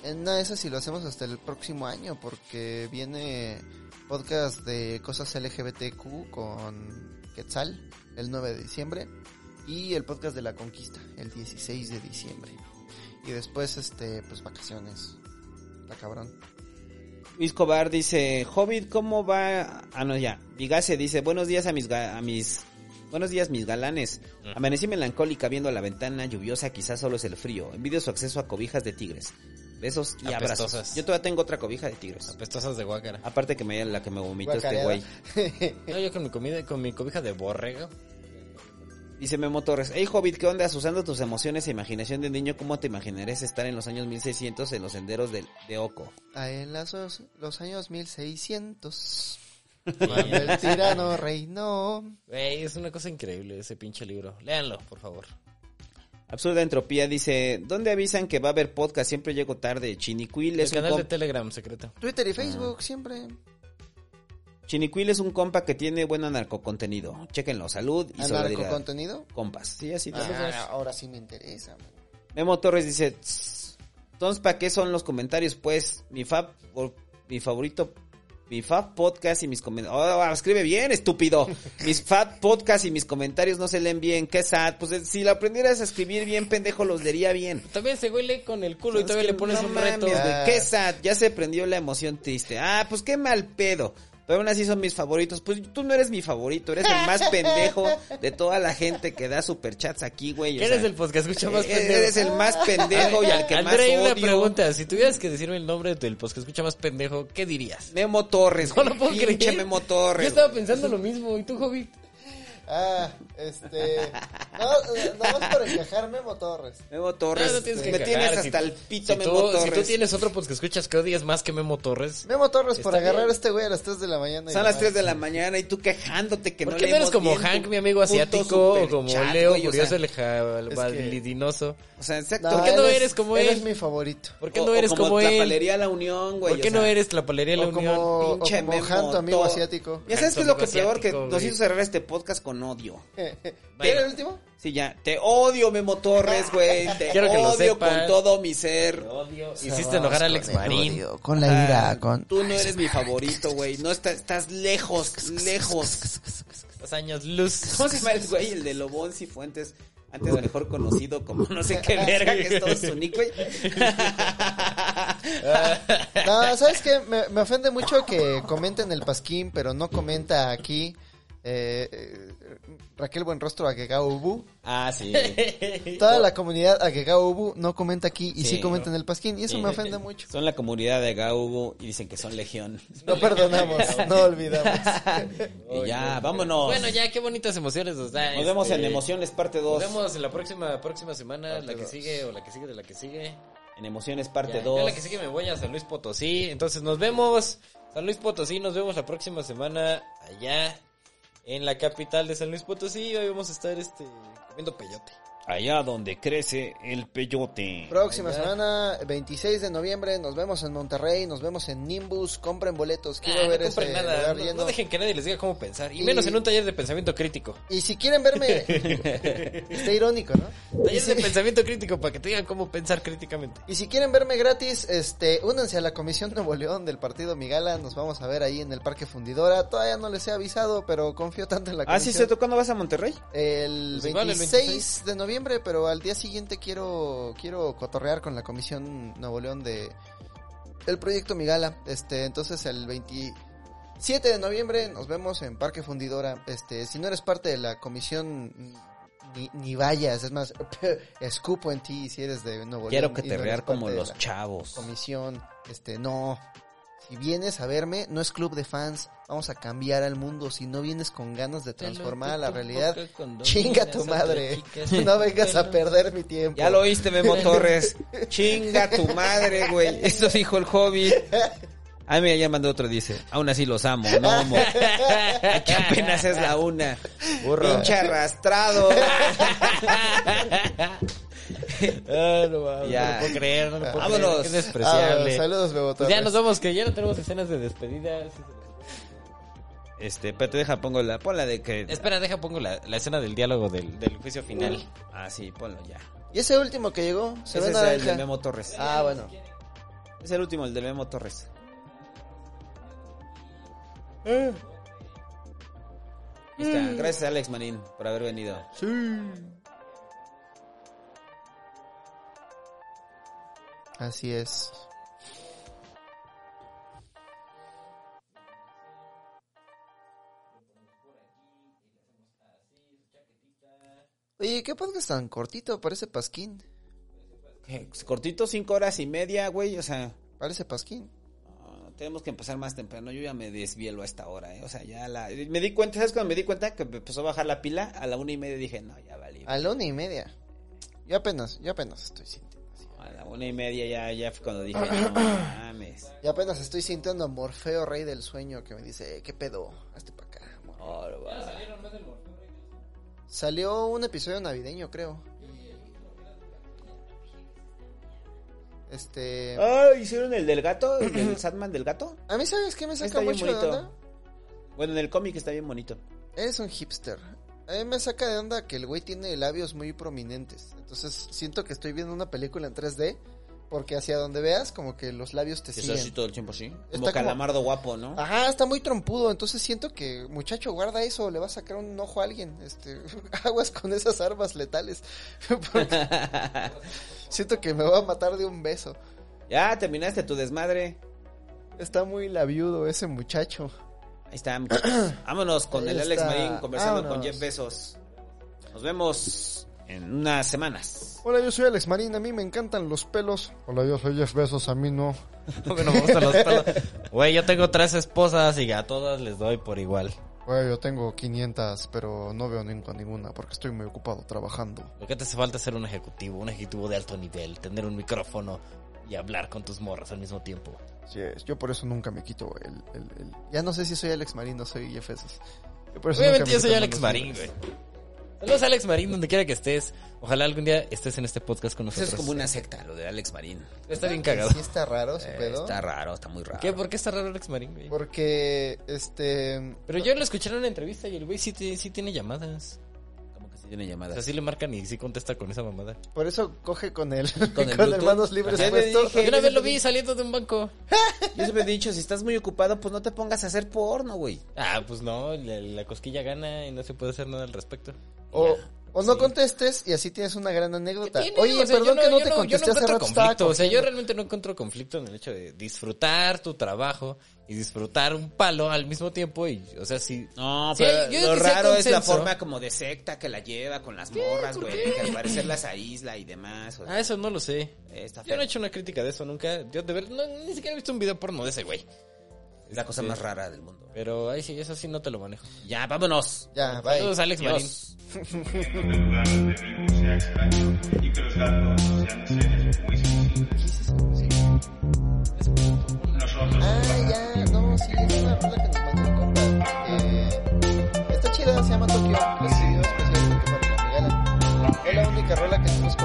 En una de esas si lo hacemos hasta el próximo año. Porque viene podcast de cosas LGBTQ con Quetzal el 9 de diciembre. Y el podcast de la conquista el 16 de diciembre. Y después, este, pues vacaciones. Está cabrón. Luis Cobar dice, Hobbit, ¿cómo va? Ah, no, ya. Vigase dice, buenos días a mis, ga- a mis, buenos días mis galanes. Amanecí melancólica viendo la ventana lluviosa, quizás solo es el frío. Envidio su acceso a cobijas de tigres. Besos y abrazos. Yo todavía tengo otra cobija de tigres. Apestosas de guácara. Aparte que me la que me vomitó este güey. No, yo con mi comida, con mi cobija de borrego. Dice Memo Torres, hey Hobbit, ¿qué onda? Usando tus emociones e imaginación de niño, ¿cómo te imaginarías estar en los años 1600 en los senderos de, de Oco? Ah, en las, los años 1600. Cuando el tirano reinó. Es una cosa increíble ese pinche libro. Léanlo, por favor. Absurda Entropía dice, ¿dónde avisan que va a haber podcast? Siempre llego tarde. Chinicuil El es un canal de compa, Telegram secreto. Twitter y Facebook siempre. Chinicuil es un compa que tiene buen anarcocontenido. Chéquenlo, salud y ¿Anarco solidaridad. contenido? Compas, sí, así. Ah, ahora sí me interesa. man. Memo Torres dice, "Tss, entonces, ¿para qué son los comentarios? Pues, mi fab, mi favorito, mi fab podcast y mis comentarios. Oh, escribe bien, estúpido. Mis fab podcast y mis comentarios no se leen bien. Qué sad. Pues si lo aprendieras a escribir bien, pendejo, los leería bien. También se huele con el culo y todavía le pones no un mames, reto. Qué sad. Ya se prendió la emoción triste. Ah, pues qué mal pedo. Pero aún así son mis favoritos. Pues tú no eres mi favorito, eres el más pendejo de toda la gente que da superchats aquí, güey. o ¿Quién eres sea, el podcast escucha más eh, pendejo? Eres el más pendejo y al que más André, hay una odio. pregunta. Si tuvieras que decirme el nombre del podcast escucha más pendejo, ¿qué dirías? Memo Torres, No güey. lo puedo Pinche creer. Memo Yo Torres. estaba pensando lo mismo. ¿Y tú, Hobbit? Ah, este. No, nada más por encajar Memo Torres. Memo Torres. No, no tienes que me encajar. tienes Si- hasta el pito, si Memo tú, Torres. Si tú tienes otro podcast que escuchas que odias más que Memo Torres. Memo Torres por agarrar bien. a este güey a las 3 de la mañana. y Son las demás. 3 de la mañana y tú quejándote que ¿Por no qué no eres como Hank, mi amigo asiático, o como superchat, Leo, güey? O curioso sea, el jabalidinoso? O sea, exacto. No, ¿Por qué no eres como él? él? es mi favorito. ¿Por qué O- no o eres como, la él? palería La Unión, güey. ¿Por qué o no eres la palería La O Unión? como, o Pinche como Memo, amigo asiático. Ya sabes qué es lo que peor que nos hizo cerrar este podcast con odio. ¿Era el último? Sí, ya. Te odio, Memo Torres, güey. Te Quiero que lo odio con todo mi ser. Odio. Hiciste enojar a Alex Marín. Con la ira, Ah, con... Tú no eres mi favorito, güey. No estás, estás lejos, lejos. Dos años luz. ¿Cómo se llama el güey? El de Lobón Cifuentes. Antes mejor conocido como no sé qué verga que es todo su nick, güey. No, ¿sabes qué? Me, me ofende mucho que comenten el pasquín, pero no comenta aquí eh, eh, Raquel Buenrostro Agegao Ubu. Ah, sí. Toda la comunidad Agegao Ubu no comenta aquí y sí, Sí. comenta en el pasquín. Y eso Sí. me ofende mucho. Son la comunidad de Gaubo y dicen que son legión. No perdonamos, no olvidamos. Y ya, vámonos. Bueno, ya, qué bonitas emociones nos da. Nos vemos este, en Emociones parte 2. Nos vemos en la próxima, próxima semana, Parte la que dos. sigue o la que sigue de la que sigue. En Emociones parte Ya, 2. ya la que sigue me voy a San Luis Potosí. Entonces nos vemos. San Luis Potosí, nos vemos la próxima semana allá en la capital de San Luis Potosí. Hoy vamos a estar este comiendo peyote. Allá donde crece el peyote. Próxima semana, 26 de noviembre, nos vemos en Monterrey, nos vemos en Nimbus, compren boletos, quiero Ah, ver no nada. lugar No, lleno. no dejen que nadie les diga cómo pensar. Y, Y- menos en un taller de pensamiento crítico. Y si quieren verme, está irónico, ¿no? Taller de pensamiento crítico para que te digan cómo pensar críticamente. y si quieren verme gratis, este, únanse a la Comisión Nuevo León del Partido Migala, nos vamos a ver ahí en el Parque Fundidora, todavía no les he avisado, pero confío tanto en la Ah, sí, comisión. cierto. ¿Cuándo vas a Monterrey? El Pues igual el 26, 26. de noviembre, pero al día siguiente quiero quiero cotorrear con la Comisión Nuevo León de el proyecto Migala. Este, entonces el 27 de noviembre nos vemos en Parque Fundidora. Este, si no eres parte de la comisión ni, ni vayas, es más, escupo en ti si eres de Nuevo Quiero León. que y te no como los chavos. comisión. Este, no. Si vienes a verme, no es club de fans. Vamos a cambiar al mundo. Si no vienes con ganas de transformar a la realidad, chinga tu madre. No vengas a perder mi tiempo. Ya lo oíste, Memo Torres. Chinga tu madre, güey. Eso dijo el hobby. Ah, mira, ya mandó otro, dice. Aún así los amo, no amo. que apenas es la una. Pinche arrastrado. Ah, no, mames, Ya. no lo puedo creer, no lo puedo Vámonos. creer. Qué despreciable. Ah, saludos, Bebo Pues ya nos vamos, que ya no tenemos escenas de despedida. Este, pero te deja, pongo la, pon la de que... Espera, deja, pongo la, la escena del diálogo del, del juicio final. Ah, sí, ponlo ya. Y ese último que llegó, se Ese es el de. Memo Torres. Ah, bueno. Es el último, el de Memo Torres. Eh. Está. Gracias, Alex Marín, por haber venido. Así es. Oye, ¿qué podcast tan cortito? Parece pasquín. ¿Qué? Cortito, cinco horas y media, güey. O sea, Parece pasquín. ah, tenemos que empezar más temprano. Yo ya me desvielo a esta hora, ¿eh? O sea, ya la... Me di cuenta, ¿sabes cuando me di cuenta que me empezó a bajar la pila? A la una y media dije, no, ya valí. A la una y media. Yo apenas, yo apenas estoy sintiendo. A la una y media ya, ya fue cuando dije, no mames. Y apenas estoy sintiendo a Morfeo, rey del sueño, que me dice, "Eh, ¿qué pedo? Hazte para acá. amor". Oh, va. Salió un episodio navideño, creo. Este... Ah, ¿hicieron el del gato? ¿El del Sandman del gato? A mí, ¿sabes qué me saca Está bien mucho de bonito. onda? Bueno, en el cómic está bien bonito. Eres un hipster. A mí me saca de onda que el güey tiene labios muy prominentes. Entonces siento que estoy viendo una película en 3D. Porque hacia donde veas, como que los labios te así siguen. todo el tiempo. Como Está como- calamardo guapo, ¿no? Ajá, está muy trompudo. Entonces siento que, muchacho, guarda eso. Le va a sacar un ojo a alguien. Este, aguas con esas armas letales. Siento que me va a matar de un beso. Ya, terminaste tu desmadre. Está muy labiudo ese muchacho. Ahí está, muchachos. Vámonos con Ahí el Alex. Marín conversando con. Jeff Bezos. Nos vemos en unas semanas. Hola, yo soy Alex Marín. A mí me encantan los pelos. Hola, yo soy Jeff Besos. A mí no. No me gustan los pelos. Güey, yo tengo tres esposas y a todas les doy por igual. Güey, yo tengo 500, pero no veo nunca ninguna porque estoy muy ocupado trabajando. Lo que te hace falta es ser un ejecutivo, un ejecutivo de alto nivel, tener un micrófono y hablar con tus morras al mismo tiempo. Es, yo por eso nunca me quito el... el- el- Ya no sé si soy Alex Marín o soy Jeff Bezos. Yo por eso nunca Obviamente me yo soy Alex Marín, güey. Saludos a Alex Marín, donde quiera que estés. Ojalá algún día estés en este podcast con Eso nosotros. es como una secta, lo de Alex Marín. Está bien cagado. Sí está raro ese Eh, pedo. está raro, está muy raro. ¿Qué? ¿Por qué está raro Alex Marín, güey? Porque, este... Pero yo lo escuché en una entrevista y el güey sí, sí tiene llamadas. Tiene O llamadas. sea, sí le marcan y sí contesta con esa mamada. Por eso coge con el... Con Con el el, Bluetooth. manos libres. Yo una vez lo vi saliendo de un banco. Yo siempre he dicho, si estás muy ocupado, pues no te pongas a hacer porno, güey. Ah, pues no, la, la cosquilla gana y no se puede hacer nada al respecto. O, o no Sí. contestes y así tienes una gran anécdota. Oye, O sea, perdón yo que no yo te yo contesté hace encuentro rato. conflicto. O sea, yo realmente no encuentro conflicto en el hecho de disfrutar tu trabajo y disfrutar un palo al mismo tiempo. Y, o sea, sí. No, Sí, pero lo raro es la forma como de secta que la lleva con las morras, ¿Por güey. Que al parecer las aísla y demás. o sea, Ah, eso no lo sé. está Yo no he hecho una crítica de eso nunca. Yo de ver, no, ni siquiera he visto un video porno de ese güey. Es la cosa Sí. más rara del mundo. Pero ahí sí, eso sí no te lo manejo. Ya, vámonos. Ya, bye. Saludos a Alex Marín. Adiós. lugar de Vigo sea extraño y que los gatos sean seres muy sí, es una rola que nos mandó un compa. Chida, se llama Tokio. Especialmente para. Es la única rola que estamos